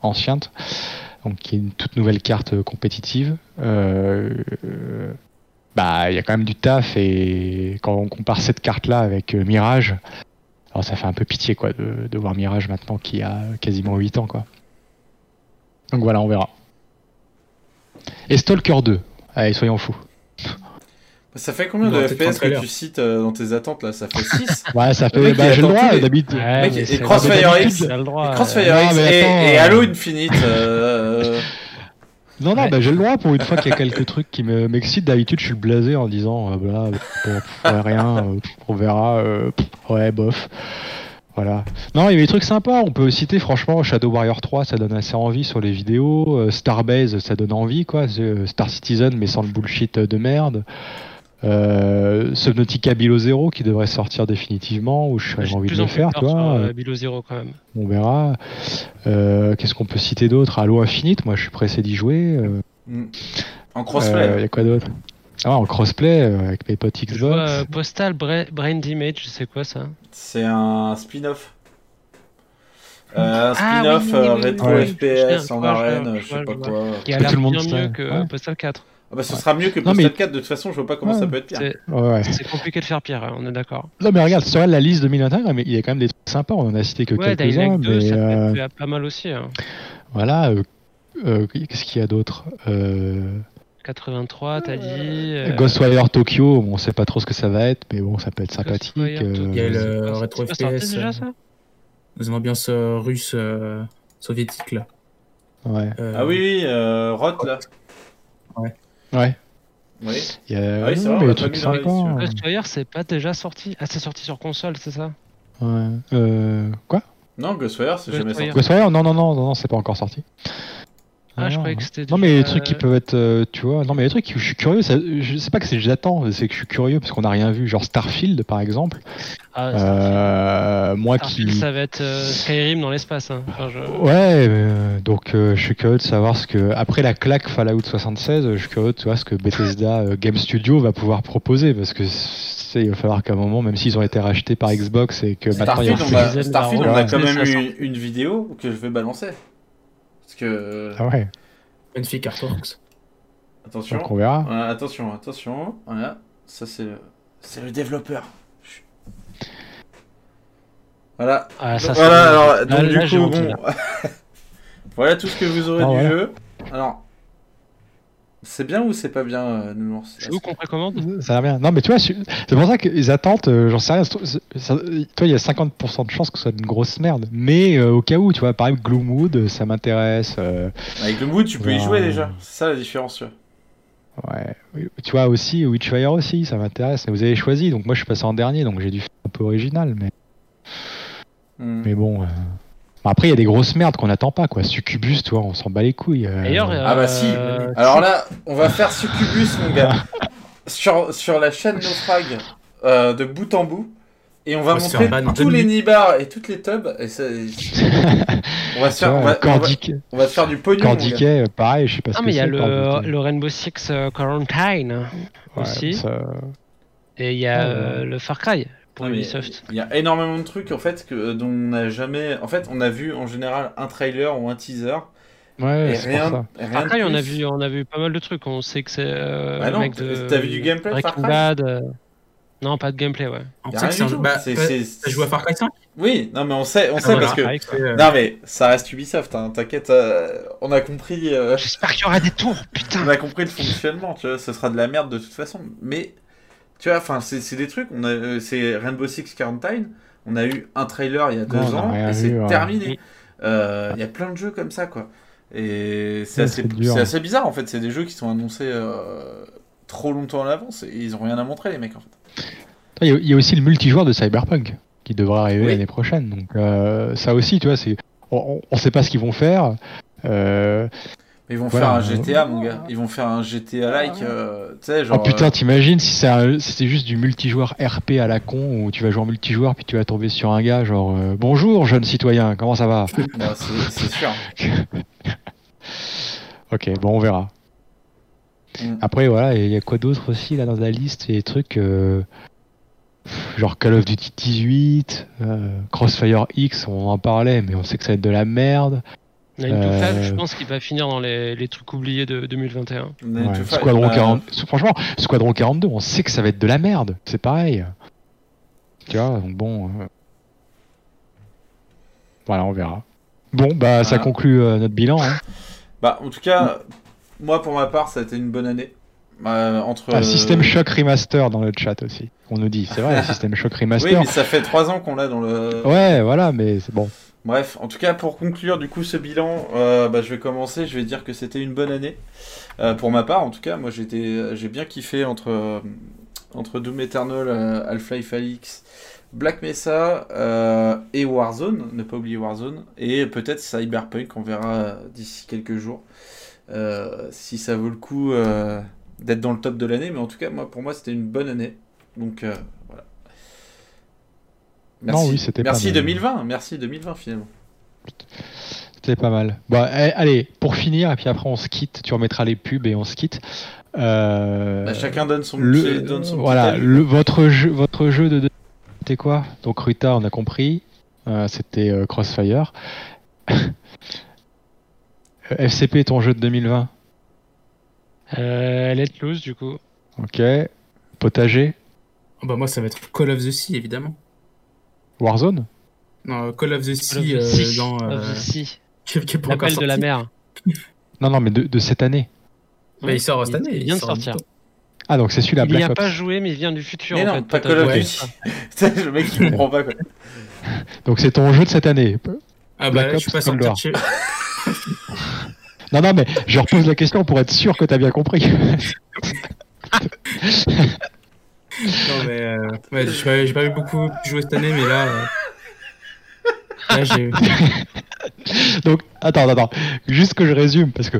anciente, donc qui est une toute nouvelle carte euh, compétitive, bah il y a quand même du taf et quand on compare cette carte-là avec euh, Mirage, alors ça fait un peu pitié quoi de, de voir Mirage maintenant qui a quasiment 8 ans quoi. Donc voilà, on verra. Et Stalker 2, allez soyons fous. Ça fait combien de FPS que tu cites euh, dans tes attentes là? Ça fait 6 (laughs) Ouais, ça fait. mec, Bah, j'ai le droit d'habitude. Et Crossfire X, t'as le droit, et Crossfire Non, X et euh, Halo Infinite. Non, non, Ouais. bah, j'ai le droit pour une fois qu'il y a (laughs) quelques trucs qui me- m'excitent. D'habitude, je suis blasé en disant, voilà, euh, ouais, rien, euh, on verra, euh, ouais, bof. Voilà. Non, il y avait des trucs sympas. On peut citer, franchement, Shadow Warrior 3, ça donne assez envie sur les vidéos. Euh, Starbase, ça donne envie, quoi. Star Citizen, mais sans le bullshit de merde. Euh, Subnautica Below Zero qui devrait sortir définitivement, où J'ai j'avais de envie de le faire, vois. euh, Below Zero quand même. On verra. Euh, Qu'est-ce qu'on peut citer d'autre? Halo Infinite, moi je suis pressé d'y jouer. Euh, mm. En crossplay. euh, y a quoi d'autre? Ah, en crossplay euh, avec mes potes Je vois Xbox. euh, Postal Bra- Brain Damage, je sais quoi ça? C'est un spin-off. Euh, un Ah, spin-off oui, oui, euh, oui, rétro oui, oui. FPS Je en je arène, je je sais pas je quoi. Qui a l'air tout le monde bien mieux que ouais. Postal 4. Ah bah ce sera mieux que Non, Postal mais- 4 de toute façon, je vois pas comment Ouais. ça peut être pire. C'est Ouais. compliqué de faire pire, hein, on est d'accord. Non mais regarde, sur la liste 2021, mais il y a quand même des trucs sympas. On en a cité que quelques-uns, Light 2, mais ça peut euh, être pas mal aussi. Hein. voilà. euh, euh, Qu'est-ce qu'il y a d'autre euh, 83, t'as dit. euh, Ghostwire Tokyo, bon, on sait pas trop ce que ça va être, mais bon, ça peut être sympathique. Ghostwire euh, Tokyo. Il y a c'est le rétro FPS. déjà, euh, ça Dans une ambiance euh, russe euh, soviétique là. ouais. Euh, Ah oui, oui, euh, Roth là. Ouais. Oui. Il y a Ah oui, c'est non, vrai, on l'a pas mis dans. Ghostwire, c'est pas déjà sorti Ah, c'est sorti sur console, c'est ça? Ouais. Euh, quoi? Non, Ghostwire, c'est jamais sorti. Ghostwire Non, non, non, non, non, c'est pas encore sorti. Ah, je Non, croyais que non. c'était Non, mais les déjà- trucs qui peuvent être, euh, tu vois, non, mais les trucs que je suis curieux, ça, je sais pas que c'est j'attends, c'est que je suis curieux parce qu'on n'a rien vu, genre Starfield par exemple. Ah, Euh, moi Starfield, qui. ça va être euh, Skyrim dans l'espace. Hein. Enfin, je- Ouais, euh, donc euh, je suis curieux de savoir ce que, après la claque Fallout 76, euh, je suis curieux de savoir ce que Bethesda euh, Game Studio va pouvoir proposer parce que il va falloir qu'à un moment, même s'ils ont été rachetés par Xbox et que maintenant il y a Starfield, on a, Citizen Starfield, on Barrow, a quand même eu une vidéo que je vais balancer. Que. Ah ouais, Magnifique Artworks. Attention. donc on verra. Voilà, attention, attention. Voilà, ça c'est le, c'est le développeur. Voilà. Ah, ça, Donc, c'est voilà, bien. alors, Là- donc là, du coup, bon. (laughs) voilà tout ce que vous aurez Ah, du jeu. Alors, c'est bien ou c'est pas bien, euh, Nounours C'est où qu'on précommande Ça a l'air bien. Non, mais tu vois, je- c'est pour ça qu'ils attendent, euh, j'en sais rien. ça- Toi, il y a 50% de chances que ce soit une grosse merde. Mais euh, au cas où, tu vois, par exemple, Gloomwood, euh, ça m'intéresse. euh, Avec le mood, tu peux y jouer déjà. C'est ça la différence. tu vois. ouais. Oui, Tu vois, aussi, Witchfire aussi, ça m'intéresse. Mais vous avez choisi, donc moi, je suis passé en dernier, donc j'ai dû faire un peu original. Mais, Hmm. mais bon. Euh, bon, Après, il y a des grosses merdes qu'on n'attend pas, quoi. Succubus, tu vois, on s'en bat les couilles. euh, D'ailleurs, Ah bah si. euh, Alors là, on va faire Succubus, mon gars. (laughs) sur, sur la chaîne Naufrag, euh, de bout en bout. Et on va On montrer tous les nibars et toutes les tubs. Et ça, (laughs) on va se faire, on va, on va- on va se faire du pognon. mon gars. Cordiquet, euh, pareil, je sais pas ce Ah, que mais il y a le, Rainbow Six euh, Quarantine Ouais, aussi. ça- Et il y a Ah, euh, le Far Cry pour mais Ubisoft. Il y a énormément de trucs en fait que, dont on n'a jamais. En fait, on a vu en général un trailer ou un teaser. Ouais, et rien, ça. et rien Far de Cry, on a vu, on a vu pas mal de trucs. On sait que c'est euh, Bah non, mec de. t'as vu du gameplay de Far Breaking Cry Bad. euh, Non, pas de gameplay, ouais. On sait que rien c'est un jeu. Bah, C'est- t'as c'est- t'as joué à Far Cry 5 Oui, non mais on sait, on Ah, sait voilà. parce que. Avec, euh, Non mais ça reste Ubisoft, hein, t'inquiète, euh, on a compris. euh, J'espère qu'il y aura des tours, putain. On a compris le fonctionnement, tu vois, ce sera de la merde de toute façon. Mais, tu vois, enfin, c'est des trucs, on a, euh, c'est Rainbow Six Quarantine, on a eu un trailer il y a deux ans, et c'est ouais. terminé. Euh, Il y a plein de jeux comme ça, quoi. Et c'est Ouais, assez, bizarre, en fait, c'est des jeux qui sont annoncés euh, trop longtemps en avance, et ils ont rien à montrer, les mecs, en fait. Il y, a, il y a aussi le multijoueur de Cyberpunk qui devrait arriver Oui. l'année prochaine. Donc euh, ça aussi, tu vois, c'est on, on sait pas ce qu'ils vont faire. Euh, Ils vont Voilà. faire un GTA, mon gars. Ils vont faire un GTA-like, euh, tu sais, genre. oh putain, euh, t'imagines si c'est juste du multijoueur RP à la con où tu vas jouer en multijoueur puis tu vas tomber sur un gars genre euh, bonjour jeune citoyen, comment ça va? (laughs) Bah, c'est sûr. (laughs) Ok, bon, on verra. Mm. Après, voilà, il y a quoi d'autre aussi là dans la liste des trucs euh, genre Call of Duty 18, euh, Crossfire X, on en parlait, mais on sait que ça va être de la merde. Euh, je pense qu'il va finir dans les, les trucs oubliés de 2021. Nine Ouais, to Five, Squadron bah, 40, franchement, Squadron 42, on sait que ça va être de la merde, c'est pareil. Tu vois, donc bon. euh, Voilà, on verra. Bon, bah ça conclut euh, notre bilan. hein. (laughs) Bah, en tout cas, moi, pour ma part, ça a été une bonne année. Euh, entre. Ah, euh, System Shock Remaster dans le chat aussi. On nous dit, c'est vrai, (laughs) System Shock Oui, Remaster. mais ça fait 3 ans qu'on l'a dans le. Ouais, voilà, mais c'est bon. Bref, en tout cas, pour conclure du coup ce bilan, euh, bah, je vais commencer. Je vais dire que c'était une bonne année. Euh, pour ma part, en tout cas, moi j'étais, j'ai bien kiffé entre, euh, Doom Eternal, euh, Half-Life Alyx, Black Mesa euh, et Warzone. Ne pas oublier Warzone. Et peut-être Cyberpunk, on verra euh, d'ici quelques jours. euh, si ça vaut le coup euh, d'être dans le top de l'année. Mais en tout cas, moi, pour moi, c'était une bonne année. Donc Merci, oui, c'était pas merci mal. 2020. Merci 2020 finalement. C'était pas mal. Bon, eh, allez, pour finir, et puis après on se quitte, tu remettras les pubs et on se quitte. Euh, Bah, chacun donne son, le, donne son voilà, le, votre jeu, votre jeu de, c'était quoi? Donc Ruta, on a compris, Euh, c'était euh, Crossfire. (laughs) FCP, ton jeu de 2020. Euh, Let Loose, du coup. Ok. Potager, Oh, bah moi, ça va être Call of the Sea, évidemment. Warzone. Non, Call of the Sea, Call of the euh, Sea. dans. Call of euh, the Sea. (laughs) qui- qui est pas encore L'appel de la mer. Non, non, mais de, de cette année. Bah, il sort cette Il- année. il vient de sort sortir. Ah, donc c'est celui-là, Il n'y a Ops. pas joué, mais il vient du futur. Mais en non, fait, pas. Call of. Duty. C'est (laughs) (laughs) le mec qui comprend pas quoi. Donc c'est ton jeu de cette année. Ah bah Black là, je suis Ops pas sorti. War. Non, non, mais je repose la question pour être sûr que t'as bien compris. Non, mais euh, ouais, j'ai pas, j'ai pas eu beaucoup joué cette année, mais là. euh, Là, j'ai. (laughs) Donc, attends, attends. Juste que je résume, parce que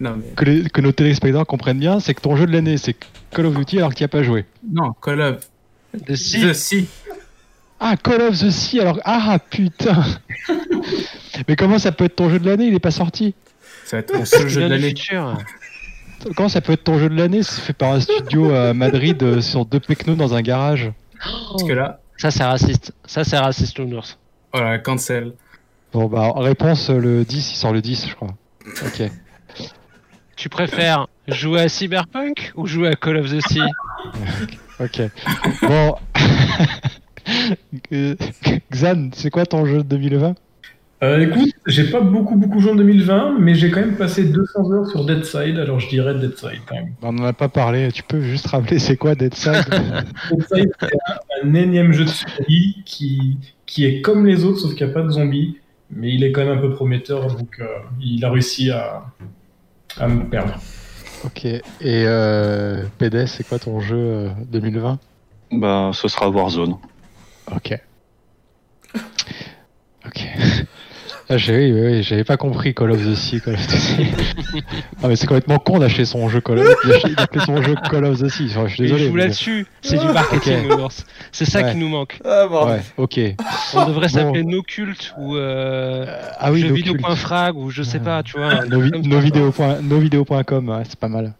Non, mais. que, les- que nos téléspectateurs comprennent bien, c'est que ton jeu de l'année, c'est Call of Duty alors que tu n'y as pas joué. Non, Call of The Sea. the Sea. Ah, Call of the Sea alors. Ah, putain (laughs) Mais comment ça peut être ton jeu de l'année? Il est pas sorti. Ça va être mon seul jeu de l'année. Comment ça peut être ton jeu de l'année C'est fait par un studio à Madrid euh, sur deux pecnos dans un garage. Parce que là, Ça, c'est raciste. Ça, c'est raciste, l'ours. voilà, cancel. Bon, bah, réponse euh, le 10, il sort le 10, je crois. Ok. (laughs) Tu préfères jouer à Cyberpunk ou jouer à Call of the Sea (laughs) Ok. Bon. (laughs) Xan, c'est quoi ton jeu de 2020 Euh, écoute, j'ai pas beaucoup beaucoup joué en 2020, mais j'ai quand même passé 200 heures sur Dead Side, alors je dirais Dead Side quand même. On en a pas parlé. Tu peux juste rappeler c'est quoi Dead Side (laughs) Dead Side, c'est un, un énième jeu de survie qui, qui est comme les autres, sauf qu'il n'y a pas de zombies, mais il est quand même un peu prometteur, donc euh, il a réussi à, à me perdre. Ok. Et euh, PD, c'est quoi ton jeu euh, 2020 Bah, ce sera Warzone. Ok. (laughs) Ok. Ah, j'ai- oui, oui, j'avais pas compris Call of the Sea, Call of the Sea. (laughs) ah, mais c'est complètement con d'acheter son jeu Call of, (laughs) d'acheter- d'appeler son jeu Call of the Sea. Enfin, je suis désolé. je joue mais- là-dessus. C'est du marketing. C'est ça Ouais. qui nous manque. Ah bordel. Ouais, ok. On devrait Bon. s'appeler No Cult ou euh, Ah oui, ou je sais pas, tu vois. ouais, c'est pas mal.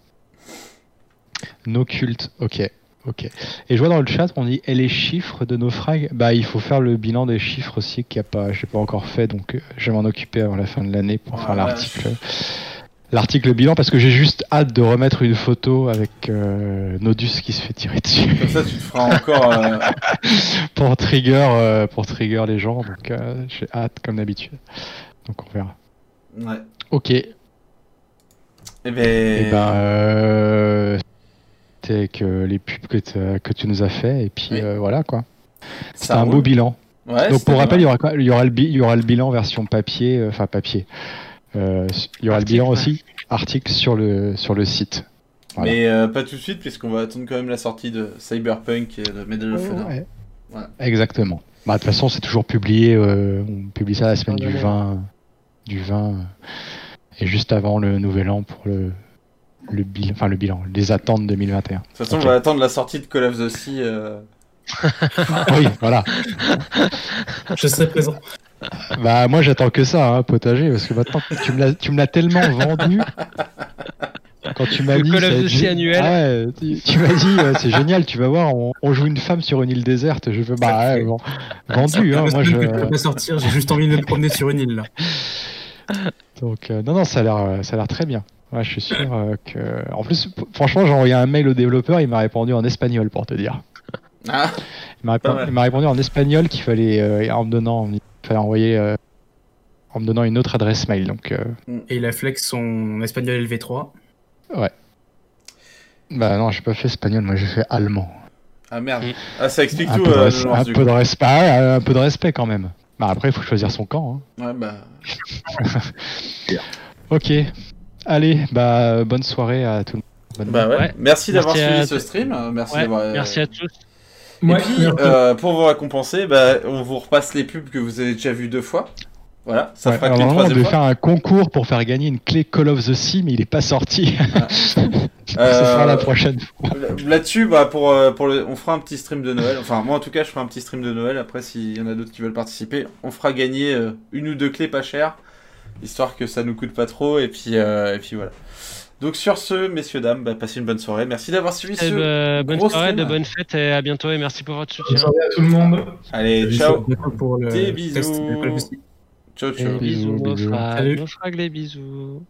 Nos cultes, ok. Ok. Et je vois dans le chat, on dit et les chiffres de nos frags Bah, il faut faire le bilan des chiffres aussi, qu'il y a pas, j'ai pas encore fait, donc euh, je vais m'en occuper avant la fin de l'année pour faire la l'article. L'article bilan, parce que j'ai juste hâte de remettre une photo avec euh, Nodus qui se fait tirer dessus Comme ça, tu te feras encore. euh, (laughs) pour trigger, euh, pour trigger les gens. Donc j'ai hâte comme d'habitude. Donc on verra. Ouais. Ok. Et Eh ben. ben, euh, c'était avec euh, les pubs que, que tu nous as fait, et puis Oui. euh, voilà quoi. C'est un beau bilan. Ouais, Donc pour rappel, il y, aura, quoi il, y aura le il y aura le bilan version papier, euh, enfin papier. Euh, il y aura Article, le bilan ouais. aussi, article sur le, sur le site. Voilà. Mais euh, pas tout de suite, puisqu'on va attendre quand même la sortie de Cyberpunk et de Medal of Honor. Ouais. Exactement. Bah, de toute façon, c'est toujours publié. euh, on publie ça la semaine du d'année. 20, du 20, Et juste avant le nouvel an pour le, le, bilan, enfin, le bilan, les attentes 2021. De toute façon, Ok. on va attendre la sortie de Call of the Sea. euh, (laughs) oui, voilà. Je serai présent. Bah moi j'attends que ça, hein, potager, parce que maintenant tu me l'as- tu me l'as tellement vendu. Quand tu m'as dit, Call of Duty gé- annuel. Ah ouais, tu, tu m'as dit euh, c'est génial, tu vas voir, on, on joue une femme sur une île déserte. Je veux bah ouais, bon, vendu, hein, moi je. Je vais sortir, j'ai juste envie de me promener sur une île là. (laughs) Donc euh, non non, ça a l'air euh, ça a l'air très bien. Ouais, je suis sûr euh, que. En plus, franchement, j'ai envoyé un mail au développeur, il m'a répondu en espagnol pour te dire. Ah, Il m'a répondu, en espagnol qu'il fallait euh, en me donnant, il fallait envoyer euh, en me donnant une autre adresse mail. Donc euh, Et il a flex son espagnol LV3. bah non, j'ai pas fait espagnol, moi j'ai fait allemand. ah merde. Ah, ça explique Un tout, peu, de, euh, un peu de respect, ah, un peu de respect quand même. Bah après, il faut choisir son camp. hein. Ouais, bah. (laughs) Ok. Allez, bah bonne soirée à tout le monde. Bonne Bah ouais. Ouais. Merci d'avoir suivi à ce stream. euh, Merci Ouais, d'avoir. merci à tous. Et Ouais, puis, euh, pour vous récompenser, bah, on vous repasse les pubs que vous avez déjà vues deux fois. Voilà, ça Ouais, fera alors que les normalement, on devait fois. faire un concours pour faire gagner une clé Call of the Sea, mais il est pas sorti. (laughs) Ce Euh, sera la prochaine fois. Là-dessus, bah, pour, euh, pour le- on fera un petit stream de Noël. Enfin, moi en tout cas, je ferai un petit stream de Noël. Après, s'il y en a d'autres qui veulent participer, on fera gagner euh, une ou deux clés pas chères, histoire que ça nous coûte pas trop. Et puis, euh, et puis voilà. Donc sur ce, messieurs dames, bah, passez une bonne soirée. Merci d'avoir suivi Eh ce ben, bonne gros soirée, stream. de bonnes fêtes et à bientôt et merci pour votre Bonne soutien. soirée à tout le monde. Allez, ciao, c'est pour le Des bisous. Ciao, Et ciao. bisous, Bisous, nos bisous. frags, Salut. nos frags, les bisous.